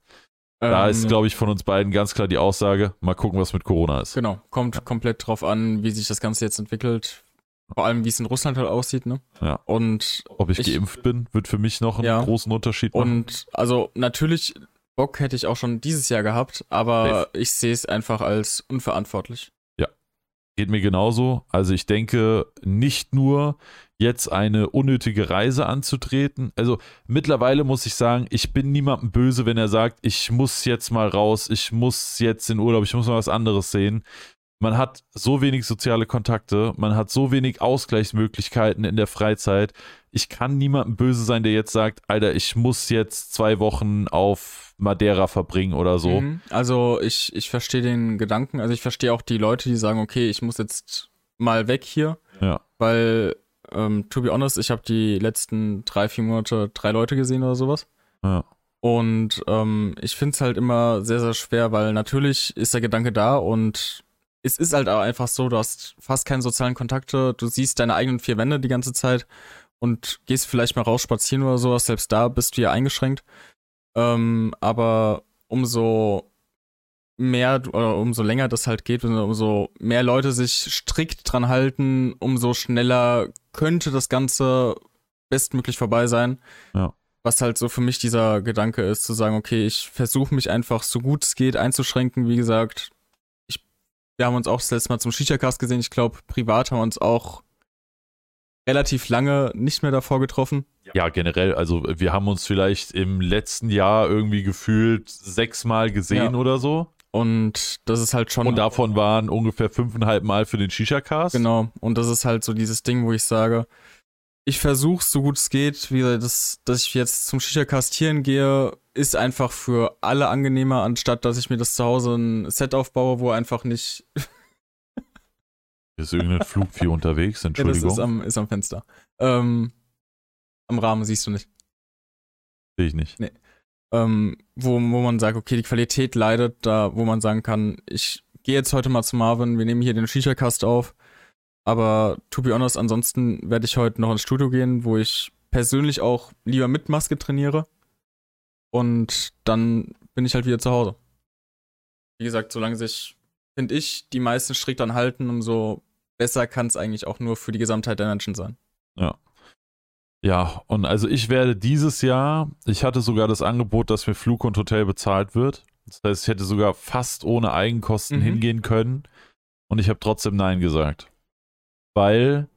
Speaker 2: Da
Speaker 1: Ähm,
Speaker 2: ist, glaube ich, von uns beiden ganz klar die Aussage, mal gucken, was mit Corona ist.
Speaker 1: Genau, kommt komplett drauf an, wie sich das Ganze jetzt entwickelt. Vor allem, wie es in Russland halt aussieht, ne?
Speaker 2: Ja.
Speaker 1: Und,
Speaker 2: Ob ich,
Speaker 1: Ich-
Speaker 2: geimpft bin, wird für mich noch einen
Speaker 1: Ja.
Speaker 2: großen Unterschied machen.
Speaker 1: und also natürlich, Bock hätte ich auch schon dieses Jahr gehabt, aber ich sehe es einfach als unverantwortlich.
Speaker 2: Geht mir genauso. Also ich denke, nicht nur jetzt eine unnötige Reise anzutreten. Also mittlerweile muss ich sagen, ich bin niemandem böse, wenn er sagt, ich muss jetzt mal raus, ich muss jetzt in Urlaub, ich muss mal was anderes sehen. Man hat so wenig soziale Kontakte, man hat so wenig Ausgleichsmöglichkeiten in der Freizeit. Ich kann niemandem böse sein, der jetzt sagt, Alter, ich muss jetzt zwei Wochen auf Madeira verbringen oder so.
Speaker 1: Mhm. Also ich, ich verstehe den Gedanken, also ich verstehe auch die Leute, die sagen, okay, ich muss jetzt mal weg hier,
Speaker 2: Ja.
Speaker 1: weil, ähm, to be honest, ich habe die letzten drei, vier Monate drei Leute gesehen oder sowas.
Speaker 2: Ja.
Speaker 1: Und ähm, ich finde es halt immer sehr, sehr schwer, weil natürlich ist der Gedanke da und es ist halt auch einfach so, du hast fast keine sozialen Kontakte, du siehst deine eigenen vier Wände die ganze Zeit und gehst vielleicht mal raus spazieren oder sowas, selbst da bist du ja eingeschränkt. Ähm, aber umso mehr oder umso länger das halt geht, umso mehr Leute sich strikt dran halten, umso schneller könnte das Ganze bestmöglich vorbei sein.
Speaker 2: Ja.
Speaker 1: Was halt so für mich dieser Gedanke ist, zu sagen, okay, ich versuche mich einfach so gut es geht einzuschränken. Wie gesagt, ich, wir haben uns auch das letzte Mal zum Shisha-Cast gesehen. Ich glaube, privat haben wir uns auch relativ lange nicht mehr davor getroffen.
Speaker 2: Ja, generell, also wir haben uns vielleicht im letzten Jahr irgendwie gefühlt sechsmal gesehen
Speaker 1: Ja.
Speaker 2: oder so.
Speaker 1: Und das ist halt schon.
Speaker 2: Und davon waren ungefähr fünfeinhalb Mal für den Shisha-Cast.
Speaker 1: Genau. Und das ist halt so dieses Ding, wo ich sage, ich versuche so gut es geht, wie das, dass ich jetzt zum Shisha-Castieren gehe, ist einfach für alle angenehmer, anstatt dass ich mir das zu Hause ein Set aufbaue, wo einfach nicht.
Speaker 2: Ist irgendein Flugvieh unterwegs,
Speaker 1: Ja, das
Speaker 2: Entschuldigung.
Speaker 1: ist am, ist am Fenster. Ähm, am Rahmen siehst du nicht.
Speaker 2: Sehe ich nicht.
Speaker 1: ähm, wo, wo man sagt, okay, die Qualität leidet, da wo man sagen kann, ich gehe jetzt heute mal zu Marvin, wir nehmen hier den Shisha-Cast auf, aber to be honest, ansonsten werde ich heute noch ins Studio gehen, wo ich persönlich auch lieber mit Maske trainiere und dann bin ich halt wieder zu Hause. Wie gesagt, solange sich, finde ich, die meisten strikt dran halten, umso besser kann es eigentlich auch nur für die Gesamtheit der Menschen sein.
Speaker 2: Ja, und also ich werde dieses Jahr, ich hatte sogar das Angebot, dass mir Flug und Hotel bezahlt wird. Das heißt, ich hätte sogar fast ohne Eigenkosten
Speaker 1: Mhm.
Speaker 2: hingehen können. Und ich habe trotzdem Nein gesagt. Weil,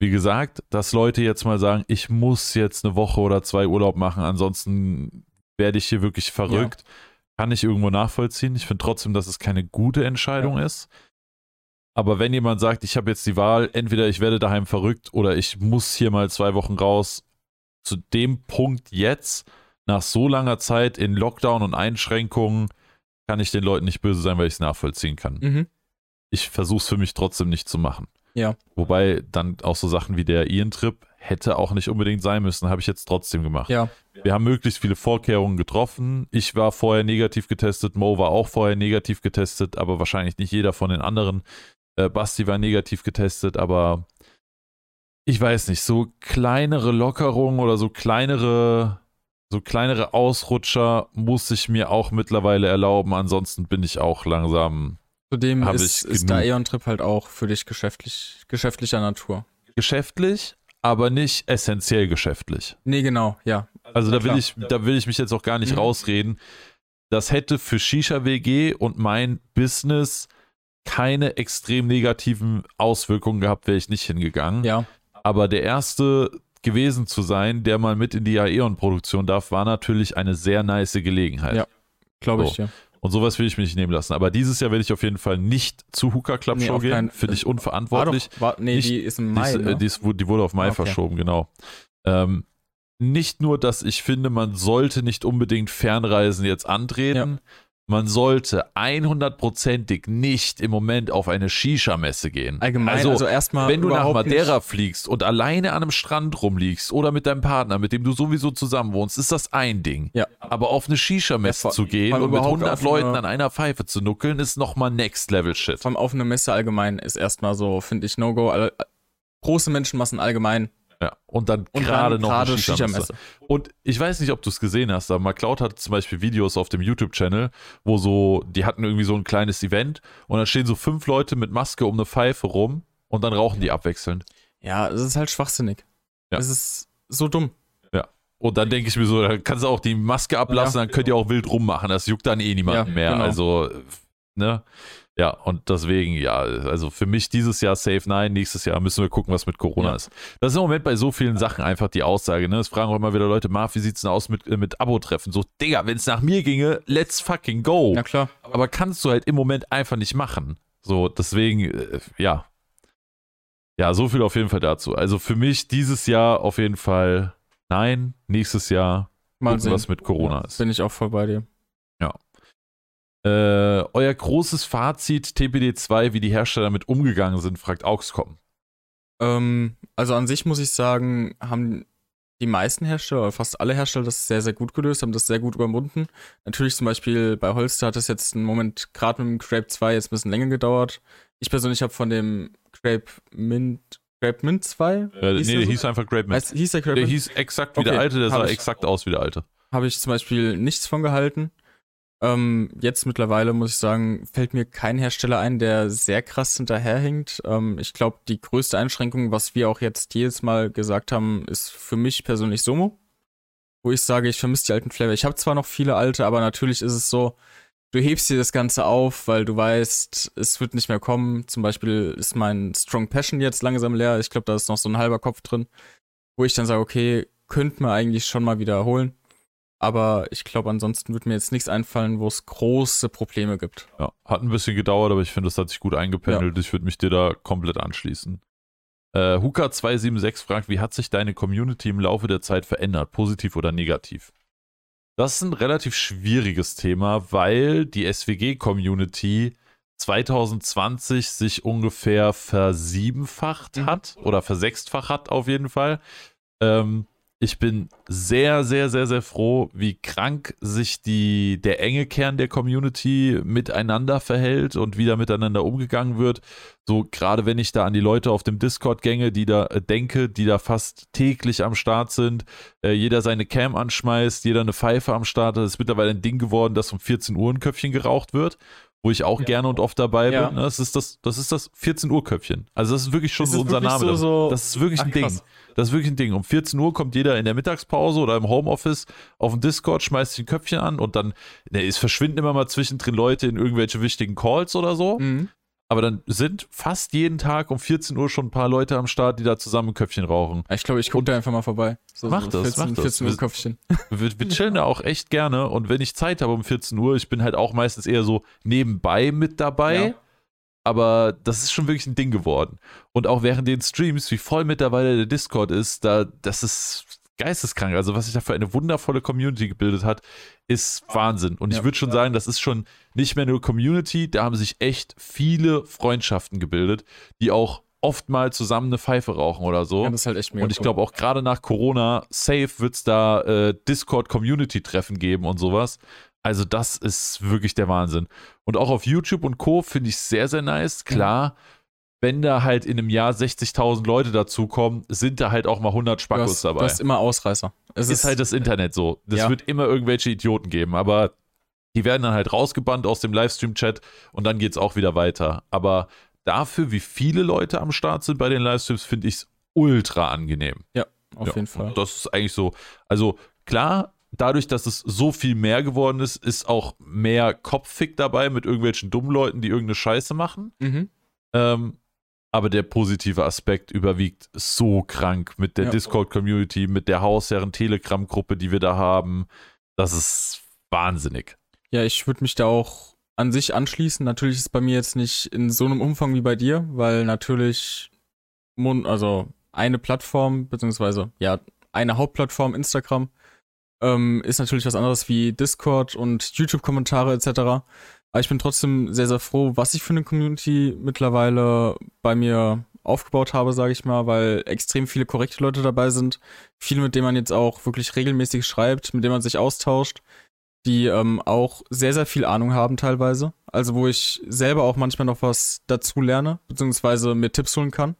Speaker 2: wie gesagt, dass Leute jetzt mal sagen, ich muss jetzt eine Woche oder zwei Urlaub machen, ansonsten werde ich hier wirklich verrückt, kann ich irgendwo nachvollziehen. Ich finde trotzdem, dass es keine gute Entscheidung ist. Aber wenn jemand sagt, ich habe jetzt die Wahl, entweder ich werde daheim verrückt oder ich muss hier mal zwei Wochen raus, zu dem Punkt jetzt, nach so langer Zeit in Lockdown und Einschränkungen, kann ich den Leuten nicht böse sein, weil ich es nachvollziehen kann.
Speaker 1: Mhm.
Speaker 2: Ich versuche es für mich trotzdem nicht zu machen.
Speaker 1: Ja.
Speaker 2: Wobei dann auch so Sachen wie der Ian-Trip hätte auch nicht unbedingt sein müssen, habe ich jetzt trotzdem gemacht.
Speaker 1: Ja,
Speaker 2: Wir haben möglichst viele Vorkehrungen getroffen. Ich war vorher negativ getestet, Mo war auch vorher negativ getestet, aber wahrscheinlich nicht jeder von den anderen. Äh, Basti war negativ getestet, aber ich weiß nicht, so kleinere Lockerungen oder so kleinere, so kleinere Ausrutscher muss ich mir auch mittlerweile erlauben. Ansonsten bin ich auch langsam
Speaker 1: zudem
Speaker 2: Hab
Speaker 1: ist,
Speaker 2: ich
Speaker 1: ist der. Aeon-Trip halt auch für dich geschäftlich, geschäftlicher Natur.
Speaker 2: geschäftlich, aber nicht essentiell geschäftlich.
Speaker 1: Nee, genau, ja.
Speaker 2: Also da will
Speaker 1: Klar.
Speaker 2: ich, da will ich mich jetzt auch gar nicht
Speaker 1: Mhm.
Speaker 2: rausreden. Das hätte für Shisha WG und mein Business keine extrem negativen Auswirkungen gehabt, wäre ich nicht hingegangen.
Speaker 1: Ja,
Speaker 2: Aber der erste gewesen zu sein, der mal mit in die Aeon-Produktion darf, war natürlich eine sehr nice Gelegenheit.
Speaker 1: Ja. glaube
Speaker 2: So.
Speaker 1: ich dir.
Speaker 2: Und sowas will ich mir nicht nehmen lassen. Aber dieses Jahr werde ich auf jeden Fall nicht zu Hooker Club
Speaker 1: Nee,
Speaker 2: Show gehen. Finde ich
Speaker 1: War
Speaker 2: unverantwortlich.
Speaker 1: doch, war, nee,
Speaker 2: Nicht-
Speaker 1: die ist im
Speaker 2: Die,
Speaker 1: Mai,
Speaker 2: ist,
Speaker 1: ne?
Speaker 2: äh, die, ist, wurde- die wurde auf Mai
Speaker 1: okay.
Speaker 2: verschoben, genau. Ähm, nicht nur, dass ich finde, man sollte nicht unbedingt Fernreisen jetzt antreten, man sollte 100%ig nicht im Moment auf eine Shisha-Messe gehen.
Speaker 1: Allgemein, also,
Speaker 2: also,
Speaker 1: erstmal
Speaker 2: wenn du nach Madeira
Speaker 1: nicht-
Speaker 2: fliegst und alleine an einem Strand rumliegst oder mit deinem Partner, mit dem du sowieso zusammen wohnst, ist das ein Ding.
Speaker 1: Ja.
Speaker 2: Aber auf eine Shisha-Messe
Speaker 1: Ja,
Speaker 2: zu gehen und mit
Speaker 1: überhaupt
Speaker 2: 100
Speaker 1: auf eine-
Speaker 2: Leuten an einer Pfeife zu nuckeln, ist nochmal Next-Level-Shit.
Speaker 1: Vor allem auf eine Messe allgemein ist erstmal so, finde ich, No-Go. All- große Menschenmassen allgemein.
Speaker 2: Ja, und dann
Speaker 1: Und
Speaker 2: gerade
Speaker 1: dann
Speaker 2: noch
Speaker 1: gerade
Speaker 2: eine Shisha-Messe.
Speaker 1: Shisha-Messe.
Speaker 2: Und ich weiß nicht, ob du es gesehen hast, aber McCloud hat zum Beispiel Videos auf dem YouTube-Channel, wo so, die hatten irgendwie so ein kleines Event und dann stehen so fünf Leute mit Maske um eine Pfeife rum und dann rauchen die abwechselnd.
Speaker 1: Ja, es ist halt schwachsinnig.
Speaker 2: Ja.
Speaker 1: Es ist so dumm.
Speaker 2: Und dann denke ich mir so, da kannst du auch die Maske ablassen,
Speaker 1: Ja.
Speaker 2: dann könnt ihr auch wild rummachen. Das juckt dann eh niemanden
Speaker 1: Ja,
Speaker 2: mehr.
Speaker 1: genau.
Speaker 2: Also, ne? Ja, und deswegen, ja, also für mich dieses Jahr safe nein, nächstes Jahr müssen wir gucken, was mit Corona
Speaker 1: Ja.
Speaker 2: ist. Das ist im Moment bei so vielen Sachen einfach die Aussage, ne? Es fragen auch immer wieder Leute, Marv, wie sieht's denn aus mit, äh, mit Abo-Treffen? So, Digga, wenn es nach mir ginge, let's fucking go.
Speaker 1: Na klar.
Speaker 2: Aber kannst du halt im Moment einfach nicht machen. So, deswegen, äh, ja. Ja, so viel auf jeden Fall dazu. Also für mich dieses Jahr auf jeden Fall nein, nächstes Jahr
Speaker 1: Mal
Speaker 2: gucken,
Speaker 1: sehen.
Speaker 2: was mit Corona ist.
Speaker 1: Bin ich auch voll bei dir.
Speaker 2: Äh, euer großes Fazit TPD2, wie die Hersteller damit umgegangen sind, fragt Auxcom.
Speaker 1: Ähm, also an sich muss ich sagen, haben die meisten Hersteller, oder fast alle Hersteller, das sehr, sehr gut gelöst, haben das sehr gut überwunden. Natürlich zum Beispiel bei Holster hat es jetzt einen Moment, gerade mit dem Grape 2, jetzt ein bisschen länger gedauert. Ich persönlich habe von dem Grape Mint, Grape Mint 2,
Speaker 2: Äh,
Speaker 1: Hieß
Speaker 2: nee,
Speaker 1: der
Speaker 2: der
Speaker 1: so?
Speaker 2: hieß einfach Grape Mint.
Speaker 1: heißt, hieß der Grape
Speaker 2: Der
Speaker 1: Mint?
Speaker 2: hieß exakt wie
Speaker 1: Okay,
Speaker 2: der alte, der sah
Speaker 1: ich.
Speaker 2: exakt aus wie der alte.
Speaker 1: habe ich zum Beispiel nichts von gehalten. Ähm, jetzt mittlerweile muss ich sagen, fällt mir kein Hersteller ein, der sehr krass hinterherhinkt. Ähm, ich glaube, die größte Einschränkung, was wir auch jetzt jedes Mal gesagt haben, ist für mich persönlich Somo. Wo ich sage, ich vermisse die alten Flavor. Ich habe zwar noch viele alte, aber natürlich ist es so, du hebst dir das Ganze auf, weil du weißt, es wird nicht mehr kommen. Zum Beispiel ist mein Strong Passion jetzt langsam leer. Ich glaube, da ist noch so ein halber Kopf drin, wo ich dann sage, okay, könnte man eigentlich schon mal wiederholen. Aber ich glaube, ansonsten wird mir jetzt nichts einfallen, wo es große Probleme gibt.
Speaker 2: Ja, hat ein bisschen gedauert, aber ich finde, das hat sich gut eingependelt. Ich würde mich dir da komplett anschließen. Äh, Huka276 fragt, wie hat sich deine Community im Laufe der Zeit verändert, positiv oder negativ? Das ist ein relativ schwieriges Thema, weil die SWG-Community 2020 sich ungefähr versiebenfacht
Speaker 1: Mhm.
Speaker 2: hat oder versechsfacht hat auf jeden Fall. Ähm, ich bin sehr, sehr, sehr, sehr froh, wie krank sich die, der enge Kern der Community miteinander verhält und wie da miteinander umgegangen wird. So, gerade wenn ich da an die Leute auf dem Discord gänge, die da äh, denke, die da fast täglich am Start sind, äh, jeder seine Cam anschmeißt, jeder eine Pfeife am Start, das ist mittlerweile ein Ding geworden, dass um 14 Uhr ein Köpfchen geraucht wird. Wo ich auch
Speaker 1: Ja.
Speaker 2: gerne und oft dabei
Speaker 1: Ja.
Speaker 2: bin. ne? Das ist das, das ist das 14 Uhr Köpfchen. Also das ist wirklich schon
Speaker 1: Ist
Speaker 2: so unser Name.
Speaker 1: so- so-
Speaker 2: das ist wirklich
Speaker 1: Ach,
Speaker 2: ein Ding.
Speaker 1: krass.
Speaker 2: Das ist wirklich ein Ding. Um 14 Uhr kommt jeder in der Mittagspause oder im Homeoffice auf dem Discord, schmeißt sich ein Köpfchen an und dann, ne, es verschwinden immer mal zwischendrin Leute in irgendwelche wichtigen Calls oder so.
Speaker 1: Mhm.
Speaker 2: Aber dann sind fast jeden Tag um 14 Uhr schon ein paar Leute am Start, die da zusammen ein Köpfchen rauchen.
Speaker 1: Ich glaube, ich gucke da einfach mal vorbei. So,
Speaker 2: Mach
Speaker 1: so
Speaker 2: das,
Speaker 1: 14,
Speaker 2: mach das.
Speaker 1: 14 Uhr Köpfchen.
Speaker 2: Wir, wir chillen da auch echt gerne und wenn ich Zeit habe um 14 Uhr, ich bin halt auch meistens eher so nebenbei mit dabei.
Speaker 1: Ja.
Speaker 2: Aber das ist schon wirklich ein Ding geworden. Und auch während den Streams, wie voll mittlerweile der Discord ist, da, das ist geisteskrank. Also, was sich da für eine wundervolle Community gebildet hat, ist Wahnsinn. Und ich
Speaker 1: Ja.
Speaker 2: würde schon sagen, das ist schon nicht mehr nur Community, da haben sich echt viele Freundschaften gebildet, die auch oft mal zusammen eine Pfeife rauchen oder so.
Speaker 1: Ja, das ist halt echt mega
Speaker 2: Und ich glaube auch gerade nach Corona, safe wird es da äh, Discord-Community-Treffen geben und sowas. Also das ist wirklich der Wahnsinn. Und auch auf YouTube und Co. finde ich sehr, sehr nice. Klar, wenn da halt in einem Jahr 60.000 Leute dazukommen, sind da halt auch mal 100
Speaker 1: du
Speaker 2: Spackos
Speaker 1: hast,
Speaker 2: dabei.
Speaker 1: du hast immer Ausreißer. Es
Speaker 2: ist halt das Internet so. Das
Speaker 1: Ja.
Speaker 2: wird immer irgendwelche Idioten geben, aber die werden dann halt rausgebannt aus dem Livestream-Chat und dann geht es auch wieder weiter. Aber dafür, wie viele Leute am Start sind bei den Livestreams, finde ich es ultra angenehm.
Speaker 1: auf
Speaker 2: Ja,
Speaker 1: jeden Fall.
Speaker 2: Das ist eigentlich so. Also klar, dadurch, dass es so viel mehr geworden ist, ist auch mehr Kopffick dabei mit irgendwelchen dummen Leuten, die irgendeine Scheiße machen.
Speaker 1: Mhm.
Speaker 2: Ähm, aber der positive Aspekt überwiegt so krank mit der
Speaker 1: Ja.
Speaker 2: Discord-Community, mit der Hausherren-Telegram-Gruppe, die wir da haben. Das ist wahnsinnig.
Speaker 1: Ja, ich würde mich da auch an sich anschließen. Natürlich ist es bei mir jetzt nicht in so einem Umfang wie bei dir, weil natürlich, also eine Plattform, beziehungsweise ja, eine Hauptplattform, Instagram, ähm, ist natürlich was anderes wie Discord und YouTube-Kommentare etc. Aber ich bin trotzdem sehr, sehr froh, was ich für eine Community mittlerweile bei mir aufgebaut habe, sage ich mal, weil extrem viele korrekte Leute dabei sind. Viele, mit denen man jetzt auch wirklich regelmäßig schreibt, mit denen man sich austauscht die ähm, auch sehr, sehr viel Ahnung haben teilweise. Also wo ich selber auch manchmal noch was dazu lerne, beziehungsweise mir Tipps holen kann.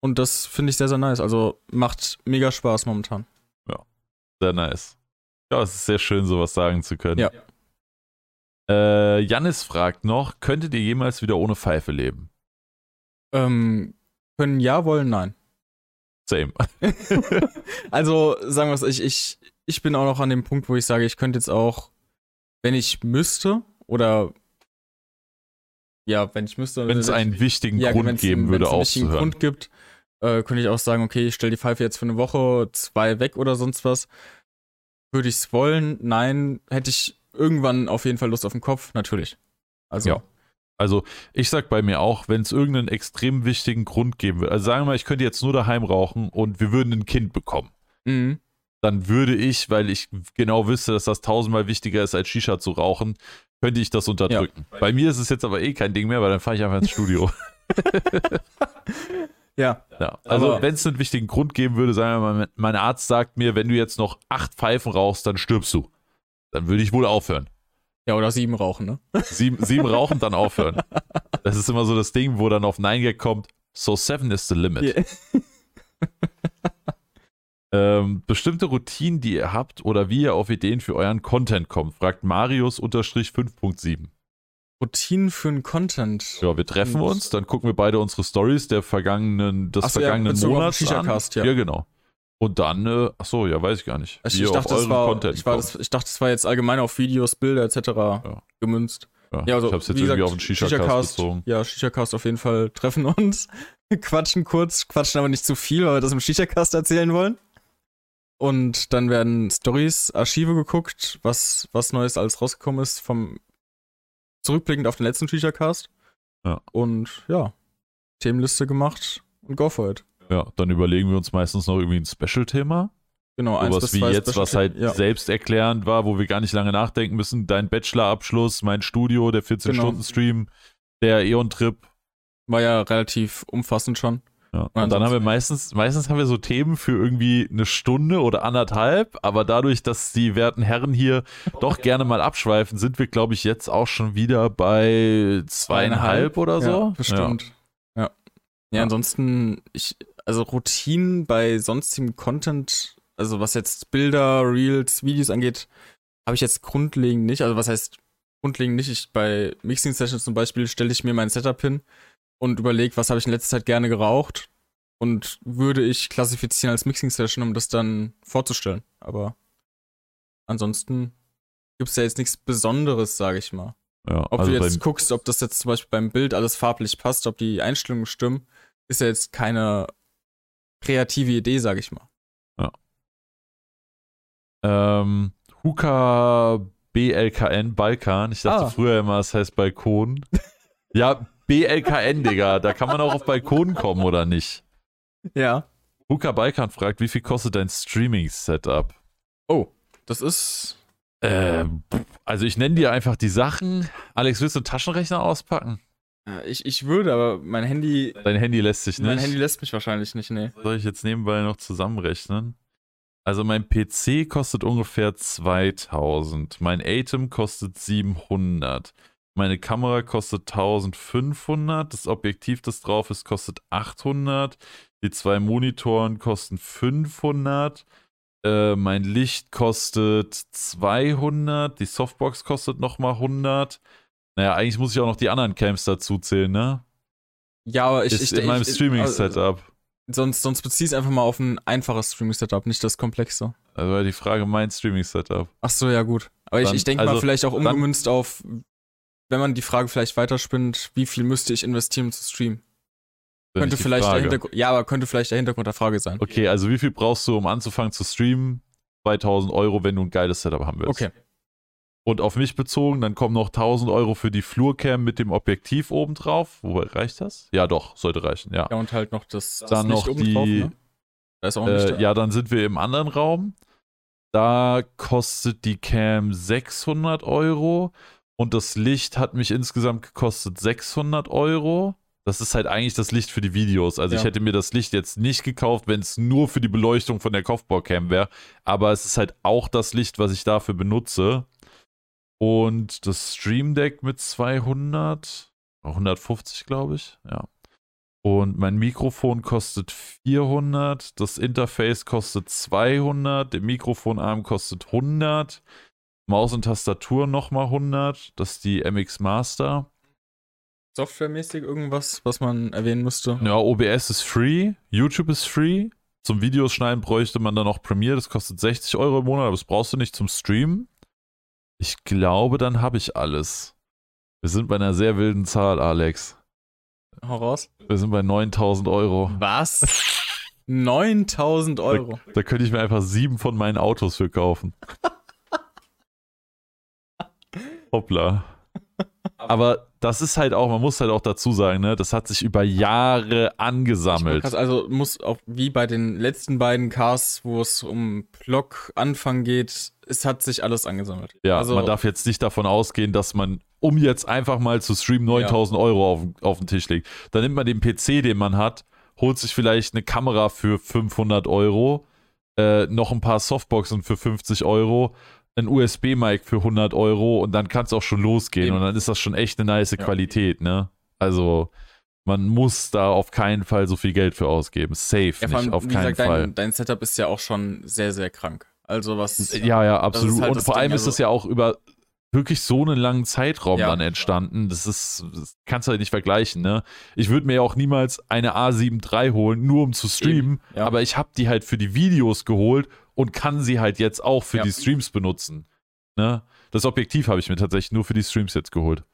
Speaker 1: Und das finde ich sehr, sehr nice. Also macht mega Spaß momentan.
Speaker 2: Sehr nice. Ja, es ist sehr schön, sowas sagen zu können.
Speaker 1: Ja.
Speaker 2: Äh, Jannis fragt noch: Könntet ihr jemals wieder ohne Pfeife leben?
Speaker 1: Ähm, können ja, wollen nein.
Speaker 2: Same.
Speaker 1: also sagen wir es, ich, ich, ich bin auch noch an dem Punkt, wo ich sage, ich könnte jetzt auch, wenn ich müsste, oder ja, wenn ich müsste.
Speaker 2: Wenn es einen wichtigen
Speaker 1: ja,
Speaker 2: Grund geben würde,
Speaker 1: einen wichtigen
Speaker 2: aufzuhören.
Speaker 1: Grund gibt, äh, könnte ich auch sagen, okay, ich stelle die Pfeife jetzt für eine Woche, zwei weg oder sonst was. Würde ich es wollen? Nein. Hätte ich irgendwann auf jeden Fall Lust auf den Kopf? Natürlich. Also,
Speaker 2: Ja. Also, ich sag bei mir auch, wenn es irgendeinen extrem wichtigen Grund geben würde, also sagen wir mal, ich könnte jetzt nur daheim rauchen und wir würden ein Kind bekommen.
Speaker 1: Mhm.
Speaker 2: dann würde ich, weil ich genau wüsste, dass das tausendmal wichtiger ist, als Shisha zu rauchen, könnte ich das unterdrücken. Bei mir ist es jetzt aber eh kein Ding mehr, weil dann fahre ich einfach ins Studio.
Speaker 1: Ja.
Speaker 2: ja. Also, wenn es einen wichtigen Grund geben würde, sagen wir mal, mein Arzt sagt mir, wenn du jetzt noch acht Pfeifen rauchst, dann stirbst du. Dann würde ich wohl aufhören.
Speaker 1: Ja, oder sieben rauchen, ne?
Speaker 2: Sieben, sieben rauchen, dann aufhören. Das ist immer so das Ding, wo dann auf 9 Gag kommt, so seven is the limit.
Speaker 1: Yeah.
Speaker 2: Ähm, bestimmte Routinen, die ihr habt oder wie ihr auf Ideen für euren Content kommt, fragt Marius-5.7.
Speaker 1: Routinen für einen Content.
Speaker 2: Ja, wir treffen
Speaker 1: Hm.
Speaker 2: uns, dann gucken wir beide unsere Stories der vergangenen, des
Speaker 1: Ach ja,
Speaker 2: vergangenen
Speaker 1: den
Speaker 2: Monats an.
Speaker 1: Ja.
Speaker 2: ja, genau. Und dann, äh, ach so, ja, weiß ich gar nicht. Ihr
Speaker 1: ich, dachte, war,
Speaker 2: Content
Speaker 1: ich, war das, ich dachte, das war jetzt allgemein auf Videos, Bilder etc. gemünzt.
Speaker 2: ja,
Speaker 1: Ja, also,
Speaker 2: ich hab's jetzt
Speaker 1: wie
Speaker 2: irgendwie
Speaker 1: gesagt,
Speaker 2: auf den Shisha-Cast bezogen.
Speaker 1: Ja, Shisha-Cast auf jeden Fall treffen uns, quatschen kurz, quatschen aber nicht zu viel, weil wir das im Shisha-Cast erzählen wollen. Und dann werden Stories, Archive geguckt, was, was Neues alles rausgekommen ist, vom zurückblickend auf den letzten Shisha-Cast.
Speaker 2: Ja.
Speaker 1: Und ja, Themenliste gemacht und go for it.
Speaker 2: Ja, dann überlegen wir uns meistens noch irgendwie ein Special-Thema.
Speaker 1: Genau, eins
Speaker 2: Sowas wie jetzt, was halt
Speaker 1: ja.
Speaker 2: selbsterklärend war, wo wir gar nicht lange nachdenken müssen. Dein Bachelor-Abschluss, mein Studio, der 14-Stunden-Stream, der Eon-Trip.
Speaker 1: war ja relativ umfassend schon.
Speaker 2: Ja. Und dann
Speaker 1: ansonsten-
Speaker 2: haben wir meistens, meistens haben wir so Themen für irgendwie eine Stunde oder anderthalb, aber dadurch, dass die werten Herren hier doch gerne mal abschweifen, sind wir, glaube ich, jetzt auch schon wieder bei zweieinhalb oder so.
Speaker 1: Ja, bestimmt. Ja. ansonsten, ich, also Routinen bei sonstigem Content, also was jetzt Bilder, Reels, Videos angeht, habe ich jetzt grundlegend nicht. Also was heißt grundlegend nicht? Ich, bei Mixing Sessions zum Beispiel stelle ich mir mein Setup hin und überlege, was habe ich in letzter Zeit gerne geraucht und würde ich klassifizieren als Mixing Session, um das dann vorzustellen. Aber ansonsten gibt es ja jetzt nichts Besonderes, sage ich mal.
Speaker 2: Ja,
Speaker 1: Ob
Speaker 2: also
Speaker 1: du jetzt guckst, ob das jetzt zum Beispiel beim Bild alles farblich passt, ob die Einstellungen stimmen, ist ja jetzt keine kreative Idee, sag ich mal.
Speaker 2: Ähm, Huka BLKN Balkan. Ich dachte
Speaker 1: Ah.
Speaker 2: früher immer, es heißt Balkon. ja, BLKN, Digga. Da kann man auch auf Balkon kommen, oder nicht?
Speaker 1: Ja.
Speaker 2: Huka Balkan fragt, wie viel kostet dein Streaming-Setup?
Speaker 1: Oh, das ist.
Speaker 2: Ähm, also ich nenne dir einfach die Sachen. Alex, willst du einen Taschenrechner auspacken?
Speaker 1: äh, Ich, ich würde, aber mein Handy.
Speaker 2: Dein Handy lässt sich
Speaker 1: Mein
Speaker 2: nicht.
Speaker 1: Handy lässt mich wahrscheinlich nicht, nee.
Speaker 2: Soll ich jetzt nebenbei noch zusammenrechnen? Also mein PC kostet ungefähr 2000. Mein Atem kostet 700. Meine Kamera kostet 1500. Das Objektiv, das drauf ist, kostet 800. Die zwei Monitoren kosten 500. Äh, mein Licht kostet 200. Die Softbox kostet nochmal 100. Naja, eigentlich muss ich auch noch die anderen Cams dazu zählen, ne?
Speaker 1: Ja, aber ich.
Speaker 2: ist
Speaker 1: ich
Speaker 2: in meinem
Speaker 1: ich-
Speaker 2: Streaming-Setup.
Speaker 1: Sonst, sonst bezieh's einfach mal auf ein einfaches Streaming-Setup, nicht das komplexe.
Speaker 2: Also die Frage, mein Streaming-Setup.
Speaker 1: Ach so, ja, gut. Aber ich,
Speaker 2: Dann-
Speaker 1: ich denke
Speaker 2: also,
Speaker 1: mal, vielleicht auch
Speaker 2: dann-
Speaker 1: umgemünzt auf, wenn man die Frage vielleicht weiterspinnt, wie viel müsste ich investieren, um zu streamen? Könnte vielleicht der. Hintergrund. Ja, aber könnte vielleicht der Hintergrund der Frage sein.
Speaker 2: Okay, also wie viel brauchst du, um anzufangen zu streamen? 2000 Euro, wenn du ein geiles Setup haben willst.
Speaker 1: Okay.
Speaker 2: Und auf mich bezogen, dann kommen noch 1000 Euro für die Flurcam mit dem Objektiv oben drauf. Wobei, reicht das? Ja, doch, sollte reichen, ja.
Speaker 1: Ja, und halt noch das, das
Speaker 2: dann
Speaker 1: Licht
Speaker 2: noch
Speaker 1: oben
Speaker 2: die,
Speaker 1: drauf, ne? Da ist auch ein Licht
Speaker 2: äh, ja, dann sind wir im anderen Raum. Da kostet die Cam 600 Euro und das Licht hat mich insgesamt gekostet 600 Euro. Das ist halt eigentlich das Licht für die Videos. Also ich
Speaker 1: Ja.
Speaker 2: hätte mir das Licht jetzt nicht gekauft, wenn es nur für die Beleuchtung von der Kopfbaucam wäre. Aber es ist halt auch das Licht, was ich dafür benutze. Und das Stream Deck mit 200, 150 glaube ich, ja. Und mein Mikrofon kostet 400, das Interface kostet 200, der Mikrofonarm kostet 100, Maus und Tastatur nochmal 100, das ist die MX Master.
Speaker 1: Softwaremäßig irgendwas, was man erwähnen müsste?
Speaker 2: Ja, OBS ist free, YouTube ist free. Zum Videos schneiden bräuchte man dann noch Premiere, das kostet 60 Euro im Monat, aber das brauchst du nicht zum Streamen. Ich glaube, dann habe ich alles. Wir sind bei einer sehr wilden Zahl, Alex.
Speaker 1: Hau raus.
Speaker 2: Wir sind bei 9000 Euro.
Speaker 1: Was? 9000 Euro.
Speaker 2: Da, da könnte ich mir einfach sieben von meinen Autos für kaufen. Hoppla. Aber das ist halt auch, man muss halt auch dazu sagen, ne, das hat sich über Jahre angesammelt.
Speaker 1: Krass, also muss auch wie bei den letzten beiden Cars, wo es um Block-Anfang geht, es hat sich alles angesammelt.
Speaker 2: Ja,
Speaker 1: also,
Speaker 2: man darf jetzt nicht davon ausgehen, dass man, um jetzt einfach mal zu streamen, 9000 ja. Euro auf, auf den Tisch legt. Dann nimmt man den PC, den man hat, holt sich vielleicht eine Kamera für 500 Euro, äh, noch ein paar Softboxen für 50 Euro, ein USB-Mic für 100 Euro und dann kann es auch schon losgehen Eben. und dann ist das schon echt eine nice ja. Qualität, ne? Also man muss da auf keinen Fall so viel Geld für ausgeben. Safe ja, nicht, auf keinen gesagt, Fall.
Speaker 1: Dein, dein, Setup ist ja auch schon sehr, sehr krank. Also was.
Speaker 2: Ja, ja, absolut. Halt und vor Ding, allem ist also, das ja auch über wirklich so einen langen Zeitraum ja. dann entstanden. Das ist, das kannst du halt nicht vergleichen, ne? Ich würde mir ja auch niemals eine A7 III holen, nur um zu streamen, ja. aber ich habe die halt für die Videos geholt und kann sie halt jetzt auch für ja. die Streams benutzen. Ne? Das Objektiv habe ich mir tatsächlich nur für die Streams jetzt geholt.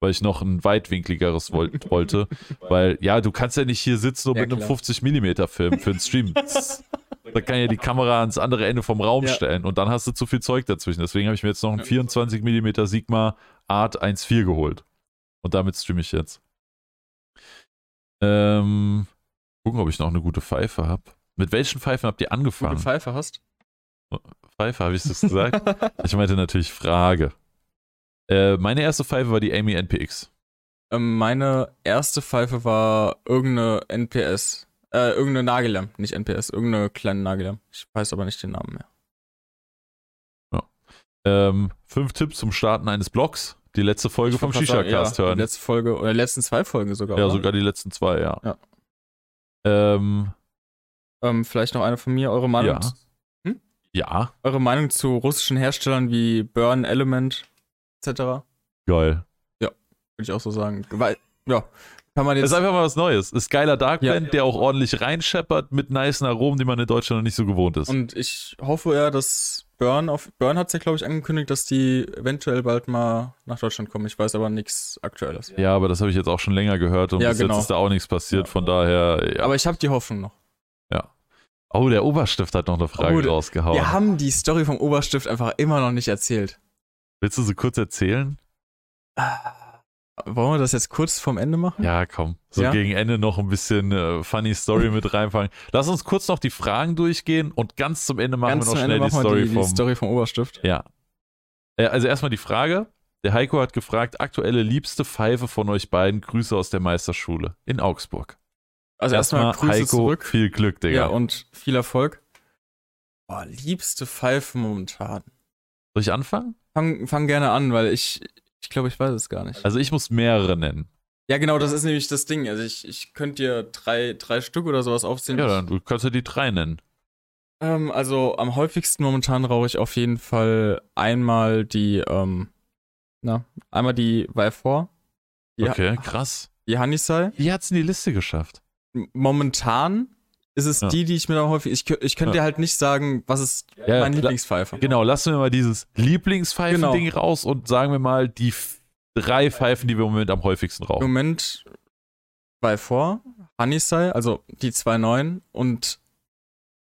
Speaker 2: Weil ich noch ein weitwinkligeres wollte. weil, ja, du kannst ja nicht hier sitzen und mit einem 50mm Film für den Stream. Da kann ja die Kamera ans andere Ende vom Raum ja. stellen und dann hast du zu viel Zeug dazwischen. Deswegen habe ich mir jetzt noch einen 24mm Sigma Art 1.4 geholt. Und damit streame ich jetzt. Ähm, gucken, ob ich noch eine gute Pfeife habe. Mit welchen Pfeifen habt ihr angefangen?
Speaker 1: Gute Pfeife hast?
Speaker 2: Pfeife, habe ich das gesagt? ich meinte natürlich Frage. Äh, meine erste Pfeife war die Amy NPX.
Speaker 1: Ähm, meine erste Pfeife war irgendeine NPS. Äh, irgendeine Nagellamp, nicht NPS, irgendeine kleine Nagellamp. Ich weiß aber nicht den Namen mehr.
Speaker 2: Ja. Ähm, fünf Tipps zum Starten eines Blogs. Die letzte Folge vom Shisha-Cast
Speaker 1: ja, hören. Die letzte Folge, oder die letzten zwei Folgen sogar.
Speaker 2: Ja, oder? sogar die letzten zwei, ja.
Speaker 1: ja.
Speaker 2: Ähm,
Speaker 1: ähm, vielleicht noch eine von mir, eure Meinung.
Speaker 2: Ja. Ja.
Speaker 1: Eure Meinung zu russischen Herstellern wie Burn Element etc.
Speaker 2: Geil.
Speaker 1: Ja, würde ich auch so sagen. Weil, ja, kann man
Speaker 2: jetzt. ist einfach mal was Neues. Ist geiler Dark Blend, ja. der auch ordentlich reinscheppert mit nicen Aromen, die man in Deutschland noch nicht so gewohnt ist.
Speaker 1: Und ich hoffe ja, dass Burn auf. Burn hat es ja, glaube ich, angekündigt, dass die eventuell bald mal nach Deutschland kommen. Ich weiß aber nichts Aktuelles.
Speaker 2: Ja, aber das habe ich jetzt auch schon länger gehört und ja, bis genau. jetzt ist da auch nichts passiert. Von daher.
Speaker 1: Ja. Aber ich habe die Hoffnung noch.
Speaker 2: Oh, der Oberstift hat noch eine Frage oh, rausgehauen.
Speaker 1: Wir haben die Story vom Oberstift einfach immer noch nicht erzählt.
Speaker 2: Willst du sie kurz erzählen?
Speaker 1: Ah. Wollen wir das jetzt kurz vom Ende machen?
Speaker 2: Ja, komm. So ja? gegen Ende noch ein bisschen äh, funny Story mit reinfangen. Lass uns kurz noch die Fragen durchgehen und ganz zum Ende machen ganz wir noch schnell die Story,
Speaker 1: die,
Speaker 2: vom,
Speaker 1: die Story vom Oberstift.
Speaker 2: Ja. Äh, also erstmal die Frage. Der Heiko hat gefragt, aktuelle liebste Pfeife von euch beiden, Grüße aus der Meisterschule in Augsburg.
Speaker 1: Also erstmal erst Grüße Heiko, zurück.
Speaker 2: viel Glück, Digga.
Speaker 1: Ja, und viel Erfolg. Boah, liebste Pfeife momentan.
Speaker 2: Soll ich anfangen?
Speaker 1: Fang, fang gerne an, weil ich, ich glaube, ich weiß es gar nicht.
Speaker 2: Also ich muss mehrere nennen.
Speaker 1: Ja, genau, das ist nämlich das Ding. Also ich, ich könnte dir drei, drei Stück oder sowas aufzählen.
Speaker 2: Ja, dann du kannst ja die drei nennen.
Speaker 1: Ähm, also am häufigsten momentan rauche ich auf jeden Fall einmal die, ähm, na, einmal die 4.
Speaker 2: okay, krass.
Speaker 1: Die Honeysai.
Speaker 2: Wie hat's in die Liste geschafft?
Speaker 1: Momentan ist es ja. die, die ich mir dann häufig. Ich, ich könnte ja. dir halt nicht sagen, was ist ja, mein Lieblingspfeife.
Speaker 2: Genau, lassen wir mal dieses Lieblingspfeifen-Ding genau. raus und sagen wir mal die drei Pfeifen, die wir im Moment am häufigsten rauchen.
Speaker 1: Im Moment bei vor, Honeysai, also die 2.9 und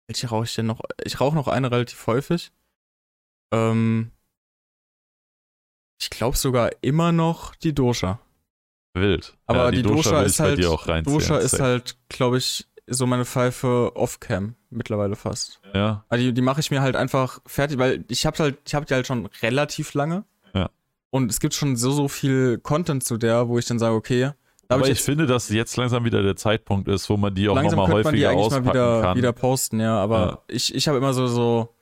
Speaker 1: welche rauche ich denn noch? Ich rauche noch eine relativ häufig. Ähm, ich glaube sogar immer noch die Dosha.
Speaker 2: Wild.
Speaker 1: Aber ja, die, die, Dosha, Dosha ist halt, Dosha ist halt, glaube ich, so meine Pfeife off-cam mittlerweile fast.
Speaker 2: Ja.
Speaker 1: Also die, die mache ich mir halt einfach fertig, weil ich habe halt, ich habe die halt schon relativ lange.
Speaker 2: Ja.
Speaker 1: Und es gibt schon so, so viel Content zu der, wo ich dann sage, okay.
Speaker 2: Aber ich, ich finde, dass jetzt langsam wieder der Zeitpunkt ist, wo man die auch nochmal häufiger man die eigentlich auspacken mal
Speaker 1: wieder,
Speaker 2: kann.
Speaker 1: wieder posten, ja. Aber ja. ich, ich habe immer so, so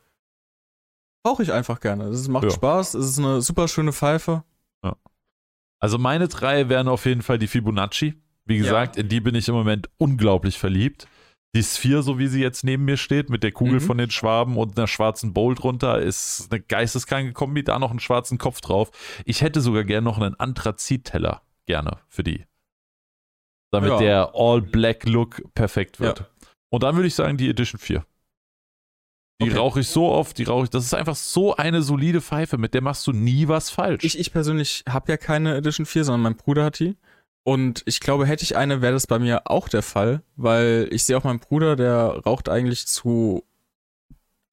Speaker 1: brauche ich einfach gerne. Es macht ja. Spaß, es ist eine super schöne Pfeife.
Speaker 2: Ja. Also meine drei wären auf jeden Fall die Fibonacci. Wie gesagt, ja. in die bin ich im Moment unglaublich verliebt. Die Sphere, so wie sie jetzt neben mir steht, mit der Kugel mhm. von den Schwaben und einer schwarzen Bowl drunter, ist eine geisteskranke Kombi, da noch einen schwarzen Kopf drauf. Ich hätte sogar gerne noch einen Anthrazit-Teller, gerne für die. Damit ja. der All-Black-Look perfekt wird. Ja. Und dann würde ich sagen, die Edition 4. Die okay. rauche ich so oft, die rauche ich. Das ist einfach so eine solide Pfeife, mit der machst du nie was falsch.
Speaker 1: Ich, ich persönlich habe ja keine Edition 4, sondern mein Bruder hat die. Und ich glaube, hätte ich eine, wäre das bei mir auch der Fall, weil ich sehe auch meinen Bruder, der raucht eigentlich zu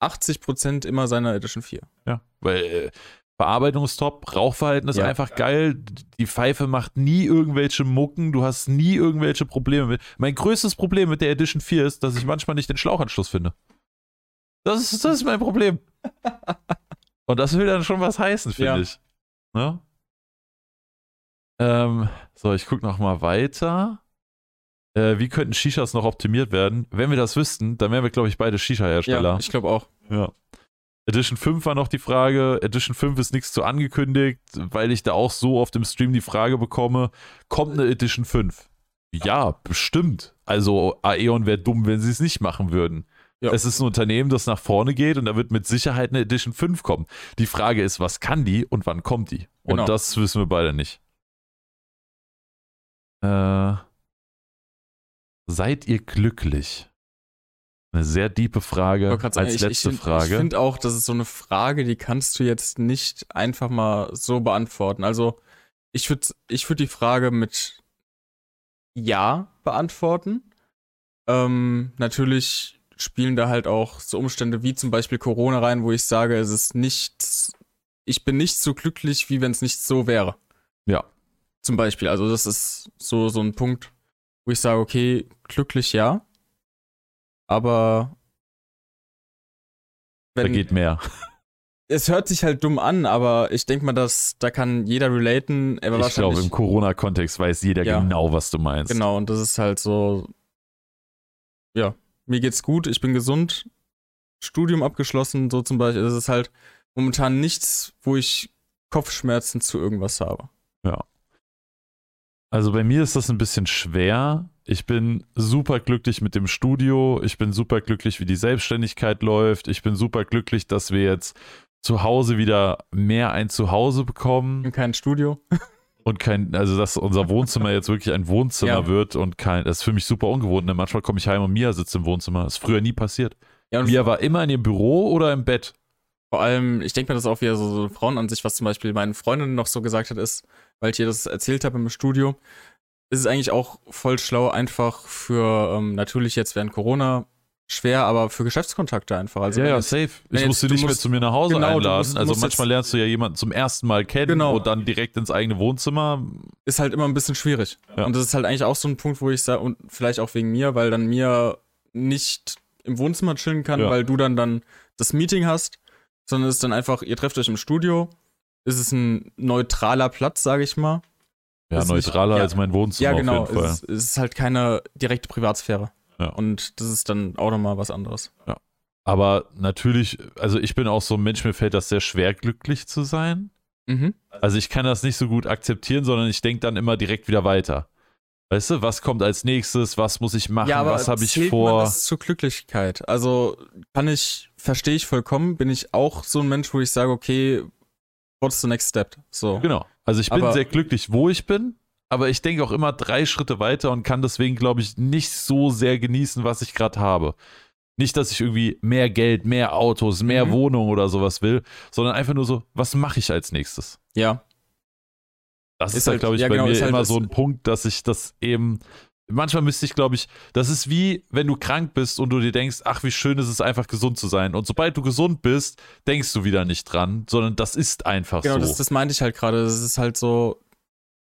Speaker 1: 80% immer seiner Edition 4.
Speaker 2: Ja, weil äh, Verarbeitung ist top, Rauchverhalten ist ja. einfach geil, die Pfeife macht nie irgendwelche Mucken, du hast nie irgendwelche Probleme mit. Mein größtes Problem mit der Edition 4 ist, dass ich manchmal nicht den Schlauchanschluss finde. Das ist, das ist mein Problem. Und das will dann schon was heißen, finde ja. ich. Ne? Ähm, so, ich gucke nochmal weiter. Äh, wie könnten Shishas noch optimiert werden? Wenn wir das wüssten, dann wären wir, glaube ich, beide Shisha-Hersteller.
Speaker 1: Ja, ich glaube auch.
Speaker 2: Ja. Edition 5 war noch die Frage. Edition 5 ist nichts zu angekündigt, weil ich da auch so auf dem Stream die Frage bekomme: Kommt eine Edition 5? Ja, bestimmt. Also, Aeon wäre dumm, wenn sie es nicht machen würden. Ja. Es ist ein Unternehmen, das nach vorne geht und da wird mit Sicherheit eine Edition 5 kommen. Die Frage ist, was kann die und wann kommt die? Und genau. das wissen wir beide nicht. Äh, seid ihr glücklich? Eine sehr diepe Frage als sagen, letzte ich, ich Frage. Ich
Speaker 1: finde auch, das ist so eine Frage, die kannst du jetzt nicht einfach mal so beantworten. Also ich würde ich würd die Frage mit Ja beantworten. Ähm, natürlich spielen da halt auch so Umstände wie zum Beispiel Corona rein, wo ich sage, es ist nicht, ich bin nicht so glücklich, wie wenn es nicht so wäre.
Speaker 2: Ja.
Speaker 1: Zum Beispiel. Also, das ist so, so ein Punkt, wo ich sage, okay, glücklich ja. Aber.
Speaker 2: Wenn, da geht mehr.
Speaker 1: Es hört sich halt dumm an, aber ich denke mal, dass da kann jeder relaten.
Speaker 2: ich glaube, im Corona-Kontext weiß jeder ja, genau, was du meinst.
Speaker 1: Genau, und das ist halt so. Ja, mir geht's gut, ich bin gesund, Studium abgeschlossen, so zum Beispiel. Das ist halt momentan nichts, wo ich Kopfschmerzen zu irgendwas habe.
Speaker 2: Ja. Also bei mir ist das ein bisschen schwer. Ich bin super glücklich mit dem Studio. Ich bin super glücklich, wie die Selbstständigkeit läuft. Ich bin super glücklich, dass wir jetzt zu Hause wieder mehr ein Zuhause bekommen.
Speaker 1: Und kein Studio.
Speaker 2: Und kein, also dass unser Wohnzimmer jetzt wirklich ein Wohnzimmer ja. wird und kein, das ist für mich super ungewohnt. Ne? Manchmal komme ich heim und Mia sitzt im Wohnzimmer. Das ist früher nie passiert. Ja, Mia war immer in ihrem Büro oder im Bett.
Speaker 1: Vor allem, ich denke mir das auch wieder so, so Frauen an sich, was zum Beispiel meine Freundin noch so gesagt hat, ist, weil ich ihr das erzählt habe im Studio, ist es eigentlich auch voll schlau, einfach für, ähm, natürlich jetzt während Corona schwer, aber für Geschäftskontakte einfach. Also
Speaker 2: ja, ja, safe. Ich musste nicht mehr zu mir nach Hause genau, einladen. Musst, also manchmal lernst du ja jemanden zum ersten Mal kennen genau. und dann direkt ins eigene Wohnzimmer.
Speaker 1: Ist halt immer ein bisschen schwierig. Ja. Und das ist halt eigentlich auch so ein Punkt, wo ich sage, und vielleicht auch wegen mir, weil dann mir nicht im Wohnzimmer chillen kann, ja. weil du dann dann das Meeting hast sondern es ist dann einfach, ihr trefft euch im Studio, es ist ein neutraler Platz, sage ich mal.
Speaker 2: Ja, neutraler nicht, als mein Wohnzimmer. Ja, genau. Auf jeden Fall.
Speaker 1: Es, es ist halt keine direkte Privatsphäre. Ja. Und das ist dann auch nochmal was anderes.
Speaker 2: Ja. Aber natürlich, also ich bin auch so ein Mensch, mir fällt das sehr schwer, glücklich zu sein. Mhm. Also ich kann das nicht so gut akzeptieren, sondern ich denke dann immer direkt wieder weiter. Weißt du, was kommt als nächstes? Was muss ich machen? Ja, was habe ich vor? Man das
Speaker 1: zur Glücklichkeit. Also kann ich, verstehe ich vollkommen. Bin ich auch so ein Mensch, wo ich sage, okay, what's the next step? So.
Speaker 2: Genau. Also ich bin aber, sehr glücklich, wo ich bin, aber ich denke auch immer drei Schritte weiter und kann deswegen, glaube ich, nicht so sehr genießen, was ich gerade habe. Nicht, dass ich irgendwie mehr Geld, mehr Autos, mehr mhm. Wohnung oder sowas will, sondern einfach nur so, was mache ich als nächstes?
Speaker 1: Ja,
Speaker 2: das ist, ist halt, glaube ich, ja, bei genau, mir halt immer so ein Punkt, dass ich das eben. Manchmal müsste ich, glaube ich, das ist wie, wenn du krank bist und du dir denkst, ach, wie schön ist es einfach gesund zu sein. Und sobald du gesund bist, denkst du wieder nicht dran, sondern das ist einfach
Speaker 1: genau,
Speaker 2: so.
Speaker 1: Genau, das, das meinte ich halt gerade. Das ist halt so,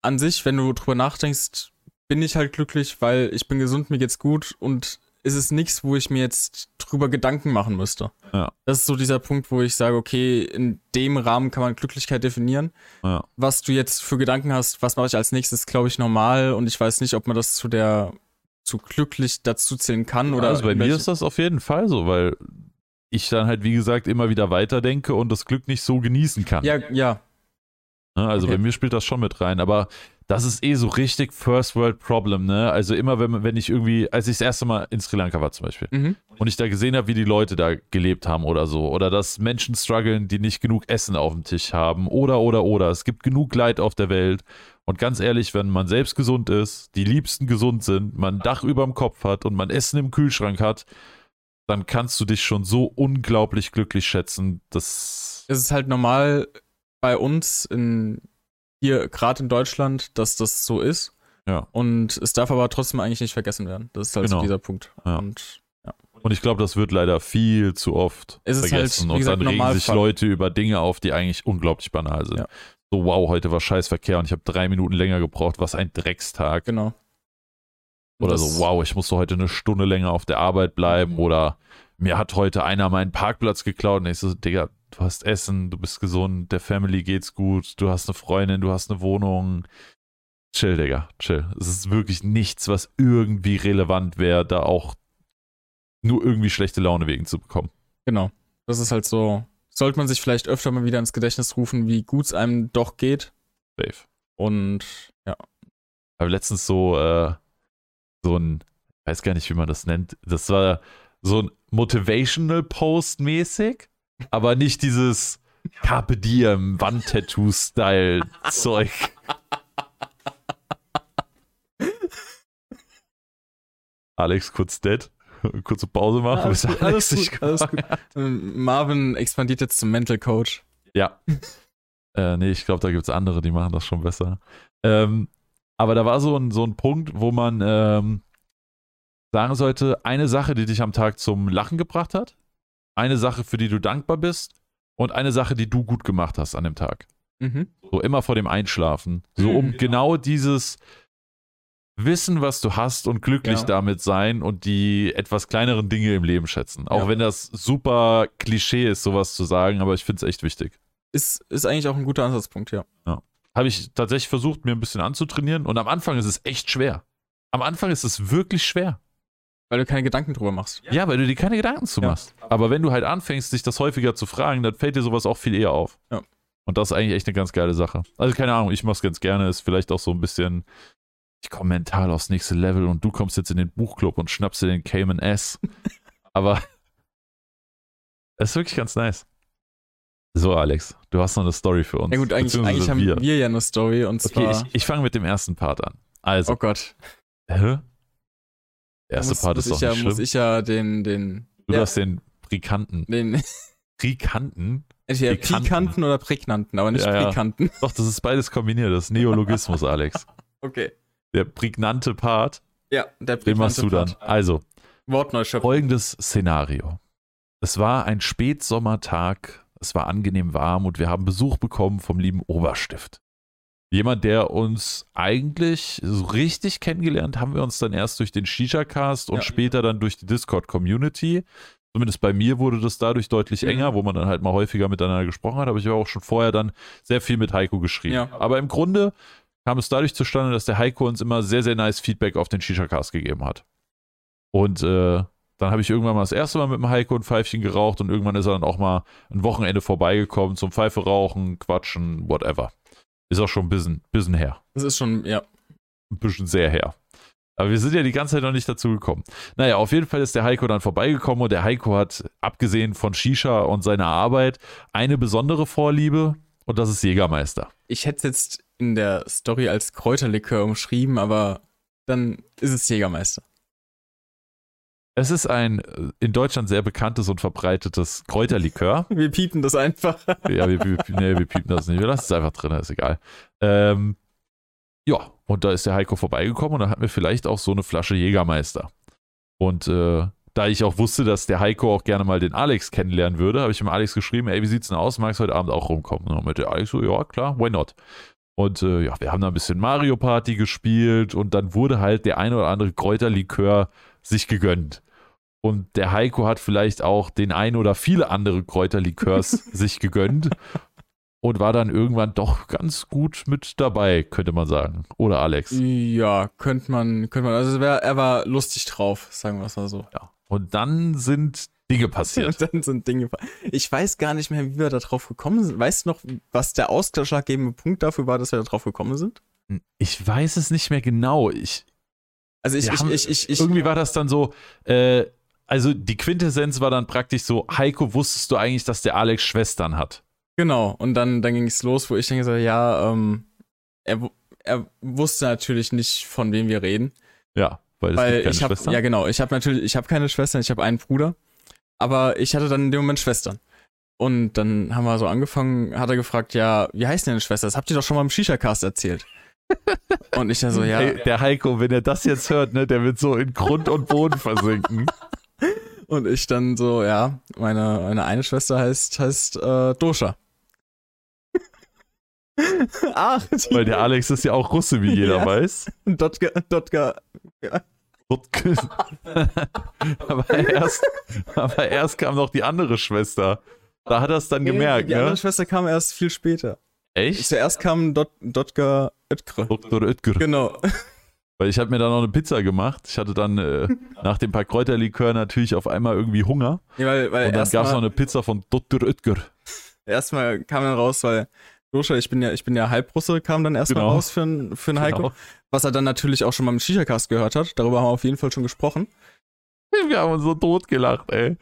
Speaker 1: an sich, wenn du drüber nachdenkst, bin ich halt glücklich, weil ich bin gesund, mir geht's gut und ist es nichts, wo ich mir jetzt drüber Gedanken machen müsste.
Speaker 2: Ja.
Speaker 1: Das ist so dieser Punkt, wo ich sage, okay, in dem Rahmen kann man Glücklichkeit definieren.
Speaker 2: Ja.
Speaker 1: Was du jetzt für Gedanken hast, was mache ich als nächstes, glaube ich, normal und ich weiß nicht, ob man das zu der zu glücklich dazu zählen kann oder.
Speaker 2: Also bei mir ist das auf jeden Fall so, weil ich dann halt, wie gesagt, immer wieder weiterdenke und das Glück nicht so genießen kann.
Speaker 1: Ja, ja,
Speaker 2: also okay. bei mir spielt das schon mit rein. Aber das ist eh so richtig First World Problem, ne? Also immer, wenn, wenn ich irgendwie, als ich das erste Mal in Sri Lanka war zum Beispiel
Speaker 1: Mhm.
Speaker 2: und ich da gesehen habe, wie die Leute da gelebt haben oder so, oder dass Menschen strugglen, die nicht genug Essen auf dem Tisch haben, oder, oder, oder. Es gibt genug Leid auf der Welt. Und ganz ehrlich, wenn man selbst gesund ist, die Liebsten gesund sind, man ein Dach über dem Kopf hat und man Essen im Kühlschrank hat, dann kannst du dich schon so unglaublich glücklich schätzen, dass.
Speaker 1: Es ist halt normal bei uns in hier gerade in Deutschland, dass das so ist.
Speaker 2: Ja.
Speaker 1: Und es darf aber trotzdem eigentlich nicht vergessen werden. Das ist halt
Speaker 2: Genau.
Speaker 1: dieser Punkt.
Speaker 2: Ja.
Speaker 1: Und
Speaker 2: Und ich glaube, das wird leider viel zu oft
Speaker 1: Es ist
Speaker 2: vergessen.
Speaker 1: halt,
Speaker 2: und
Speaker 1: gesagt,
Speaker 2: dann regen sich. Leute über Dinge auf, die eigentlich unglaublich banal sind.
Speaker 1: Ja.
Speaker 2: So, wow, heute war Scheißverkehr und ich habe drei Minuten länger gebraucht. Was ein Dreckstag.
Speaker 1: genau. Und
Speaker 2: Oder so, wow, ich musste heute eine Stunde länger auf der Arbeit bleiben. Oder mir hat heute einer meinen Parkplatz geklaut. Und ich so, Digga, du hast Essen, du bist gesund, der Family geht's gut, du hast eine Freundin, du hast eine Wohnung. Chill, Digga, chill. Es ist wirklich nichts, was irgendwie relevant wäre, da auch nur irgendwie schlechte Laune wegen zu bekommen.
Speaker 1: Genau. Das ist halt so. Sollte man sich vielleicht öfter mal wieder ins Gedächtnis rufen, wie gut es einem doch geht.
Speaker 2: Safe.
Speaker 1: Und ja.
Speaker 2: habe letztens so, äh, so ein, ich weiß gar nicht, wie man das nennt. Das war so ein Motivational Post mäßig, aber nicht dieses Carpe Diem Wandtattoo-Style-Zeug. Alex kurz dead. Kurze Pause machen, bis
Speaker 1: Alles
Speaker 2: Alex sich
Speaker 1: gut, alles gut. Ähm, Marvin expandiert jetzt zum Mental Coach.
Speaker 2: Ja. äh, nee, ich glaube, da gibt es andere, die machen das schon besser. Ähm, aber da war so ein, so ein Punkt, wo man ähm, sagen sollte, eine Sache, die dich am Tag zum Lachen gebracht hat, eine Sache, für die du dankbar bist und eine Sache, die du gut gemacht hast an dem Tag.
Speaker 1: Mhm.
Speaker 2: So immer vor dem Einschlafen. So um
Speaker 1: Mhm.
Speaker 2: genau dieses Wissen, was du hast und glücklich
Speaker 1: Ja.
Speaker 2: damit sein und die etwas kleineren Dinge im Leben schätzen. Auch
Speaker 1: Ja.
Speaker 2: wenn das super Klischee ist, sowas zu sagen, aber ich finde es echt wichtig.
Speaker 1: Ist, ist eigentlich auch ein guter Ansatzpunkt, ja.
Speaker 2: habe ich tatsächlich versucht, mir ein bisschen anzutrainieren. Und am Anfang ist es echt schwer. Am Anfang ist es wirklich schwer.
Speaker 1: Weil du keine Gedanken drüber machst.
Speaker 2: Ja, weil du dir keine Gedanken zu
Speaker 1: Ja.
Speaker 2: machst. Aber wenn du halt anfängst, dich das häufiger zu fragen, dann fällt dir sowas auch viel eher auf.
Speaker 1: Ja.
Speaker 2: Und das ist eigentlich echt eine ganz geile Sache. Also keine Ahnung, ich mach's ganz gerne. Ist vielleicht auch so ein bisschen, ich komme mental aufs nächste Level und du kommst jetzt in den Buchclub und schnappst dir den Cayman S. Aber es ist wirklich ganz nice. So, Alex, du hast noch eine Story für uns.
Speaker 1: Ja gut, eigentlich, eigentlich haben
Speaker 2: wir.
Speaker 1: wir. ja eine Story und
Speaker 2: Okay,
Speaker 1: zwar.
Speaker 2: ich, ich fange mit dem ersten Part an. Also,
Speaker 1: oh Gott.
Speaker 2: hä? Der erste
Speaker 1: muss,
Speaker 2: Part ist doch
Speaker 1: ja,
Speaker 2: nicht schlimm.
Speaker 1: Muss ich ja den, den,
Speaker 2: du
Speaker 1: ja.
Speaker 2: hast den Prikanten.
Speaker 1: den
Speaker 2: Prikanten?
Speaker 1: entweder
Speaker 2: Pikanten.
Speaker 1: pikanten oder prägnanten, aber nicht
Speaker 2: Ja, ja. Doch, das ist beides kombiniert. Das ist Neologismus, Alex.
Speaker 1: Okay.
Speaker 2: Der prägnante Part,
Speaker 1: Ja, der
Speaker 2: den machst du dann.
Speaker 1: Part.
Speaker 2: Also,
Speaker 1: Wortneuschöpfung.
Speaker 2: folgendes Szenario. Es war ein Spätsommertag, es war angenehm warm und wir haben Besuch bekommen vom lieben Oberstift. Jemand, der uns eigentlich so richtig kennengelernt haben wir uns dann erst durch den Shisha-Cast und
Speaker 1: Ja.
Speaker 2: später dann durch die Discord-Community. Zumindest bei mir wurde das dadurch deutlich
Speaker 1: Mhm.
Speaker 2: enger, wo man dann halt mal häufiger miteinander gesprochen hat. Aber ich habe auch schon vorher dann sehr viel mit Heiko geschrieben.
Speaker 1: Ja.
Speaker 2: Aber im Grunde kam es dadurch zustande, dass der Heiko uns immer sehr, sehr nice Feedback auf den Shisha-Cast gegeben hat. Und äh, dann habe ich irgendwann mal das erste Mal mit dem Heiko ein Pfeifchen geraucht und irgendwann ist er dann auch mal ein Wochenende vorbeigekommen zum Pfeife rauchen, quatschen, whatever. Ist auch schon ein bisschen, bisschen her.
Speaker 1: Das ist schon, ja.
Speaker 2: Ein bisschen sehr her. Aber wir sind ja die ganze Zeit noch nicht dazu gekommen. Naja, auf jeden Fall ist der Heiko dann vorbeigekommen und der Heiko hat, abgesehen von Shisha und seiner Arbeit, eine besondere Vorliebe und das ist Jägermeister.
Speaker 1: Ich hätte es jetzt in der Story als Kräuterlikör umschrieben, aber dann ist es Jägermeister.
Speaker 2: Es ist ein äh, in Deutschland sehr bekanntes und verbreitetes Kräuterlikör.
Speaker 1: Wir piepen das einfach.
Speaker 2: Ja, wir, wir, nee, wir piepen das nicht. Wir lassen es einfach drin, ist egal. Ähm, ja, und da ist der Heiko vorbeigekommen und da hatten wir vielleicht auch so eine Flasche Jägermeister. Und äh, da ich auch wusste, dass der Heiko auch gerne mal den Alex kennenlernen würde, habe ich dem Alex geschrieben, ey, wie sieht's denn aus? Magst du heute Abend auch rumkommen? Und dann meinte der Alex so, ja, klar, why not? Und äh, ja, wir haben da ein bisschen Mario Party gespielt und dann wurde halt der ein oder andere Kräuterlikör sich gegönnt. Und der Heiko hat vielleicht auch den ein oder viele andere Kräuterlikörs sich gegönnt und war dann irgendwann doch ganz gut mit dabei, könnte man sagen. Oder Alex?
Speaker 1: Ja, könnte man, könnte man. Also wär, er war lustig drauf, sagen wir es mal so.
Speaker 2: Ja. Und dann sind Dinge passiert.
Speaker 1: Und dann sind Dinge. Ich weiß gar nicht mehr, wie wir da drauf gekommen sind. Weißt du noch, was der ausschlaggebende Punkt dafür war, dass wir da drauf gekommen sind?
Speaker 2: Ich weiß es nicht mehr genau. Ich,
Speaker 1: Also ich, ich,
Speaker 2: haben-
Speaker 1: ich, ich, ich,
Speaker 2: irgendwie war das dann so, äh, also die Quintessenz war dann praktisch so, Heiko, wusstest du eigentlich, dass der Alex Schwestern hat?
Speaker 1: genau. Und dann, dann ging es los, wo ich denke so, ja, ähm, er, er wusste natürlich nicht, von wem wir reden.
Speaker 2: Ja, weil es
Speaker 1: weil
Speaker 2: gibt keine
Speaker 1: ich habe,
Speaker 2: Schwestern.
Speaker 1: ja genau, ich habe natürlich, ich habe keine Schwestern, ich habe einen Bruder, aber ich hatte dann in dem Moment Schwestern. Und dann haben wir so angefangen, hat er gefragt, ja, wie heißt denn deine Schwester? Das habt ihr doch schon mal im Shisha-Cast erzählt. und ich dann so, ja,
Speaker 2: Ey, der Heiko, wenn er das jetzt hört, ne, der wird so in Grund und Boden versinken.
Speaker 1: und ich dann so, ja, meine, meine eine Schwester heißt, heißt äh, Dosha. Ach,
Speaker 2: Weil der Alex ist ja auch Russe, wie jeder
Speaker 1: Ja.
Speaker 2: weiß.
Speaker 1: Dotka, Dotka,
Speaker 2: aber, erst, aber erst kam noch die andere Schwester. Da hat er es dann gemerkt,
Speaker 1: Die andere
Speaker 2: ne?
Speaker 1: Schwester kam erst viel später.
Speaker 2: Echt?
Speaker 1: Zuerst kam Dot, Dotka Ötkre.
Speaker 2: Dr. Oetker.
Speaker 1: Genau.
Speaker 2: Weil ich habe mir dann noch eine Pizza gemacht. Ich hatte dann äh, nach dem paar Kräuterlikör natürlich auf einmal irgendwie Hunger.
Speaker 1: Ja, weil, weil
Speaker 2: Und dann gab es noch eine Pizza von Dr. Oetker.
Speaker 1: erstmal kam dann raus, weil Dosha, ich bin ja, ich bin ja Halbrusse, kam dann erstmal
Speaker 2: Genau.
Speaker 1: raus für, für einen Heiko.
Speaker 2: Genau.
Speaker 1: Was er dann natürlich auch schon mal im Shisha-Cast gehört hat. Darüber haben wir auf jeden Fall schon gesprochen.
Speaker 2: Wir haben uns so totgelacht, ey.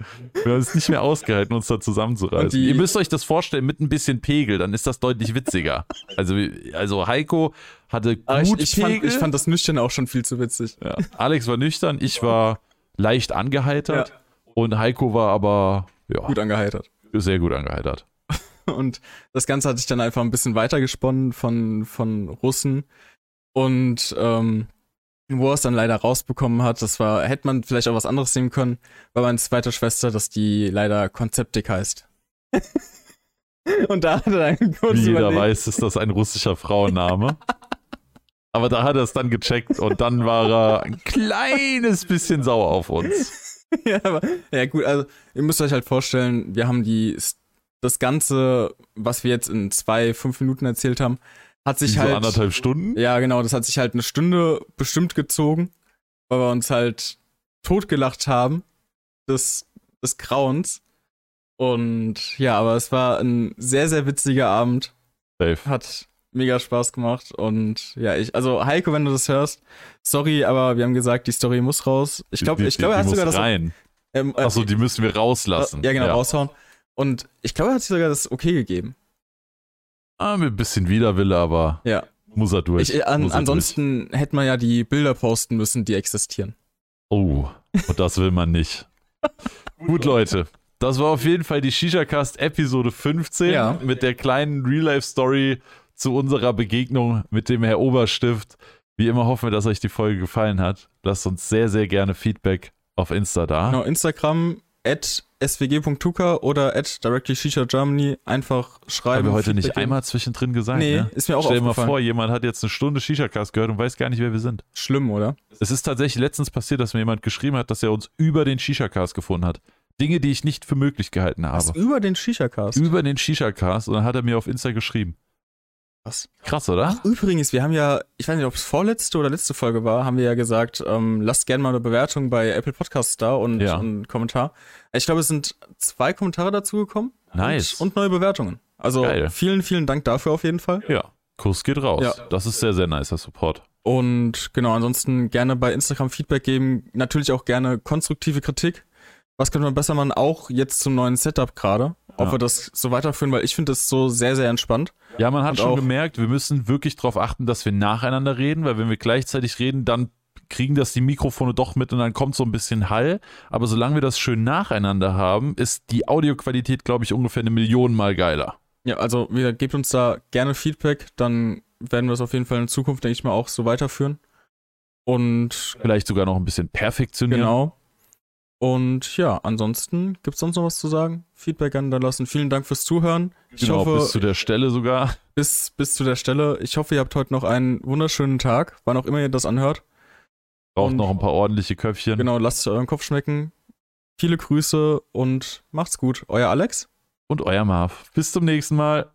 Speaker 2: Wir haben es nicht mehr ausgehalten, uns da zusammenzureißen. Ihr müsst euch das vorstellen mit ein bisschen Pegel, dann ist das deutlich witziger. Also, also Heiko hatte gut
Speaker 1: Aber ich, ich, fand,
Speaker 2: Pegel.
Speaker 1: ich fand das Nüchtern auch schon viel zu witzig.
Speaker 2: ja. Alex war nüchtern, ich war leicht angeheitert
Speaker 1: Ja.
Speaker 2: und Heiko war aber ja,
Speaker 1: Gut angeheitert.
Speaker 2: sehr gut angeheitert.
Speaker 1: Und das Ganze hatte ich dann einfach ein bisschen weitergesponnen von, von Russen. Und ähm, wo es dann leider rausbekommen hat, das war, hätte man vielleicht auch was anderes nehmen können, war meine zweite Schwester, dass die leider Konzeptik heißt. Und da hat er dann kurz
Speaker 2: Wie jeder
Speaker 1: überlegt,
Speaker 2: weiß, ist das ein russischer Frauenname. Aber da hat er es dann gecheckt und dann war er ein kleines bisschen sauer auf uns.
Speaker 1: ja, aber, ja, gut, also ihr müsst euch halt vorstellen, wir haben die, das Ganze, was wir jetzt in zwei, fünf Minuten erzählt haben, hat sich
Speaker 2: so
Speaker 1: halt.
Speaker 2: anderthalb Stunden.
Speaker 1: Ja, genau, das hat sich halt eine Stunde bestimmt gezogen, weil wir uns halt totgelacht haben des, des Grauens. Und ja, aber es war ein sehr, sehr witziger Abend.
Speaker 2: Safe.
Speaker 1: Hat mega Spaß gemacht. Und ja, ich, also Heiko, wenn du das hörst, sorry, aber wir haben gesagt, die Story muss raus. Ich glaube, ich glaube, er hat sogar das.
Speaker 2: rein.
Speaker 1: Ähm, äh,
Speaker 2: Achso, die müssen wir rauslassen.
Speaker 1: Ja, genau, raushauen. Und ich glaube, er hat sogar das okay gegeben.
Speaker 2: Ah, mit ein bisschen Widerwille, aber
Speaker 1: Ja.
Speaker 2: muss er durch.
Speaker 1: Ich, äh, an,
Speaker 2: muss er
Speaker 1: ansonsten hätte man ja die Bilder posten müssen, die existieren.
Speaker 2: durch. Oh, und das will man nicht. Gut, Leute. Das war auf jeden Fall die Shisha-Cast Episode 15
Speaker 1: Ja.
Speaker 2: mit der kleinen Real-Life-Story zu unserer Begegnung mit dem Herr Oberstift. Wie immer hoffen wir, dass euch die Folge gefallen hat. Lasst uns sehr, sehr gerne Feedback auf Insta da.
Speaker 1: Genau, Instagram at swg.tuka oder at directlyshisha-germany einfach schreiben.
Speaker 2: Haben wir heute nicht
Speaker 1: geben.
Speaker 2: einmal zwischendrin gesagt.
Speaker 1: Nee,
Speaker 2: ne?
Speaker 1: ist mir auch
Speaker 2: Stell dir mal
Speaker 1: aufgefallen.
Speaker 2: vor, jemand hat jetzt eine Stunde Shisha-Cast gehört und weiß gar nicht, wer wir sind.
Speaker 1: Schlimm, oder?
Speaker 2: Es ist tatsächlich letztens passiert, dass mir jemand geschrieben hat, dass er uns über den Shisha-Cast gefunden hat. Dinge, die ich nicht für möglich gehalten
Speaker 1: Was,
Speaker 2: habe.
Speaker 1: über den Shisha-Cast?
Speaker 2: Über den Shisha-Cast und dann hat er mir auf Insta geschrieben.
Speaker 1: Was?
Speaker 2: Krass, oder?
Speaker 1: Übrigens, wir haben ja, ich weiß nicht, ob es vorletzte oder letzte Folge war, haben wir ja gesagt, ähm, lasst gerne mal eine Bewertung bei Apple Podcasts da und,
Speaker 2: Ja.
Speaker 1: einen Kommentar. Ich glaube, es sind zwei Kommentare dazu gekommen.
Speaker 2: Nice.
Speaker 1: Und, und neue Bewertungen. Also
Speaker 2: Geil.
Speaker 1: vielen, vielen Dank dafür auf jeden Fall.
Speaker 2: Ja. Kuss geht raus.
Speaker 1: Ja.
Speaker 2: Das ist sehr, sehr nicer Support.
Speaker 1: Und genau, ansonsten gerne bei Instagram Feedback geben. Natürlich auch gerne konstruktive Kritik. Was könnte man besser machen? Auch jetzt zum neuen Setup gerade. Ob
Speaker 2: Ja.
Speaker 1: wir das so weiterführen, weil ich finde das so sehr, sehr entspannt.
Speaker 2: Ja, man hat
Speaker 1: Und
Speaker 2: schon gemerkt, wir müssen wirklich darauf achten, dass wir nacheinander reden, weil wenn wir gleichzeitig reden, dann kriegen das die Mikrofone doch mit und dann kommt so ein bisschen Hall. Aber solange wir das schön nacheinander haben, ist die Audioqualität, glaube ich, ungefähr eine Million Mal geiler.
Speaker 1: Ja, also wie gesagt, gebt uns da gerne Feedback, dann werden wir es auf jeden Fall in Zukunft, denke ich mal, auch so weiterführen. Und
Speaker 2: Vielleicht sogar noch ein bisschen perfektionieren.
Speaker 1: genau. Und ja, ansonsten gibt es sonst noch was zu sagen? Feedback an da lassen. Vielen Dank fürs Zuhören. Ich
Speaker 2: Genau,
Speaker 1: hoffe,
Speaker 2: bis zu der Stelle sogar.
Speaker 1: bis, bis zu der Stelle. Ich hoffe, ihr habt heute noch einen wunderschönen Tag, wann auch immer ihr das anhört.
Speaker 2: Braucht
Speaker 1: Und-
Speaker 2: noch ein paar ordentliche Köpfchen.
Speaker 1: Genau, lasst es euren Kopf schmecken. Viele Grüße und macht's gut. Euer Alex.
Speaker 2: Und euer Marv. Bis zum nächsten Mal.